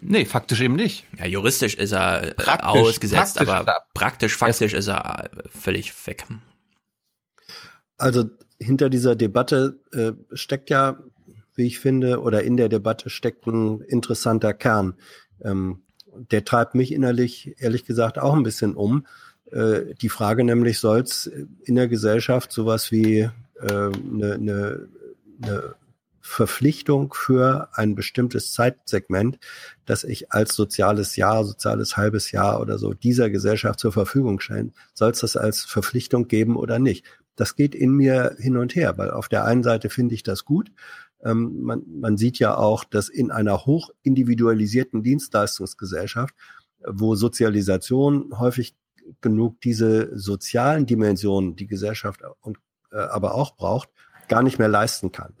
Nee, faktisch eben nicht. Ja, juristisch ist er äh, praktisch, ausgesetzt, praktisch aber praktisch, faktisch ist er äh, völlig weg. Also hinter dieser Debatte äh, steckt ja, wie ich finde, oder in der Debatte steckt ein interessanter Kern. Ähm, der treibt mich innerlich, ehrlich gesagt, auch ein bisschen um. Äh, die Frage nämlich, soll es in der Gesellschaft sowas wie eine äh, ne, ne, ne Verpflichtung für ein bestimmtes Zeitsegment, das ich als soziales Jahr, soziales halbes Jahr oder so dieser Gesellschaft zur Verfügung stellen, soll es das als Verpflichtung geben oder nicht? Das geht in mir hin und her, weil auf der einen Seite finde ich das gut. Ähm, man, man sieht ja auch, dass in einer hoch individualisierten Dienstleistungsgesellschaft, wo Sozialisation häufig genug diese sozialen Dimensionen, die Gesellschaft und, äh, aber auch braucht, gar nicht mehr leisten kann.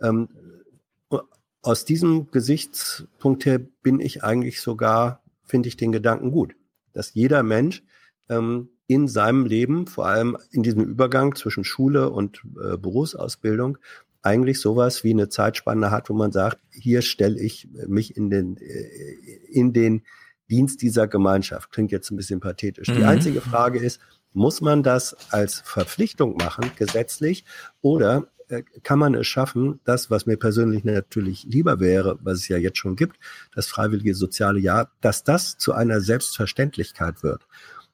Ähm, aus diesem Gesichtspunkt her bin ich eigentlich sogar, finde ich den Gedanken gut, dass jeder Mensch ähm, in seinem Leben, vor allem in diesem Übergang zwischen Schule und äh, Berufsausbildung, eigentlich sowas wie eine Zeitspanne hat, wo man sagt, hier stelle ich mich in den, äh, in den Dienst dieser Gemeinschaft. Klingt jetzt ein bisschen pathetisch. Mhm. Die einzige Frage ist, muss man das als Verpflichtung machen, gesetzlich, oder kann man es schaffen, das, was mir persönlich natürlich lieber wäre, was es ja jetzt schon gibt, das freiwillige soziale Jahr, dass das zu einer Selbstverständlichkeit wird.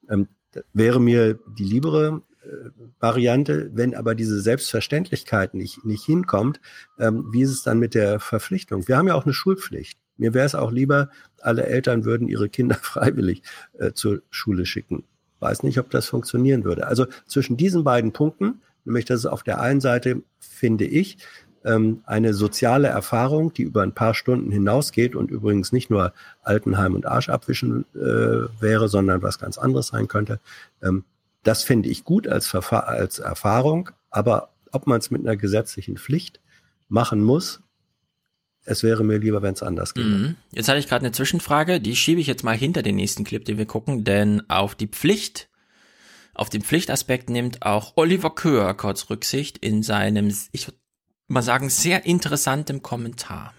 Ähm, wäre mir die liebere äh, Variante, wenn aber diese Selbstverständlichkeit nicht, nicht hinkommt, ähm, wie ist es dann mit der Verpflichtung? Wir haben ja auch eine Schulpflicht. Mir wäre es auch lieber, alle Eltern würden ihre Kinder freiwillig äh, zur Schule schicken. Weiß nicht, ob das funktionieren würde. Also zwischen diesen beiden Punkten nämlich dass es auf der einen Seite, finde ich, ähm, eine soziale Erfahrung, die über ein paar Stunden hinausgeht und übrigens nicht nur Altenheim und Arsch abwischen äh, wäre, sondern was ganz anderes sein könnte. Ähm, das finde ich gut als, als Erfahrung, aber ob man es mit einer gesetzlichen Pflicht machen muss, es wäre mir lieber, wenn es anders geht. Mhm. Jetzt hatte ich gerade eine Zwischenfrage, die schiebe ich jetzt mal hinter den nächsten Clip, den wir gucken, denn auf die Pflicht auf den Pflichtaspekt nimmt auch Oliver Köhr kurz Rücksicht in seinem, ich würde mal sagen, sehr interessantem Kommentar.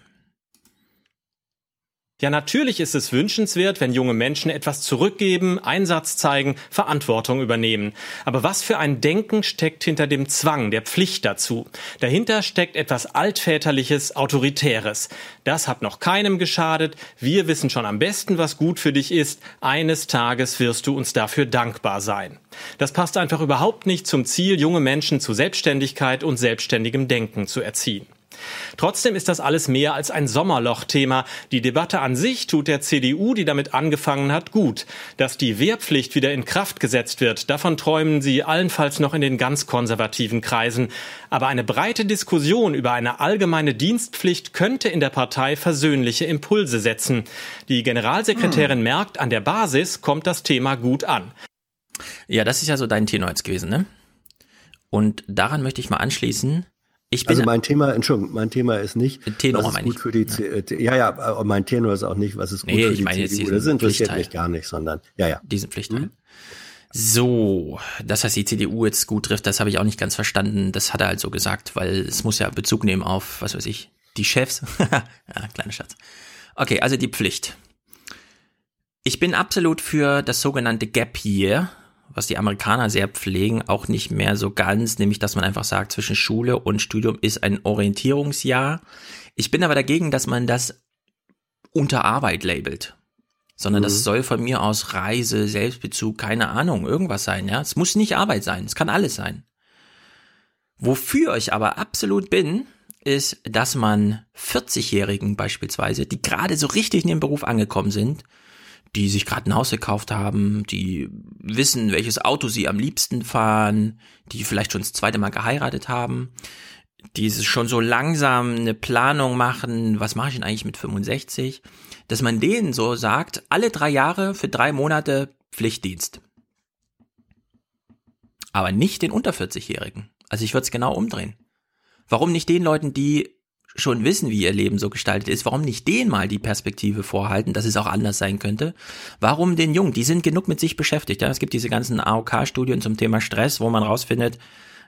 Ja, natürlich ist es wünschenswert, wenn junge Menschen etwas zurückgeben, Einsatz zeigen, Verantwortung übernehmen. Aber was für ein Denken steckt hinter dem Zwang, der Pflicht dazu? Dahinter steckt etwas altväterliches, autoritäres. Das hat noch keinem geschadet. Wir wissen schon am besten, was gut für dich ist. Eines Tages wirst du uns dafür dankbar sein. Das passt einfach überhaupt nicht zum Ziel, junge Menschen zu Selbstständigkeit und selbstständigem Denken zu erziehen. Trotzdem ist das alles mehr als ein Sommerloch-Thema. Die Debatte an sich tut der CDU, die damit angefangen hat, gut. Dass die Wehrpflicht wieder in Kraft gesetzt wird, davon träumen sie allenfalls noch in den ganz konservativen Kreisen. Aber eine breite Diskussion über eine allgemeine Dienstpflicht könnte in der Partei versöhnliche Impulse setzen. Die Generalsekretärin hm. merkt, an der Basis kommt das Thema gut an. Ja, das ist ja so dein Tenor jetzt gewesen, ne? Und daran möchte ich mal anschließen. Ich bin also mein Thema, Entschuldigung, mein Thema ist nicht, Tenor was ist gut für die, ja. ja, ja, mein Tenor ist auch nicht, was ist gut nee, für die meine CDU. Das interessiert mich gar nicht, sondern, ja, ja. Diesen Pflichtteil. Mhm. So, das heißt, die CDU jetzt gut trifft, das habe ich auch nicht ganz verstanden. Das hat er halt so gesagt, weil es muss ja Bezug nehmen auf, was weiß ich, die Chefs. ja, kleiner Schatz. Okay, also die Pflicht. Ich bin absolut für das sogenannte Gap Year was die Amerikaner sehr pflegen, auch nicht mehr so ganz, nämlich dass man einfach sagt, zwischen Schule und Studium ist ein Orientierungsjahr. Ich bin aber dagegen, dass man das unter Arbeit labelt. Sondern mhm. das soll von mir aus Reise, Selbstbezug, keine Ahnung, irgendwas sein, ja. Es muss nicht Arbeit sein, es kann alles sein. Wofür ich aber absolut bin, ist, dass man 40-Jährigen beispielsweise, die gerade so richtig in dem Beruf angekommen sind, die sich gerade ein Haus gekauft haben, die wissen, welches Auto sie am liebsten fahren, die vielleicht schon das zweite Mal geheiratet haben, die schon so langsam eine Planung machen, was mache ich denn eigentlich mit 65, dass man denen so sagt, alle drei Jahre für drei Monate Pflichtdienst. Aber nicht den unter 40-Jährigen. Also ich würde es genau umdrehen. Warum nicht den Leuten, die schon wissen, wie ihr Leben so gestaltet ist, warum nicht denen mal die Perspektive vorhalten, dass es auch anders sein könnte? Warum den Jungen? Die sind genug mit sich beschäftigt. Ja? Es gibt diese ganzen AOK-Studien zum Thema Stress, wo man rausfindet,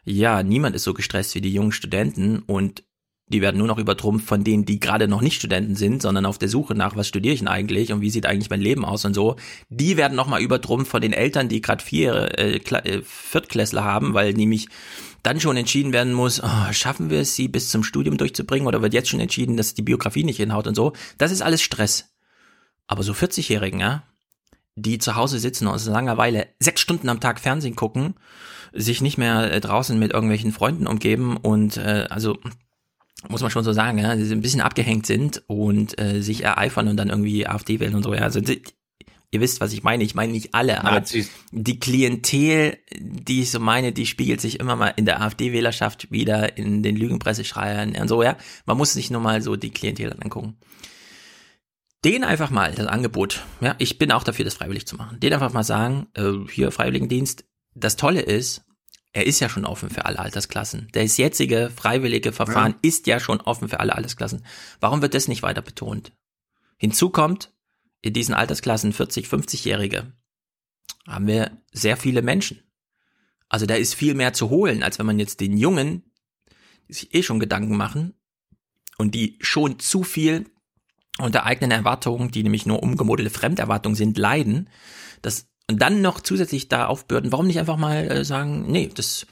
ja, niemand ist so gestresst wie die jungen Studenten und die werden nur noch übertrumpft von denen, die gerade noch nicht Studenten sind, sondern auf der Suche nach, was studiere ich denn eigentlich und wie sieht eigentlich mein Leben aus und so. Die werden nochmal übertrumpft von den Eltern, die gerade vier äh, äh, Viertklässler haben, weil nämlich dann schon entschieden werden muss, oh, schaffen wir es, sie bis zum Studium durchzubringen oder wird jetzt schon entschieden, dass die Biografie nicht hinhaut und so. Das ist alles Stress. Aber so 40-Jährigen, ja, die zu Hause sitzen und aus Langeweile sechs Stunden am Tag Fernsehen gucken, sich nicht mehr äh, draußen mit irgendwelchen Freunden umgeben und äh, also muss man schon so sagen, ja, die ein bisschen abgehängt sind und äh, sich ereifern und dann irgendwie AfD wählen und so. Ja, also ihr wisst, was ich meine. Ich meine nicht alle, aber Nazis. die Klientel, die ich so meine, die spiegelt sich immer mal in der AfD-Wählerschaft wieder, in den Lügenpresseschreiern und so, ja. Man muss sich nur mal so die Klientel angucken. Den einfach mal, das Angebot, ja, ich bin auch dafür, das freiwillig zu machen. Den einfach mal sagen, äh, hier Freiwilligendienst. Das Tolle ist, er ist ja schon offen für alle Altersklassen. Das jetzige freiwillige Verfahren ja. ist ja schon offen für alle Altersklassen. Warum wird das nicht weiter betont? Hinzu kommt, in diesen Altersklassen 40, 50-Jährige haben wir sehr viele Menschen. Also da ist viel mehr zu holen, als wenn man jetzt den Jungen, die sich eh schon Gedanken machen und die schon zu viel unter eigenen Erwartungen, die nämlich nur umgemodelte Fremderwartungen sind, leiden, das und dann noch zusätzlich da aufbürden, warum nicht einfach mal äh, sagen, nee, das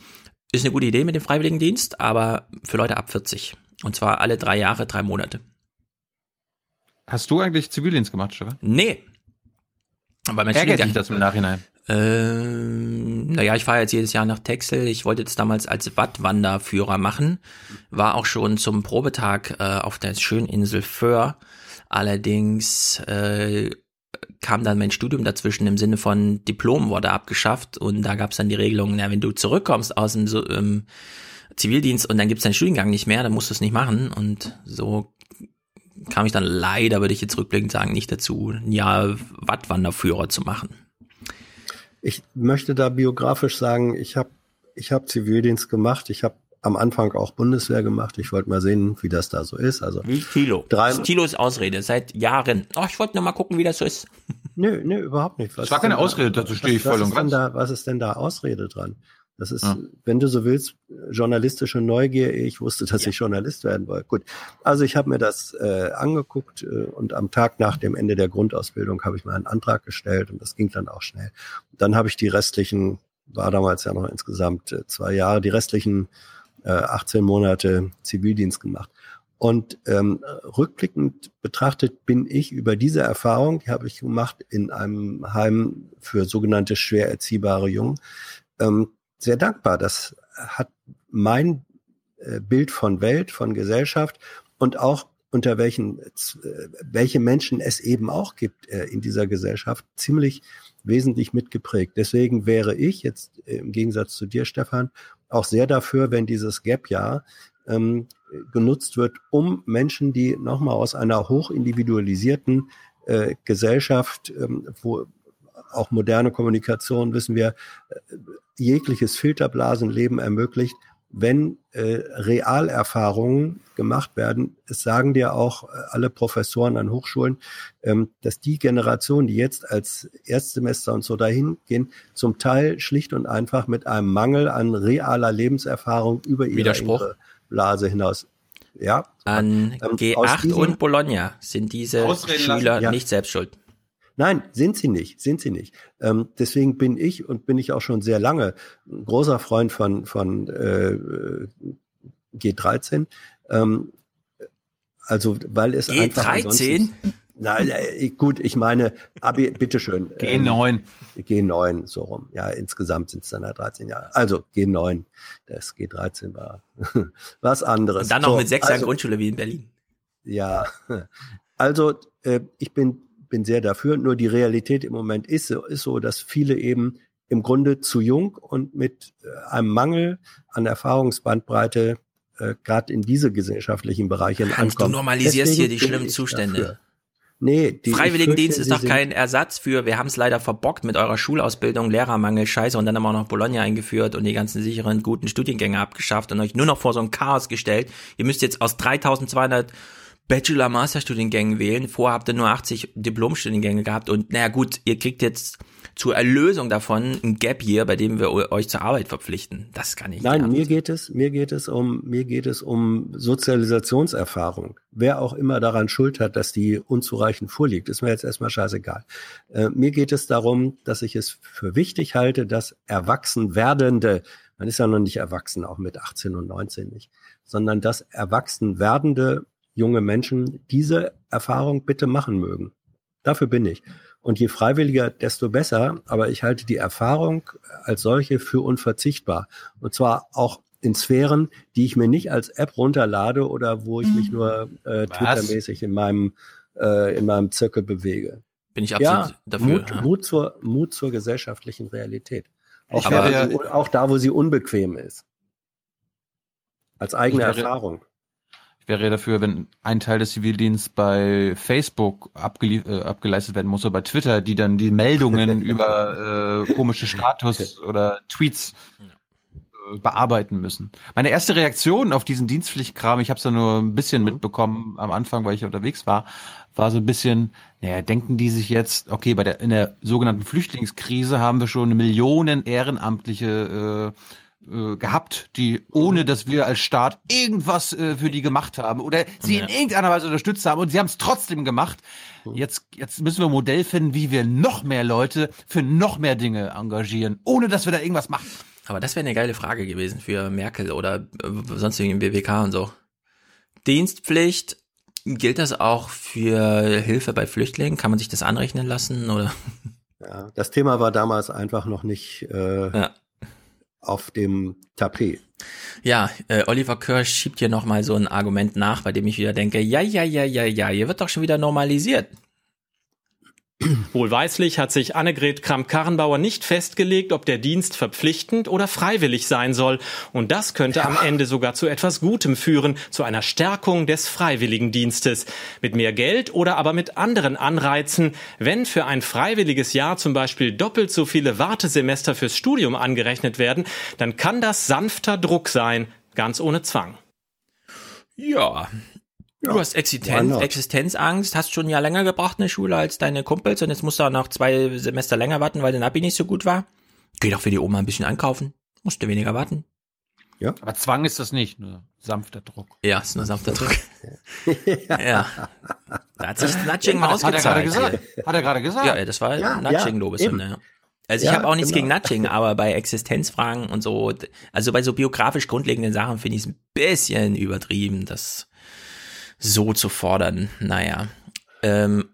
ist eine gute Idee mit dem Freiwilligendienst, aber für Leute ab 40. Und zwar alle drei Jahre, drei Monate. Hast du eigentlich Zivildienst gemacht, Stefan? Nee. Aber mein Ärgert dich das im Nachhinein? Ähm, naja, ich fahre jetzt jedes Jahr nach Texel. Ich wollte das damals als Wattwanderführer machen. War auch schon zum Probetag äh, auf der schönen Insel Föhr. Allerdings äh, kam dann mein Studium dazwischen im Sinne von Diplom wurde abgeschafft und da gab es dann die Regelung, na, wenn du zurückkommst aus dem so, ähm, Zivildienst und dann gibt's deinen Studiengang nicht mehr, dann musst du es nicht machen und so kam ich dann leider, würde ich jetzt rückblickend sagen, nicht dazu, ein Jahr Wattwanderführer zu machen. Ich möchte da biografisch sagen, ich habe ich hab Zivildienst gemacht, ich habe am Anfang auch Bundeswehr gemacht. Ich wollte mal sehen, wie das da so ist. Also wie Tilo. Drei Tilo ist Ausrede seit Jahren. Oh, ich wollte nur mal gucken, wie das so ist. Nö, nö, überhaupt nicht. Was das war keine Ausrede, dazu stehe ich voll und ganz. Da, was ist denn da Ausrede dran? Das ist, ja. wenn du so willst, journalistische Neugier. Ich wusste, dass ja. ich Journalist werden wollte. Gut, also ich habe mir das äh, angeguckt äh, und am Tag nach dem Ende der Grundausbildung habe ich mir einen Antrag gestellt und das ging dann auch schnell. Dann habe ich die restlichen, war damals ja noch insgesamt äh, zwei Jahre, die restlichen äh, 18 Monate Zivildienst gemacht. Und ähm, rückblickend betrachtet bin ich über diese Erfahrung, die habe ich gemacht in einem Heim für sogenannte schwer erziehbare Jungen, ähm, sehr dankbar. Das hat mein äh, Bild von Welt, von Gesellschaft und auch unter welchen, äh, welche Menschen es eben auch gibt äh, in dieser Gesellschaft, ziemlich wesentlich mitgeprägt. Deswegen wäre ich jetzt im Gegensatz zu dir, Stefan, auch sehr dafür, wenn dieses Gap-Jahr ähm, genutzt wird, um Menschen, die nochmal aus einer hochindividualisierten äh, Gesellschaft, ähm, wo auch moderne Kommunikation, wissen wir, äh, jegliches Filterblasenleben ermöglicht, wenn äh, Realerfahrungen gemacht werden. Es sagen dir auch äh, alle Professoren an Hochschulen, ähm, dass die Generation, die jetzt als Erstsemester und so dahin gehen, zum Teil schlicht und einfach mit einem Mangel an realer Lebenserfahrung über ihre Blase hinaus. Ja. An ähm, G8 und Bologna sind diese Schüler ja. nicht selbst schuld. Nein, sind sie nicht, sind sie nicht. Ähm, deswegen bin ich und bin ich auch schon sehr lange ein großer Freund von, von äh, G13. Ähm, also, weil es G13? einfach. Na, äh, gut, ich meine, Abi, bitteschön. G9. Ähm, G9, so rum. Ja, insgesamt sind es dann ja 13 Jahre. Also G9, das G13 war was anderes. Und dann noch so, mit sechs Jahren also, Grundschule wie in Berlin. Ja, also äh, ich bin, bin sehr dafür. Nur die Realität im Moment ist so, ist so, dass viele eben im Grunde zu jung und mit äh, einem Mangel an Erfahrungsbandbreite äh, gerade in diese gesellschaftlichen Bereiche Hans, ankommen. Du normalisierst Deswegen hier die schlimmen Zustände. Dafür. Nee, die, Freiwilligendienst ist doch kein Ersatz für, wir haben es leider verbockt mit eurer Schulausbildung, Lehrermangel, Scheiße und dann haben wir auch noch Bologna eingeführt und die ganzen sicheren, guten Studiengänge abgeschafft und euch nur noch vor so ein Chaos gestellt. Ihr müsst jetzt aus 3200 Bachelor-Master-Studiengängen wählen. Vorher habt ihr nur 80 Diplom-Studiengänge gehabt und naja gut, ihr kriegt jetzt zur Erlösung davon ein Gap Year, bei dem wir euch zur Arbeit verpflichten. Das kann ich nicht. Nein, mir geht es, mir geht es um, mir geht es um Sozialisationserfahrung. Wer auch immer daran Schuld hat, dass die unzureichend vorliegt, ist mir jetzt erstmal scheißegal. Äh, mir geht es darum, dass ich es für wichtig halte, dass erwachsen werdende, man ist ja noch nicht erwachsen, auch mit 18 und 19 nicht, sondern dass erwachsen werdende junge Menschen diese Erfahrung bitte machen mögen. Dafür bin ich. Und je freiwilliger, desto besser. Aber ich halte die Erfahrung als solche für unverzichtbar. Und zwar auch in Sphären, die ich mir nicht als App runterlade oder wo ich mich mhm. nur äh, Twitter-mäßig in meinem äh, in meinem Zirkel bewege. Bin ich absolut ja, dafür. Mut, ja. Mut, zur, Mut zur gesellschaftlichen Realität. Auch, da, ja, auch da, wo sie unbequem ist. Als eigene Erfahrung. Ich wäre dafür, wenn ein Teil des Zivildienstes bei Facebook äh, abgeleistet werden muss oder bei Twitter, die dann die Meldungen über äh, komische Status oder Tweets äh, bearbeiten müssen. Meine erste Reaktion auf diesen Dienstpflichtkram, ich habe es ja nur ein bisschen mhm. mitbekommen am Anfang, weil ich unterwegs war, war so ein bisschen, naja, denken die sich jetzt, okay, bei der in der sogenannten Flüchtlingskrise haben wir schon Millionen ehrenamtliche äh, äh, gehabt, die ohne dass wir als Staat irgendwas äh, für die gemacht haben oder sie ja. in irgendeiner Weise unterstützt haben und sie haben es trotzdem gemacht. Hm. Jetzt, jetzt müssen wir ein Modell finden, wie wir noch mehr Leute für noch mehr Dinge engagieren, ohne dass wir da irgendwas machen. Aber das wäre eine geile Frage gewesen für Merkel oder äh, sonst irgendwie im BWK und so. Dienstpflicht, gilt das auch für Hilfe bei Flüchtlingen? Kann man sich das anrechnen lassen oder? Ja, das Thema war damals einfach noch nicht äh, ja auf dem Tapet. Ja, äh, Oliver Kirsch schiebt hier nochmal so ein Argument nach, bei dem ich wieder denke, ja, ja, ja, ja, ja, hier wird doch schon wieder normalisiert. Wohlweislich hat sich Annegret Kramp-Karrenbauer nicht festgelegt, ob der Dienst verpflichtend oder freiwillig sein soll. Und das könnte ja. am Ende sogar zu etwas Gutem führen, zu einer Stärkung des Freiwilligendienstes. Mit mehr Geld oder aber mit anderen Anreizen. Wenn für ein freiwilliges Jahr zum Beispiel doppelt so viele Wartesemester fürs Studium angerechnet werden, dann kann das sanfter Druck sein, ganz ohne Zwang. Ja, ja, du hast Existenz, Existenzangst, hast schon ein Jahr länger gebracht in der Schule als deine Kumpels und jetzt musst du auch noch zwei Semester länger warten, weil dein Abi nicht so gut war. Geh doch für die Oma ein bisschen einkaufen. Musste weniger warten. Ja. Aber Zwang ist das nicht, nur sanfter Druck. Ja, ist nur sanfter Druck. ja. Da hat sich Nudging mal ausgezahlt. Hat er gerade gesagt. Hat er gerade gesagt. Ja, das war ja, Nudging, ja. Ja. Also ich ja, habe auch nichts genau. gegen Nudging, aber bei Existenzfragen und so, also bei so biografisch grundlegenden Sachen finde ich es ein bisschen übertrieben, das so zu fordern. Naja. Ähm,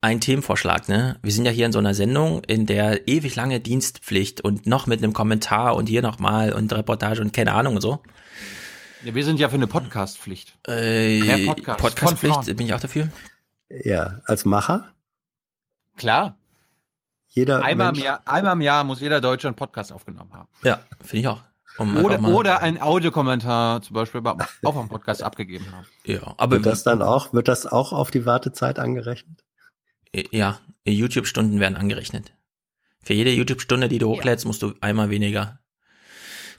ein Themenvorschlag, ne? Wir sind ja hier in so einer Sendung, in der ewig lange Dienstpflicht und noch mit einem Kommentar und hier nochmal und Reportage und keine Ahnung und so. Ja, wir sind ja für eine Podcastpflicht. Äh, Podcast. Podcastpflicht bin ich auch dafür. Ja, als Macher? Klar. Jeder einmal, im Jahr, einmal im Jahr muss jeder Deutsche einen Podcast aufgenommen haben. Ja, finde ich auch. Um oder, oder ein Audiokommentar zum Beispiel auf einem Podcast abgegeben haben. Ja, aber wird das dann auch, wird das auch auf die Wartezeit angerechnet? Ja, YouTube-Stunden werden angerechnet. Für jede YouTube-Stunde, die du hochlädst, musst du einmal weniger.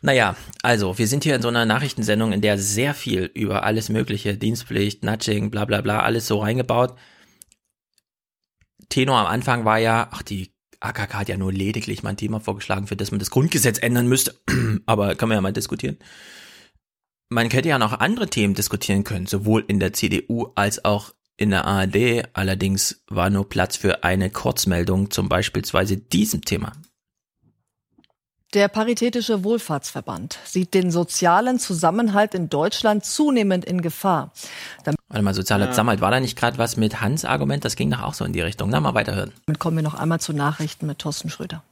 Naja, also, wir sind hier in so einer Nachrichtensendung, in der sehr viel über alles Mögliche, Dienstpflicht, Nudging, bla bla bla, alles so reingebaut. Tenor am Anfang war ja, ach, die AKK hat ja nur lediglich mein Thema vorgeschlagen, für das man das Grundgesetz ändern müsste. Aber können wir ja mal diskutieren. Man könnte ja noch andere Themen diskutieren können, sowohl in der CDU als auch in der ARD allerdings war nur Platz für eine Kurzmeldung zum beispielsweise diesem Thema. Der Paritätische Wohlfahrtsverband sieht den sozialen Zusammenhalt in Deutschland zunehmend in Gefahr. Damit Warte mal, sozialer ja. Zusammenhalt, war da nicht gerade was mit Hans Argument? Das ging doch auch so in die Richtung. Na, mal weiterhören. Damit kommen wir noch einmal zu Nachrichten mit Thorsten Schröder.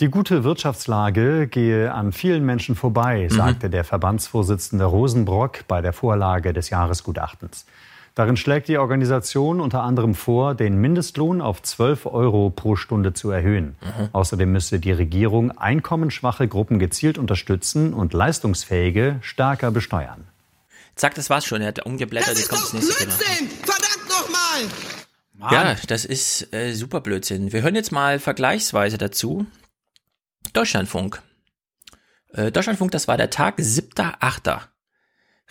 Die gute Wirtschaftslage gehe an vielen Menschen vorbei, mhm. sagte der Verbandsvorsitzende Rosenbrock bei der Vorlage des Jahresgutachtens. Darin schlägt die Organisation unter anderem vor, den Mindestlohn auf 12 Euro pro Stunde zu erhöhen. Mhm. Außerdem müsse die Regierung einkommensschwache Gruppen gezielt unterstützen und leistungsfähige stärker besteuern. Zack, das war's schon. Er hat umgeblättert. Das Jetzt kommt das nächste Blödsinn! Thema. Verdammt nochmal! Ja, das ist äh, super Blödsinn. Wir hören jetzt mal vergleichsweise dazu. Deutschlandfunk. Äh, Deutschlandfunk, das war der Tag 7.8.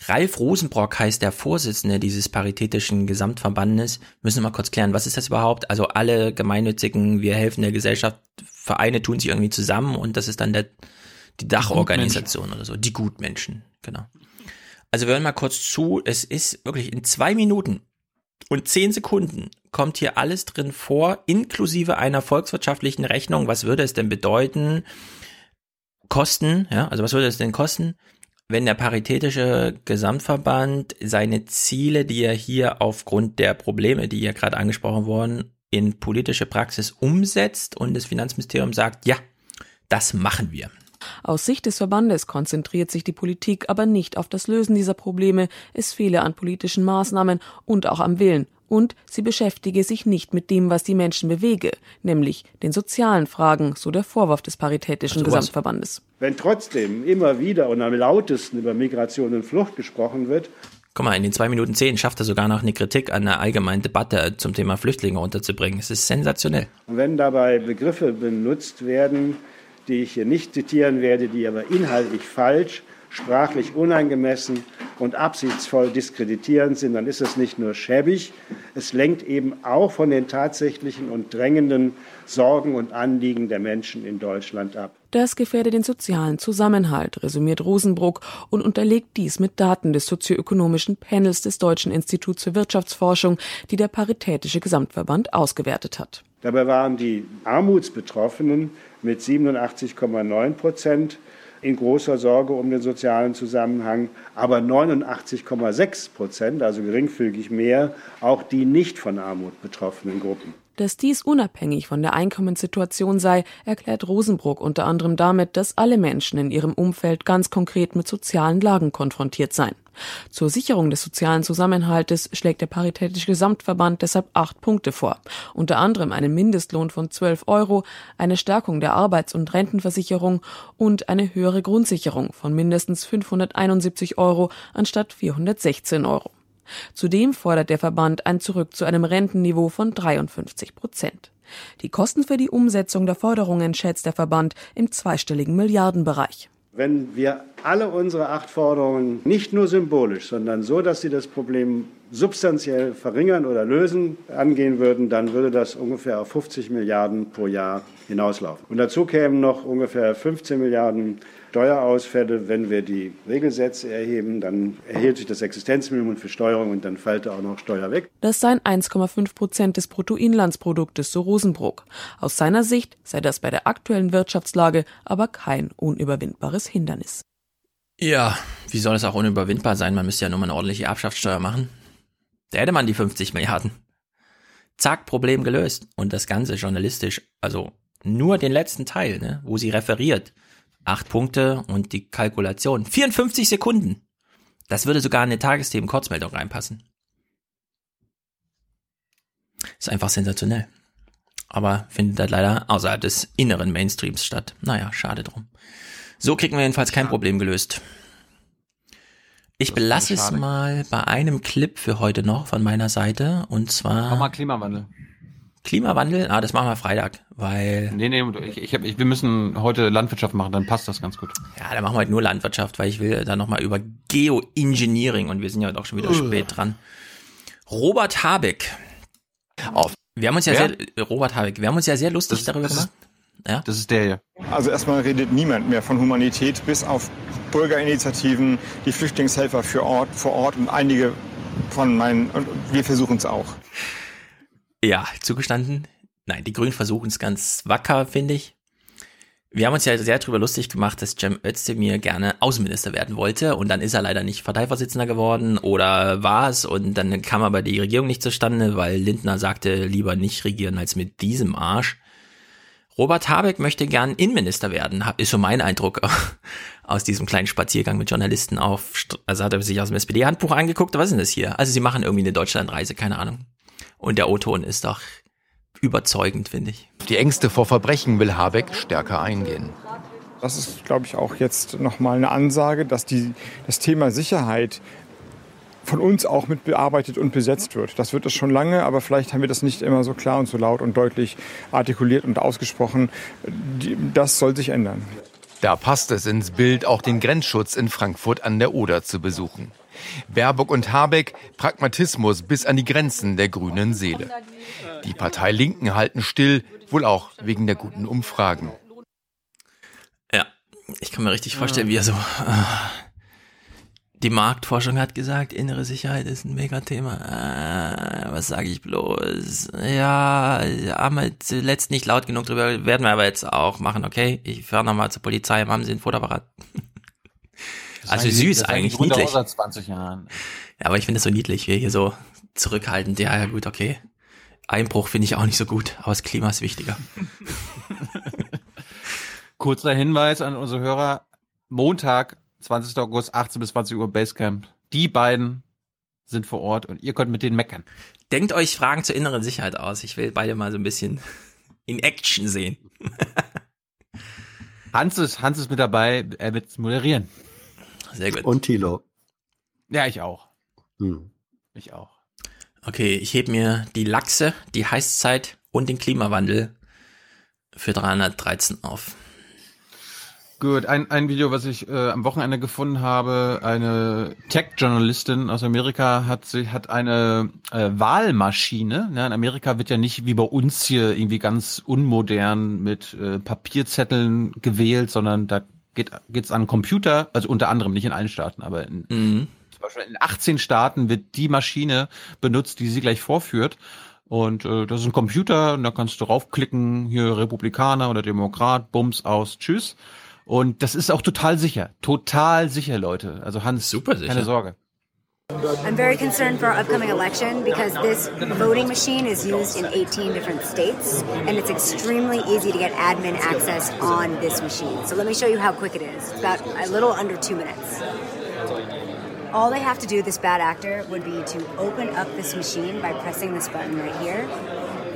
Ralf Rosenbrock heißt der Vorsitzende dieses paritätischen Gesamtverbandes. Müssen wir mal kurz klären, was ist das überhaupt? Also alle gemeinnützigen, wir helfen der Gesellschaft, Vereine tun sich irgendwie zusammen und das ist dann der, die Dachorganisation oder so, die Gutmenschen, genau. Also wir hören mal kurz zu, es ist wirklich in zwei Minuten und zehn Sekunden kommt hier alles drin vor, inklusive einer volkswirtschaftlichen Rechnung. Was würde es denn bedeuten? Kosten, ja, also was würde es denn kosten? Wenn der Paritätische Gesamtverband seine Ziele, die er hier aufgrund der Probleme, die hier gerade angesprochen wurden, in politische Praxis umsetzt und das Finanzministerium sagt, ja, das machen wir. Aus Sicht des Verbandes konzentriert sich die Politik aber nicht auf das Lösen dieser Probleme. Es fehle an politischen Maßnahmen und auch am Willen und sie beschäftige sich nicht mit dem, was die Menschen bewege, nämlich den sozialen Fragen, so der Vorwurf des Paritätischen also Gesamtverbandes. Wenn trotzdem immer wieder und am lautesten über Migration und Flucht gesprochen wird, Guck mal, in den zwei Minuten zehn schafft er sogar noch eine Kritik an der allgemeinen Debatte zum Thema Flüchtlinge unterzubringen. Es ist sensationell. Und wenn dabei Begriffe benutzt werden, die ich hier nicht zitieren werde, die aber inhaltlich falsch sprachlich unangemessen und absichtsvoll diskreditierend sind, dann ist es nicht nur schäbig, es lenkt eben auch von den tatsächlichen und drängenden Sorgen und Anliegen der Menschen in Deutschland ab. Das gefährde den sozialen Zusammenhalt, resümiert Rosenbruck und unterlegt dies mit Daten des sozioökonomischen Panels des Deutschen Instituts für Wirtschaftsforschung, die der Paritätische Gesamtverband ausgewertet hat. Dabei waren die Armutsbetroffenen mit 87,9 Prozent in großer Sorge um den sozialen Zusammenhang, aber 89,6 Prozent, also geringfügig mehr, auch die nicht von Armut betroffenen Gruppen. Dass dies unabhängig von der Einkommenssituation sei, erklärt Rosenbrock unter anderem damit, dass alle Menschen in ihrem Umfeld ganz konkret mit sozialen Lagen konfrontiert seien. Zur Sicherung des sozialen Zusammenhaltes schlägt der Paritätische Gesamtverband deshalb acht Punkte vor. Unter anderem einen Mindestlohn von 12 Euro, eine Stärkung der Arbeits- und Rentenversicherung und eine höhere Grundsicherung von mindestens 571 Euro anstatt 416 Euro. Zudem fordert der Verband ein Zurück zu einem Rentenniveau von 53 Prozent. Die Kosten für die Umsetzung der Forderungen schätzt der Verband im zweistelligen Milliardenbereich. Wenn wir alle unsere acht Forderungen nicht nur symbolisch, sondern so, dass sie das Problem substanziell verringern oder lösen, angehen würden, dann würde das ungefähr auf 50 Milliarden pro Jahr hinauslaufen. Und dazu kämen noch ungefähr 15 Milliarden Steuerausfälle. Wenn wir die Regelsätze erheben, dann erhält sich das Existenzminimum für Steuerung und dann fällt auch noch Steuer weg. Das seien 1,5 Prozent des Bruttoinlandsproduktes, so Rosenbrook. Aus seiner Sicht sei das bei der aktuellen Wirtschaftslage aber kein unüberwindbares Hindernis. Ja, wie soll es auch unüberwindbar sein? Man müsste ja nur mal eine ordentliche Erbschaftssteuer machen. Da hätte man die 50 Milliarden. Zack, Problem gelöst. Und das Ganze journalistisch, also nur den letzten Teil, ne, wo sie referiert, Acht Punkte und die Kalkulation. 54 Sekunden. Das würde sogar in eine Tagesthemen-Kurzmeldung reinpassen. Ist einfach sensationell. Aber findet halt leider außerhalb des inneren Mainstreams statt. Naja, schade drum. So kriegen wir jedenfalls kein Problem gelöst. Ich belasse es mal bei einem Clip für heute noch von meiner Seite und zwar. Mach mal Klimawandel. Klimawandel? Ah, das machen wir Freitag, weil. Nee, nee, ich, ich hab, ich, wir müssen heute Landwirtschaft machen, dann passt das ganz gut. Ja, dann machen wir heute nur Landwirtschaft, weil ich will da nochmal über Geoengineering und wir sind ja doch schon wieder uh. spät dran. Robert Habeck. Auf. Wir haben uns ja Wer? sehr, Robert Habeck, wir haben uns ja sehr lustig das, darüber das gemacht. Ist, ja? Das ist der hier. Also erstmal redet niemand mehr von Humanität, bis auf Bürgerinitiativen, die Flüchtlingshelfer für Ort, vor Ort und einige von meinen, und wir versuchen es auch. Ja, zugestanden. Nein, die Grünen versuchen es ganz wacker, finde ich. Wir haben uns ja sehr darüber lustig gemacht, dass Cem Özdemir gerne Außenminister werden wollte und dann ist er leider nicht Parteivorsitzender geworden oder war es und dann kam aber die Regierung nicht zustande, weil Lindner sagte, lieber nicht regieren als mit diesem Arsch. Robert Habeck möchte gern Innenminister werden, ist schon mein Eindruck aus diesem kleinen Spaziergang mit Journalisten auf, also hat er sich aus dem SPD-Handbuch angeguckt, was ist denn das hier? Also sie machen irgendwie eine Deutschlandreise, keine Ahnung. Und der O-Ton ist doch überzeugend, finde ich. Die Ängste vor Verbrechen will Habeck stärker eingehen. Das ist, glaube ich, auch jetzt nochmal eine Ansage, dass die, das Thema Sicherheit von uns auch mit bearbeitet und besetzt wird. Das wird es schon lange, aber vielleicht haben wir das nicht immer so klar und so laut und deutlich artikuliert und ausgesprochen. Das soll sich ändern. Da passt es ins Bild, auch den Grenzschutz in Frankfurt an der Oder zu besuchen. Baerbock und Habeck Pragmatismus bis an die Grenzen der grünen Seele. Die Partei Linken halten still, wohl auch wegen der guten Umfragen. Ja, ich kann mir richtig vorstellen, wie er so. Äh, die Marktforschung hat gesagt, innere Sicherheit ist ein Megathema. Äh, was sage ich bloß? Ja, haben wir zuletzt nicht laut genug drüber, werden wir aber jetzt auch machen, okay? Ich fahre nochmal zur Polizei, haben Sie ein Fotoapparat? Also süß eigentlich, niedlich. Seit 20 Jahren. Ja, aber ich finde es so niedlich, wie hier so zurückhaltend. Ja, ja gut, okay. Einbruch finde ich auch nicht so gut, aber das Klima ist wichtiger. Kurzer Hinweis an unsere Hörer. Montag, 20. August, 18 bis 20 Uhr Basecamp. Die beiden sind vor Ort und ihr könnt mit denen meckern. Denkt euch Fragen zur inneren Sicherheit aus. Ich will beide mal so ein bisschen in Action sehen. Hans ist, Hans ist mit dabei, er wird moderieren. Sehr gut. Und Thilo. Ja, ich auch. Hm. Ich auch. Okay, ich heb mir die Lachse, die Heißzeit und den Klimawandel für 313 auf. Gut, ein, ein Video, was ich äh, am Wochenende gefunden habe, eine Tech-Journalistin aus Amerika hat sie hat eine äh, Wahlmaschine. Ja, in Amerika wird ja nicht wie bei uns hier irgendwie ganz unmodern mit äh, Papierzetteln gewählt, sondern da geht geht's an Computer, also unter anderem nicht in allen Staaten, aber in, mhm. zum Beispiel in 18 Staaten wird die Maschine benutzt, die sie gleich vorführt. Und äh, das ist ein Computer, und da kannst du raufklicken, hier Republikaner oder Demokrat, Bums aus, tschüss. Und das ist auch total sicher. Total sicher, Leute. Also Hans, Super sicher. keine Sorge. I'm very concerned for our upcoming election because this voting machine is used in 18 different states and it's extremely easy to get admin access on this machine. So let me show you how quick it is. It's about a little under two minutes. All they have to do, this bad actor, would be to open up this machine by pressing this button right here.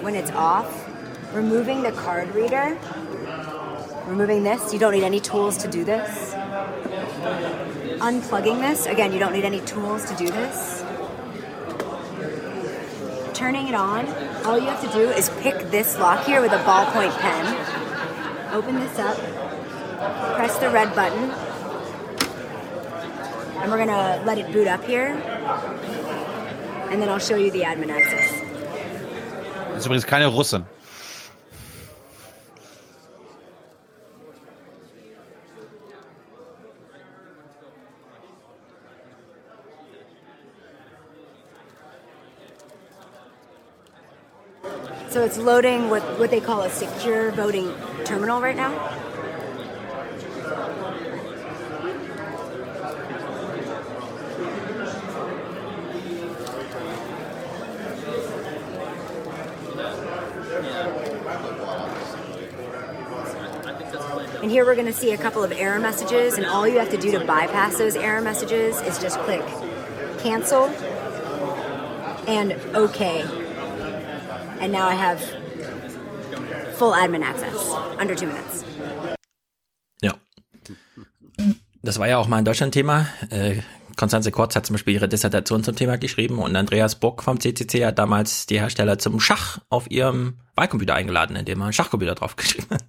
When it's off, removing the card reader, removing this, you don't need any tools to do this unplugging this, again, you don't need any tools to do this. Turning it on, all you have to do is pick this lock here with a ballpoint pen. Open this up, press the red button, And we're gonna let it boot up here. And then I'll show you the admin access. Das ist keine Russin. So it's loading what, what they call a secure voting terminal right now. And here we're going to see a couple of error messages, and all you have to do to bypass those error messages is just click cancel and OK. And now I have full admin access under two minutes. Ja. Das war ja auch mal ein Deutschland-Thema. Äh, Konstanze Kurz hat zum Beispiel ihre Dissertation zum Thema geschrieben und Andreas Bock vom CCC hat damals die Hersteller zum Schach auf ihrem Wahlcomputer eingeladen, indem er einen Schachcomputer draufgeschrieben hat.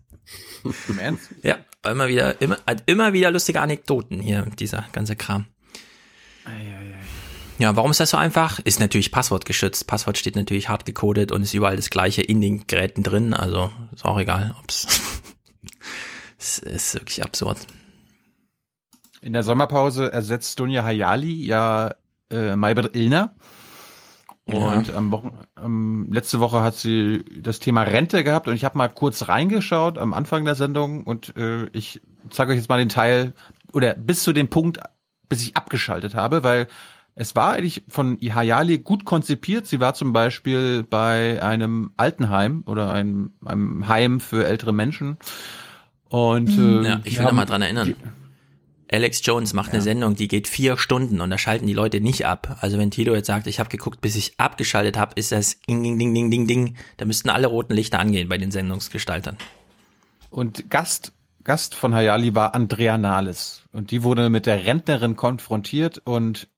Im Ernst? Ja, immer wieder, immer, hat immer wieder lustige Anekdoten hier, dieser ganze Kram. Ja, warum ist das so einfach? Ist natürlich passwortgeschützt. Passwort steht natürlich hart gecodet und ist überall das gleiche in den Geräten drin. Also ist auch egal, ob's. Es ist wirklich absurd. In der Sommerpause ersetzt Dunja Hayali ja äh, Maybrit Illner. Und am Wochen, ähm, letzte Woche hat sie das Thema Rente gehabt und ich habe mal kurz reingeschaut am Anfang der Sendung und äh, ich zeige euch jetzt mal den Teil oder bis zu dem Punkt, bis ich abgeschaltet habe, weil es war eigentlich von Hayali gut konzipiert. Sie war zum Beispiel bei einem Altenheim oder einem, einem Heim für ältere Menschen. Und äh, ja, ich will noch haben- mal dran erinnern. Alex Jones macht eine Sendung, die geht vier Stunden und da schalten die Leute nicht ab. Also wenn Tilo jetzt sagt, ich habe geguckt, bis ich abgeschaltet habe, ist das ding, ding, ding, ding, ding, ding. Da müssten alle roten Lichter angehen bei den Sendungsgestaltern. Und Gast, Gast von Hayali war Andrea Nahles. Und die wurde mit der Rentnerin konfrontiert und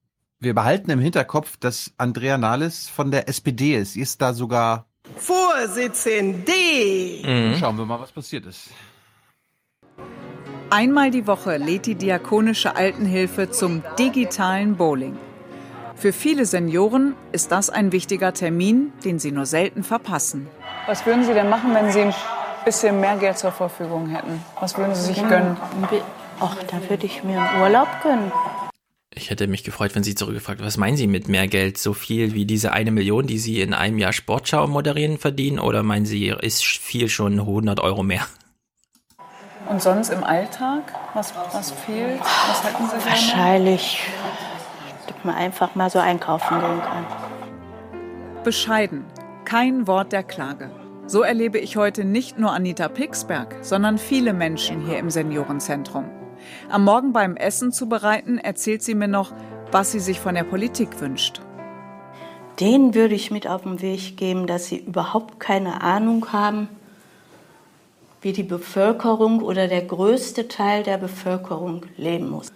wir behalten im Hinterkopf, dass Andrea Nahles von der SPD ist. Sie ist da sogar. Vorsitzende! Schauen wir mal, was passiert ist. Einmal die Woche lädt die Diakonische Altenhilfe zum digitalen Bowling. Für viele Senioren ist das ein wichtiger Termin, den sie nur selten verpassen. Was würden Sie denn machen, wenn Sie ein bisschen mehr Geld zur Verfügung hätten? Was würden Sie sich gönnen? Ach, da würde ich mir einen Urlaub gönnen. Ich hätte mich gefreut, wenn Sie zurückgefragt, was meinen Sie mit mehr Geld? So viel wie diese eine Million, die Sie in einem Jahr Sportschau moderieren verdienen? Oder meinen Sie, ist viel schon 100 Euro mehr? Und sonst im Alltag? Was, was fehlt? Was hätten Sie gerne? Wahrscheinlich, dass man einfach mal so einkaufen gehen kann. Bescheiden, kein Wort der Klage. So erlebe ich heute nicht nur Anita Pixberg, sondern viele Menschen hier im Seniorenzentrum. Am Morgen beim Essen zu bereiten, erzählt sie mir noch, was sie sich von der Politik wünscht. Denen würde ich mit auf den Weg geben, dass sie überhaupt keine Ahnung haben, wie die Bevölkerung oder der größte Teil der Bevölkerung leben muss.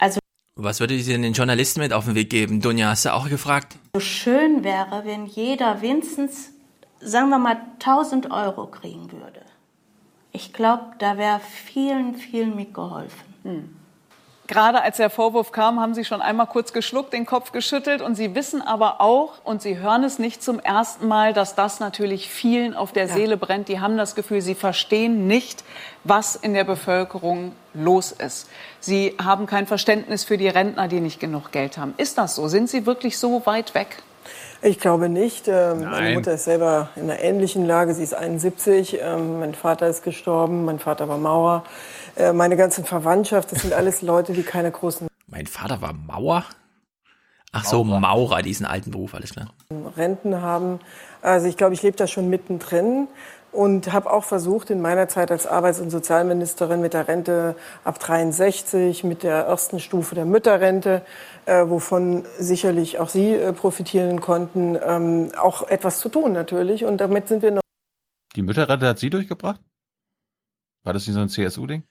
Also Was würde Sie denn den Journalisten mit auf den Weg geben? Dunja, hast du auch gefragt? so schön wäre, wenn jeder wenigstens, sagen wir mal, 1000 Euro kriegen würde. Ich glaube, da wäre vielen, vielen mitgeholfen. Gerade als der Vorwurf kam, haben Sie schon einmal kurz geschluckt, den Kopf geschüttelt und Sie wissen aber auch, und Sie hören es nicht zum ersten Mal, dass das natürlich vielen auf der Seele brennt. Die haben das Gefühl, sie verstehen nicht, was in der Bevölkerung los ist. Sie haben kein Verständnis für die Rentner, die nicht genug Geld haben. Ist das so? Sind Sie wirklich so weit weg? Ich glaube nicht. Ähm, Meine Nein. Mutter ist selber in einer ähnlichen Lage. Sie ist 71. Ähm, Mein Vater ist gestorben. Mein Vater war Maurer. Äh, Meine ganzen Verwandtschaft, das sind alles Leute, die keine großen Mein Vater war Mauer? Ach so, Maurer, diesen alten Beruf, alles klar. Renten haben. Also ich glaube, ich lebe da schon mittendrin und habe auch versucht, in meiner Zeit als Arbeits- und Sozialministerin mit der Rente ab 63, mit der ersten Stufe der Mütterrente, äh, wovon sicherlich auch Sie äh, profitieren konnten, ähm, auch etwas zu tun natürlich. Und damit sind wir noch Die Mütterrente hat sie durchgebracht? War das nicht so ein CSU-Ding?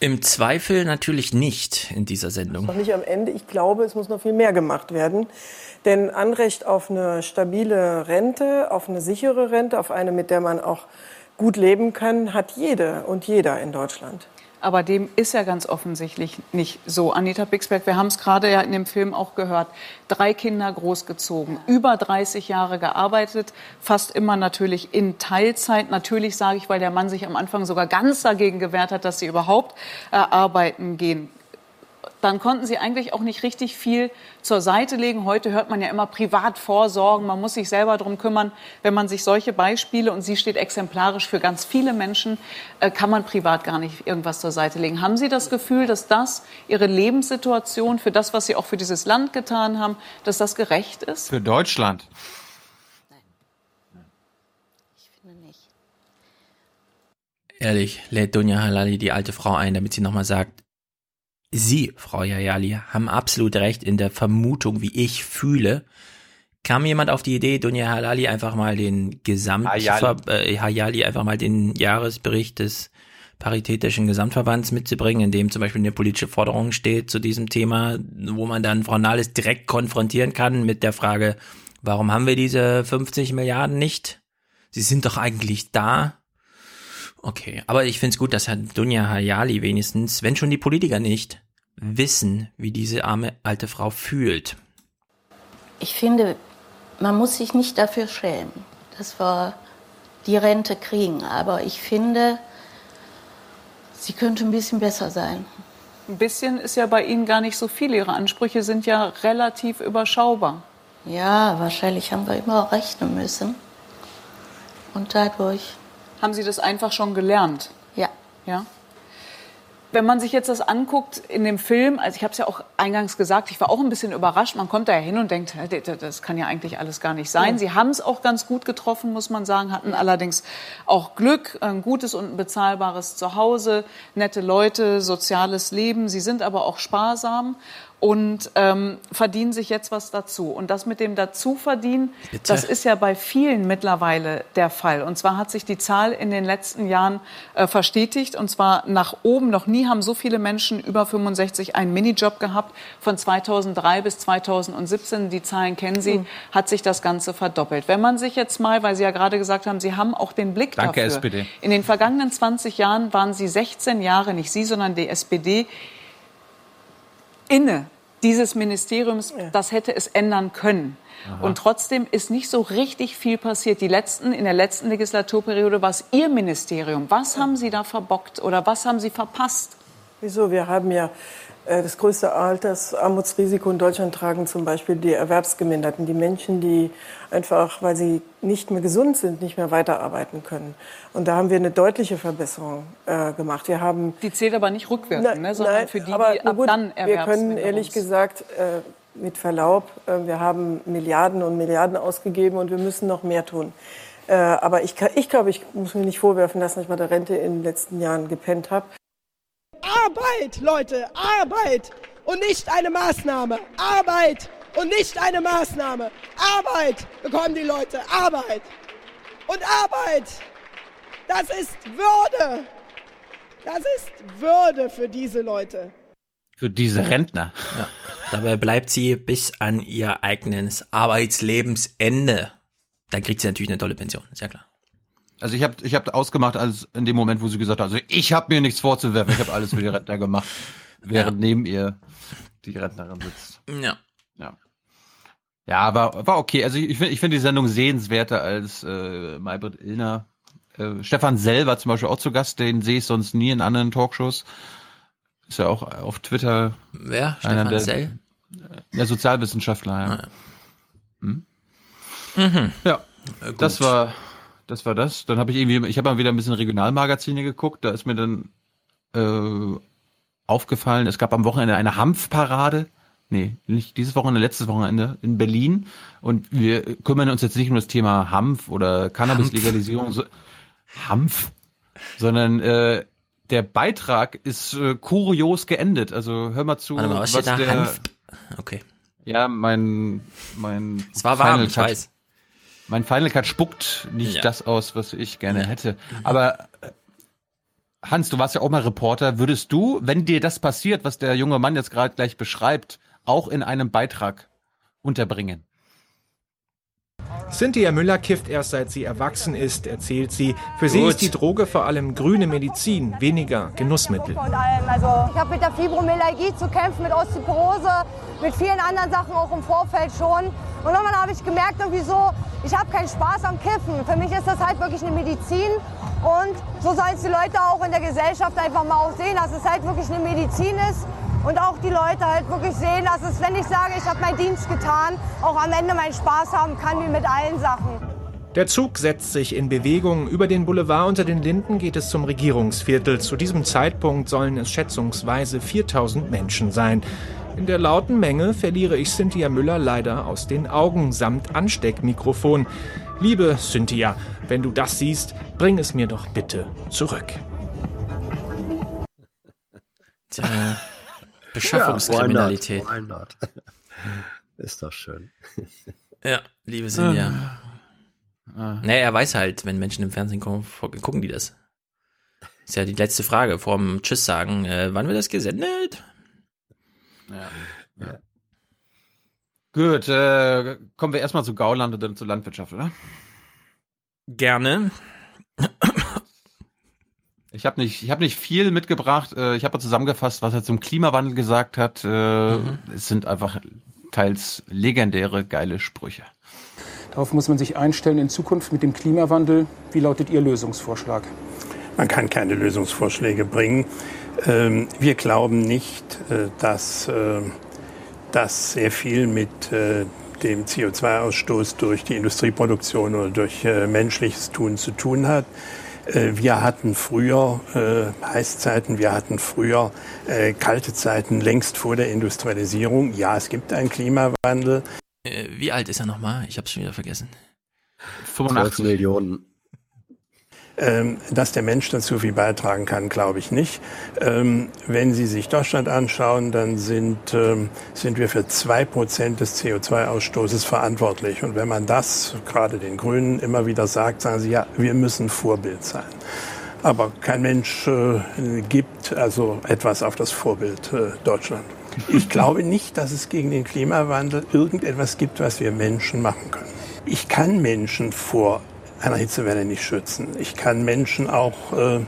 Im Zweifel natürlich nicht in dieser Sendung. noch nicht am Ende. Ich glaube, es muss noch viel mehr gemacht werden. Denn Anrecht auf eine stabile Rente, auf eine sichere Rente, auf eine, mit der man auch gut leben kann, hat jede und jeder in Deutschland. Aber dem ist ja ganz offensichtlich nicht so. Anita Bixberg, wir haben es gerade ja in dem Film auch gehört. Drei Kinder großgezogen, über 30 Jahre gearbeitet, fast immer natürlich in Teilzeit. Natürlich sage ich, weil der Mann sich am Anfang sogar ganz dagegen gewehrt hat, dass sie überhaupt äh, arbeiten gehen dann konnten sie eigentlich auch nicht richtig viel zur Seite legen. Heute hört man ja immer privat vorsorgen, man muss sich selber darum kümmern. Wenn man sich solche Beispiele, und sie steht exemplarisch für ganz viele Menschen, äh, kann man privat gar nicht irgendwas zur Seite legen. Haben Sie das Gefühl, dass das Ihre Lebenssituation, für das, was Sie auch für dieses Land getan haben, dass das gerecht ist? Für Deutschland. Ehrlich, lädt Dunja Halali die alte Frau ein, damit sie nochmal sagt, Sie, Frau Jayali, haben absolut recht in der Vermutung, wie ich fühle. Kam jemand auf die Idee, Dunja Halali einfach mal den Gesamt Hayali. Äh, Hayali einfach mal den Jahresbericht des Paritätischen Gesamtverbands mitzubringen, in dem zum Beispiel eine politische Forderung steht zu diesem Thema, wo man dann Frau Nahles direkt konfrontieren kann mit der Frage, warum haben wir diese 50 Milliarden nicht? Sie sind doch eigentlich da. Okay, aber ich finde es gut, dass Herr Dunja Hayali wenigstens, wenn schon die Politiker nicht, wissen, wie diese arme alte Frau fühlt. Ich finde, man muss sich nicht dafür schämen, dass wir die Rente kriegen. Aber ich finde, sie könnte ein bisschen besser sein. Ein bisschen ist ja bei Ihnen gar nicht so viel. Ihre Ansprüche sind ja relativ überschaubar. Ja, wahrscheinlich haben wir immer rechnen müssen. Und dadurch haben Sie das einfach schon gelernt? Ja. Ja. Wenn man sich jetzt das anguckt in dem Film, also ich habe es ja auch eingangs gesagt, ich war auch ein bisschen überrascht. Man kommt da ja hin und denkt, das kann ja eigentlich alles gar nicht sein. Ja. Sie haben es auch ganz gut getroffen, muss man sagen, hatten allerdings auch Glück, ein gutes und ein bezahlbares Zuhause, nette Leute, soziales Leben. Sie sind aber auch sparsam und ähm, verdienen sich jetzt was dazu. Und das mit dem Dazuverdienen, Bitte? das ist ja bei vielen mittlerweile der Fall. Und zwar hat sich die Zahl in den letzten Jahren äh, verstetigt und zwar nach oben. Noch nie haben so viele Menschen über 65 einen Minijob gehabt. Von 2003 bis 2017, die Zahlen kennen Sie, mhm. hat sich das Ganze verdoppelt. Wenn man sich jetzt mal, weil Sie ja gerade gesagt haben, Sie haben auch den Blick Danke, dafür. SPD. In den vergangenen 20 Jahren waren Sie 16 Jahre, nicht Sie, sondern die SPD, inne dieses Ministeriums, das hätte es ändern können. Aha. Und trotzdem ist nicht so richtig viel passiert. Die letzten, in der letzten Legislaturperiode war es Ihr Ministerium. Was haben Sie da verbockt oder was haben Sie verpasst? Wieso? Wir haben ja das größte Altersarmutsrisiko in Deutschland tragen zum Beispiel die Erwerbsgeminderten, die Menschen, die einfach, weil sie nicht mehr gesund sind, nicht mehr weiterarbeiten können. Und da haben wir eine deutliche Verbesserung äh, gemacht. Wir haben die zählt aber nicht rückwirkend, na, ne, sondern nein, für die, aber, die ab gut, dann Wir können ehrlich gesagt äh, mit Verlaub, äh, wir haben Milliarden und Milliarden ausgegeben und wir müssen noch mehr tun. Äh, aber ich, ich glaube, ich muss mir nicht vorwerfen, dass ich bei der Rente in den letzten Jahren gepennt habe. Arbeit, Leute, Arbeit und nicht eine Maßnahme. Arbeit und nicht eine Maßnahme. Arbeit bekommen die Leute, Arbeit. Und Arbeit, das ist Würde. Das ist Würde für diese Leute. Für diese Rentner. Ja. Dabei bleibt sie bis an ihr eigenes Arbeitslebensende. Dann kriegt sie natürlich eine tolle Pension, ist ja klar. Also ich habe ich hab ausgemacht, als in dem Moment, wo sie gesagt hat, also ich habe mir nichts vorzuwerfen, ich habe alles für die Rentner gemacht, während ja. neben ihr die Rentnerin sitzt. Ja. Ja. Ja, war, war okay. Also ich finde ich finde die Sendung sehenswerter als äh, Maybrit Illner. Äh, Stefan Sell war zum Beispiel auch zu Gast, den sehe ich sonst nie in anderen Talkshows. Ist ja auch auf Twitter. Wer? Stefan der, Sell? Der Sozialwissenschaftler, ja. Ah, ja. Hm? Mhm. Ja, Gut. das war das war das. Dann habe ich irgendwie, ich habe mal wieder ein bisschen Regionalmagazine geguckt. Da ist mir dann äh, aufgefallen, es gab am Wochenende eine Hanfparade. Nee, nicht dieses Wochenende, letztes Wochenende in Berlin. Und wir kümmern uns jetzt nicht um das Thema Hanf oder Cannabis-Legalisierung. So, Hanf, sondern äh, der Beitrag ist äh, kurios geendet. Also hör mal zu, Warte mal, was, was der Hanf? Okay. Ja, mein mein Es war warm, ich weiß. Mein Final Cut spuckt nicht ja. das aus, was ich gerne hätte. Aber äh, Hans, du warst ja auch mal Reporter. Würdest du, wenn dir das passiert, was der junge Mann jetzt gerade gleich beschreibt, auch in einem Beitrag unterbringen? Cynthia Müller kifft erst seit sie erwachsen ist, erzählt sie. Für sie ist die Droge vor allem grüne Medizin, weniger Genussmittel. Also ich habe mit der Fibromyalgie zu kämpfen, mit Osteoporose, mit vielen anderen Sachen auch im Vorfeld schon. Und irgendwann habe ich gemerkt, irgendwie so, ich habe keinen Spaß am Kiffen. Für mich ist das halt wirklich eine Medizin. Und so sollen es die Leute auch in der Gesellschaft einfach mal auch sehen, dass es halt wirklich eine Medizin ist und auch die Leute halt wirklich sehen, dass es, wenn ich sage, ich habe meinen Dienst getan, auch am Ende meinen Spaß haben kann, wie mit allen Sachen. Der Zug setzt sich in Bewegung. Über den Boulevard unter den Linden geht es zum Regierungsviertel. Zu diesem Zeitpunkt sollen es schätzungsweise 4000 Menschen sein. In der lauten Menge verliere ich Cynthia Müller leider aus den Augen samt Ansteckmikrofon. Liebe Cynthia, wenn du das siehst, bring es mir doch bitte zurück. Tja. Beschaffungskriminalität. Ja, why not? Ist doch schön. Ja, liebe Sinja. Ah. Naja, er weiß halt, wenn Menschen im Fernsehen kommen, gucken die das. Ist ja die letzte Frage vorm Tschüss sagen. Äh, wann wird das gesendet? Ja. ja. Gut, äh, kommen wir erstmal zu Gauland und dann zur Landwirtschaft, oder? Gerne. Ich habe nicht, ich habe nicht viel mitgebracht. Äh, ich habe zusammengefasst, was er zum Klimawandel gesagt hat. Äh, mhm. Es sind einfach teils legendäre, geile Sprüche. Darauf muss man sich einstellen in Zukunft mit dem Klimawandel. Wie lautet Ihr Lösungsvorschlag? Man kann keine Lösungsvorschläge bringen. Ähm, wir glauben nicht, äh, dass das sehr viel mit dem CO2-Ausstoß durch die Industrieproduktion oder durch menschliches Tun zu tun hat. Äh, wir hatten früher äh, Heißzeiten, wir hatten früher äh, kalte Zeiten längst vor der Industrialisierung. Ja, es gibt einen Klimawandel. Äh, wie alt ist er nochmal? Ich habe es schon wieder vergessen. 85 Millionen. Ähm, dass der Mensch dazu viel beitragen kann, glaube ich nicht. Ähm, wenn Sie sich Deutschland anschauen, dann sind, ähm, sind wir für zwei Prozent des CO2-Ausstoßes verantwortlich. Und wenn man das gerade den Grünen immer wieder sagt, sagen sie, ja, wir müssen Vorbild sein. Aber kein Mensch äh, gibt also etwas auf das Vorbild äh, Deutschland. Ich glaube nicht, dass es gegen den Klimawandel irgendetwas gibt, was wir Menschen machen können. Ich kann Menschen vor einer Hitzewelle nicht schützen. Ich kann Menschen auch äh,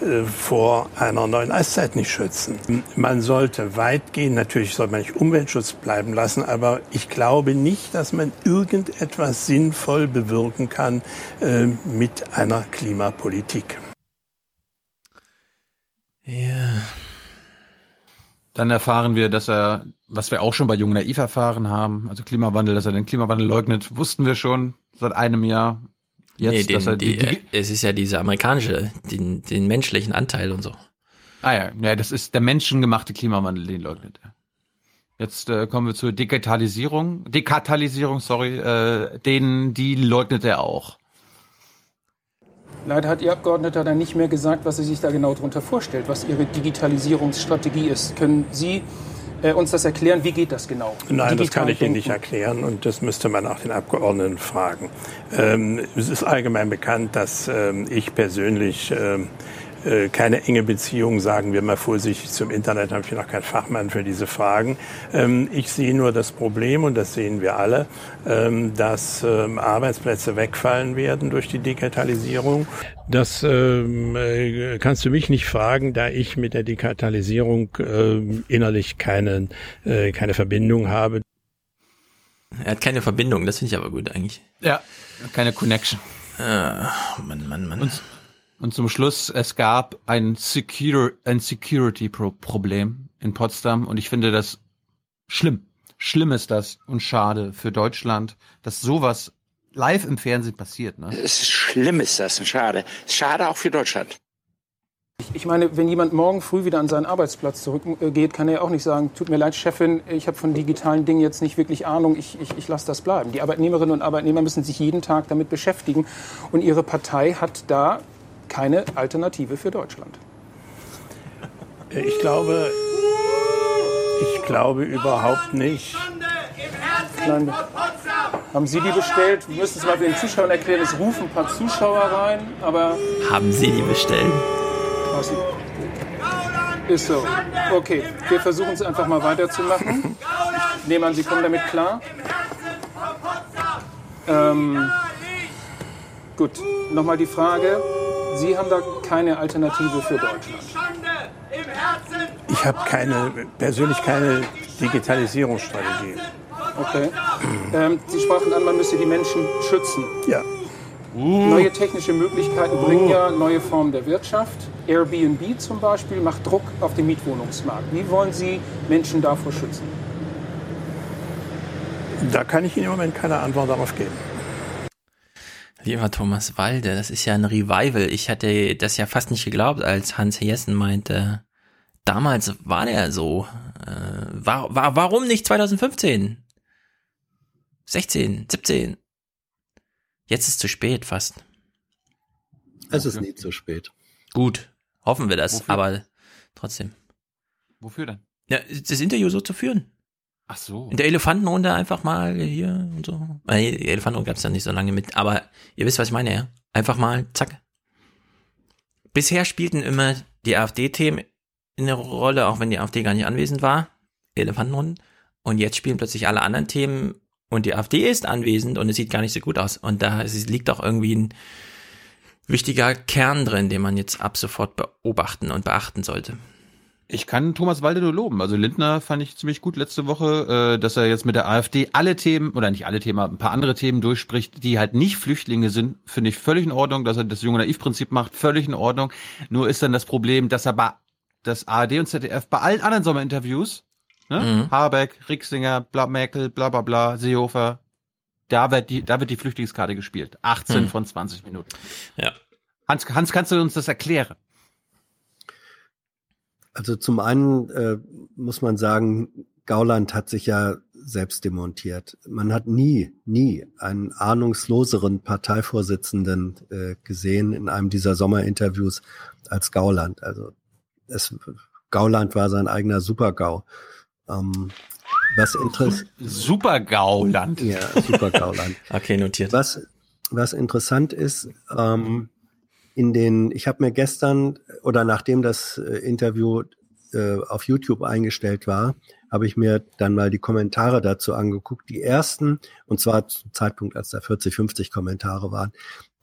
äh, vor einer neuen Eiszeit nicht schützen. Man sollte weitgehend, natürlich soll man nicht Umweltschutz bleiben lassen, aber ich glaube nicht, dass man irgendetwas sinnvoll bewirken kann äh, mit einer Klimapolitik. Ja. Dann erfahren wir, dass er, was wir auch schon bei Jung Naiv erfahren haben, also Klimawandel, dass er den Klimawandel leugnet, wussten wir schon seit einem Jahr. Jetzt, nee, den, die, die, es ist ja dieser amerikanische, den, den menschlichen Anteil und so. Ah ja, ja, das ist der menschengemachte Klimawandel, den leugnet er. Jetzt äh, kommen wir zur Digitalisierung, Dekatalisierung, sorry, äh, den, die leugnet er auch. Leider hat Ihr Abgeordneter dann nicht mehr gesagt, was er sich da genau darunter vorstellt, was Ihre Digitalisierungsstrategie ist. Können Sie äh, uns das erklären? Wie geht das genau? Nein, Digital das kann ich Ihnen nicht erklären und das müsste man auch den Abgeordneten fragen. Ähm, es ist allgemein bekannt, dass ähm, ich persönlich ähm, äh, keine enge Beziehung, sagen wir mal vorsichtig, zum Internet, habe ich noch kein Fachmann für diese Fragen. Ähm, ich sehe nur das Problem, und das sehen wir alle, ähm, dass ähm, Arbeitsplätze wegfallen werden durch die Digitalisierung. Das äh, kannst du mich nicht fragen, da ich mit der Digitalisierung äh, innerlich keine, äh, keine Verbindung habe. Er hat keine Verbindung, das finde ich aber gut eigentlich. Ja, keine Connection. Ah, Mann, Mann, Mann. Und und zum Schluss, es gab ein, Secure, ein Security-Problem in Potsdam und ich finde das schlimm. Schlimm ist das und schade für Deutschland, dass sowas live im Fernsehen passiert. Ne? Es ist schlimm ist das und schade. Schade auch für Deutschland. Ich meine, wenn jemand morgen früh wieder an seinen Arbeitsplatz zurückgeht, kann er auch nicht sagen, tut mir leid, Chefin, ich habe von digitalen Dingen jetzt nicht wirklich Ahnung, ich, ich, ich lasse das bleiben. Die Arbeitnehmerinnen und Arbeitnehmer müssen sich jeden Tag damit beschäftigen. Und ihre Partei hat da keine Alternative für Deutschland. Ich glaube, ich glaube überhaupt nicht. Nein. Haben Sie die bestellt? Wir müssen es mal den Zuschauern erklären. Es rufen ein paar Zuschauer rein, aber. Haben Sie die bestellt? Ist so. Okay, wir versuchen es einfach mal weiterzumachen. Ich nehme an, Sie kommen damit klar. Ähm, gut, nochmal die Frage. Sie haben da keine Alternative für Deutschland. Ich habe keine, persönlich keine Digitalisierungsstrategie. Okay. Ähm, Sie sprachen an, man müsse die Menschen schützen. Ja. Neue technische Möglichkeiten bringen ja neue Formen der Wirtschaft. Airbnb zum Beispiel macht Druck auf den Mietwohnungsmarkt. Wie wollen Sie Menschen davor schützen? Da kann ich Ihnen im Moment keine Antwort darauf geben. Lieber Thomas Walde, das ist ja ein Revival. Ich hatte das ja fast nicht geglaubt, als Hans Jessen meinte, damals war der so. Äh, war, war, warum nicht 2015? 16, 17? Jetzt ist zu spät fast. Es ist nie zu spät. Gut, hoffen wir das, Wofür? aber trotzdem. Wofür denn? Ja, das Interview so zu führen. Ach so. In der Elefantenrunde einfach mal hier und so. Äh, Die Elefantenrunde gab es ja nicht so lange mit, aber ihr wisst, was ich meine, ja? Einfach mal, zack. Bisher spielten immer die AfD-Themen eine Rolle, auch wenn die AfD gar nicht anwesend war. Elefantenrunden. Und jetzt spielen plötzlich alle anderen Themen und die AfD ist anwesend und es sieht gar nicht so gut aus. Und da liegt auch irgendwie ein wichtiger Kern drin, den man jetzt ab sofort beobachten und beachten sollte. Ich kann Thomas Walde nur loben. Also Lindner fand ich ziemlich gut letzte Woche, äh, dass er jetzt mit der AfD alle Themen, oder nicht alle Themen, ein paar andere Themen durchspricht, die halt nicht Flüchtlinge sind, finde ich völlig in Ordnung. Dass er das junge Naiv-Prinzip macht, völlig in Ordnung. Nur ist dann das Problem, dass er bei das ARD und ZDF bei allen anderen Sommerinterviews, ne? Mhm. Habeck, Rixinger, bla, Merkel, bla bla bla, Seehofer, da wird die, da wird die Flüchtlingskarte gespielt. 18 Mhm. von 20 Minuten. Ja. Hans, Hans, kannst du uns das erklären? Also zum einen äh, muss man sagen, Gauland hat sich ja selbst demontiert. Man hat nie, nie einen ahnungsloseren Parteivorsitzenden äh, gesehen in einem dieser Sommerinterviews als Gauland. Also es, Gauland war sein eigener Super-GAU. Ähm, was interessiert Super-Gauland. Ja, Super-Gauland. okay, notiert. Was, was interessant ist, ähm, in den, ich habe mir gestern oder nachdem das äh, Interview äh, auf YouTube eingestellt war, habe ich mir dann mal die Kommentare dazu angeguckt. Die ersten, und zwar zum Zeitpunkt, als da 40, 50 Kommentare waren,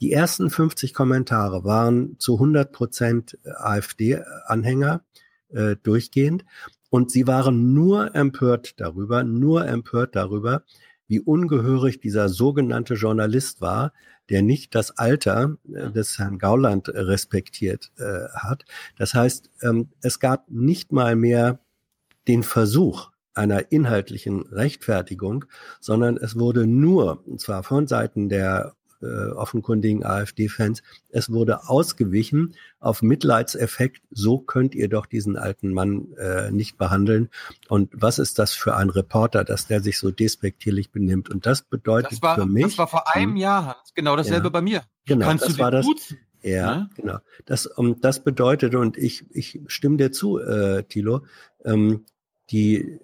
die ersten 50 Kommentare waren zu 100 Prozent AfD-Anhänger äh, durchgehend. Und sie waren nur empört darüber, nur empört darüber, wie ungehörig dieser sogenannte Journalist war, der nicht das Alter äh, des Herrn Gauland respektiert äh, hat. Das heißt, ähm, es gab nicht mal mehr den Versuch einer inhaltlichen Rechtfertigung, sondern es wurde nur, und zwar von Seiten der äh, offenkundigen AfD-Fans, es wurde ausgewichen auf Mitleidseffekt, so könnt ihr doch diesen alten Mann äh, nicht behandeln. Und was ist das für ein Reporter, dass der sich so despektierlich benimmt? Und das bedeutet Das war, für mich. das war vor einem Jahr, Hans. Genau dasselbe Ja. bei mir. Genau, Kannst das du war das. duzen? Ja, Ne? genau. Das, um, das bedeutet, und ich, ich stimme dir zu, äh, Thilo, ähm, die,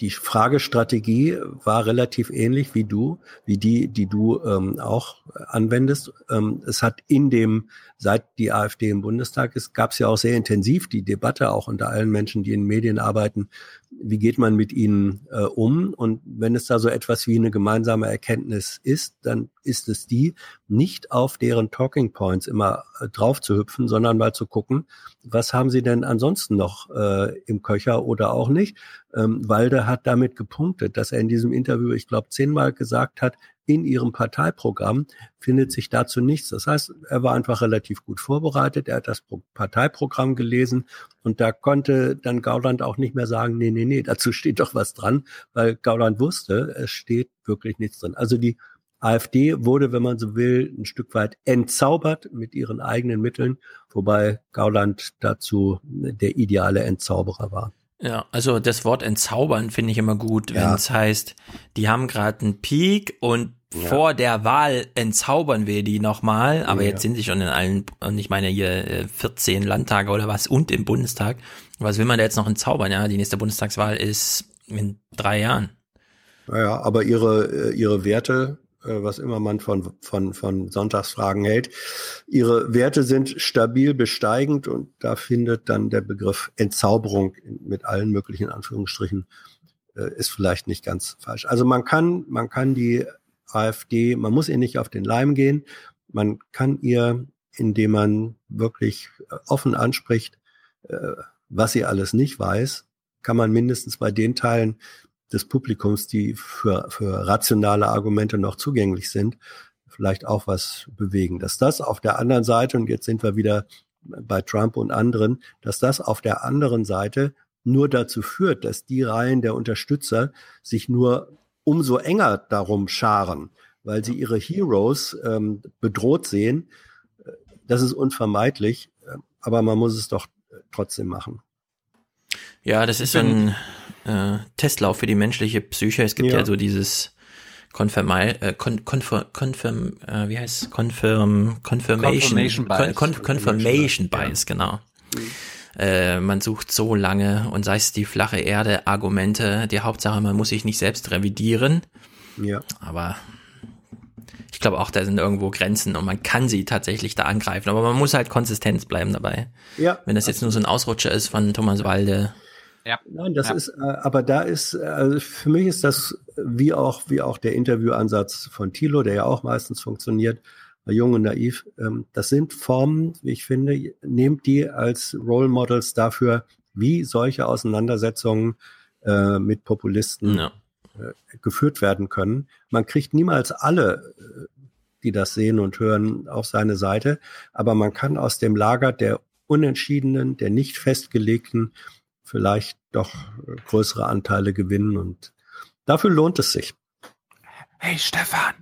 die Fragestrategie war relativ ähnlich wie du, wie die, die du ähm, auch anwendest. Ähm, es hat in dem, seit die AfD im Bundestag ist, gab es ja auch sehr intensiv die Debatte auch unter allen Menschen, die in Medien arbeiten. Wie geht man mit ihnen äh, um? Und wenn es da so etwas wie eine gemeinsame Erkenntnis ist, dann ist es die, nicht auf deren Talking Points immer äh, drauf zu hüpfen, sondern mal zu gucken, was haben sie denn ansonsten noch äh, im Köcher oder auch nicht. Ähm, Walde hat damit gepunktet, dass er in diesem Interview, ich glaube, zehnmal gesagt hat, in ihrem Parteiprogramm findet sich dazu nichts. Das heißt, er war einfach relativ gut vorbereitet, er hat das Pro Parteiprogramm gelesen und da konnte dann Gauland auch nicht mehr sagen, nee, nee, nee, dazu steht doch was dran, weil Gauland wusste, es steht wirklich nichts drin. Also die AfD wurde, wenn man so will, ein Stück weit entzaubert mit ihren eigenen Mitteln, wobei Gauland dazu der ideale Entzauberer war. Ja, also das Wort entzaubern finde ich immer gut, wenn es heißt, die haben gerade einen Peak und Ja. vor der Wahl entzaubern wir die nochmal, aber Ja. jetzt sind sie schon in allen, und ich meine hier äh, 14 Landtage oder was und im Bundestag. Was will man da jetzt noch entzaubern? Ja, die nächste Bundestagswahl ist in drei Jahren. Naja, aber ihre, äh, ihre Werte, äh, was immer man von, von, von Sonntagsfragen hält, ihre Werte sind stabil besteigend und da findet dann der Begriff Entzauberung mit allen möglichen Anführungsstrichen äh, ist vielleicht nicht ganz falsch. Also man kann, man kann die AfD, man muss ihr nicht auf den Leim gehen. Man kann ihr, indem man wirklich äh, offen anspricht, äh, was sie alles nicht weiß, kann man mindestens bei den Teilen des Publikums, die für, für rationale Argumente noch zugänglich sind, vielleicht auch was bewegen. Dass das auf der anderen Seite, und jetzt sind wir wieder bei Trump und anderen, dass das auf der anderen Seite nur dazu führt, dass die Reihen der Unterstützer sich nur umso enger darum scharen, weil sie ihre Heroes ähm, bedroht sehen. Das ist unvermeidlich, aber man muss es doch trotzdem machen. Ja, das ist so ein äh, Testlauf für die menschliche Psyche. Es gibt ja, ja so dieses Confirm, äh, con, confirm, confirm äh, wie heißt confirm, confirmation, confirmation bias, con, confirmation bias ja. genau. Mhm. Äh, man sucht so lange und sei es die flache Erde, Argumente, die Hauptsache, man muss sich nicht selbst revidieren. Ja. Aber ich glaube auch, da sind irgendwo Grenzen und man kann sie tatsächlich da angreifen, aber man muss halt konsistent bleiben dabei. Ja. Wenn das jetzt nur so ein Ausrutscher ist von Thomas Walde. Ja. Nein, das ja. ist, äh, aber da ist, also für mich ist das wie auch, wie auch der Interviewansatz von Thilo, der ja auch meistens funktioniert, Jung und Naiv. Ähm, das sind Formen, wie ich finde, nehmt die als Role Models dafür, wie solche Auseinandersetzungen äh, mit Populisten ja. äh, geführt werden können. Man kriegt niemals alle, äh, die das sehen und hören, auf seine Seite, aber man kann aus dem Lager der Unentschiedenen, der nicht festgelegten vielleicht doch größere Anteile gewinnen und dafür lohnt es sich. Hey Stefan,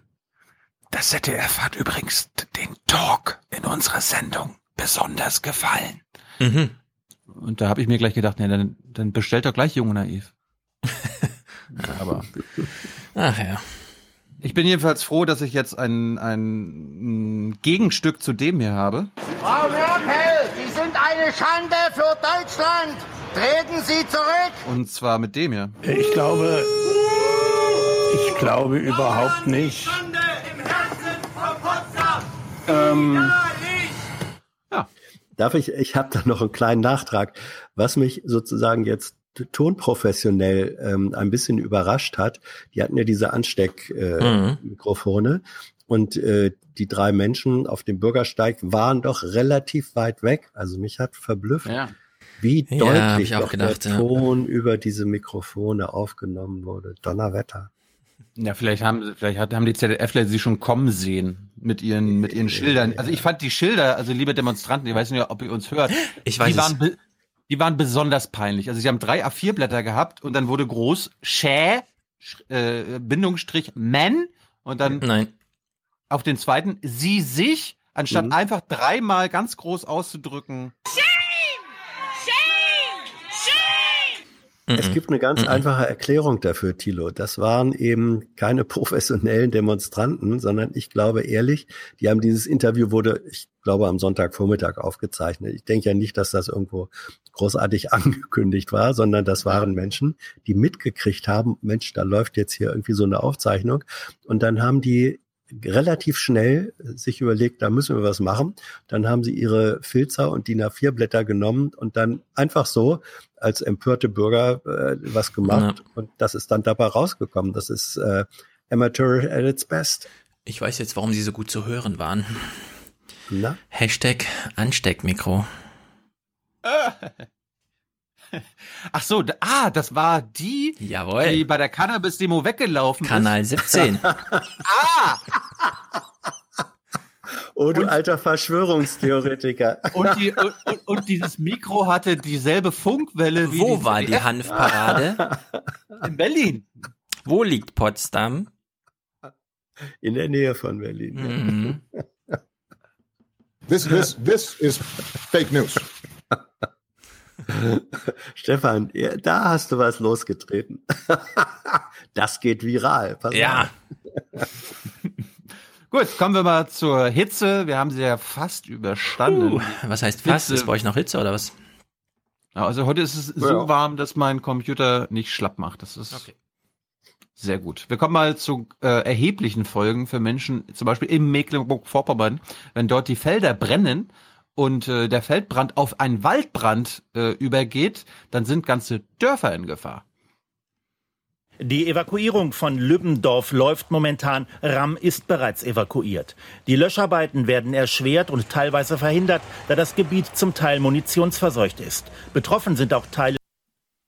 das ZDF hat übrigens den Talk in unserer Sendung besonders gefallen. Mhm. Und da habe ich mir gleich gedacht, nee, dann, dann bestellt doch gleich Junge Naiv. Aber. Ach ja. Ich bin jedenfalls froh, dass ich jetzt ein, ein Gegenstück zu dem hier habe. Frau Merkel, Sie sind eine Schande für Deutschland. Treten Sie zurück! Und zwar mit dem hier. Ich glaube, ich glaube überhaupt nicht. Ähm, ja. Darf ich, ich habe da noch einen kleinen Nachtrag, was mich sozusagen jetzt tonprofessionell ähm, ein bisschen überrascht hat. Die hatten ja diese Ansteckmikrofone äh, mhm. und äh, die drei Menschen auf dem Bürgersteig waren doch relativ weit weg. Also mich hat verblüfft, ja wie deutlich ja, gedacht, der ja. Ton über diese Mikrofone aufgenommen wurde. Donnerwetter. Ja, vielleicht haben, vielleicht haben die ZDFler sie schon kommen sehen mit ihren, mit ihren Schildern. Also ich fand die Schilder, also liebe Demonstranten, ich weiß nicht, ob ihr uns hört. Ich weiß die waren, die waren besonders peinlich. Also sie haben drei A4-Blätter gehabt und dann wurde groß Schä, äh, Bindungsstrich Men und dann Nein. auf den zweiten sie sich, anstatt mhm. einfach dreimal ganz groß auszudrücken. Schä! Es gibt eine ganz einfache Erklärung dafür, Thilo. Das waren eben keine professionellen Demonstranten, sondern ich glaube ehrlich, die haben dieses Interview wurde, ich glaube, am Sonntagvormittag aufgezeichnet. Ich denke ja nicht, dass das irgendwo großartig angekündigt war, sondern das waren Menschen, die mitgekriegt haben, Mensch, da läuft jetzt hier irgendwie so eine Aufzeichnung. Und dann haben die relativ schnell sich überlegt, da müssen wir was machen. Dann haben sie ihre Filzer und DIN A4-Blätter genommen und dann einfach so als empörte Bürger äh, was gemacht. Ja. Und das ist dann dabei rausgekommen. Das ist äh, Amateur at its best. Ich weiß jetzt, warum sie so gut zu hören waren. Na? Hashtag Ansteckmikro. Ach so, ah, das war die, Jawohl. die bei der Cannabis-Demo weggelaufen Kanal ist. 17. ah! Oh, du und, alter Verschwörungstheoretiker. Und, die, und, und, dieses Mikro hatte dieselbe Funkwelle wie Wo war die Hanfparade? In Berlin. Wo liegt Potsdam? In der Nähe von Berlin. Mhm. This, this, this is fake news. Stefan, da hast du was losgetreten. das geht viral. Pass ja. Gut, kommen wir mal zur Hitze. Wir haben sie ja fast überstanden. Uh, was heißt fast? Hitze. Ist bei euch noch Hitze oder was? Also heute ist es so ja. warm, dass mein Computer nicht schlapp macht. Das ist okay. sehr gut. Wir kommen mal zu äh, erheblichen Folgen für Menschen, zum Beispiel in Mecklenburg-Vorpommern, wenn dort die Felder brennen und äh, der Feldbrand auf einen Waldbrand äh, übergeht, dann sind ganze Dörfer in Gefahr. Die Evakuierung von Lübbendorf läuft momentan. Ram ist bereits evakuiert. Die Löscharbeiten werden erschwert und teilweise verhindert, da das Gebiet zum Teil munitionsverseucht ist. Betroffen sind auch Teile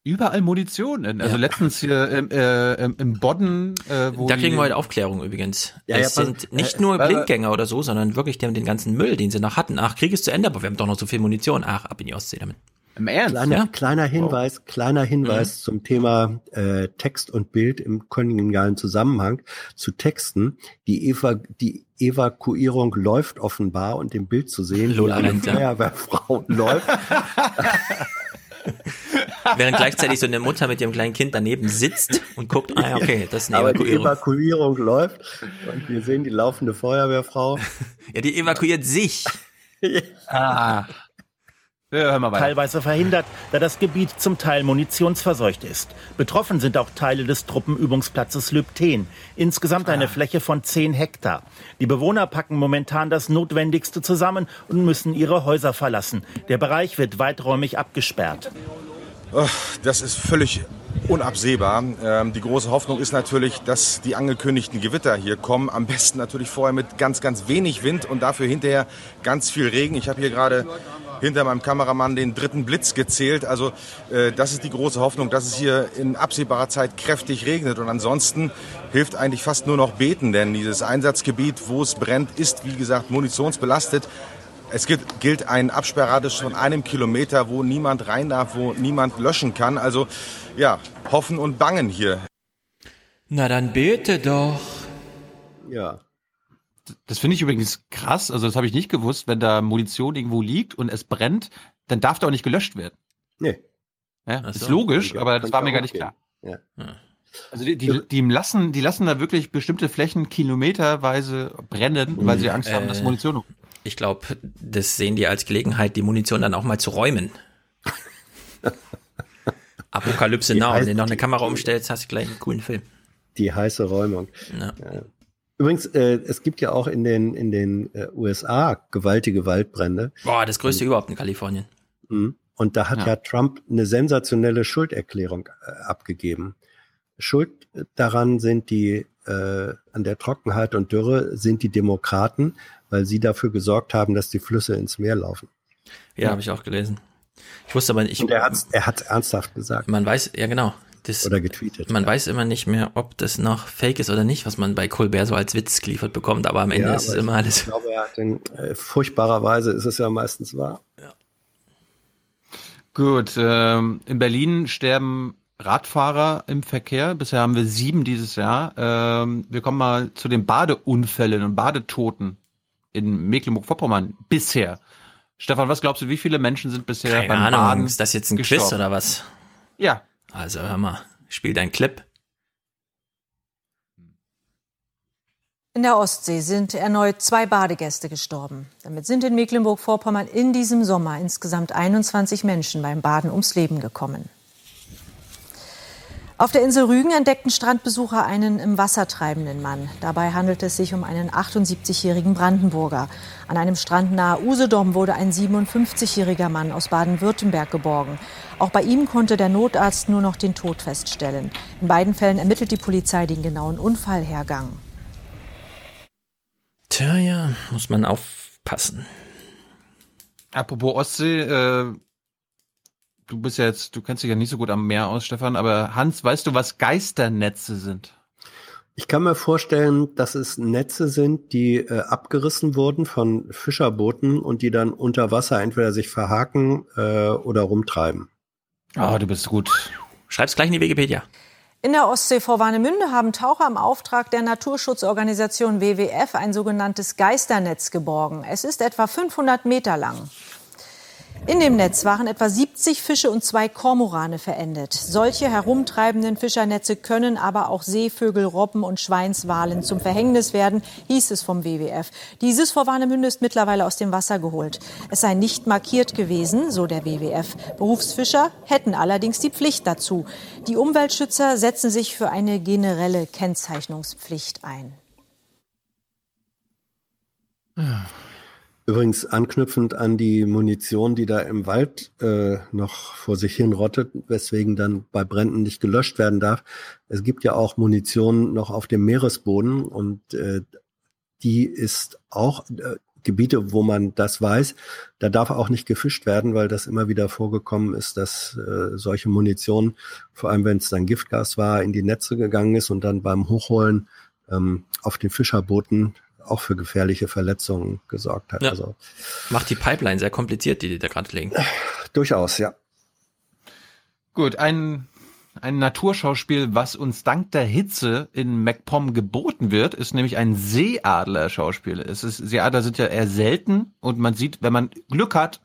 Überall Munition. Also ja. letztens hier im, äh, im Bodden. Äh, wo da kriegen wir heute Aufklärung übrigens. Ja, es ja, sind nicht äh, nur äh, Blindgänger oder so, sondern wirklich den, den ganzen Müll, den sie noch hatten. Ach, Krieg ist zu Ende, aber wir haben doch noch so viel Munition. Ach, ab in die Ostsee damit. Im Ernst? Kleiner, ja? kleiner Hinweis, oh. kleiner Hinweis mhm. zum Thema äh, Text und Bild im kongenialen Zusammenhang zu Texten. Die, Eva, die Evakuierung läuft offenbar und im Bild zu sehen, Lola wie eine Feuerwehrfrau läuft. Während gleichzeitig so eine Mutter mit ihrem kleinen Kind daneben sitzt und guckt, ah, okay, das ist eine Aber Evakuierung. Die Evakuierung läuft und wir sehen die laufende Feuerwehrfrau. Ja, die evakuiert sich. ah. Ja, teilweise verhindert, da das Gebiet zum Teil munitionsverseucht ist. Betroffen sind auch Teile des Truppenübungsplatzes Lübten. Insgesamt eine ah. Fläche von 10 Hektar. Die Bewohner packen momentan das Notwendigste zusammen und müssen ihre Häuser verlassen. Der Bereich wird weiträumig abgesperrt. Das ist völlig unabsehbar. Ähm, die große Hoffnung ist natürlich, dass die angekündigten Gewitter hier kommen. Am besten natürlich vorher mit ganz, ganz wenig Wind und dafür hinterher ganz viel Regen. Ich habe hier gerade hinter meinem Kameramann den dritten Blitz gezählt. Also äh, das ist die große Hoffnung, dass es hier in absehbarer Zeit kräftig regnet. Und ansonsten hilft eigentlich fast nur noch beten, denn dieses Einsatzgebiet, wo es brennt, ist wie gesagt munitionsbelastet. Es gibt, gilt ein Absperrradius von einem Kilometer, wo niemand rein darf, wo niemand löschen kann. Also ja, hoffen und bangen hier. Na dann bete doch. Ja. Das finde ich übrigens krass, also das habe ich nicht gewusst, wenn da Munition irgendwo liegt und es brennt, dann darf da auch nicht gelöscht werden. Nee. Ja, das ist logisch, ja, aber das war mir gar nicht klar. Ja. Also die, die, die lassen, die lassen da wirklich bestimmte Flächen kilometerweise brennen, weil sie Angst haben, dass äh, Munition. Ich glaube, das sehen die als Gelegenheit, die Munition dann auch mal zu räumen. Apokalypse Now, wenn du noch eine Kamera umstellst, hast du gleich einen coolen Film. Die heiße Räumung. Ja. Übrigens, äh, es gibt ja auch in den, in den äh, USA gewaltige Waldbrände. Boah, das größte und, überhaupt in Kalifornien. Mhm. Und da hat ja. ja Trump eine sensationelle Schulderklärung äh, abgegeben. Schuld daran sind die, äh, an der Trockenheit und Dürre sind die Demokraten, weil sie dafür gesorgt haben, dass die Flüsse ins Meer laufen. Ja, ja. habe ich auch gelesen. Ich wusste aber nicht. Und er hat er hat's ernsthaft gesagt. Man weiß, ja genau. Das, oder getweetet. Man ja. weiß immer nicht mehr, ob das noch fake ist oder nicht, was man bei Colbert so als Witz geliefert bekommt, aber am Ende ja, ist es immer alles. Ich glaube, er hat den, äh, furchtbarerweise ist es ja meistens wahr. Ja. Gut, ähm, in Berlin sterben Radfahrer im Verkehr. Bisher haben wir sieben dieses Jahr. Ähm, wir kommen mal zu den Badeunfällen und Badetoten in Mecklenburg-Vorpommern bisher. Stefan, was glaubst du, wie viele Menschen sind bisher Keine beim Ahnung, Baden ist das jetzt ein gestorben? Quiz oder was? Ja, also hör mal, spiel dein Clip. In der Ostsee sind erneut zwei Badegäste gestorben. Damit sind in Mecklenburg-Vorpommern in diesem Sommer insgesamt 21 Menschen beim Baden ums Leben gekommen. Auf der Insel Rügen entdeckten Strandbesucher einen im Wasser treibenden Mann. Dabei handelt es sich um einen 78-jährigen Brandenburger. An einem Strand nahe Usedom wurde ein 57-jähriger Mann aus Baden-Württemberg geborgen. Auch bei ihm konnte der Notarzt nur noch den Tod feststellen. In beiden Fällen ermittelt die Polizei den genauen Unfallhergang. Tja, ja, muss man aufpassen. Apropos Ostsee, äh, du bist ja jetzt, du kennst dich ja nicht so gut am Meer aus, Stefan, aber Hans, weißt du, was Geisternetze sind? Ich kann mir vorstellen, dass es Netze sind, die äh, abgerissen wurden von Fischerbooten und die dann unter Wasser entweder sich verhaken äh, oder rumtreiben. Ah, oh, du bist gut. Schreib's gleich in die Wikipedia. In der Ostsee vor Warnemünde haben Taucher im Auftrag der Naturschutzorganisation WWF ein sogenanntes Geisternetz geborgen. Es ist etwa 500 Meter lang. In dem Netz waren etwa 70 Fische und zwei Kormorane verendet. Solche herumtreibenden Fischernetze können aber auch Seevögel, Robben und Schweinswalen zum Verhängnis werden, hieß es vom WWF. Dieses vor Warnemünde ist mittlerweile aus dem Wasser geholt. Es sei nicht markiert gewesen, so der WWF. Berufsfischer hätten allerdings die Pflicht dazu. Die Umweltschützer setzen sich für eine generelle Kennzeichnungspflicht ein. Übrigens anknüpfend an die Munition, die da im Wald äh, noch vor sich hin rottet, weswegen dann bei Bränden nicht gelöscht werden darf. Es gibt ja auch Munition noch auf dem Meeresboden und äh, die ist auch äh, Gebiete, wo man das weiß, da darf auch nicht gefischt werden, weil das immer wieder vorgekommen ist, dass äh, solche Munition, vor allem wenn es dann Giftgas war, in die Netze gegangen ist und dann beim Hochholen ähm, auf den Fischerbooten auch für gefährliche Verletzungen gesorgt hat. Ja. Also Macht die Pipeline sehr kompliziert, die die da gerade legen. durchaus, ja. Gut, ein, ein Naturschauspiel, was uns dank der Hitze in MacPom geboten wird, ist nämlich ein Seeadler-Schauspiel. Es ist, Seeadler sind ja eher selten und man sieht, wenn man Glück hat,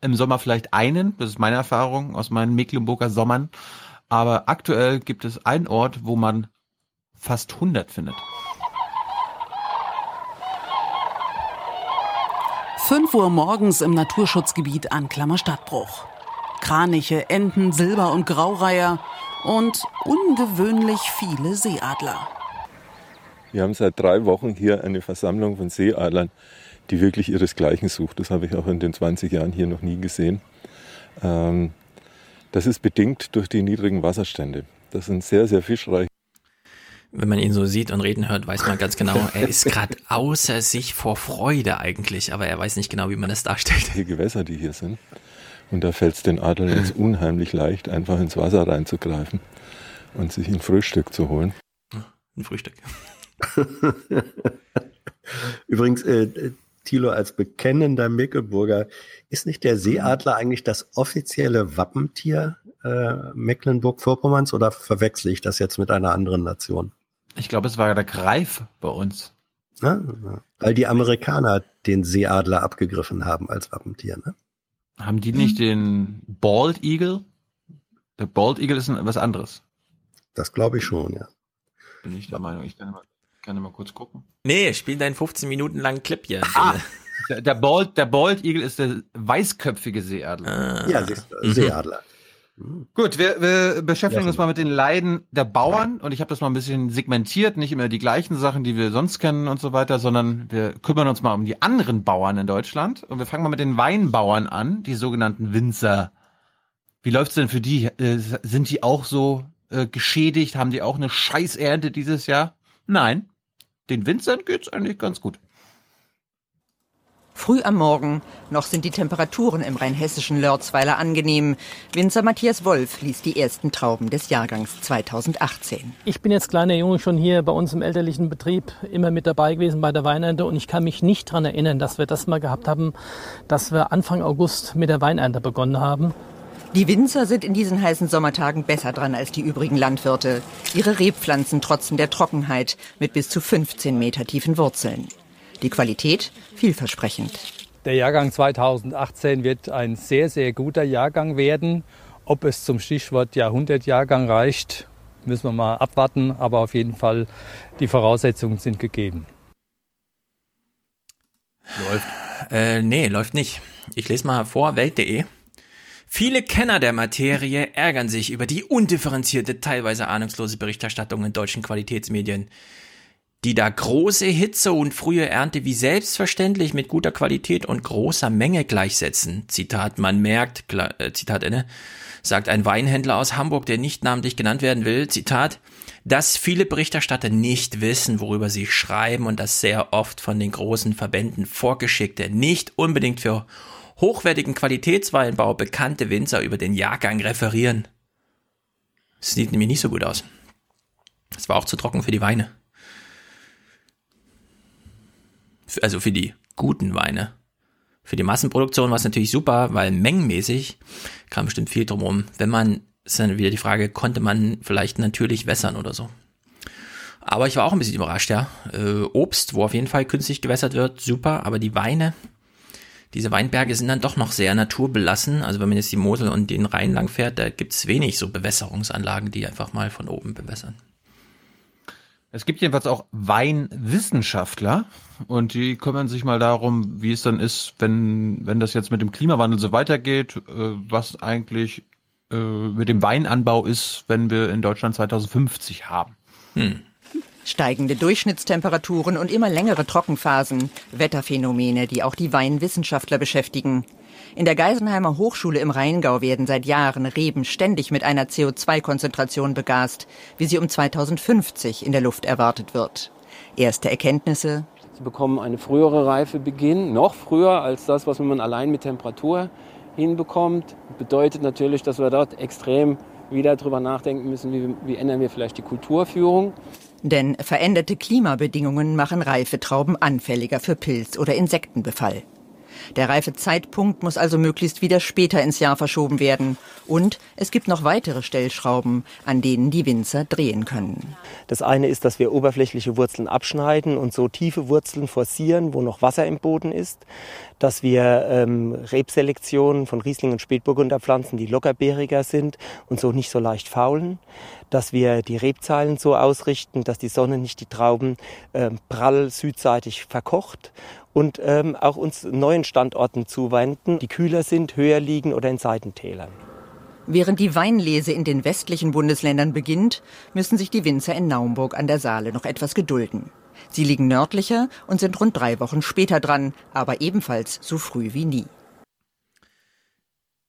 im Sommer vielleicht einen, das ist meine Erfahrung aus meinen Mecklenburger Sommern, aber aktuell gibt es einen Ort, wo man fast 100 findet. 5 Uhr morgens im Naturschutzgebiet Anklammer Stadtbruch. Kraniche, Enten, Silber- und Graureiher und ungewöhnlich viele Seeadler. Wir haben seit drei Wochen hier eine Versammlung von Seeadlern, die wirklich ihresgleichen sucht. Das habe ich auch in den 20 Jahren hier noch nie gesehen. Ähm, das ist bedingt durch die niedrigen Wasserstände. Das sind sehr, sehr fischreich. Wenn man ihn so sieht und reden hört, weiß man ganz genau, er ist gerade außer sich vor Freude eigentlich, aber er weiß nicht genau, wie man das darstellt. Die Gewässer, die hier sind. Und da fällt es den Adlern jetzt unheimlich leicht, einfach ins Wasser reinzugreifen und sich ein Frühstück zu holen. Ein Frühstück. Übrigens, äh, Thilo, als bekennender Mecklenburger, ist nicht der Seeadler eigentlich das offizielle Wappentier äh, Mecklenburg-Vorpommerns oder verwechsel ich das jetzt mit einer anderen Nation? Ich glaube, es war ja der Greif bei uns. Ja, weil die Amerikaner den Seeadler abgegriffen haben als Wappentier, ne? Haben die nicht den Bald Eagle? Der Bald Eagle ist ein, was anderes. Das glaube ich schon, ja. Bin ich der Meinung. Ich kann mal, kann mal kurz gucken. Nee, spiel deinen 15 Minuten langen Clip hier. Ah, der, der, Bald, der Bald Eagle ist der weißköpfige Seeadler. Ah. Ja, du, Seeadler. Gut, wir, wir beschäftigen uns mal mit den Leiden der Bauern und ich habe das mal ein bisschen segmentiert, nicht immer die gleichen Sachen, die wir sonst kennen und so weiter, sondern wir kümmern uns mal um die anderen Bauern in Deutschland und wir fangen mal mit den Weinbauern an, die sogenannten Winzer. Wie läuft's denn für die? Äh, sind die auch so äh, geschädigt? Haben die auch eine Scheißernte dieses Jahr? Nein, den Winzern geht's eigentlich ganz gut. Früh am Morgen, noch sind die Temperaturen im rheinhessischen Lörzweiler angenehm. Winzer Matthias Wolf ließ die ersten Trauben des Jahrgangs 2018. Ich bin jetzt kleiner Junge schon hier bei uns im elterlichen Betrieb immer mit dabei gewesen bei der Weinernte und ich kann mich nicht daran erinnern, dass wir das mal gehabt haben, dass wir Anfang August mit der Weinernte begonnen haben. Die Winzer sind in diesen heißen Sommertagen besser dran als die übrigen Landwirte. Ihre Rebpflanzen trotzen der Trockenheit mit bis zu 15 Meter tiefen Wurzeln. Die Qualität vielversprechend. Der Jahrgang 2018 wird ein sehr, sehr guter Jahrgang werden. Ob es zum Stichwort Jahrhundertjahrgang reicht, müssen wir mal abwarten. Aber auf jeden Fall, die Voraussetzungen sind gegeben. Läuft. Äh, nee, läuft nicht. Ich lese mal vor, Welt.de. Viele Kenner der Materie ärgern sich über die undifferenzierte, teilweise ahnungslose Berichterstattung in deutschen Qualitätsmedien die da große Hitze und frühe Ernte wie selbstverständlich mit guter Qualität und großer Menge gleichsetzen. Zitat, man merkt, äh, Zitat Ende, sagt ein Weinhändler aus Hamburg, der nicht namentlich genannt werden will, Zitat, dass viele Berichterstatter nicht wissen, worüber sie schreiben und dass sehr oft von den großen Verbänden vorgeschickte, nicht unbedingt für hochwertigen Qualitätsweinbau bekannte Winzer über den Jahrgang referieren. Das sieht nämlich nicht so gut aus. Es war auch zu trocken für die Weine also für die guten Weine. Für die Massenproduktion war es natürlich super, weil mengenmäßig kam bestimmt viel drumherum. Wenn man, ist dann wieder die Frage, konnte man vielleicht natürlich wässern oder so. Aber ich war auch ein bisschen überrascht, ja. Äh, Obst, wo auf jeden Fall künstlich gewässert wird, super, aber die Weine, diese Weinberge sind dann doch noch sehr naturbelassen. Also wenn man jetzt die Mosel und den Rhein lang fährt, da gibt's wenig so Bewässerungsanlagen, die einfach mal von oben bewässern. Es gibt jedenfalls auch Weinwissenschaftler und die kümmern sich mal darum, wie es dann ist, wenn, wenn das jetzt mit dem Klimawandel so weitergeht, äh, was eigentlich äh, mit dem Weinanbau ist, wenn wir in Deutschland 2050 haben. Hm. Steigende Durchschnittstemperaturen und immer längere Trockenphasen, Wetterphänomene, die auch die Weinwissenschaftler beschäftigen. In der Geisenheimer Hochschule im Rheingau werden seit Jahren Reben ständig mit einer CO2-Konzentration begast, wie sie um 2050 in der Luft erwartet wird. Erste Erkenntnisse. Sie bekommen eine frühere Reifebeginn, noch früher als das, was man allein mit Temperatur hinbekommt. Bedeutet natürlich, dass wir dort extrem wieder darüber nachdenken müssen, wie, wie ändern wir vielleicht die Kulturführung. Denn veränderte Klimabedingungen machen reife Trauben anfälliger für Pilz- oder Insektenbefall. Der Reifezeitpunkt muss also möglichst wieder später ins Jahr verschoben werden. Und es gibt noch weitere Stellschrauben, an denen die Winzer drehen können. Das eine ist, dass wir oberflächliche Wurzeln abschneiden und so tiefe Wurzeln forcieren, wo noch Wasser im Boden ist. Dass wir ähm, Rebselektionen von Riesling und Spätburgunder pflanzen, die lockerbeeriger sind und so nicht so leicht faulen. Dass wir die Rebzeilen so ausrichten, dass die Sonne nicht die Trauben äh, prall südseitig verkocht und ähm, auch uns neuen Standorten zuwenden, die kühler sind, höher liegen oder in Seitentälern. Während die Weinlese in den westlichen Bundesländern beginnt, müssen sich die Winzer in Naumburg an der Saale noch etwas gedulden. Sie liegen nördlicher und sind rund drei Wochen später dran, aber ebenfalls so früh wie nie.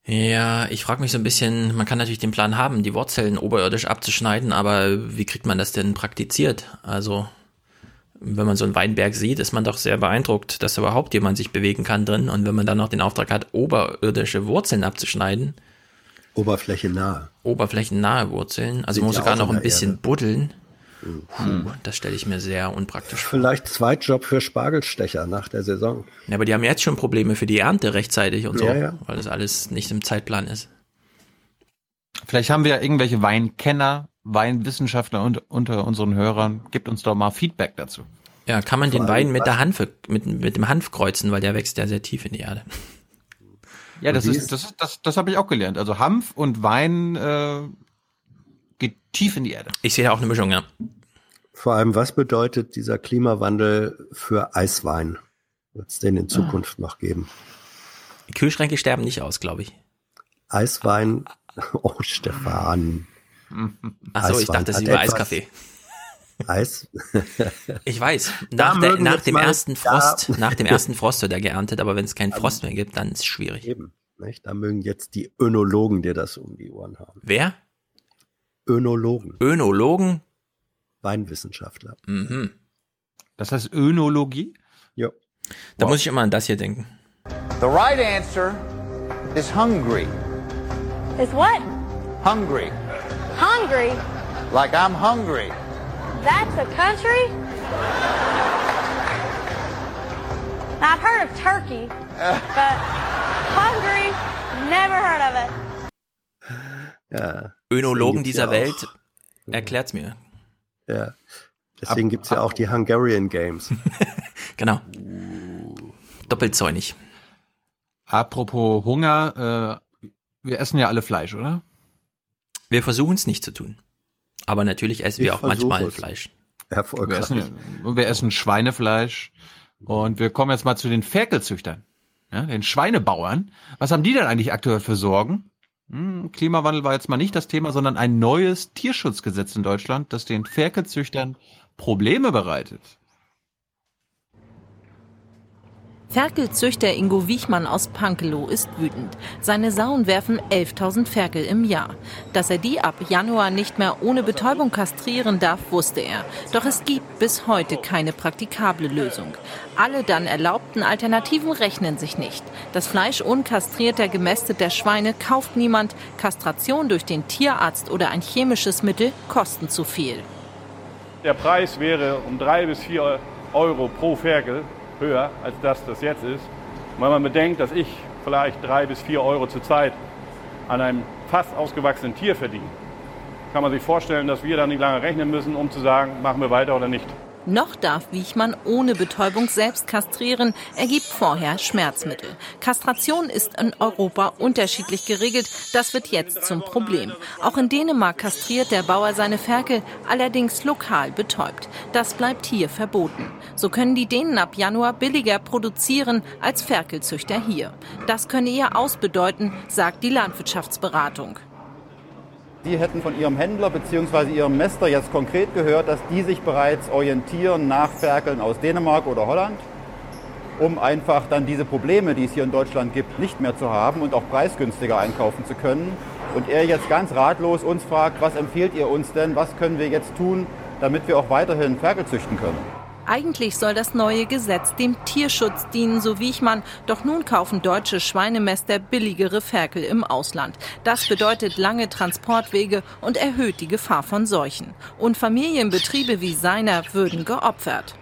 Ja, ich frage mich so ein bisschen, man kann natürlich den Plan haben, die Wurzeln oberirdisch abzuschneiden, aber wie kriegt man das denn praktiziert? Also wenn man so einen Weinberg sieht, ist man doch sehr beeindruckt, dass überhaupt jemand sich bewegen kann drin. Und wenn man dann noch den Auftrag hat, oberirdische Wurzeln abzuschneiden. Oberflächennahe. Oberflächennahe Wurzeln. Also man muss sogar noch ein bisschen Erde. buddeln. Puh, das stelle ich mir sehr unpraktisch vor. Vielleicht Zweitjob für Spargelstecher nach der Saison. Ja, aber die haben jetzt schon Probleme für die Ernte rechtzeitig und so, ja, ja. weil das alles nicht im Zeitplan ist. Vielleicht haben wir ja irgendwelche Weinkenner, Weinwissenschaftler und, unter unseren Hörern. Gibt uns doch mal Feedback dazu. Ja, kann man Vor den Wein mit der Hanf, mit, mit dem Hanf kreuzen, weil der wächst ja sehr tief in die Erde. Ja, das ist, das, das, das habe ich auch gelernt. Also Hanf und Wein äh, geht tief in die Erde. Ich sehe da auch eine Mischung, ja. Vor allem, was bedeutet dieser Klimawandel für Eiswein? Wird es den in Zukunft ah. noch geben? Kühlschränke sterben nicht aus, glaube ich. Eiswein, oh Stefan. Achso, ich dachte, das ist über Eiskaffee. Eis? ich weiß. Nach, der, nach dem ersten Frost, nach dem ersten Frost wird er geerntet, aber wenn es keinen Frost mehr gibt, dann ist es schwierig. Eben. Nicht? Da mögen jetzt die Önologen dir das um die Ohren haben. Wer? Önologen. Önologen? Weinwissenschaftler. Mhm. Das heißt Önologie? Ja. Da wow. muss ich immer an das hier denken. The right answer is hungry. Is what? Hungry. Hungry? Like I'm hungry. That's a country? now, I've heard of Turkey, but hungry, never heard of it. Ja. Önologen dieser Welt erklärt's mir. Ja. Deswegen gibt es ja auch die Hungarian Games. genau. Doppelzäunig. Apropos Hunger, äh, wir essen ja alle Fleisch, oder? Wir versuchen es nicht zu tun. Aber natürlich essen ich wir auch manchmal es. Fleisch. Wir essen, wir essen Schweinefleisch. Und wir kommen jetzt mal zu den Ferkelzüchtern, ja, den Schweinebauern. Was haben die denn eigentlich aktuell für Sorgen? Hm, Klimawandel war jetzt mal nicht das Thema, sondern ein neues Tierschutzgesetz in Deutschland, das den Ferkelzüchtern Probleme bereitet. Ferkelzüchter Ingo Wiechmann aus Pankelow ist wütend. Seine Sauen werfen 11.000 Ferkel im Jahr. Dass er die ab Januar nicht mehr ohne Betäubung kastrieren darf, wusste er. Doch es gibt bis heute keine praktikable Lösung. Alle dann erlaubten Alternativen rechnen sich nicht. Das Fleisch unkastrierter, gemästeter Schweine kauft niemand. Kastration durch den Tierarzt oder ein chemisches Mittel kosten zu viel. Der Preis wäre um drei bis vier Euro pro Ferkel höher, als das das jetzt ist. Und wenn man bedenkt, dass ich vielleicht drei bis vier Euro zur Zeit an einem fast ausgewachsenen Tier verdiene, kann man sich vorstellen, dass wir dann nicht lange rechnen müssen, um zu sagen, machen wir weiter oder nicht. Noch darf Wiechmann ohne Betäubung selbst kastrieren. Er gibt vorher Schmerzmittel. Kastration ist in Europa unterschiedlich geregelt. Das wird jetzt zum Problem. Auch in Dänemark kastriert der Bauer seine Ferkel, allerdings lokal betäubt. Das bleibt hier verboten. So können die Dänen ab Januar billiger produzieren als Ferkelzüchter hier. Das könne ihr ausbedeuten, sagt die Landwirtschaftsberatung. Sie hätten von Ihrem Händler bzw. Ihrem Mester jetzt konkret gehört, dass die sich bereits orientieren nach Ferkeln aus Dänemark oder Holland, um einfach dann diese Probleme, die es hier in Deutschland gibt, nicht mehr zu haben und auch preisgünstiger einkaufen zu können. Und er jetzt ganz ratlos uns fragt, was empfiehlt ihr uns denn, was können wir jetzt tun, damit wir auch weiterhin Ferkel züchten können. Eigentlich soll das neue Gesetz dem Tierschutz dienen, so wie ich man. Doch nun kaufen deutsche Schweinemester billigere Ferkel im Ausland. Das bedeutet lange Transportwege und erhöht die Gefahr von Seuchen. Und Familienbetriebe wie seiner würden geopfert.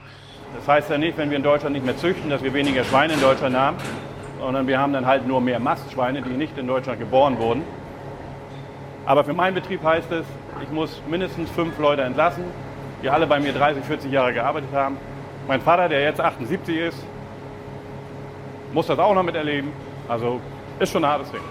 Das heißt ja nicht, wenn wir in Deutschland nicht mehr züchten, dass wir weniger Schweine in Deutschland haben, sondern wir haben dann halt nur mehr Mastschweine, die nicht in Deutschland geboren wurden. Aber für meinen Betrieb heißt es, ich muss mindestens fünf Leute entlassen, die alle bei mir 30, 40 Jahre gearbeitet haben. Mein Vater, der jetzt 78 ist, muss das auch noch miterleben. Also ist schon ein hartes Ding.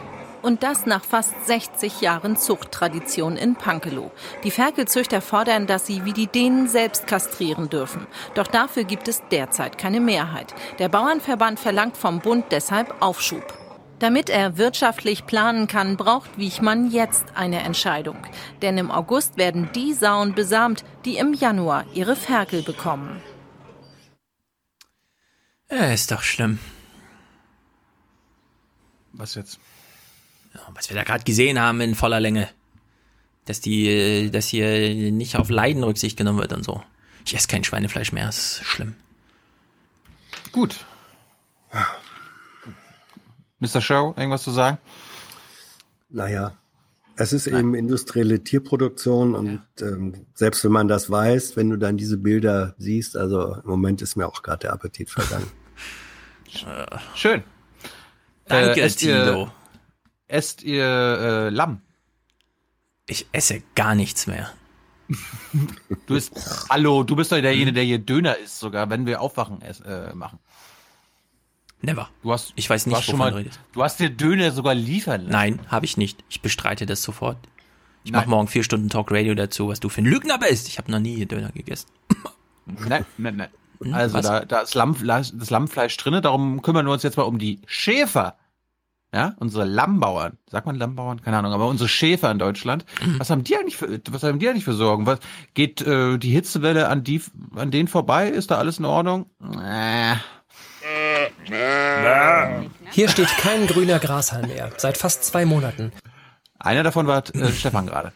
Und das nach fast 60 Jahren Zuchttradition in Pankelow. Die Ferkelzüchter fordern, dass sie wie die Dänen selbst kastrieren dürfen. Doch dafür gibt es derzeit keine Mehrheit. Der Bauernverband verlangt vom Bund deshalb Aufschub. Damit er wirtschaftlich planen kann, braucht Wiechmann jetzt eine Entscheidung. Denn im August werden die Sauen besamt, die im Januar ihre Ferkel bekommen. Ja, ist doch schlimm. Was jetzt? Was wir da gerade gesehen haben in voller Länge. Dass die, dass hier nicht auf Leiden Rücksicht genommen wird und so. Ich esse kein Schweinefleisch mehr, ist schlimm. Gut. Mr. Show, irgendwas zu sagen? Naja, es ist Nein. eben industrielle Tierproduktion und ja. ähm, selbst wenn man das weiß, wenn du dann diese Bilder siehst, also im Moment ist mir auch gerade der Appetit vergangen. Schön. Danke, äh, esst Tilo. Ihr, esst ihr äh, Lamm? Ich esse gar nichts mehr. du bist, hallo, du bist doch derjenige, der hier Döner isst, sogar wenn wir Aufwachen äh, machen. Never. Du hast, ich weiß nicht, wovon mal, du redest. Du hast dir Döner sogar liefern lassen. Nein, habe ich nicht. Ich bestreite das sofort. Ich mache morgen vier Stunden Talk Radio dazu, was du für ein Lügner bist. Ich habe noch nie Döner gegessen. Nein, nein, nein. Hm, also da, da ist Lammfleisch, das Lammfleisch drinne. Darum kümmern wir uns jetzt mal um die Schäfer. Ja, unsere Lammbauern. Sagt man Lammbauern? Keine Ahnung, aber unsere Schäfer in Deutschland. Mhm. Was haben die eigentlich für, was haben die eigentlich für Sorgen? Was, geht äh, die Hitzewelle an die, an denen vorbei? Ist da alles in Ordnung? Äh. Hier steht kein grüner Grashalm mehr, seit fast zwei Monaten. Einer davon war äh, Stefan gerade.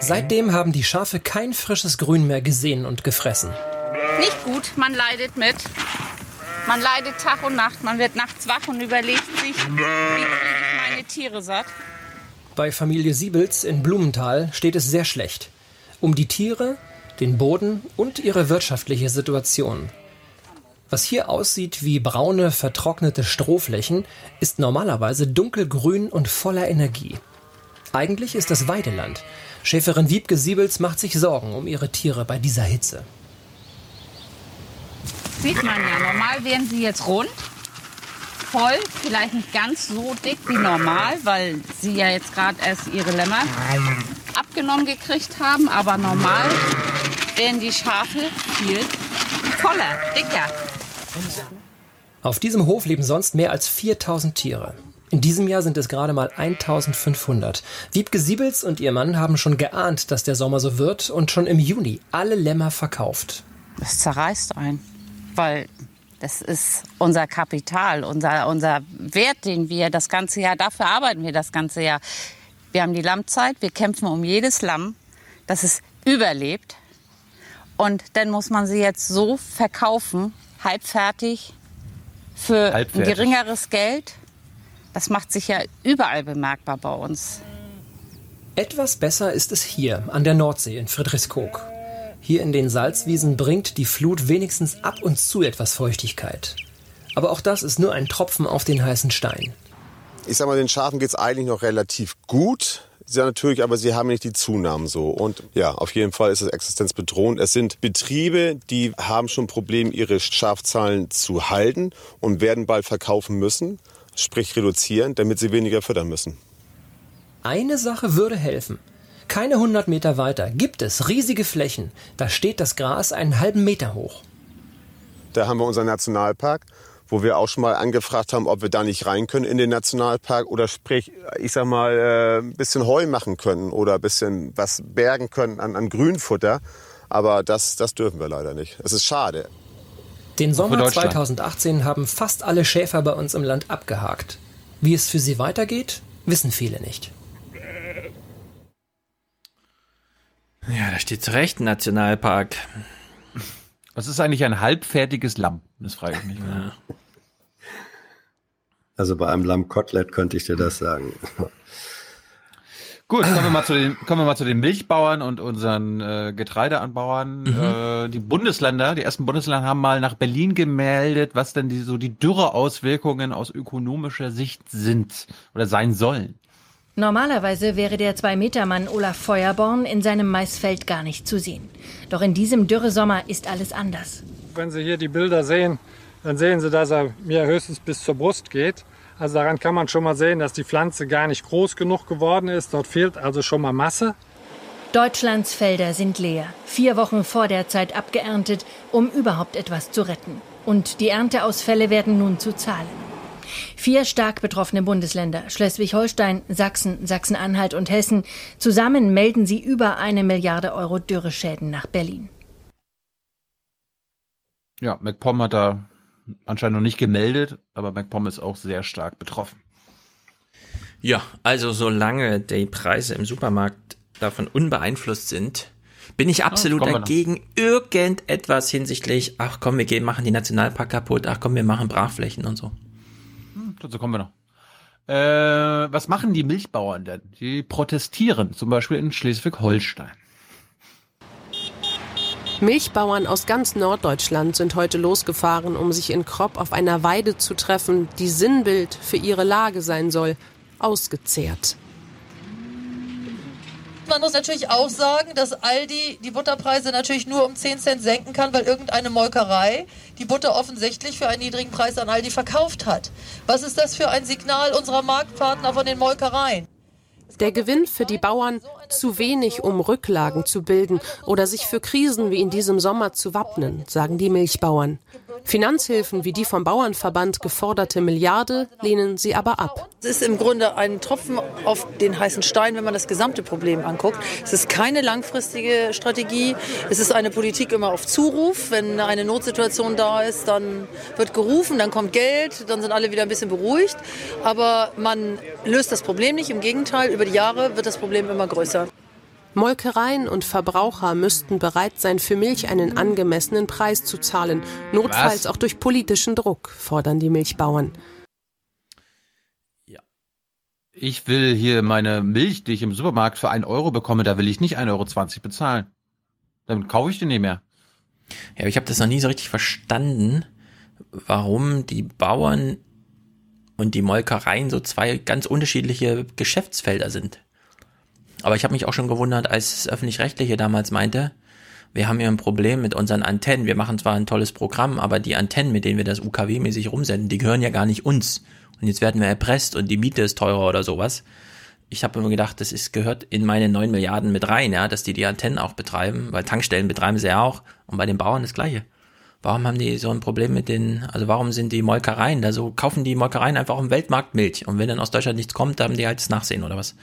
Seitdem haben die Schafe kein frisches Grün mehr gesehen und gefressen. Nicht gut, man leidet mit. Man leidet Tag und Nacht, man wird nachts wach und überlegt sich, wie kriege ich meine Tiere satt. Bei Familie Siebels in Blumenthal steht es sehr schlecht. Um die Tiere, den Boden und ihre wirtschaftliche Situation. Was hier aussieht wie braune, vertrocknete Strohflächen, ist normalerweise dunkelgrün und voller Energie. Eigentlich ist es Weideland. Schäferin Wiebke Siebels macht sich Sorgen um ihre Tiere bei dieser Hitze. Sieht man ja, normal wären sie jetzt rund, voll, vielleicht nicht ganz so dick wie normal, weil sie ja jetzt gerade erst ihre Lämmer abgenommen gekriegt haben, aber normal wären die Schafe viel voller, dicker. Auf diesem Hof leben sonst mehr als 4000 Tiere. In diesem Jahr sind es gerade mal 1500. Wiebke Siebels und ihr Mann haben schon geahnt, dass der Sommer so wird und schon im Juni alle Lämmer verkauft. Das zerreißt ein, weil das ist unser Kapital, unser, unser Wert, den wir das ganze Jahr, dafür arbeiten wir das ganze Jahr. Wir haben die Lammzeit, wir kämpfen um jedes Lamm, dass es überlebt. Und dann muss man sie jetzt so verkaufen, halbfertig, für halbfertig. ein geringeres Geld. Das macht sich ja überall bemerkbar bei uns. Etwas besser ist es hier an der Nordsee in Friedrichskoog. Hier in den Salzwiesen bringt die Flut wenigstens ab und zu etwas Feuchtigkeit. Aber auch das ist nur ein Tropfen auf den heißen Stein. Ich sag mal, den Schafen geht es eigentlich noch relativ gut. Ja, natürlich, aber sie haben nicht die Zunahmen so. Und ja, auf jeden Fall ist es existenzbedrohend. Es sind Betriebe, die haben schon Probleme, ihre Schafzahlen zu halten und werden bald verkaufen müssen, sprich reduzieren, damit sie weniger füttern müssen. Eine Sache würde helfen. Keine 100 Meter weiter gibt es riesige Flächen. Da steht das Gras einen halben Meter hoch. Da haben wir unseren Nationalpark, wo wir auch schon mal angefragt haben, ob wir da nicht rein können in den Nationalpark oder sprich, ich sag mal, äh, ein bisschen Heu machen können oder ein bisschen was bergen können an, an Grünfutter. Aber das, das dürfen wir leider nicht. Es ist schade. Den Sommer 2018 haben fast alle Schäfer bei uns im Land abgehakt. Wie es für sie weitergeht, wissen viele nicht. Ja, da steht zu Recht ein Nationalpark. Was ist eigentlich ein halbfertiges Lamm? Das frage ich mich. Ja. Also bei einem Lammkotelett könnte ich dir das sagen. Gut, kommen wir mal zu den, kommen wir mal zu den Milchbauern und unseren äh, Getreideanbauern. Mhm. Äh, die Bundesländer, die ersten Bundesländer haben mal nach Berlin gemeldet, was denn die, so die Dürreauswirkungen aus ökonomischer Sicht sind oder sein sollen. Normalerweise wäre der Zwei-Meter-Mann Olaf Feuerborn in seinem Maisfeld gar nicht zu sehen. Doch in diesem Dürresommer ist alles anders. Wenn Sie hier die Bilder sehen, dann sehen Sie, dass er mir höchstens bis zur Brust geht. Also daran kann man schon mal sehen, dass die Pflanze gar nicht groß genug geworden ist. Dort fehlt also schon mal Masse. Deutschlands Felder sind leer, vier Wochen vor der Zeit abgeerntet, um überhaupt etwas zu retten. Und die Ernteausfälle werden nun zu zahlen. Vier stark betroffene Bundesländer, Schleswig-Holstein, Sachsen, Sachsen-Anhalt und Hessen, zusammen melden sie über eine Milliarde Euro Dürreschäden nach Berlin. Ja, MacPom hat da anscheinend noch nicht gemeldet, aber MacPom ist auch sehr stark betroffen. Ja, also solange die Preise im Supermarkt davon unbeeinflusst sind, bin ich absolut ja, dagegen, irgendetwas hinsichtlich, ach komm, wir gehen, machen die Nationalpark kaputt, ach komm, wir machen Brachflächen und so. Dazu kommen wir noch. Äh, was machen die Milchbauern denn? Die protestieren, zum Beispiel in Schleswig-Holstein. Milchbauern aus ganz Norddeutschland sind heute losgefahren, um sich in Kropp auf einer Weide zu treffen, die Sinnbild für ihre Lage sein soll, ausgezehrt. Man muss natürlich auch sagen, dass Aldi die Butterpreise natürlich nur um 10 Cent senken kann, weil irgendeine Molkerei die Butter offensichtlich für einen niedrigen Preis an Aldi verkauft hat. Was ist das für ein Signal unserer Marktpartner von den Molkereien? Der Gewinn für die Bauern zu wenig, um Rücklagen zu bilden oder sich für Krisen wie in diesem Sommer zu wappnen, sagen die Milchbauern. Finanzhilfen wie die vom Bauernverband geforderte Milliarde lehnen sie aber ab. Es ist im Grunde ein Tropfen auf den heißen Stein, wenn man das gesamte Problem anguckt. Es ist keine langfristige Strategie. Es ist eine Politik immer auf Zuruf. Wenn eine Notsituation da ist, dann wird gerufen, dann kommt Geld, dann sind alle wieder ein bisschen beruhigt. Aber man löst das Problem nicht. Im Gegenteil, über die Jahre wird das Problem immer größer. Molkereien und Verbraucher müssten bereit sein, für Milch einen angemessenen Preis zu zahlen, notfalls Was? auch durch politischen Druck, fordern die Milchbauern. Ja. Ich will hier meine Milch, die ich im Supermarkt für einen Euro bekomme, da will ich nicht 1,20 Euro bezahlen. Dann kaufe ich den nicht mehr. Ja, aber ich habe das noch nie so richtig verstanden, warum die Bauern und die Molkereien so zwei ganz unterschiedliche Geschäftsfelder sind. Aber ich habe mich auch schon gewundert, als das öffentlich-rechtliche damals meinte, wir haben hier ein Problem mit unseren Antennen. Wir machen zwar ein tolles Programm, aber die Antennen, mit denen wir das UKW-mäßig rumsenden, die gehören ja gar nicht uns. Und jetzt werden wir erpresst und die Miete ist teurer oder sowas. Ich habe immer gedacht, das ist, gehört in meine neun Milliarden mit rein, ja, dass die die Antennen auch betreiben, weil Tankstellen betreiben sie ja auch. Und bei den Bauern das Gleiche. Warum haben die so ein Problem mit den, also warum sind die Molkereien da so, kaufen die Molkereien einfach auf dem Weltmarkt Milch und wenn dann aus Deutschland nichts kommt, dann haben die halt das Nachsehen oder was?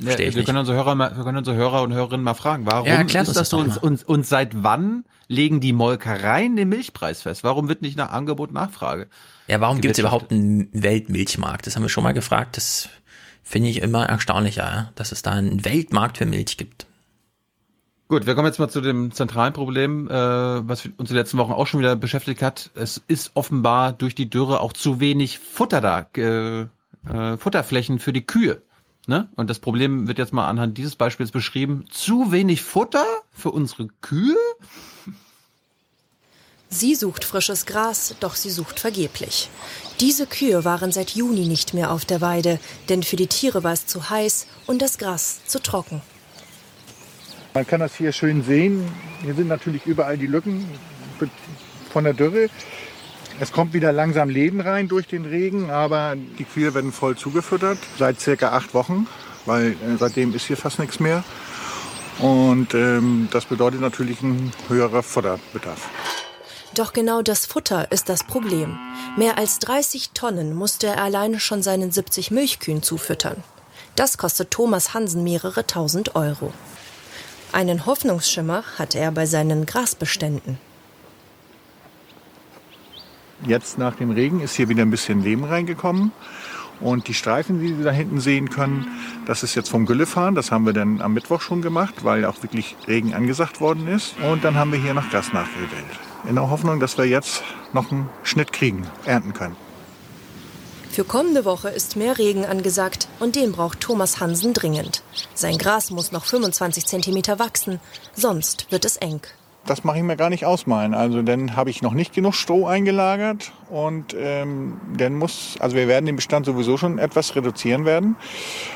Ja, wir, nicht. können unsere Hörer mal, wir können unsere Hörer und Hörerinnen mal fragen, warum ja, ist das so und, und, und seit wann legen die Molkereien den Milchpreis fest? Warum wird nicht nach Angebot Nachfrage? Ja, warum gibt es überhaupt einen Weltmilchmarkt? Das haben wir schon mal gefragt. Das finde ich immer erstaunlicher, dass es da einen Weltmarkt für Milch gibt. Gut, wir kommen jetzt mal zu dem zentralen Problem, äh, was uns die letzten Wochen auch schon wieder beschäftigt hat. Es ist offenbar durch die Dürre auch zu wenig Futter da, äh, äh, Futterflächen für die Kühe. Ne? Und das Problem wird jetzt mal anhand dieses Beispiels beschrieben. Zu wenig Futter für unsere Kühe? Sie sucht frisches Gras, doch sie sucht vergeblich. Diese Kühe waren seit Juni nicht mehr auf der Weide, denn für die Tiere war es zu heiß und das Gras zu trocken. Man kann das hier schön sehen. Hier sind natürlich überall die Lücken von der Dürre. Es kommt wieder langsam Leben rein durch den Regen, aber die Kühe werden voll zugefüttert seit circa acht Wochen, weil äh, seitdem ist hier fast nichts mehr. Und ähm, das bedeutet natürlich ein höherer Futterbedarf. Doch genau das Futter ist das Problem. Mehr als 30 Tonnen musste er alleine schon seinen 70 Milchkühen zufüttern. Das kostet Thomas Hansen mehrere tausend Euro. Einen Hoffnungsschimmer hatte er bei seinen Grasbeständen. Jetzt nach dem Regen ist hier wieder ein bisschen Leben reingekommen. Und die Streifen, die Sie da hinten sehen können, das ist jetzt vom Güllefahren. Das haben wir dann am Mittwoch schon gemacht, weil auch wirklich Regen angesagt worden ist. Und dann haben wir hier noch Gas nachgewählt. In der Hoffnung, dass wir jetzt noch einen Schnitt kriegen, ernten können. Für kommende Woche ist mehr Regen angesagt und den braucht Thomas Hansen dringend. Sein Gras muss noch 25 Zentimeter wachsen, sonst wird es eng. Das mache ich mir gar nicht ausmalen. Also dann habe ich noch nicht genug Stroh eingelagert und ähm, dann muss, also wir werden den Bestand sowieso schon etwas reduzieren werden,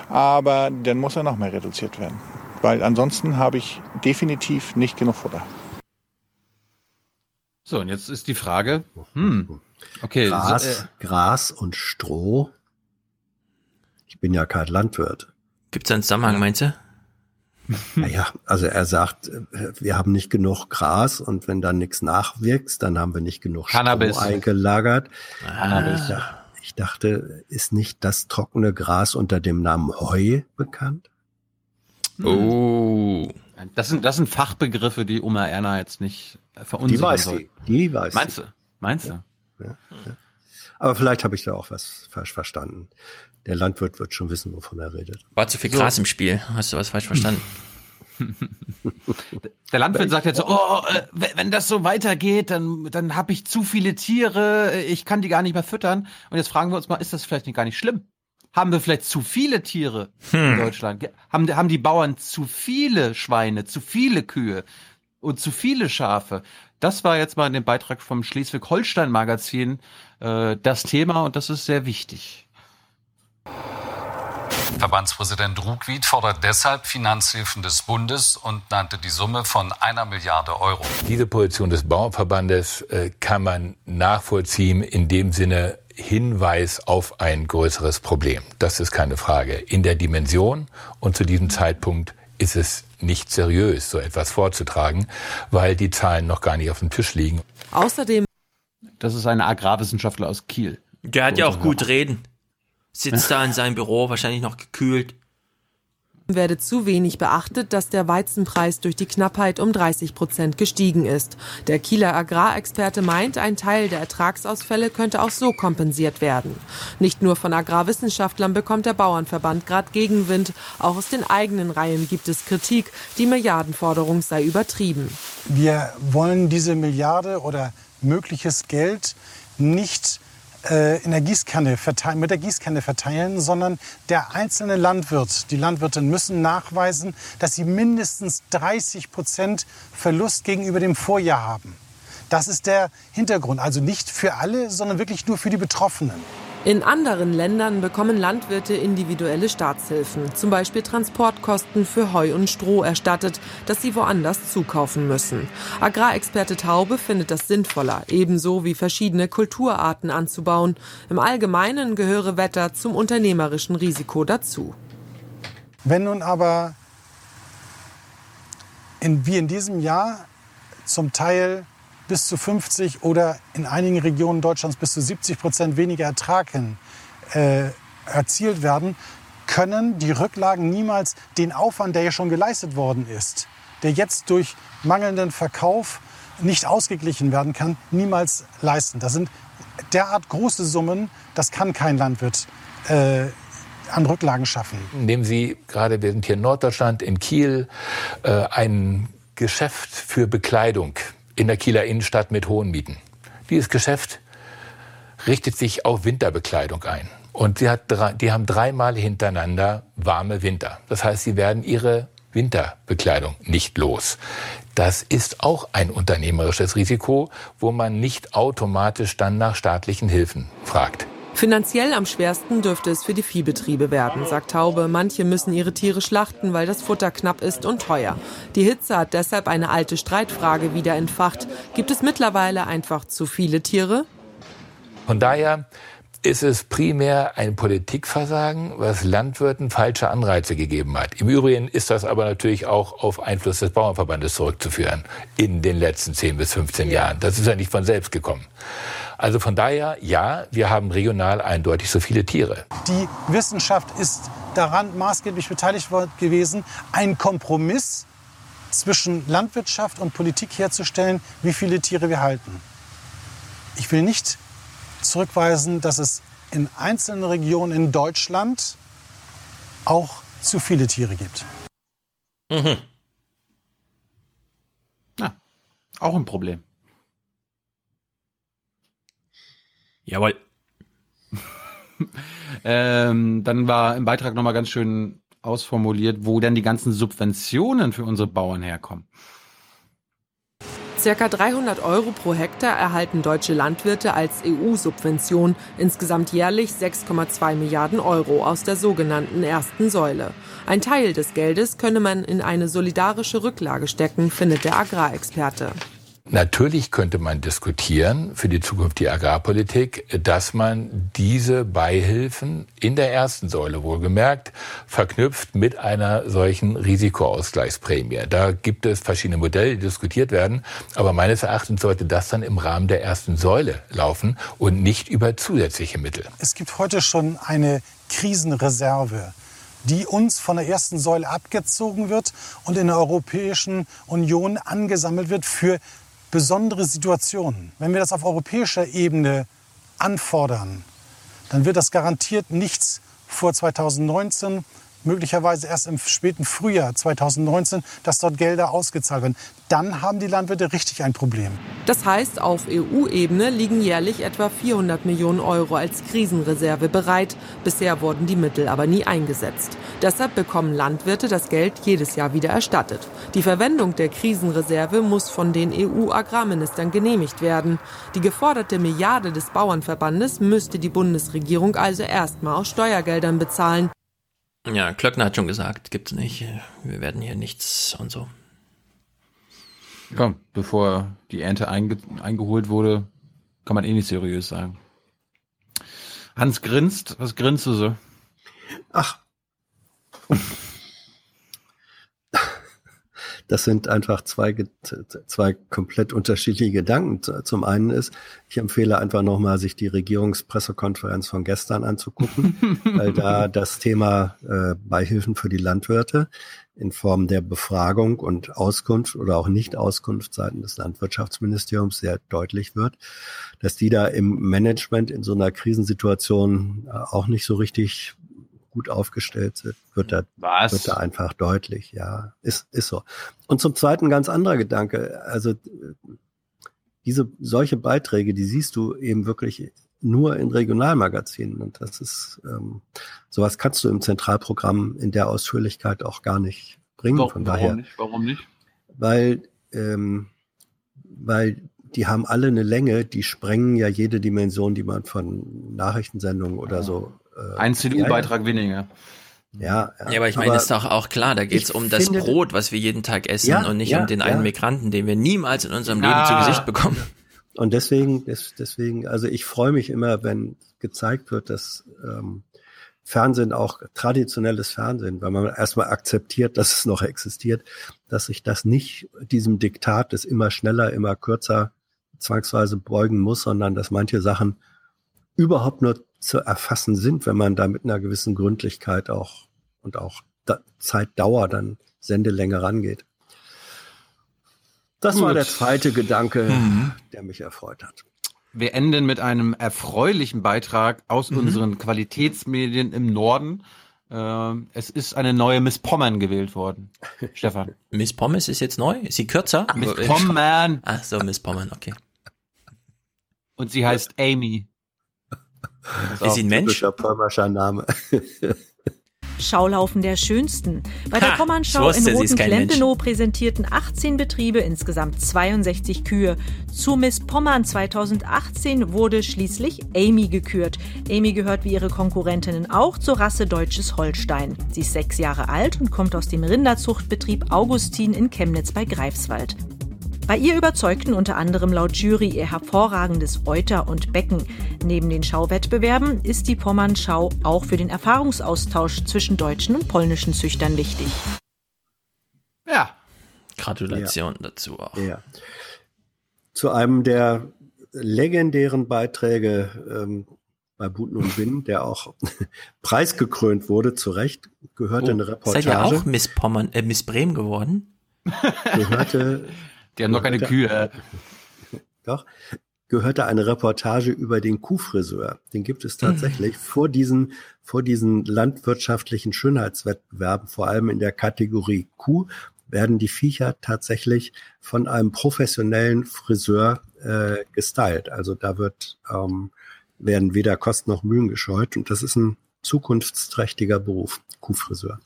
aber dann muss er noch mehr reduziert werden, weil ansonsten habe ich definitiv nicht genug Futter. So, und jetzt ist die Frage, hm, okay. Gras, so, äh, Gras und Stroh. Ich bin ja kein Landwirt. Gibt es einen Zusammenhang, meinst du? Naja, also er sagt, wir haben nicht genug Gras und wenn dann nichts nachwächst, dann haben wir nicht genug Cannabis. Stroh eingelagert. Cannabis. Ich, dachte, ich dachte, ist nicht das trockene Gras unter dem Namen Heu bekannt? Oh. Das sind, das sind Fachbegriffe, die Oma Erna jetzt nicht verunsichern Die weiß soll. sie. Die weiß Meinst du? Meinst du? Ja, ja. Aber vielleicht habe ich da auch was falsch verstanden. Der Landwirt wird schon wissen, wovon er redet. War zu viel Gras im Spiel. Hast du was falsch verstanden? Der Landwirt sagt jetzt so, oh, äh, wenn das so weitergeht, dann, dann habe ich zu viele Tiere, ich kann die gar nicht mehr füttern. Und jetzt fragen wir uns mal, ist das vielleicht nicht gar nicht schlimm? Haben wir vielleicht zu viele Tiere in Hm. Deutschland? Ge- Haben, haben die Bauern zu viele Schweine, zu viele Kühe und zu viele Schafe? Das war jetzt mal in dem Beitrag vom Schleswig-Holstein-Magazin äh, das Thema und das ist sehr wichtig. Verbandspräsident Ruckwied fordert deshalb Finanzhilfen des Bundes und nannte die Summe von einer Milliarde Euro. Diese Position des Bauernverbandes äh, kann man nachvollziehen in dem Sinne Hinweis auf ein größeres Problem. Das ist keine Frage. In der Dimension und zu diesem Zeitpunkt ist es nicht seriös, so etwas vorzutragen, weil die Zahlen noch gar nicht auf dem Tisch liegen. Außerdem Das ist ein Agrarwissenschaftler aus Kiel. Der hat ja auch gut reden. Sitzt da in seinem Büro, wahrscheinlich noch gekühlt. werde zu wenig beachtet, dass der Weizenpreis durch die Knappheit um 30 Prozent gestiegen ist. Der Kieler Agrarexperte meint, ein Teil der Ertragsausfälle könnte auch so kompensiert werden. Nicht nur von Agrarwissenschaftlern bekommt der Bauernverband gerade Gegenwind, auch aus den eigenen Reihen gibt es Kritik, die Milliardenforderung sei übertrieben. Wir wollen diese Milliarde oder mögliches Geld nicht äh, in der Gießkanne verteilen, mit der Gießkanne verteilen, sondern der einzelne Landwirt, die Landwirte müssen nachweisen, dass sie mindestens 30 Prozent Verlust gegenüber dem Vorjahr haben. Das ist der Hintergrund. Also nicht für alle, sondern wirklich nur für die Betroffenen. In anderen Ländern bekommen Landwirte individuelle Staatshilfen, zum Beispiel Transportkosten für Heu und Stroh erstattet, das sie woanders zukaufen müssen. Agrarexperte Taube findet das sinnvoller, ebenso wie verschiedene Kulturarten anzubauen. Im Allgemeinen gehöre Wetter zum unternehmerischen Risiko dazu. Wenn nun aber in, wie in diesem Jahr zum Teil bis zu 50 oder in einigen Regionen Deutschlands bis zu 70 Prozent weniger Ertrag hin, äh, erzielt werden, können die Rücklagen niemals den Aufwand, der ja schon geleistet worden ist, der jetzt durch mangelnden Verkauf nicht ausgeglichen werden kann, niemals leisten. Das sind derart große Summen, das kann kein Landwirt äh, an Rücklagen schaffen. Nehmen Sie gerade, wir sind hier in Norddeutschland, in Kiel, äh, ein Geschäft für Bekleidung in der Kieler Innenstadt mit hohen Mieten. Dieses Geschäft richtet sich auf Winterbekleidung ein. Und sie hat die haben dreimal hintereinander warme Winter. Das heißt, sie werden ihre Winterbekleidung nicht los. Das ist auch ein unternehmerisches Risiko, wo man nicht automatisch dann nach staatlichen Hilfen fragt. Finanziell am schwersten dürfte es für die Viehbetriebe werden, sagt Taube. Manche müssen ihre Tiere schlachten, weil das Futter knapp ist und teuer. Die Hitze hat deshalb eine alte Streitfrage wieder entfacht. Gibt es mittlerweile einfach zu viele Tiere? Von daher ist es primär ein Politikversagen, was Landwirten falsche Anreize gegeben hat. Im Übrigen ist das aber natürlich auch auf Einfluss des Bauernverbandes zurückzuführen in den letzten 10 bis 15 ja. Jahren. Das ist ja nicht von selbst gekommen. Also von daher, ja, wir haben regional eindeutig so viele Tiere. Die Wissenschaft ist daran maßgeblich beteiligt gewesen, einen Kompromiss zwischen Landwirtschaft und Politik herzustellen, wie viele Tiere wir halten. Ich will nicht zurückweisen, dass es in einzelnen Regionen in Deutschland auch zu viele Tiere gibt. Mhm. Ja, auch ein Problem. Jawohl. ähm, dann war im Beitrag nochmal ganz schön ausformuliert, wo denn die ganzen Subventionen für unsere Bauern herkommen. Circa 300 Euro pro Hektar erhalten deutsche Landwirte als EU-Subvention, insgesamt jährlich 6,2 Milliarden Euro aus der sogenannten ersten Säule. Ein Teil des Geldes könne man in eine solidarische Rücklage stecken, findet der Agrarexperte. Natürlich könnte man diskutieren für die Zukunft die Agrarpolitik, dass man diese Beihilfen in der ersten Säule wohlgemerkt verknüpft mit einer solchen Risikoausgleichsprämie. Da gibt es verschiedene Modelle, die diskutiert werden, aber meines Erachtens sollte das dann im Rahmen der ersten Säule laufen und nicht über zusätzliche Mittel. Es gibt heute schon eine Krisenreserve die uns von der ersten Säule abgezogen wird und in der Europäischen Union angesammelt wird für besondere Situationen. Wenn wir das auf europäischer Ebene anfordern, dann wird das garantiert nichts vor 2019 möglicherweise erst im späten Frühjahr 2019, dass dort Gelder ausgezahlt werden. Dann haben die Landwirte richtig ein Problem. Das heißt, auf EU-Ebene liegen jährlich etwa 400 Millionen Euro als Krisenreserve bereit. Bisher wurden die Mittel aber nie eingesetzt. Deshalb bekommen Landwirte das Geld jedes Jahr wieder erstattet. Die Verwendung der Krisenreserve muss von den EU-Agrarministern genehmigt werden. Die geforderte Milliarde des Bauernverbandes müsste die Bundesregierung also erstmal aus Steuergeldern bezahlen. Ja, Klöckner hat schon gesagt, gibt's nicht. Wir werden hier nichts und so. Ja, bevor die Ernte einge eingeholt wurde, kann man eh nicht seriös sagen. Hans grinst. Was grinst du so? Ach. Das sind einfach zwei, zwei komplett unterschiedliche Gedanken. Zum einen ist, ich empfehle einfach nochmal, sich die Regierungspressekonferenz von gestern anzugucken, weil da das Thema äh, Beihilfen für die Landwirte in Form der Befragung und Auskunft oder auch Nicht-Auskunft seitens des Landwirtschaftsministeriums sehr deutlich wird, dass die da im Management in so einer Krisensituation äh, auch nicht so richtig gut aufgestellt sind, wird da, Was? wird da einfach deutlich. Ja, ist, ist so. Und zum Zweiten ganz anderer Gedanke. Also diese solche Beiträge, die siehst du eben wirklich nur in Regionalmagazinen. Und das ist ähm, sowas kannst du im Zentralprogramm in der Ausführlichkeit auch gar nicht bringen. Warum, Von daher, warum nicht? Warum nicht? Weil, ähm, weil die haben alle eine Länge, die sprengen ja jede Dimension, die man von Nachrichtensendungen oder so äh, Ein CDU-Beitrag ja, weniger. Ja, ja, ja, aber ich meine, aber ist doch auch klar, da geht es um das Brot, was wir jeden Tag essen ja, und nicht ja, um den einen Migranten, den wir niemals in unserem Leben zu Gesicht bekommen. Und deswegen, deswegen, also ich freue mich immer, wenn gezeigt wird, dass ähm, Fernsehen auch traditionelles Fernsehen, weil man erstmal akzeptiert, dass es noch existiert, dass sich das nicht diesem Diktat des immer schneller, immer kürzer zwangsweise beugen muss, sondern dass manche Sachen überhaupt nur zu erfassen sind, wenn man da mit einer gewissen Gründlichkeit auch und auch da Zeitdauer dann Sendelänge rangeht. Das Gut. war der zweite Gedanke, mhm. der mich erfreut hat. Wir enden mit einem erfreulichen Beitrag aus mhm. unseren Qualitätsmedien im Norden. Ähm, es ist eine neue Miss Pommern gewählt worden. Stefan. Miss Pommes ist jetzt neu? Ist sie kürzer? Miss Pommern. Ach so, Miss Pommern, okay. Und sie heißt Amy. Ist, ist sie ein Mensch? Name. Schaulaufen der schönsten. Bei der Pommernschau in Roten-Klempenow präsentierten 18 Betriebe insgesamt 62 Kühe. Zu Miss Pommern 2018 wurde schließlich Amy gekürt. Amy gehört wie ihre Konkurrentinnen auch zur Rasse Deutsches Holstein. Sie ist sechs Jahre alt und kommt aus dem Rinderzuchtbetrieb Augustin in Chemnitz bei Greifswald. Bei ihr überzeugten unter anderem laut Jury ihr hervorragendes Euter und Becken. Neben den Schauwettbewerben ist die Pommernschau auch für den Erfahrungsaustausch zwischen deutschen und polnischen Züchtern wichtig. Ja. Gratulation ja. dazu auch. Ja. Zu einem der legendären Beiträge ähm, bei Buten und Win, der auch preisgekrönt wurde, zu Recht, gehörte oh, eine Reportage. Seid ihr auch Miss Pommern, äh, Miss Bremen geworden? Gehörte. Die haben noch keine Kühe. Doch. Gehörte eine Reportage über den Kuhfriseur. Den gibt es tatsächlich mhm. vor diesen, vor diesen landwirtschaftlichen Schönheitswettbewerben, vor allem in der Kategorie Kuh, werden die Viecher tatsächlich von einem professionellen Friseur äh, gestylt. Also da wird ähm, werden weder Kosten noch Mühen gescheut und das ist ein zukunftsträchtiger Beruf, Kuhfriseur.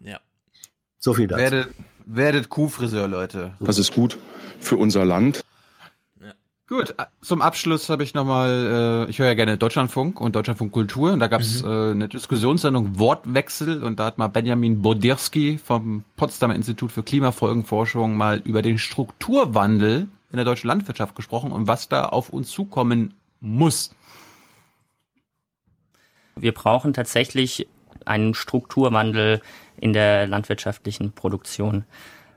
Ja. So viel dazu. Werdet, werdet Kuhfriseur, Leute. Das ist gut für unser Land. Gut, zum Abschluss habe ich nochmal, äh, ich höre ja gerne Deutschlandfunk und Deutschlandfunk Kultur und da gab es mhm. äh, eine Diskussionssendung Wortwechsel und da hat mal Benjamin Bodirski vom Potsdamer Institut für Klimafolgenforschung mal über den Strukturwandel in der deutschen Landwirtschaft gesprochen und was da auf uns zukommen muss. Wir brauchen tatsächlich einen Strukturwandel in der landwirtschaftlichen Produktion.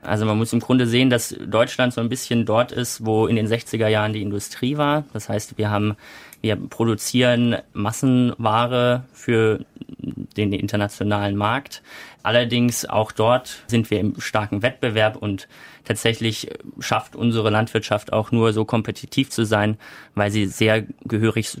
Also man muss im Grunde sehen, dass Deutschland so ein bisschen dort ist, wo in den 60er Jahren die Industrie war. Das heißt, wir haben, wir produzieren Massenware für den internationalen Markt. Allerdings auch dort sind wir im starken Wettbewerb und tatsächlich schafft unsere Landwirtschaft auch nur so kompetitiv zu sein, weil sie sehr gehörig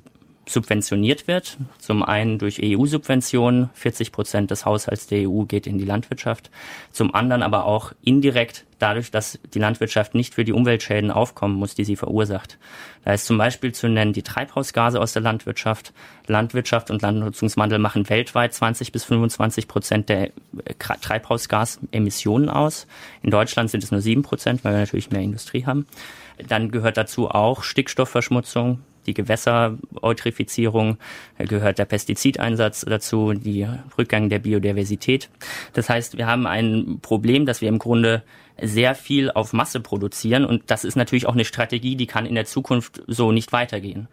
subventioniert wird. Zum einen durch EU-Subventionen, 40 Prozent des Haushalts der EU geht in die Landwirtschaft. Zum anderen aber auch indirekt dadurch, dass die Landwirtschaft nicht für die Umweltschäden aufkommen muss, die sie verursacht. Da ist zum Beispiel zu nennen die Treibhausgase aus der Landwirtschaft. Landwirtschaft und Landnutzungswandel machen weltweit 20 bis 25 Prozent der äh, Treibhausgasemissionen aus. In Deutschland sind es nur sieben Prozent, weil wir natürlich mehr Industrie haben. Dann gehört dazu auch Stickstoffverschmutzung, die Gewässereutrifizierung, gehört der Pestizideinsatz dazu, die Rückgang der Biodiversität. Das heißt, wir haben ein Problem, dass wir im Grunde sehr viel auf Masse produzieren und das ist natürlich auch eine Strategie, die kann in der Zukunft so nicht weitergehen.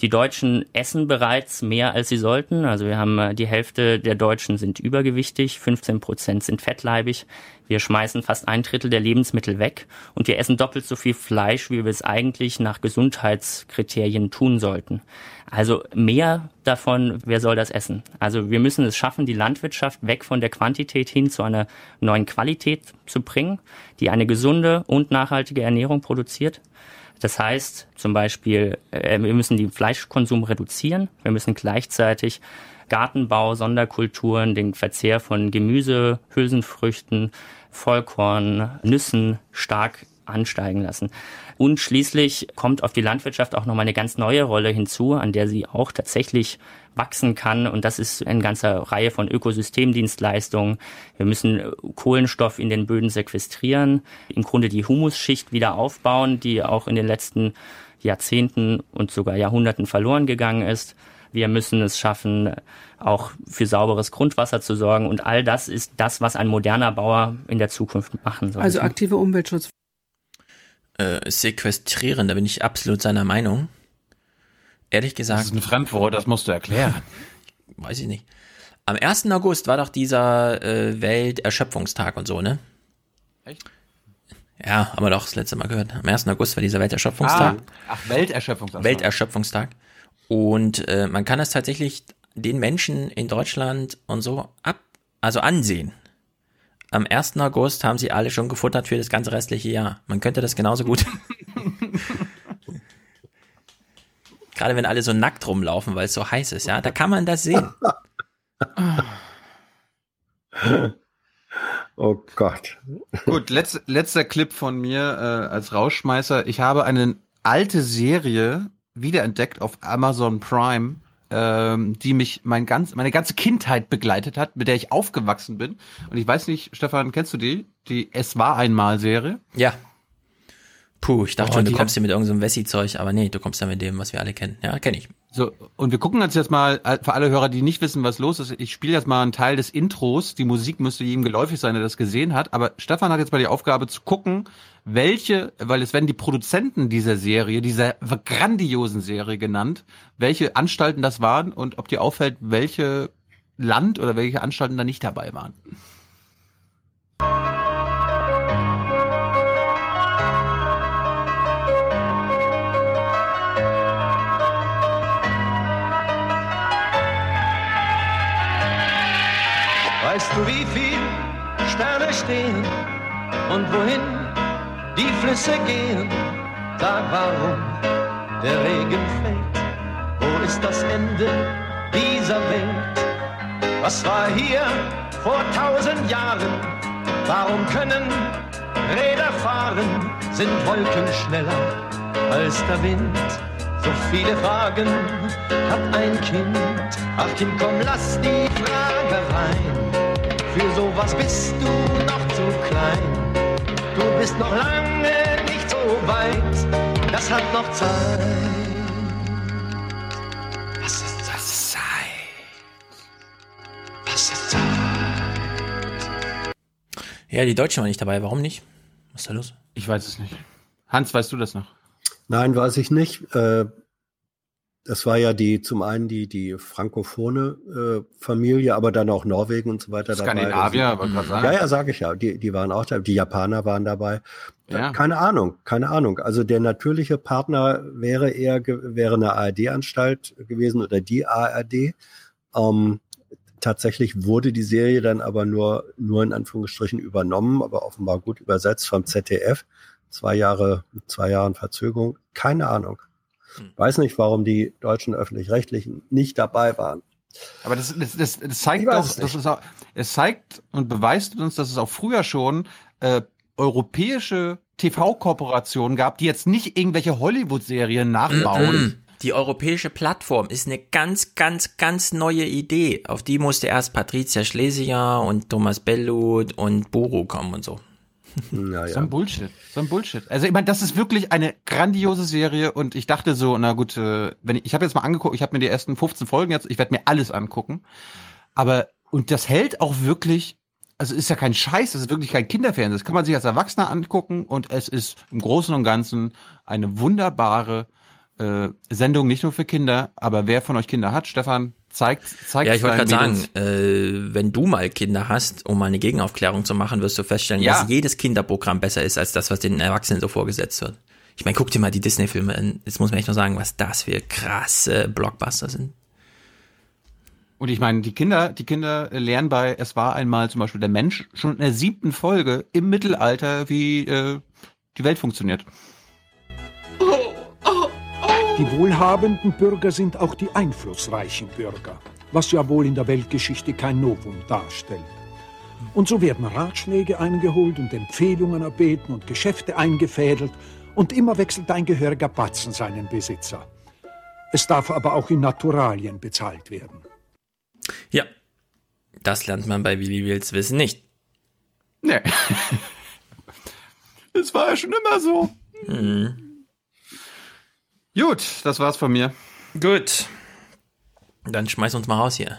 Die Deutschen essen bereits mehr, als sie sollten. Also wir haben äh, die Hälfte der Deutschen sind übergewichtig, 15 Prozent sind fettleibig. Wir schmeißen fast ein Drittel der Lebensmittel weg und wir essen doppelt so viel Fleisch, wie wir es eigentlich nach Gesundheitskriterien tun sollten. Also mehr davon, wer soll das essen? Also wir müssen es schaffen, die Landwirtschaft weg von der Quantität hin zu einer neuen Qualität zu bringen, die eine gesunde und nachhaltige Ernährung produziert. Das heißt zum Beispiel, äh, wir müssen den Fleischkonsum reduzieren. Wir müssen gleichzeitig Gartenbau, Sonderkulturen, den Verzehr von Gemüse, Hülsenfrüchten, Vollkorn, Nüssen stark ansteigen lassen. Und schließlich kommt auf die Landwirtschaft auch nochmal eine ganz neue Rolle hinzu, an der sie auch tatsächlich wachsen kann. Und das ist eine ganze Reihe von Ökosystemdienstleistungen. Wir müssen Kohlenstoff in den Böden sequestrieren, im Grunde die Humusschicht wieder aufbauen, die auch in den letzten Jahrzehnten und sogar Jahrhunderten verloren gegangen ist. Wir müssen es schaffen, auch für sauberes Grundwasser zu sorgen. Und all das ist das, was ein moderner Bauer in der Zukunft machen soll. Also aktive Umweltschutz. Äh, sequestrieren, da bin ich absolut seiner Meinung. Ehrlich gesagt. Das ist ein Fremdwort, das musst du erklären. Weiß ich nicht. Am 1. August war doch dieser äh, Welterschöpfungstag und so, ne? Echt? Ja, haben wir doch das letzte Mal gehört. Am 1. August war dieser Welterschöpfungstag. Ah, ach, Welterschöpfungstag. Welterschöpfungstag. Und äh, man kann es tatsächlich den Menschen in Deutschland und so ab, also ansehen. Am 1. August haben sie alle schon gefuttert für das ganze restliche Jahr. Man könnte das genauso gut Gerade wenn alle so nackt rumlaufen, weil es so heiß ist, ja, da kann man das sehen. Oh Gott. Gut, letz, letzter Clip von mir äh, als Rauschmeißer. Ich habe eine alte Serie wiederentdeckt auf Amazon Prime, ähm, die mich mein ganz, meine ganze Kindheit begleitet hat, mit der ich aufgewachsen bin. Und ich weiß nicht, Stefan, kennst du die? Die Es war einmal Serie? Ja. Puh, ich dachte oh, schon, du kommst hier mit irgendeinem so Wessi-Zeug, aber nee, du kommst ja mit dem, was wir alle kennen. Ja, kenne ich. So, und wir gucken uns jetzt mal, äh, für alle Hörer, die nicht wissen, was los ist, ich spiele jetzt mal einen Teil des Intros. Die Musik müsste jedem geläufig sein, der das gesehen hat. Aber Stefan hat jetzt mal die Aufgabe zu gucken, welche, weil es werden die Produzenten dieser Serie, dieser grandiosen Serie genannt, welche Anstalten das waren und ob dir auffällt, welche Land oder welche Anstalten da nicht dabei waren. Weißt du, wie viel Sterne stehen und wohin die Flüsse gehen? Sag, warum der Regen fällt? Wo ist das Ende dieser Welt? Was war hier vor tausend Jahren? Warum können Räder fahren? Sind Wolken schneller als der Wind? So viele Fragen hat ein Kind. Ach Kind, komm, lass die Frage rein. Für sowas bist du noch zu klein. Du bist noch lange nicht so weit. Das hat noch Zeit. Was ist das Zeit? Was ist Zeit? Ja, die Deutschen waren nicht dabei. Warum nicht? Was ist da los? Ich weiß es nicht. Hans, weißt du das noch? Nein, weiß ich nicht. Äh, das war ja die zum einen die die frankophone äh, Familie, aber dann auch Norwegen und so weiter Skandinavier, dabei. aber sagen. Ja, ja, sage ich ja. Die die waren auch da. Die Japaner waren dabei. Ja. Keine Ahnung, keine Ahnung. Also der natürliche Partner wäre eher wäre eine ARD-Anstalt gewesen oder die ARD. Ähm, tatsächlich wurde die Serie dann aber nur nur in Anführungsstrichen übernommen, aber offenbar gut übersetzt vom ZDF. Zwei Jahre, zwei Jahren Verzögerung. Keine Ahnung. Hm. Weiß nicht, warum die deutschen öffentlich-rechtlichen nicht dabei waren. Aber das, das, das, das zeigt doch, es, das ist auch, es zeigt und beweist uns, dass es auch früher schon äh, europäische TV-Kooperationen gab, die jetzt nicht irgendwelche Hollywood-Serien nachbauen. Die europäische Plattform ist eine ganz, ganz, ganz neue Idee. Auf die musste erst Patricia Schlesinger und Thomas Bellut und Buru kommen und so. Ja, ja. So ein Bullshit. So ein Bullshit. Also ich meine, das ist wirklich eine grandiose Serie und ich dachte so, na gut, äh, wenn ich, ich habe jetzt mal angeguckt, ich habe mir die ersten 15 Folgen jetzt, ich werde mir alles angucken. Aber und das hält auch wirklich, also ist ja kein Scheiß, das ist wirklich kein Kinderfernsehen. Das kann man sich als Erwachsener angucken und es ist im Großen und Ganzen eine wunderbare äh, Sendung, nicht nur für Kinder, aber wer von euch Kinder hat, Stefan, zeigt, zeigt Ja, ich wollte gerade sagen, äh, wenn du mal Kinder hast, um mal eine Gegenaufklärung zu machen, wirst du feststellen, ja. dass jedes Kinderprogramm besser ist als das, was den Erwachsenen so vorgesetzt wird. Ich meine, guck dir mal die Disney-Filme an. Jetzt muss man echt nur sagen, was das für krasse Blockbuster sind. Und ich meine, die Kinder, die Kinder lernen bei Es war einmal zum Beispiel der Mensch schon in der siebten Folge im Mittelalter, wie äh, die Welt funktioniert. Die wohlhabenden Bürger sind auch die einflussreichen Bürger, was ja wohl in der Weltgeschichte kein Novum darstellt. Und so werden Ratschläge eingeholt und Empfehlungen erbeten und Geschäfte eingefädelt und immer wechselt ein gehöriger Batzen seinen Besitzer. Es darf aber auch in Naturalien bezahlt werden. Ja, das lernt man bei Willi Wills Wissen nicht. Nee. Das war ja schon immer so. Mhm. Gut, das war's von mir. Gut. Dann schmeiß uns mal raus hier.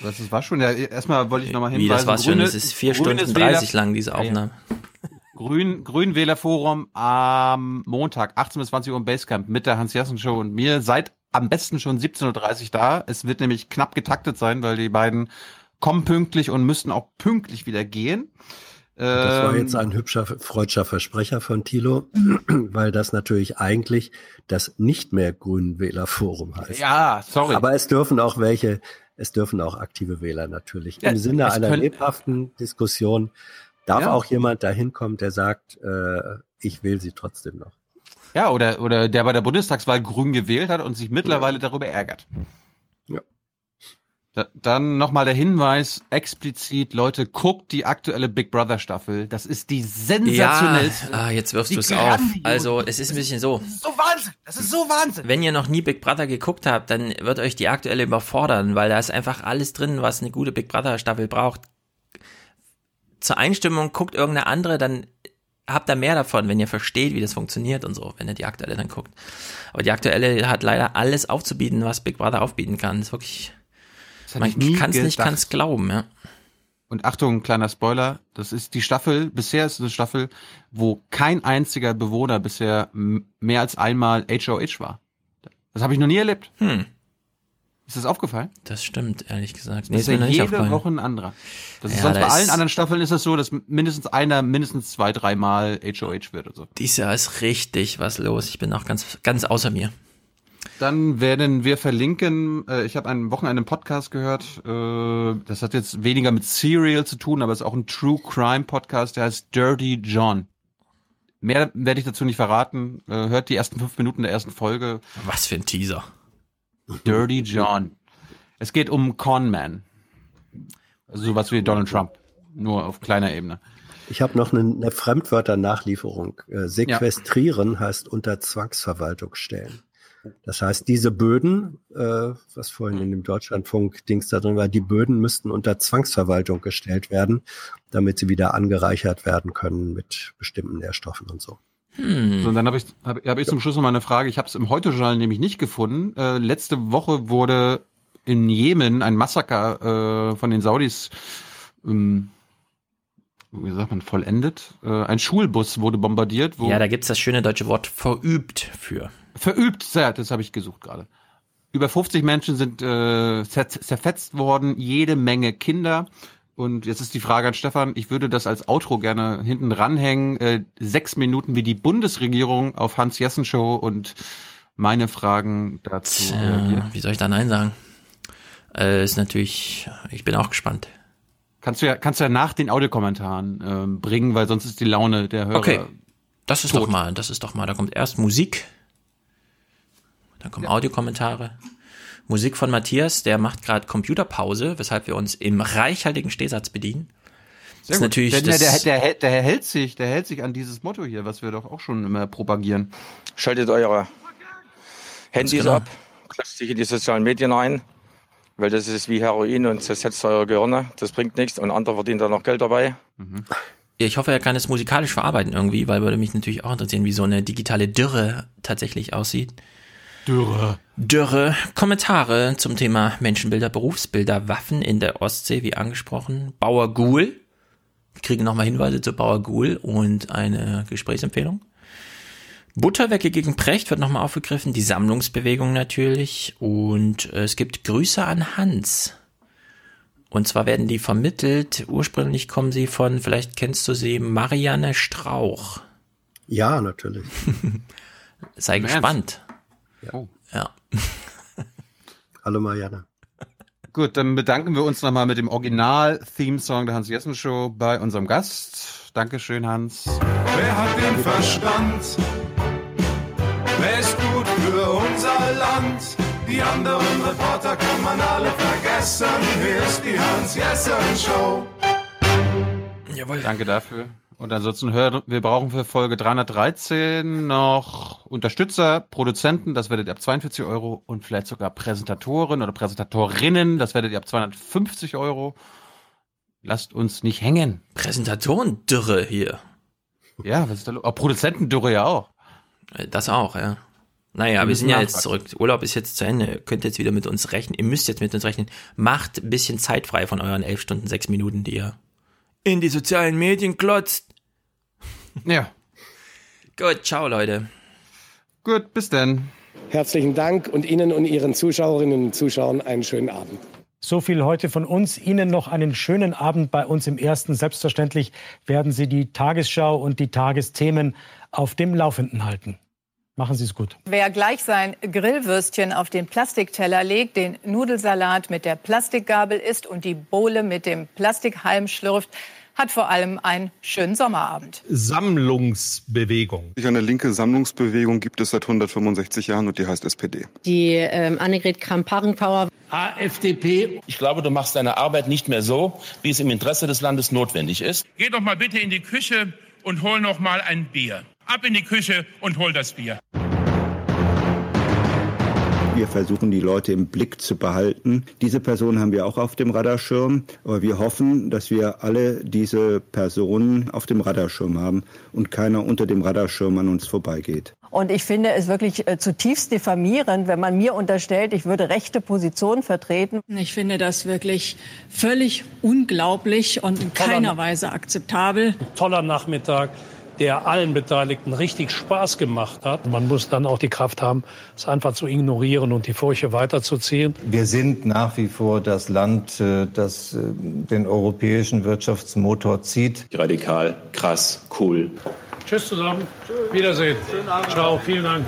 Was, das war schon, ja, erstmal wollte ich nochmal hinweisen. Wie, das war schon, es ist vier Stunden 30 lang, diese Aufnahme. Grün, Grünwählerforum am Montag, 18 bis 20 Uhr im Basecamp mit der Hans-Jassen-Show und mir. Seid am besten schon 17.30 Uhr da. Es wird nämlich knapp getaktet sein, weil die beiden kommen pünktlich und müssten auch pünktlich wieder gehen. Das war jetzt ähm, ein hübscher freudscher Versprecher von Thilo, weil das natürlich eigentlich das nicht mehr Grünen Wählerforum heißt. Ja, sorry. Aber es dürfen auch welche, es dürfen auch aktive Wähler natürlich. Ja, Im Sinne einer können, lebhaften Diskussion darf ja. auch jemand dahin kommen, der sagt, äh, ich wähle sie trotzdem noch. Ja, oder, oder der bei der Bundestagswahl grün gewählt hat und sich mittlerweile darüber ärgert. Da, dann nochmal der Hinweis, explizit, Leute, guckt die aktuelle Big Brother Staffel. Das ist die sensationellste. Ja, ah, jetzt wirfst du es auf. Also, es ist ein bisschen so. Das ist so Wahnsinn. Das ist so Wahnsinn. Wenn ihr noch nie Big Brother geguckt habt, dann wird euch die aktuelle überfordern, weil da ist einfach alles drin, was eine gute Big Brother Staffel braucht. Zur Einstimmung guckt irgendeine andere, dann habt da mehr davon, wenn ihr versteht, wie das funktioniert und so, wenn ihr die aktuelle dann guckt. Aber die aktuelle hat leider alles aufzubieten, was Big Brother aufbieten kann. Das ist wirklich, man kann es nicht ganz glauben, ja. Und Achtung, kleiner Spoiler, das ist die Staffel, bisher ist es eine Staffel, wo kein einziger Bewohner bisher mehr als einmal HOH war. Das habe ich noch nie erlebt. Hm. Ist das aufgefallen? Das stimmt, ehrlich gesagt. Nee, das ist ja jede Woche ein anderer. Das ist ja, sonst bei allen anderen Staffeln ist das so, dass mindestens einer mindestens zwei, dreimal HOH wird und so. Dies Jahr ist richtig was los. Ich bin auch ganz, ganz außer mir. Dann werden wir verlinken, äh, ich habe ein Wochenende einen Podcast gehört, äh, das hat jetzt weniger mit Serial zu tun, aber es ist auch ein True Crime Podcast, der heißt Dirty John. Mehr werde ich dazu nicht verraten. Äh, hört die ersten fünf Minuten der ersten Folge. Was für ein Teaser. Dirty John. Es geht um Conman. Also sowas wie Donald Trump. Nur auf kleiner Ebene. Ich habe noch eine, eine Fremdwörter-Nachlieferung. Äh, sequestrieren ja. heißt unter Zwangsverwaltung stellen. Das heißt, diese Böden, äh, was vorhin in dem Deutschlandfunk-Dings da drin war, die Böden müssten unter Zwangsverwaltung gestellt werden, damit sie wieder angereichert werden können mit bestimmten Nährstoffen und so. Hm. So, und dann habe ich, hab, hab ich zum Schluss noch mal eine Frage. Ich habe es im Heute-Journal nämlich nicht gefunden. Äh, letzte Woche wurde in Jemen ein Massaker äh, von den Saudis, ähm, wie sagt man, vollendet. Äh, ein Schulbus wurde bombardiert. Wo ja, da gibt's das schöne deutsche Wort verübt für. Verübt, das habe ich gesucht gerade. Über 50 Menschen sind äh, zerfetzt worden, jede Menge Kinder. Und jetzt ist die Frage an Stefan, ich würde das als Outro gerne hinten ranhängen. Äh, sechs Minuten wie die Bundesregierung auf Hans Jessen Show und meine Fragen dazu. Tja, wie soll ich da Nein sagen? Äh, ist natürlich, ich bin auch gespannt. Kannst du ja, kannst du ja nach den Audiokommentaren ähm, bringen, weil sonst ist die Laune der Hörer. Okay. Das ist tot. doch mal, das ist doch mal, da kommt erst Musik, dann kommen ja. Audiokommentare. Musik von Matthias, der macht gerade Computerpause, weshalb wir uns im reichhaltigen Stehsatz bedienen. Sehr ist gut. natürlich der, der, der, der, hält sich, der hält sich an dieses Motto hier, was wir doch auch schon immer propagieren. Schaltet eure Handys genau. ab, klatscht sich in die sozialen Medien ein, weil das ist wie Heroin und zersetzt eure Gehirne. Das bringt nichts und andere verdienen da noch Geld dabei. Mhm. Ich hoffe, er kann es musikalisch verarbeiten irgendwie, weil würde mich natürlich auch interessieren, wie so eine digitale Dürre tatsächlich aussieht. Dürre. Dürre. Kommentare zum Thema Menschenbilder, Berufsbilder, Waffen in der Ostsee, wie angesprochen. Bauer Ghoul. Wir kriegen nochmal Hinweise zu Bauer Ghoul und eine Gesprächsempfehlung. Butterwecke gegen Precht wird nochmal aufgegriffen, die Sammlungsbewegung natürlich und es gibt Grüße an Hans. Und zwar werden die vermittelt, ursprünglich kommen sie von, vielleicht kennst du sie, Marianne Strauch. Ja, natürlich. Sei gespannt. Ja. Oh. ja. Hallo Marianne. Gut, dann bedanken wir uns nochmal mit dem Original-Theme-Song der Hans-Jessen-Show bei unserem Gast. Dankeschön, Hans. Wer hat den Verstand? Wer ist gut für unser Land? Die anderen Reporter kann man alle vergessen. Hier ist die Hans-Jessen-Show. Jawohl. Danke dafür. Und ansonsten hören, wir brauchen für Folge 313 noch Unterstützer, Produzenten, das werdet ihr ab 42 Euro und vielleicht sogar Präsentatoren oder Präsentatorinnen, das werdet ihr ab 250 Euro. Lasst uns nicht hängen. Präsentatoren-Dürre hier. Ja, was ist da los? Oh, Produzentendürre ja auch. Äh, das auch, ja. Naja, wir, wir sind ja jetzt zurück. Urlaub ist jetzt zu Ende. Ihr könnt jetzt wieder mit uns rechnen. Ihr müsst jetzt mit uns rechnen. Macht ein bisschen Zeit frei von euren elf Stunden, sechs Minuten, die ihr in die sozialen Medien klotzt. Ja. Gut, ciao Leute. Gut, bis dann. Herzlichen Dank und Ihnen und Ihren Zuschauerinnen und Zuschauern einen schönen Abend. So viel heute von uns. Ihnen noch einen schönen Abend bei uns im Ersten. Selbstverständlich werden Sie die Tagesschau und die Tagesthemen auf dem Laufenden halten. Machen Sie es gut. Wer gleich sein Grillwürstchen auf den Plastikteller legt, den Nudelsalat mit der Plastikgabel isst und die Bohle mit dem Plastikhalm schlürft, hat vor allem einen schönen Sommerabend. Sammlungsbewegung. Eine linke Sammlungsbewegung gibt es seit 165 Jahren und die heißt SPD. Die ähm, Annegret Kramp-Karrenbauer. AfDP. Ich glaube, du machst deine Arbeit nicht mehr so, wie es im Interesse des Landes notwendig ist. Geh doch mal bitte in die Küche und hol noch mal ein Bier. Ab in die Küche und hol das Bier. Wir versuchen, die Leute im Blick zu behalten. Diese Personen haben wir auch auf dem Radarschirm, aber wir hoffen, dass wir alle diese Personen auf dem Radarschirm haben und keiner unter dem Radarschirm an uns vorbeigeht. Und ich finde es wirklich äh, zutiefst diffamierend, wenn man mir unterstellt, ich würde rechte Positionen vertreten. Ich finde das wirklich völlig unglaublich und in keiner Weise akzeptabel. Toller Nachmittag der allen Beteiligten richtig Spaß gemacht hat. Man muss dann auch die Kraft haben, es einfach zu ignorieren und die Furche weiterzuziehen. Wir sind nach wie vor das Land, äh, das äh, den europäischen Wirtschaftsmotor zieht. Radikal, krass, cool. Tschüss zusammen. Tschüss. Wiedersehen. Ciao, vielen Dank.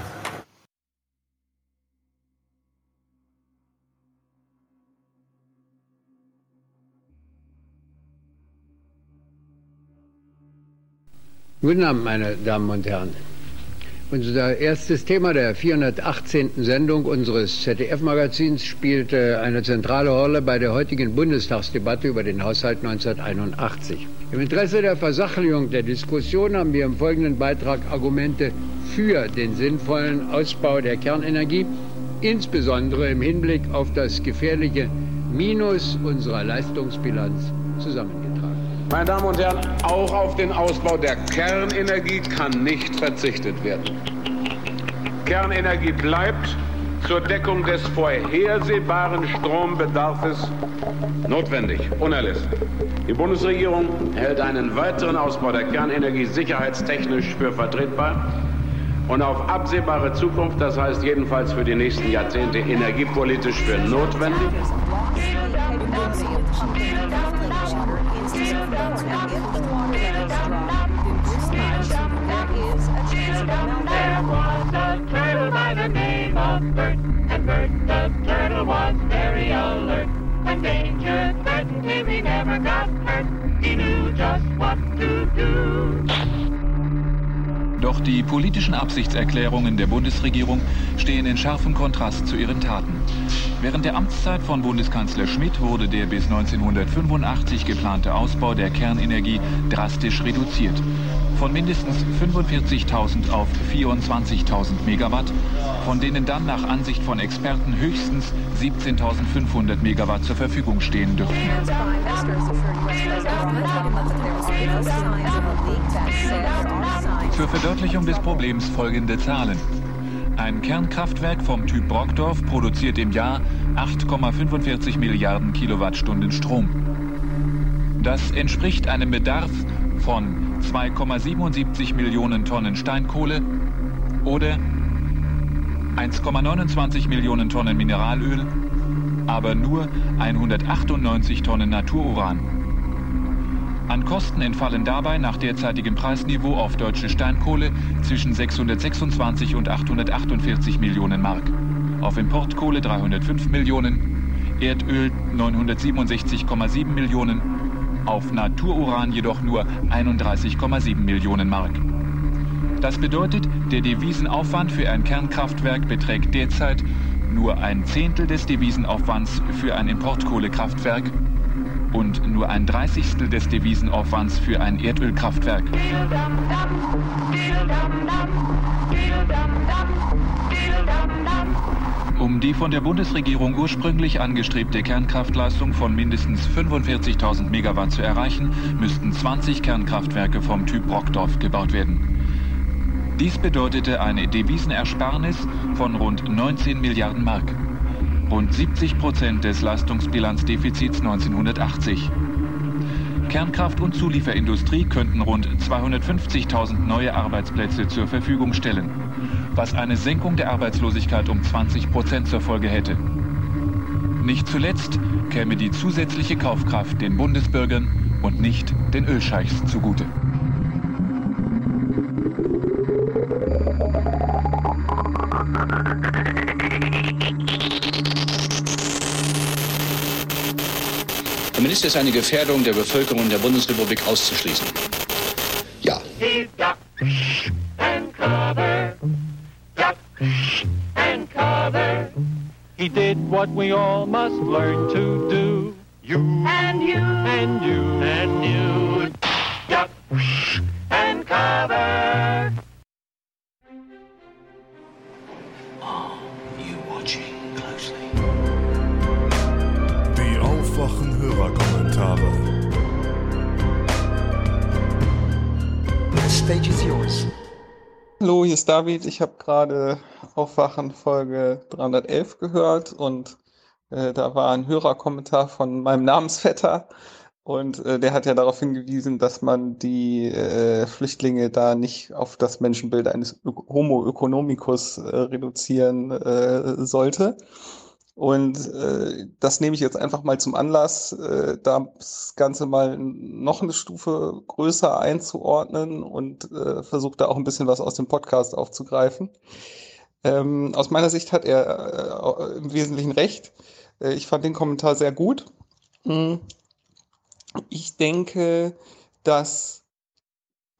Guten Abend, meine Damen und Herren. Unser erstes Thema der 418. Sendung unseres ZDF-Magazins spielte eine zentrale Rolle bei der heutigen Bundestagsdebatte über den Haushalt 1981. Im Interesse der Versachlichung der Diskussion haben wir im folgenden Beitrag Argumente für den sinnvollen Ausbau der Kernenergie, insbesondere im Hinblick auf das gefährliche Minus unserer Leistungsbilanz zusammengetragen. Meine Damen und Herren, auch auf den Ausbau der Kernenergie kann nicht verzichtet werden. Kernenergie bleibt zur Deckung des vorhersehbaren Strombedarfs notwendig, unerlässlich. Die Bundesregierung hält einen weiteren Ausbau der Kernenergie sicherheitstechnisch für vertretbar und auf absehbare Zukunft, das heißt jedenfalls für die nächsten Jahrzehnte energiepolitisch für notwendig. Doch die politischen Absichtserklärungen der Bundesregierung stehen in scharfem Kontrast zu ihren Taten. Während der Amtszeit von Bundeskanzler Schmidt wurde der bis 1985 geplante Ausbau der Kernenergie drastisch reduziert. Von mindestens 45.000 auf 24.000 Megawatt, von denen dann nach Ansicht von Experten höchstens 17.500 Megawatt zur Verfügung stehen dürften. Zur Verdeutlichung des Problems folgende Zahlen. Ein Kernkraftwerk vom Typ Brockdorf produziert im Jahr 8,45 Milliarden Kilowattstunden Strom. Das entspricht einem Bedarf von 2,77 Millionen Tonnen Steinkohle oder 1,29 Millionen Tonnen Mineralöl, aber nur 198 Tonnen Natururan. An Kosten entfallen dabei nach derzeitigem Preisniveau auf deutsche Steinkohle zwischen 626 und 848 Millionen Mark, auf Importkohle 305 Millionen, Erdöl 967,7 Millionen, auf Natururan jedoch nur 31,7 Millionen Mark. Das bedeutet, der Devisenaufwand für ein Kernkraftwerk beträgt derzeit nur ein Zehntel des Devisenaufwands für ein Importkohlekraftwerk und nur ein Dreißigstel des Devisenaufwands für ein Erdölkraftwerk. Um die von der Bundesregierung ursprünglich angestrebte Kernkraftleistung von mindestens 45.000 Megawatt zu erreichen, müssten 20 Kernkraftwerke vom Typ Brockdorf gebaut werden. Dies bedeutete eine Devisenersparnis von rund 19 Milliarden Mark rund 70 Prozent des Leistungsbilanzdefizits 1980. Kernkraft- und Zulieferindustrie könnten rund 250.000 neue Arbeitsplätze zur Verfügung stellen, was eine Senkung der Arbeitslosigkeit um 20 Prozent zur Folge hätte. Nicht zuletzt käme die zusätzliche Kaufkraft den Bundesbürgern und nicht den Ölscheichs zugute. Ist es eine Gefährdung der Bevölkerung der Bundesrepublik auszuschließen? Ja. He did what we all must learn to do. You and you and you David. Ich habe gerade Aufwachen Folge 311 gehört und äh, da war ein Hörerkommentar von meinem Namensvetter und äh, der hat ja darauf hingewiesen, dass man die äh, Flüchtlinge da nicht auf das Menschenbild eines Ö Homo economicus äh, reduzieren äh, sollte. Und äh, das nehme ich jetzt einfach mal zum Anlass, äh, das Ganze mal noch eine Stufe größer einzuordnen und äh, versuche da auch ein bisschen was aus dem Podcast aufzugreifen. Ähm, aus meiner Sicht hat er äh, im Wesentlichen recht. Äh, ich fand den Kommentar sehr gut. Mhm. Ich denke, dass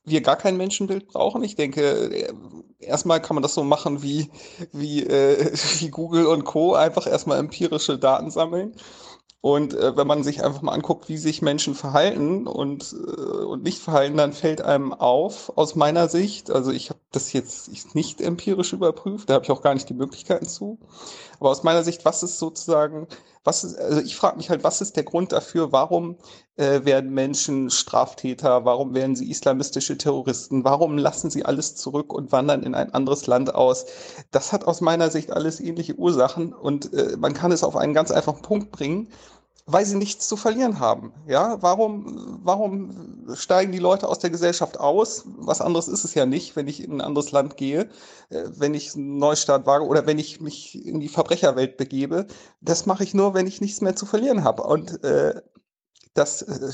wir gar kein Menschenbild brauchen. Ich denke, äh, erstmal kann man das so machen wie, wie, äh, wie Google und Co. Einfach erstmal empirische Daten sammeln. Und äh, wenn man sich einfach mal anguckt, wie sich Menschen verhalten und, äh, und nicht verhalten, dann fällt einem auf, aus meiner Sicht, also ich habe das jetzt nicht empirisch überprüft, da habe ich auch gar nicht die Möglichkeiten zu, aber aus meiner Sicht, was ist sozusagen was ist, also ich frage mich halt, was ist der Grund dafür, warum äh, werden Menschen Straftäter, warum werden sie islamistische Terroristen, warum lassen sie alles zurück und wandern in ein anderes Land aus? Das hat aus meiner Sicht alles ähnliche Ursachen und äh, man kann es auf einen ganz einfachen Punkt bringen weil sie nichts zu verlieren haben. Ja, warum, warum steigen die Leute aus der Gesellschaft aus? Was anderes ist es ja nicht, wenn ich in ein anderes Land gehe, äh, wenn ich einen Neustart wage oder wenn ich mich in die Verbrecherwelt begebe. Das mache ich nur, wenn ich nichts mehr zu verlieren habe. Und äh, das, äh,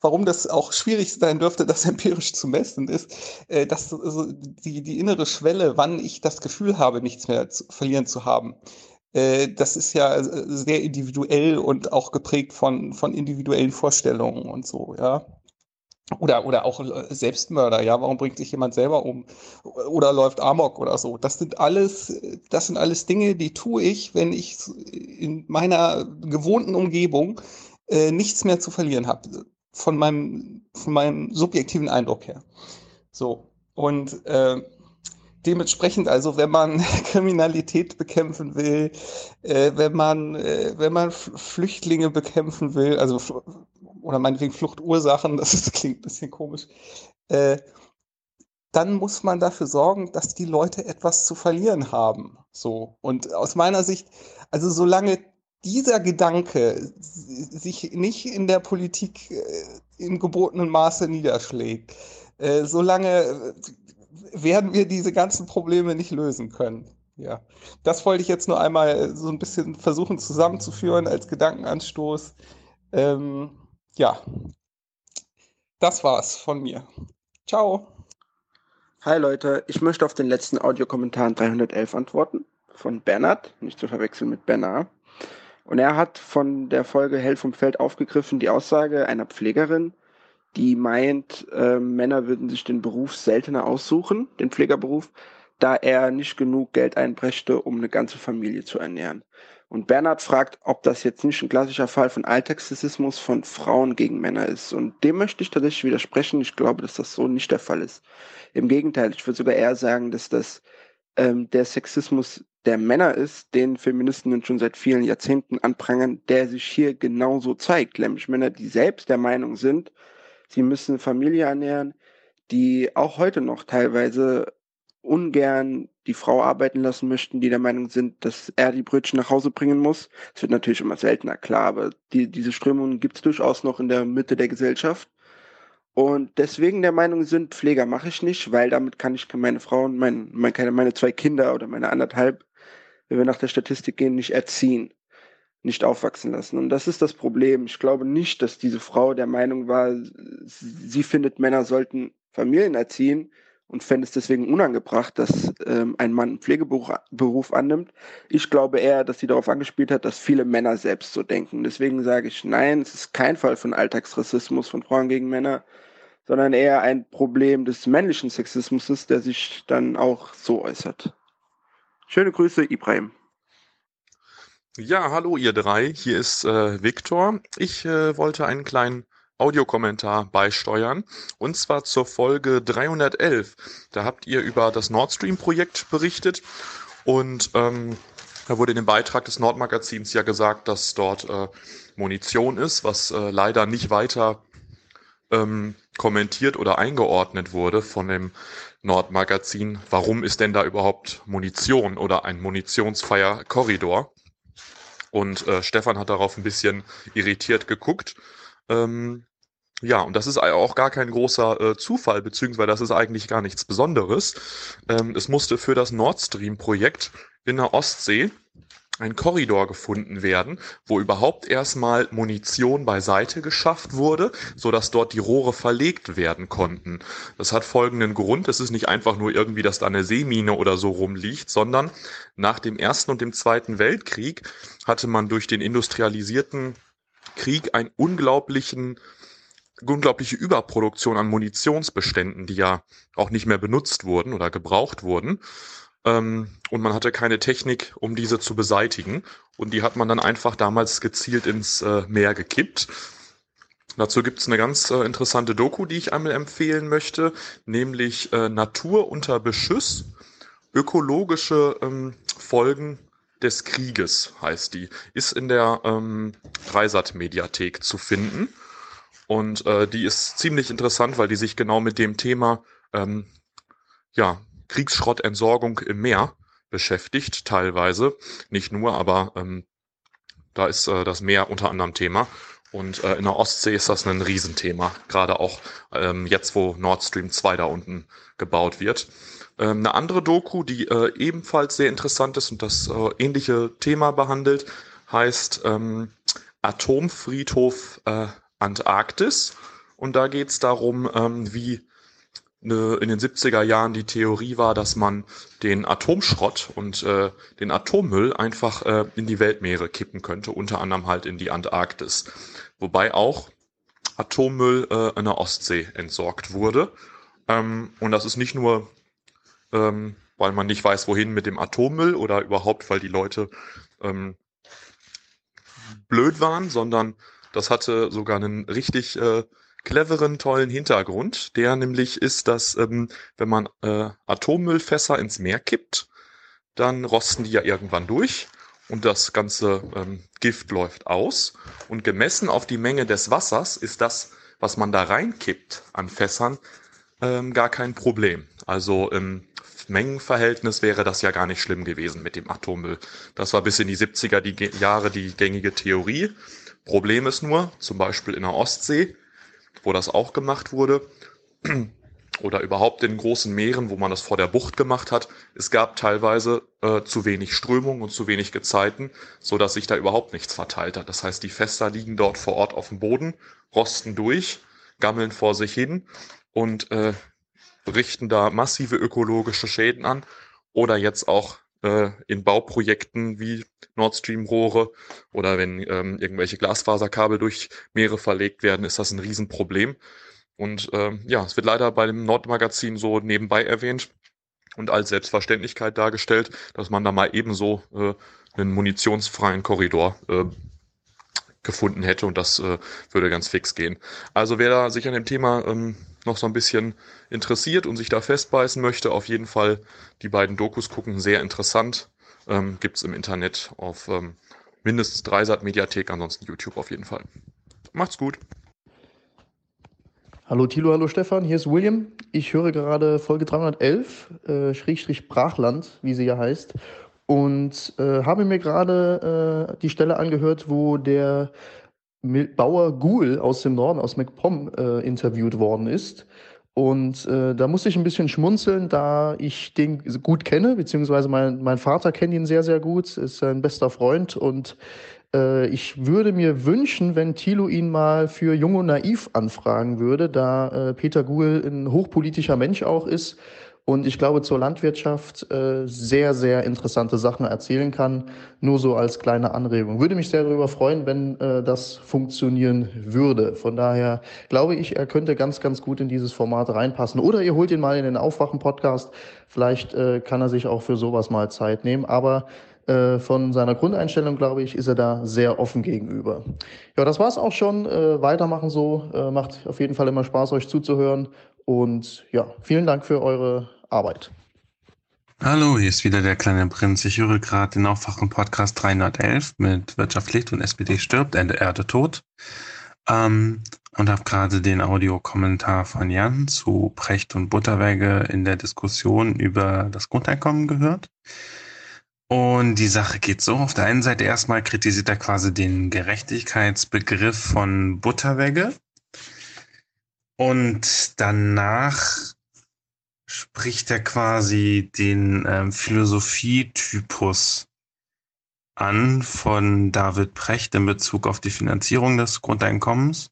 warum das auch schwierig sein dürfte, das empirisch zu messen, ist, äh, dass also die, die innere Schwelle, wann ich das Gefühl habe, nichts mehr zu verlieren zu haben, das ist ja äh, sehr individuell und auch geprägt von, von individuellen Vorstellungen und so, ja. Oder, oder auch äh, Selbstmörder, ja, warum bringt sich jemand selber um? Oder läuft Amok oder so. Das sind alles, das sind alles Dinge, die tue ich, wenn ich in meiner gewohnten Umgebung äh, nichts mehr zu verlieren habe. Von meinem, von meinem subjektiven Eindruck her. So. Und äh, dementsprechend also, wenn man Kriminalität bekämpfen will, äh, wenn man, äh, wenn man Flüchtlinge bekämpfen will, also oder meinetwegen Fluchtursachen, das, ist, klingt ein bisschen komisch, äh, dann muss man dafür sorgen, dass die Leute etwas zu verlieren haben. So. Und aus meiner Sicht, also solange dieser Gedanke sich nicht in der Politik äh, im gebotenen Maße niederschlägt, äh, solange werden wir diese ganzen Probleme nicht lösen können. Ja, das wollte ich jetzt nur einmal so ein bisschen versuchen zusammenzuführen als Gedankenanstoß. Ähm, ja, das war's von mir. Ciao. Hi Leute, ich möchte auf den letzten Audiokommentar 311 antworten von Bernhard, nicht zu verwechseln mit Bernard. Und er hat von der Folge Hell vom Feld aufgegriffen die Aussage einer Pflegerin, die meint, äh, Männer würden sich den Beruf seltener aussuchen, den Pflegerberuf, da er nicht genug Geld einbrächte, um eine ganze Familie zu ernähren. Und Bernhard fragt, ob das jetzt nicht ein klassischer Fall von Alltagssexismus von Frauen gegen Männer ist. Und dem möchte ich tatsächlich widersprechen. Ich glaube, dass das so nicht der Fall ist. Im Gegenteil, ich würde sogar eher sagen, dass das ähm, der Sexismus der Männer ist, den Feministinnen schon seit vielen Jahrzehnten anprangern, der sich hier genauso zeigt. Nämlich Männer, die selbst der Meinung sind, sie müssen Familie ernähren, die auch heute noch teilweise ungern die Frau arbeiten lassen möchten, die der Meinung sind, dass er die Brötchen nach Hause bringen muss. Es wird natürlich immer seltener, klar, aber die, diese Strömungen gibt es durchaus noch in der Mitte der Gesellschaft. Und deswegen der Meinung sind, Pfleger mache ich nicht, weil damit kann ich meine Frau und mein, meine zwei Kinder oder meine anderthalb, wenn wir nach der Statistik gehen, nicht erziehen nicht aufwachsen lassen. Und das ist das Problem. Ich glaube nicht, dass diese Frau der Meinung war, sie findet, Männer sollten Familien erziehen und fände es deswegen unangebracht, dass ähm, ein Mann einen Pflegeberuf Beruf annimmt. Ich glaube eher, dass sie darauf angespielt hat, dass viele Männer selbst so denken. Deswegen sage ich, nein, es ist kein Fall von Alltagsrassismus von Frauen gegen Männer, sondern eher ein Problem des männlichen Sexismus, der sich dann auch so äußert. Schöne Grüße, Ibrahim. Ja, hallo ihr drei, hier ist äh, Viktor. Ich äh, wollte einen kleinen Audiokommentar beisteuern und zwar zur Folge 311. Da habt ihr über das Nord Stream Projekt berichtet und ähm, Da wurde in dem Beitrag des Nordmagazins ja gesagt, dass dort äh, Munition ist, was äh, leider nicht weiter ähm, kommentiert oder eingeordnet wurde von dem Nordmagazin. Warum ist denn da überhaupt Munition oder ein munitionsfreier Korridor? Und äh, Stefan hat darauf ein bisschen irritiert geguckt. Ähm, ja, und das ist auch gar kein großer äh, Zufall, beziehungsweise das ist eigentlich gar nichts Besonderes. Ähm, es musste für das Nord Stream-Projekt in der Ostsee ein Korridor gefunden werden, wo überhaupt erstmal Munition beiseite geschafft wurde, so dass dort die Rohre verlegt werden konnten. Das hat folgenden Grund. Es ist nicht einfach nur irgendwie, dass da eine Seemine oder so rumliegt, sondern nach dem Ersten und dem Zweiten Weltkrieg hatte man durch den industrialisierten Krieg einen unglaublichen unglaubliche Überproduktion an Munitionsbeständen, die ja auch nicht mehr benutzt wurden oder gebraucht wurden. Ähm, und man hatte keine Technik, um diese zu beseitigen. Und die hat man dann einfach damals gezielt ins äh, Meer gekippt. Dazu gibt es eine ganz äh, interessante Doku, die ich einmal empfehlen möchte, nämlich äh, Natur unter Beschuss, ökologische ähm, Folgen des Krieges heißt die, ist in der ähm, Dreisat-Mediathek zu finden. Und äh, die ist ziemlich interessant, weil die sich genau mit dem Thema ähm, ja, Kriegsschrottentsorgung im Meer beschäftigt, teilweise. Nicht nur, aber ähm, da ist äh, das Meer unter anderem Thema. Und äh, in der Ostsee ist das ein Riesenthema, gerade auch ähm, jetzt, wo Nord Stream 2 da unten gebaut wird. Ähm, eine andere Doku, die äh, ebenfalls sehr interessant ist und das äh, ähnliche Thema behandelt, heißt ähm, Atomfriedhof äh, Antarktis. Und da geht es darum, ähm, wie Ne, in den 70er Jahren die Theorie war, dass man den Atomschrott und äh, den Atommüll einfach äh, in die Weltmeere kippen könnte, unter anderem halt in die Antarktis. Wobei auch Atommüll äh, in der Ostsee entsorgt wurde. Ähm, und das ist nicht nur, ähm, weil man nicht weiß, wohin mit dem Atommüll oder überhaupt, weil die Leute ähm, blöd waren, sondern das hatte sogar einen richtig äh, cleveren, tollen Hintergrund, der nämlich ist, dass ähm, wenn man äh, Atommüllfässer ins Meer kippt, dann rosten die ja irgendwann durch und das ganze ähm, Gift läuft aus. Und gemessen auf die Menge des Wassers ist das, was man da reinkippt an Fässern, ähm, gar kein Problem. Also im Mengenverhältnis wäre das ja gar nicht schlimm gewesen mit dem Atommüll. Das war bis in die 70er die Jahre die gängige Theorie. Problem ist nur, zum Beispiel in der Ostsee, wo das auch gemacht wurde, oder überhaupt in großen Meeren, wo man das vor der Bucht gemacht hat, es gab teilweise äh, zu wenig Strömung und zu wenig Gezeiten, so dass sich da überhaupt nichts verteilt hat. Das heißt, die Fässer liegen dort vor Ort auf dem Boden, rosten durch, gammeln vor sich hin und äh, richten da massive ökologische Schäden an oder jetzt auch äh, in Bauprojekten wie Nord Stream Rohre oder wenn ähm, irgendwelche Glasfaserkabel durch Meere verlegt werden, ist das ein Riesenproblem. Und ähm, ja, es wird leider bei dem Nordmagazin so nebenbei erwähnt und als Selbstverständlichkeit dargestellt, dass man da mal ebenso äh, einen munitionsfreien Korridor äh, gefunden hätte und das äh, würde ganz fix gehen. Also wer da sich an dem Thema ähm, noch so ein bisschen interessiert und sich da festbeißen möchte, auf jeden Fall die beiden Dokus gucken, sehr interessant. Ähm, Gibt im Internet auf ähm, mindestens Dreisat Mediathek, ansonsten YouTube auf jeden Fall. Macht's gut. Hallo Thilo, hallo Stefan, hier ist William. Ich höre gerade Folge 311, äh, Schrägstrich Brachland, wie sie ja heißt, und äh, habe mir gerade äh, die Stelle angehört, wo der Bauer Ghoul aus dem Norden, aus MacPom, äh, interviewt worden ist. Und äh, da musste ich ein bisschen schmunzeln, da ich den gut kenne, beziehungsweise mein, mein Vater kennt ihn sehr, sehr gut, ist sein bester Freund. Und äh, ich würde mir wünschen, wenn Thilo ihn mal für Jung und Naiv anfragen würde, da äh, Peter Guhl ein hochpolitischer Mensch auch ist und ich glaube zur Landwirtschaft äh, sehr, sehr interessante Sachen erzählen kann. Nur so als kleine Anregung. Würde mich sehr darüber freuen, wenn äh, das funktionieren würde. Von daher glaube ich, er könnte ganz, ganz gut in dieses Format reinpassen. Oder ihr holt ihn mal in den Aufwachen-Podcast. Vielleicht äh, kann er sich auch für sowas mal Zeit nehmen. Aber äh, von seiner Grundeinstellung, glaube ich, ist er da sehr offen gegenüber. Ja, das war's auch schon. Äh, weitermachen so. Äh, macht auf jeden Fall immer Spaß, euch zuzuhören. Und ja, vielen Dank für eure Arbeit. Hallo, hier ist wieder der kleine Prinz. Ich höre gerade den Aufwachen-Podcast 311 mit Wirtschaft Licht und SPD stirbt, Ende Erde tot. Ähm, und habe gerade den Audiokommentar von Jan zu Precht und Butterwege in der Diskussion über das Grundeinkommen gehört. Und die Sache geht so. Auf der einen Seite erstmal kritisiert er quasi den Gerechtigkeitsbegriff von Butterwege. Und danach spricht er quasi den ähm, Philosophietypus an von David Precht in Bezug auf die Finanzierung des Grundeinkommens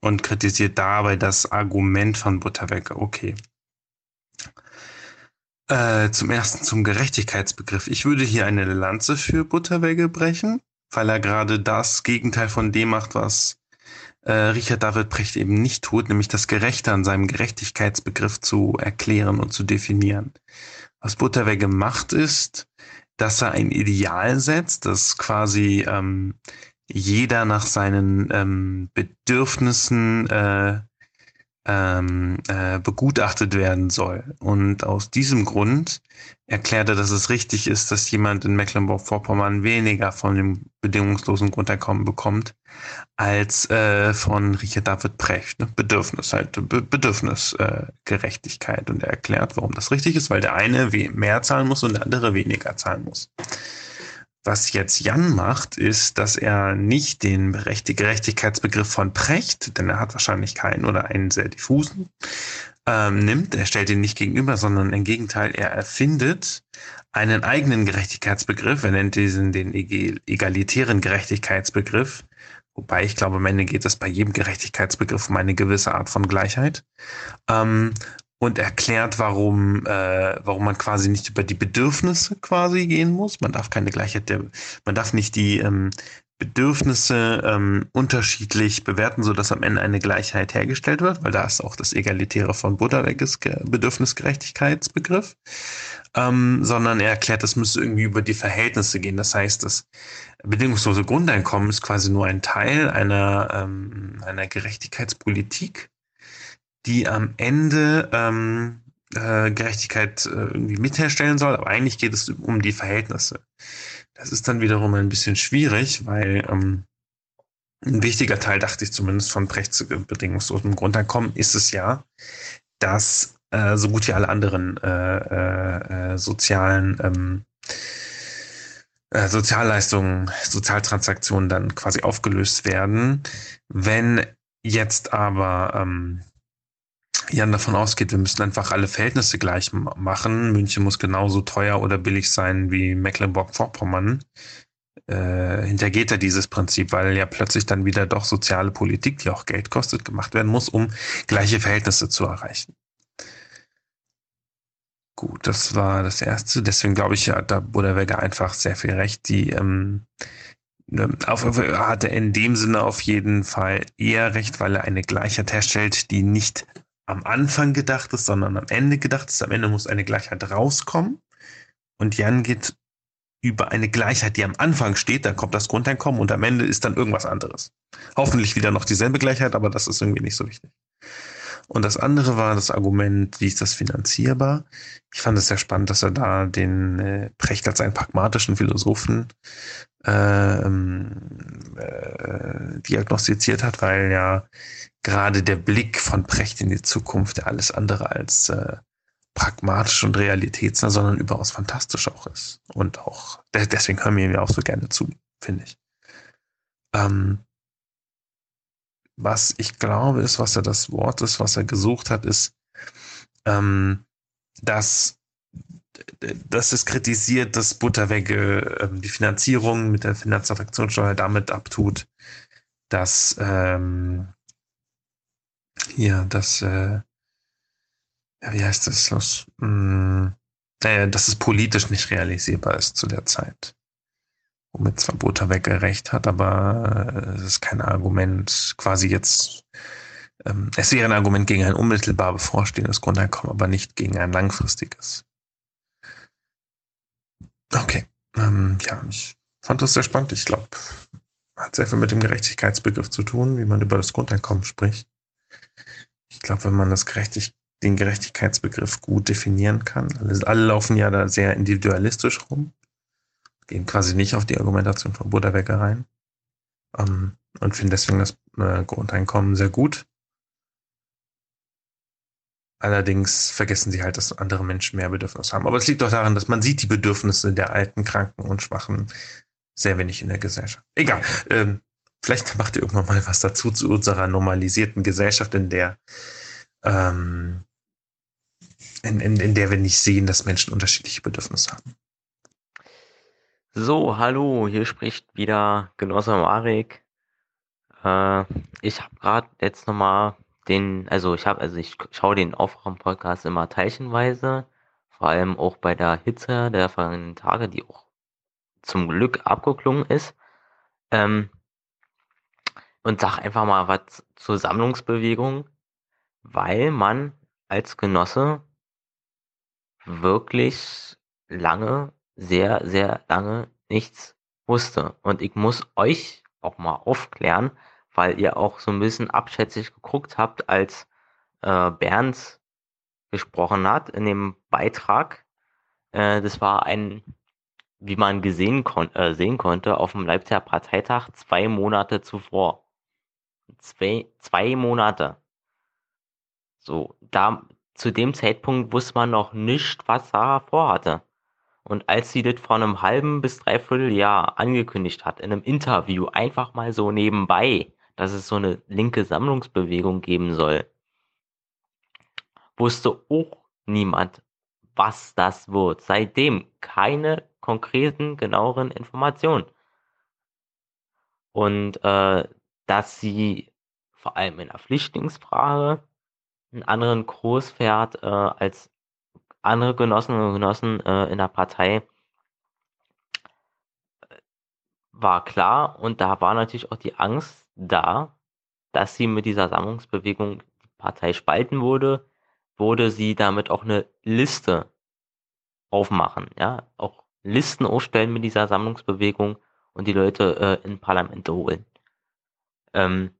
und kritisiert dabei das Argument von Butterwege. Okay. Äh, zum ersten zum Gerechtigkeitsbegriff. Ich würde hier eine Lanze für Butterwege brechen, weil er gerade das Gegenteil von dem macht, was äh, Richard David Precht eben nicht tut, nämlich das Gerechte an seinem Gerechtigkeitsbegriff zu erklären und zu definieren. Was Butterwege macht, ist, dass er ein Ideal setzt, das quasi ähm, jeder nach seinen ähm, Bedürfnissen äh, ähm, äh, begutachtet werden soll. Und aus diesem Grund erklärt er, dass es richtig ist, dass jemand in Mecklenburg-Vorpommern weniger von dem bedingungslosen Grundeinkommen bekommt, als äh, von Richard David Precht. Ne? Bedürfnis halt, Be Bedürfnisgerechtigkeit. Äh, und er erklärt, warum das richtig ist, weil der eine mehr zahlen muss und der andere weniger zahlen muss. Was jetzt Jan macht, ist, dass er nicht den Gerechtigkeitsbegriff von Precht, denn er hat wahrscheinlich keinen oder einen sehr diffusen, ähm, nimmt. Er stellt ihn nicht gegenüber, sondern im Gegenteil, er erfindet einen eigenen Gerechtigkeitsbegriff. Er nennt diesen den egalitären Gerechtigkeitsbegriff. Wobei ich glaube, am Ende geht es bei jedem Gerechtigkeitsbegriff um eine gewisse Art von Gleichheit. Ähm, und erklärt, warum, äh, warum man quasi nicht über die Bedürfnisse quasi gehen muss. Man darf keine Gleichheit der, man darf nicht die ähm, Bedürfnisse ähm, unterschiedlich bewerten, sodass am Ende eine Gleichheit hergestellt wird, weil da ist auch das Egalitäre von Buddha ist, Bedürfnisgerechtigkeitsbegriff, ähm, sondern er erklärt, das müsste irgendwie über die Verhältnisse gehen. Das heißt, das bedingungslose Grundeinkommen ist quasi nur ein Teil einer, ähm, einer Gerechtigkeitspolitik, die am Ende ähm, äh, Gerechtigkeit äh, irgendwie mitherstellen soll, aber eigentlich geht es um die Verhältnisse. Das ist dann wiederum ein bisschen schwierig, weil ähm, ein wichtiger Teil, dachte ich zumindest, von Brechts bedingungslosen Grundeinkommen ist es ja, dass äh, so gut wie alle anderen äh, äh, äh sozialen ähm, äh, Sozialleistungen, Sozialtransaktionen dann quasi aufgelöst werden. Wenn jetzt aber ähm, Jan davon ausgeht, wir müssen einfach alle Verhältnisse gleich machen. München muss genauso teuer oder billig sein wie Mecklenburg-Vorpommern. Äh, hintergeht er dieses Prinzip, weil ja plötzlich dann wieder doch soziale Politik, die auch Geld kostet, gemacht werden muss, um gleiche Verhältnisse zu erreichen. Gut, das war das Erste. Deswegen glaube ich, ja, da Buderwege einfach sehr viel recht. Die ähm, ne, auf, hat er in dem Sinne auf jeden Fall eher recht, weil er eine Gleichheit herstellt, die nicht am Anfang gedacht ist, sondern am Ende gedacht ist. Am Ende muss eine Gleichheit rauskommen. Und Jan geht über eine Gleichheit, die am Anfang steht, dann kommt das Grundeinkommen und am Ende ist dann irgendwas anderes. Hoffentlich wieder noch dieselbe Gleichheit, aber das ist irgendwie nicht so wichtig. Und das andere war das Argument, wie ist das finanzierbar? Ich fand es sehr spannend, dass er da den äh, Precht als einen pragmatischen Philosophen äh, äh, diagnostiziert hat, weil ja gerade der Blick von Precht in die Zukunft, der alles andere als äh, pragmatisch und realitätsnah, sondern überaus fantastisch auch ist. Und auch, deswegen hören wir ihm ja auch so gerne zu, finde ich. Ähm, was ich glaube ist, was er das Wort ist, was er gesucht hat, ist, ähm, dass dass es kritisiert, dass Butterwege ähm, die Finanzierung mit der Finanztransaktionssteuer damit abtut, dass ähm, ja, das, äh, ja, wie heißt das? Los? Hm, äh, dass es politisch nicht realisierbar ist zu der Zeit. Womit zwar Butterwege recht hat, aber äh, es ist kein Argument, quasi jetzt, ähm, es wäre ein Argument gegen ein unmittelbar bevorstehendes Grundeinkommen, aber nicht gegen ein langfristiges. Okay, ähm, ja, ich fand das sehr spannend. Ich glaube, hat sehr viel mit dem Gerechtigkeitsbegriff zu tun, wie man über das Grundeinkommen spricht. Ich glaube, wenn man das Gerechtig den Gerechtigkeitsbegriff gut definieren kann. Alle, alle laufen ja da sehr individualistisch rum, gehen quasi nicht auf die Argumentation von Butterbecker rein ähm, und finden deswegen das äh, Grundeinkommen sehr gut. Allerdings vergessen sie halt, dass andere Menschen mehr Bedürfnisse haben. Aber es liegt doch daran, dass man sieht die Bedürfnisse der Alten, Kranken und Schwachen sehr wenig in der Gesellschaft. Egal. Ähm, vielleicht macht ihr irgendwann mal was dazu zu unserer normalisierten Gesellschaft, in der ähm, in, in, in der wir nicht sehen, dass Menschen unterschiedliche Bedürfnisse haben. So, hallo, hier spricht wieder Genosse Marek. Äh, ich habe gerade jetzt nochmal den, also ich habe, also ich schaue den Aufwachen-Podcast immer teilchenweise, vor allem auch bei der Hitze der vergangenen Tage, die auch zum Glück abgeklungen ist. Ähm, und sag einfach mal was zur Sammlungsbewegung, weil man als Genosse wirklich lange, sehr, sehr lange nichts wusste. Und ich muss euch auch mal aufklären, weil ihr auch so ein bisschen abschätzig geguckt habt, als äh, Bernd gesprochen hat in dem Beitrag. Äh, das war ein, wie man gesehen kon äh, sehen konnte, auf dem Leipziger Parteitag zwei Monate zuvor. Zwei, zwei Monate. So, da, zu dem Zeitpunkt wusste man noch nicht, was Sarah vorhatte. Und als sie das vor einem halben bis dreiviertel Jahr angekündigt hat, in einem Interview, einfach mal so nebenbei, dass es so eine linke Sammlungsbewegung geben soll, wusste auch niemand, was das wird. Seitdem keine konkreten, genaueren Informationen. Und äh, dass sie vor allem in der Flüchtlingsfrage einen anderen Kurs fährt äh, als andere Genossinnen und Genossen äh, in der Partei, war klar. Und da war natürlich auch die Angst da, dass sie mit dieser Sammlungsbewegung die Partei spalten würde, wurde sie damit auch eine Liste aufmachen, ja, auch Listen aufstellen mit dieser Sammlungsbewegung und die Leute äh, in Parlamente holen. Ähm,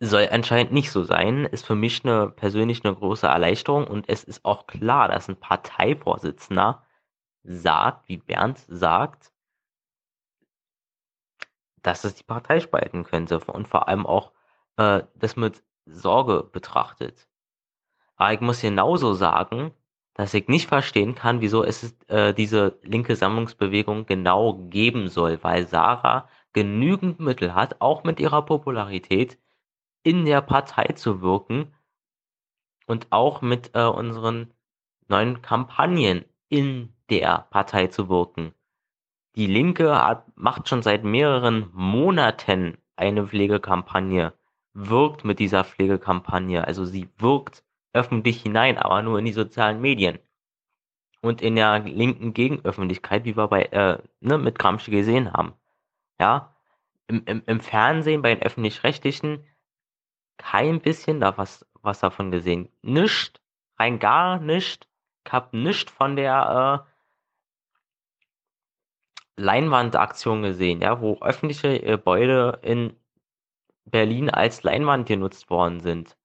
soll anscheinend nicht so sein, ist für mich eine persönlich eine große Erleichterung und es ist auch klar, dass ein Parteivorsitzender sagt, wie Bernd sagt, dass es die Partei spalten könnte und vor allem auch äh, das mit Sorge betrachtet. Aber ich muss genauso sagen, dass ich nicht verstehen kann, wieso es äh, diese linke Sammlungsbewegung genau geben soll, weil Sarah genügend Mittel hat, auch mit ihrer Popularität, in der Partei zu wirken und auch mit äh, unseren neuen Kampagnen in der Partei zu wirken. Die Linke hat, macht schon seit mehreren Monaten eine Pflegekampagne, wirkt mit dieser Pflegekampagne, also sie wirkt öffentlich hinein, aber nur in die sozialen Medien. Und in der linken Gegenöffentlichkeit, wie wir bei, äh, ne, mit Gramsci gesehen haben. Ja, im, im, im Fernsehen, bei den Öffentlich-Rechtlichen, kein bisschen da was, was davon gesehen. Nicht, rein gar nicht. Ich hab nicht von der äh, Leinwandaktion gesehen, ja, wo öffentliche Gebäude in Berlin als Leinwand genutzt worden sind,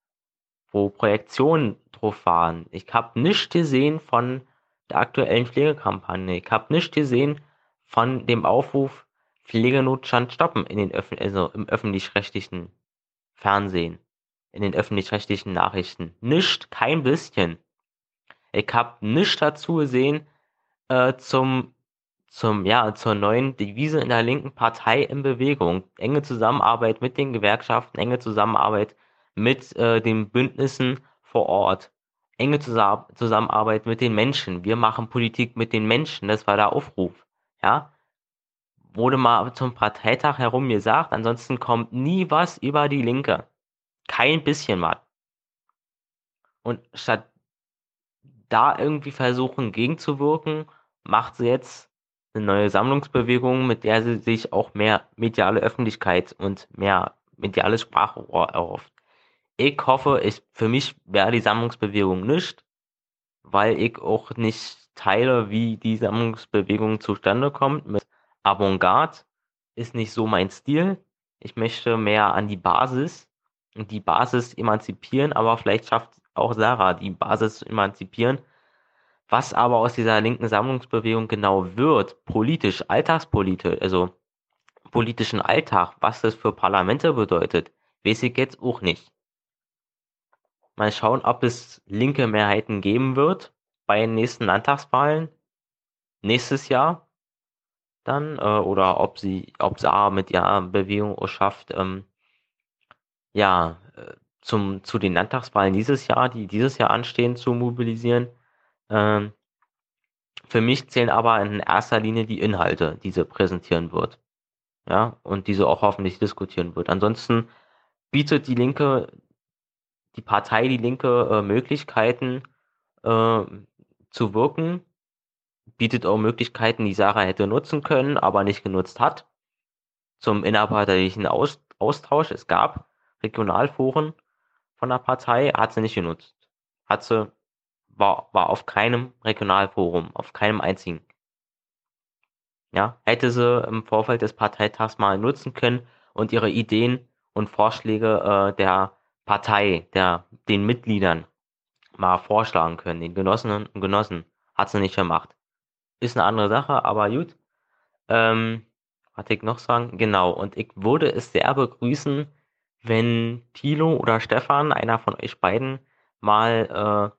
wo Projektionen drauf waren. Ich habe nicht gesehen von der aktuellen Pflegekampagne. Ich habe nicht gesehen von dem Aufruf Pflegenotstand stoppen in den Öff also im öffentlich-rechtlichen Fernsehen, in den öffentlich-rechtlichen Nachrichten. Nicht, kein bisschen. Ich habe nicht dazu gesehen äh, zum, zum, ja, zur neuen Devise in der linken Partei in Bewegung. Enge Zusammenarbeit mit den Gewerkschaften, enge Zusammenarbeit mit äh, den Bündnissen vor Ort. Enge Zusammenarbeit mit den Menschen. Wir machen Politik mit den Menschen. Das war der Aufruf. Ja, wurde mal zum Parteitag herum gesagt, ansonsten kommt nie was über die Linke. Kein bisschen was. Und statt da irgendwie versuchen gegenzuwirken, macht sie jetzt eine neue Sammlungsbewegung, mit der sie sich auch mehr mediale Öffentlichkeit und mehr mediales Sprachrohr erhofft. Ich hoffe, ich, für mich wäre die Sammlungsbewegung nicht, weil ich auch nicht teile, wie die Sammlungsbewegung zustande kommt mit Avantgarde ist nicht so mein Stil. Ich möchte mehr an die Basis und die Basis emanzipieren, aber vielleicht schafft auch Sarah, die Basis zu emanzipieren. Was aber aus dieser linken Sammlungsbewegung genau wird, politisch, alltagspolitisch, also politischen Alltag, was das für Parlamente bedeutet, weiß ich jetzt auch nicht. Mal schauen, ob es linke Mehrheiten geben wird bei den nächsten Landtagswahlen nächstes Jahr dann äh, oder ob sie, ob Sarah mit ihrer Bewegung schafft, ähm, ja, äh, zum, zu den Landtagswahlen dieses Jahr, die dieses Jahr anstehen, zu mobilisieren. Ähm, für mich zählen aber in erster Linie die Inhalte, die sie präsentieren wird. Ja, und diese auch hoffentlich diskutieren wird. Ansonsten bietet die Linke, die Partei Die Linke äh, Möglichkeiten äh, zu wirken, bietet auch Möglichkeiten, die Sarah hätte nutzen können, aber nicht genutzt hat. Zum innerparteilichen Aus Austausch. Es gab Regionalforen von der Partei, hat sie nicht genutzt. Hat sie war, war auf keinem Regionalforum, auf keinem einzigen. Ja, hätte sie im Vorfeld des Parteitags mal nutzen können und ihre Ideen und Vorschläge äh, der Partei, der, den Mitgliedern mal vorschlagen können, den Genossinnen und Genossen. Hat sie nicht gemacht. Ist eine andere Sache, aber gut. Ähm, was ich noch sagen? Genau, und ich würde es sehr begrüßen, wenn Thilo oder Stefan, einer von euch beiden, mal äh,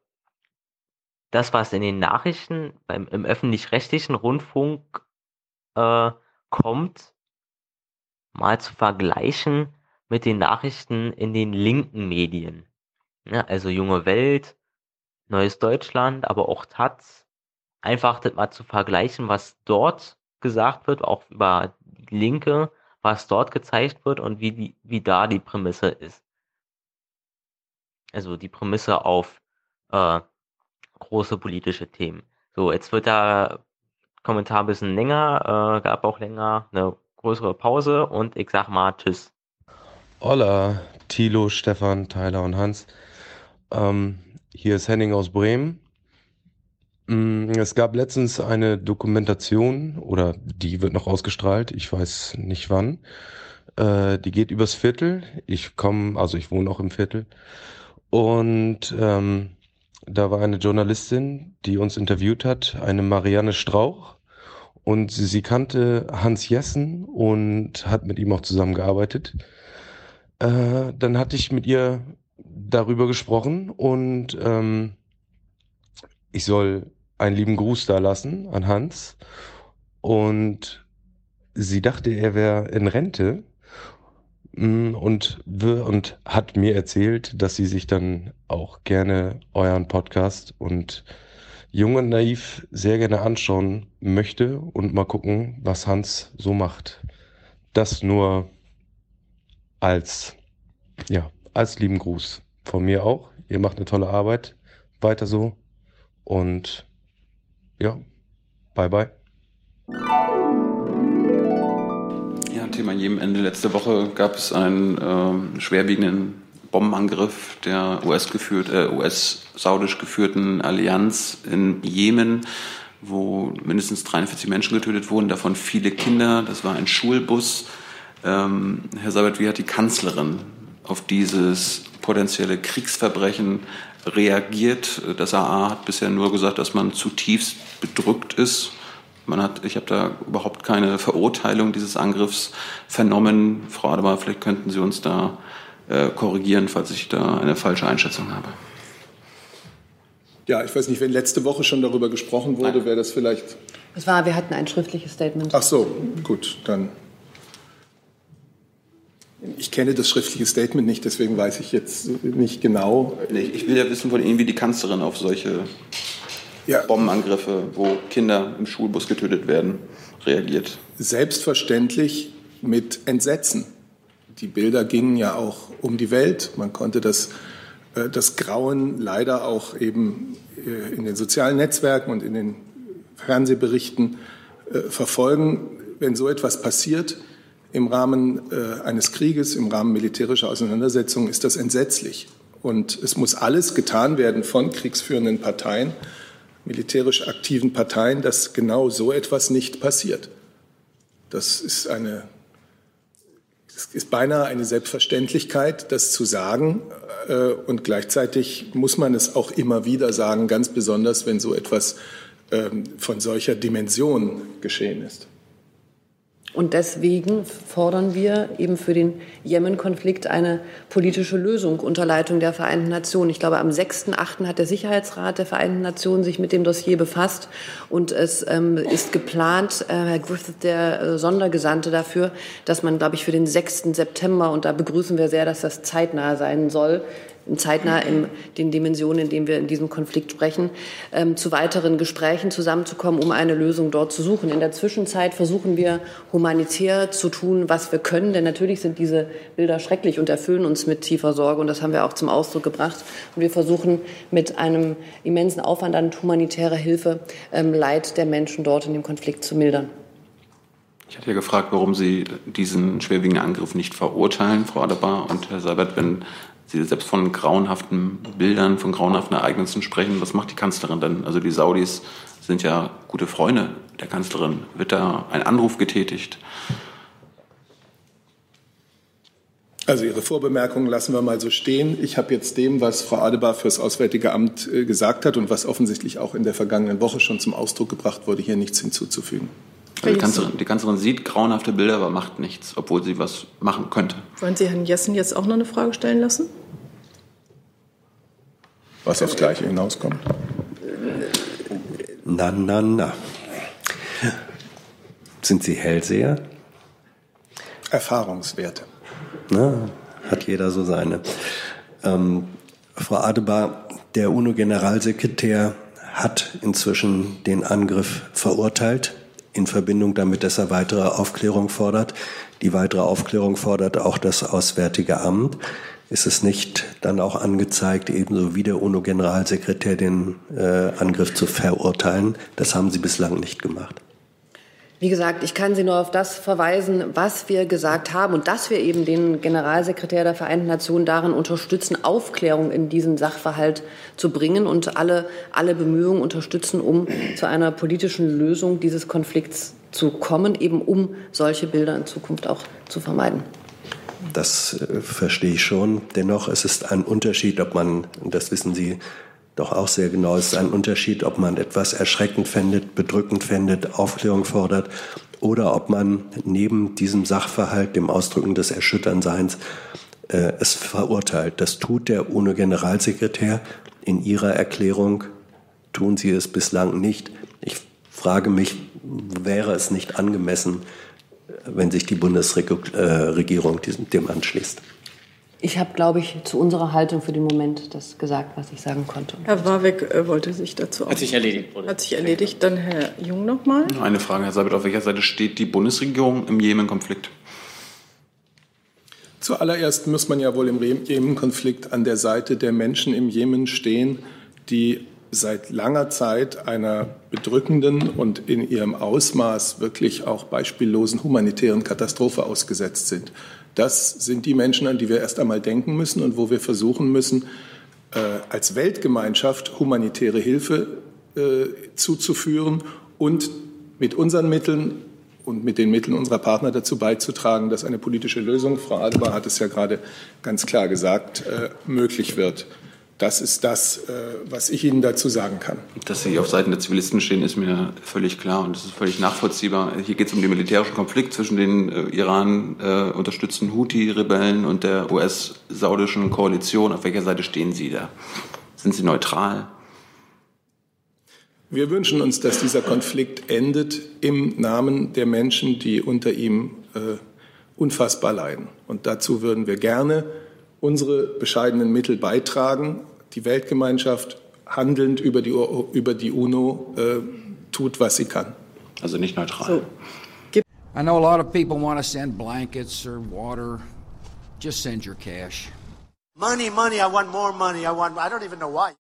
das, was in den Nachrichten beim, im öffentlich-rechtlichen Rundfunk äh, kommt, mal zu vergleichen mit den Nachrichten in den linken Medien. Ja, also Junge Welt, Neues Deutschland, aber auch Taz. Einfach das mal zu vergleichen, was dort gesagt wird, auch über die Linke, was dort gezeigt wird und wie, die, wie da die Prämisse ist. Also die Prämisse auf äh, große politische Themen. So, jetzt wird der Kommentar ein bisschen länger, äh, gab auch länger eine größere Pause und ich sag mal Tschüss. Hola, Thilo, Stefan, Tyler und Hans. Ähm, hier ist Henning aus Bremen. Mm, es gab letztens eine Dokumentation, oder die wird noch ausgestrahlt, ich weiß nicht wann. Äh, die geht übers Viertel. Ich komme, also ich wohne auch im Viertel. Und ähm, da war eine Journalistin, die uns interviewt hat, eine Marianne Strauch. Und sie, sie kannte Hans Jessen und hat mit ihm auch zusammengearbeitet. Äh, dann hatte ich mit ihr darüber gesprochen und ähm, ich soll einen lieben Gruß da lassen an Hans. Und sie dachte, er wäre in Rente Mm, und, und hat mir erzählt, dass sie sich dann auch gerne euren Podcast und Jung und Naiv sehr gerne anschauen möchte und mal gucken, was Hans so macht. Das nur als, ja, als lieben Gruß von mir auch. Ihr macht eine tolle Arbeit. Weiter so. Und ja, bye bye. Thema jedem Ende. Letzte Woche gab es einen äh, schwerwiegenden Bombenangriff der US-geführt, äh, US-saudisch geführten Allianz in Jemen, wo mindestens 43 Menschen getötet wurden, davon viele Kinder. Das war ein Schulbus. Ähm, Herr Sabat, wie hat die Kanzlerin auf dieses potenzielle Kriegsverbrechen reagiert? Das AA hat bisher nur gesagt, dass man zutiefst bedrückt ist man hat, ich habe da überhaupt keine Verurteilung dieses Angriffs vernommen. Frau Adebar, vielleicht könnten Sie uns da äh, korrigieren, falls ich da eine falsche Einschätzung habe. Ja, ich weiß nicht, wenn letzte Woche schon darüber gesprochen wurde, wäre das vielleicht. Es war, wir hatten ein schriftliches Statement. Ach so, gut, dann. Ich kenne das schriftliche Statement nicht, deswegen weiß ich jetzt nicht genau. Ich will ja wissen von Ihnen, wie die Kanzlerin auf solche ja. Bombenangriffe, wo Kinder im Schulbus getötet werden, reagiert? Selbstverständlich mit Entsetzen. Die Bilder gingen ja auch um die Welt. Man konnte das, äh, das Grauen leider auch eben äh, in den sozialen Netzwerken und in den Fernsehberichten äh, verfolgen. Wenn so etwas passiert im Rahmen eines Krieges, im Rahmen militärischer Auseinandersetzungen, ist das entsetzlich. Und es muss alles getan werden von kriegsführenden Parteien, militärisch aktiven Parteien, dass genau so etwas nicht passiert. Das ist eine Es ist beinahe eine Selbstverständlichkeit, das zu sagen. Äh, und gleichzeitig muss man es auch immer wieder sagen, ganz besonders, wenn so etwas ähm, von solcher Dimension geschehen ist. Und deswegen fordern wir eben für den Jemen-Konflikt eine politische Lösung unter Leitung der Vereinten Nationen. Ich glaube, am 6.8. hat der Sicherheitsrat der Vereinten Nationen sich mit dem Dossier befasst und es ähm, ist geplant, äh, Herr Griffith, der äh, Sondergesandte dafür, dass man, glaube ich, für den 6. September, und da begrüßen wir sehr, dass das zeitnah sein soll, zeitnah in den Dimensionen, in denen wir in diesem Konflikt sprechen, ähm, zu weiteren Gesprächen zusammenzukommen, um eine Lösung dort zu suchen. In der Zwischenzeit versuchen wir humanitär zu tun, was wir können, denn natürlich sind diese Bilder schrecklich und erfüllen uns mit tiefer Sorge und das haben wir auch zum Ausdruck gebracht. Und wir versuchen mit einem immensen Aufwand an humanitärer Hilfe ähm, Leid der Menschen dort in dem Konflikt zu mildern. Ich hatte ja gefragt, warum Sie diesen schwerwiegenden Angriff nicht verurteilen, Frau Adebar und Herr Seibert, wenn Sie selbst von grauenhaften Bildern, von grauenhaften Ereignissen sprechen. Was macht die Kanzlerin denn? Also die Saudis sind ja gute Freunde der Kanzlerin. Wird da ein Anruf getätigt? Also Ihre Vorbemerkungen lassen wir mal so stehen. Ich habe jetzt dem, was Frau Adebar fürs Auswärtige Amt äh, gesagt hat und was offensichtlich auch in der vergangenen Woche schon zum Ausdruck gebracht wurde, hier nichts hinzuzufügen. Also die, Kanzlerin, die Kanzlerin sieht grauenhafte Bilder, aber macht nichts, obwohl sie was machen könnte. Wollen Sie Herrn Jessen jetzt auch noch eine Frage stellen lassen? Was aufs Gleiche hinauskommt. Na, na, na. Sind Sie Hellseher? Erfahrungswerte. Na, hat jeder so seine. Ähm, Frau Adebar, der UNO-Generalsekretär hat inzwischen den Angriff verurteilt in Verbindung damit, dass er weitere Aufklärung fordert. Die weitere Aufklärung fordert auch das Auswärtige Amt. Ist es nicht dann auch angezeigt, ebenso wie der UNO-Generalsekretär den äh, Angriff zu verurteilen? Das haben Sie bislang nicht gemacht. Wie gesagt, ich kann Sie nur auf das verweisen, was wir gesagt haben und dass wir eben den Generalsekretär der Vereinten Nationen darin unterstützen, Aufklärung in diesen Sachverhalt zu bringen und alle, alle Bemühungen unterstützen, um zu einer politischen Lösung dieses Konflikts zu kommen, eben um solche Bilder in Zukunft auch zu vermeiden. Das äh, verstehe ich schon. Dennoch es ist ein Unterschied, ob man, das wissen Sie doch auch sehr genau. Es ist ein Unterschied, ob man etwas erschreckend findet, bedrückend findet, Aufklärung fordert oder ob man neben diesem Sachverhalt, dem Ausdrücken des Erschütternseins, äh, es verurteilt. Das tut der UNO-Generalsekretär in ihrer Erklärung. Tun sie es bislang nicht. Ich frage mich, wäre es nicht angemessen, wenn sich die Bundesregierung diesem, dem anschließt? Ich habe, glaube ich, zu unserer Haltung für den Moment das gesagt, was ich sagen konnte. Herr Warwick äh, wollte sich dazu Hat sich erledigt. Oder? Hat sich erledigt. Dann Herr Jung nochmal. Eine Frage, Herr Sabit. Auf welcher Seite steht die Bundesregierung im Jemen-Konflikt? Zuallererst muss man ja wohl im Jemen-Konflikt an der Seite der Menschen im Jemen stehen, die seit langer Zeit einer bedrückenden und in ihrem Ausmaß wirklich auch beispiellosen humanitären Katastrophe ausgesetzt sind. Das sind die Menschen, an die wir erst einmal denken müssen und wo wir versuchen müssen, äh, als Weltgemeinschaft humanitäre Hilfe äh, zuzuführen und mit unseren Mitteln und mit den Mitteln unserer Partner dazu beizutragen, dass eine politische Lösung, Frau Adebar hat es ja gerade ganz klar gesagt, äh, möglich wird. Das ist das, äh, was ich Ihnen dazu sagen kann. Dass Sie auf Seiten der Zivilisten stehen, ist mir völlig klar und das ist völlig nachvollziehbar. Hier geht es um den militärischen Konflikt zwischen den äh, Iran äh, unterstützten Houthi-Rebellen und der US-saudischen Koalition. Auf welcher Seite stehen Sie da? Sind Sie neutral? Wir wünschen uns, dass dieser Konflikt endet im Namen der Menschen, die unter ihm äh, unfassbar leiden. Und dazu würden wir gerne unsere bescheidenen Mittel beitragen die Weltgemeinschaft handelnd über die, über die UNO äh, tut, was sie kann. Also nicht neutral. So. I know a lot of people want to send blankets or water. Just send your cash. Money, money, I want more money. I want I don't even know why.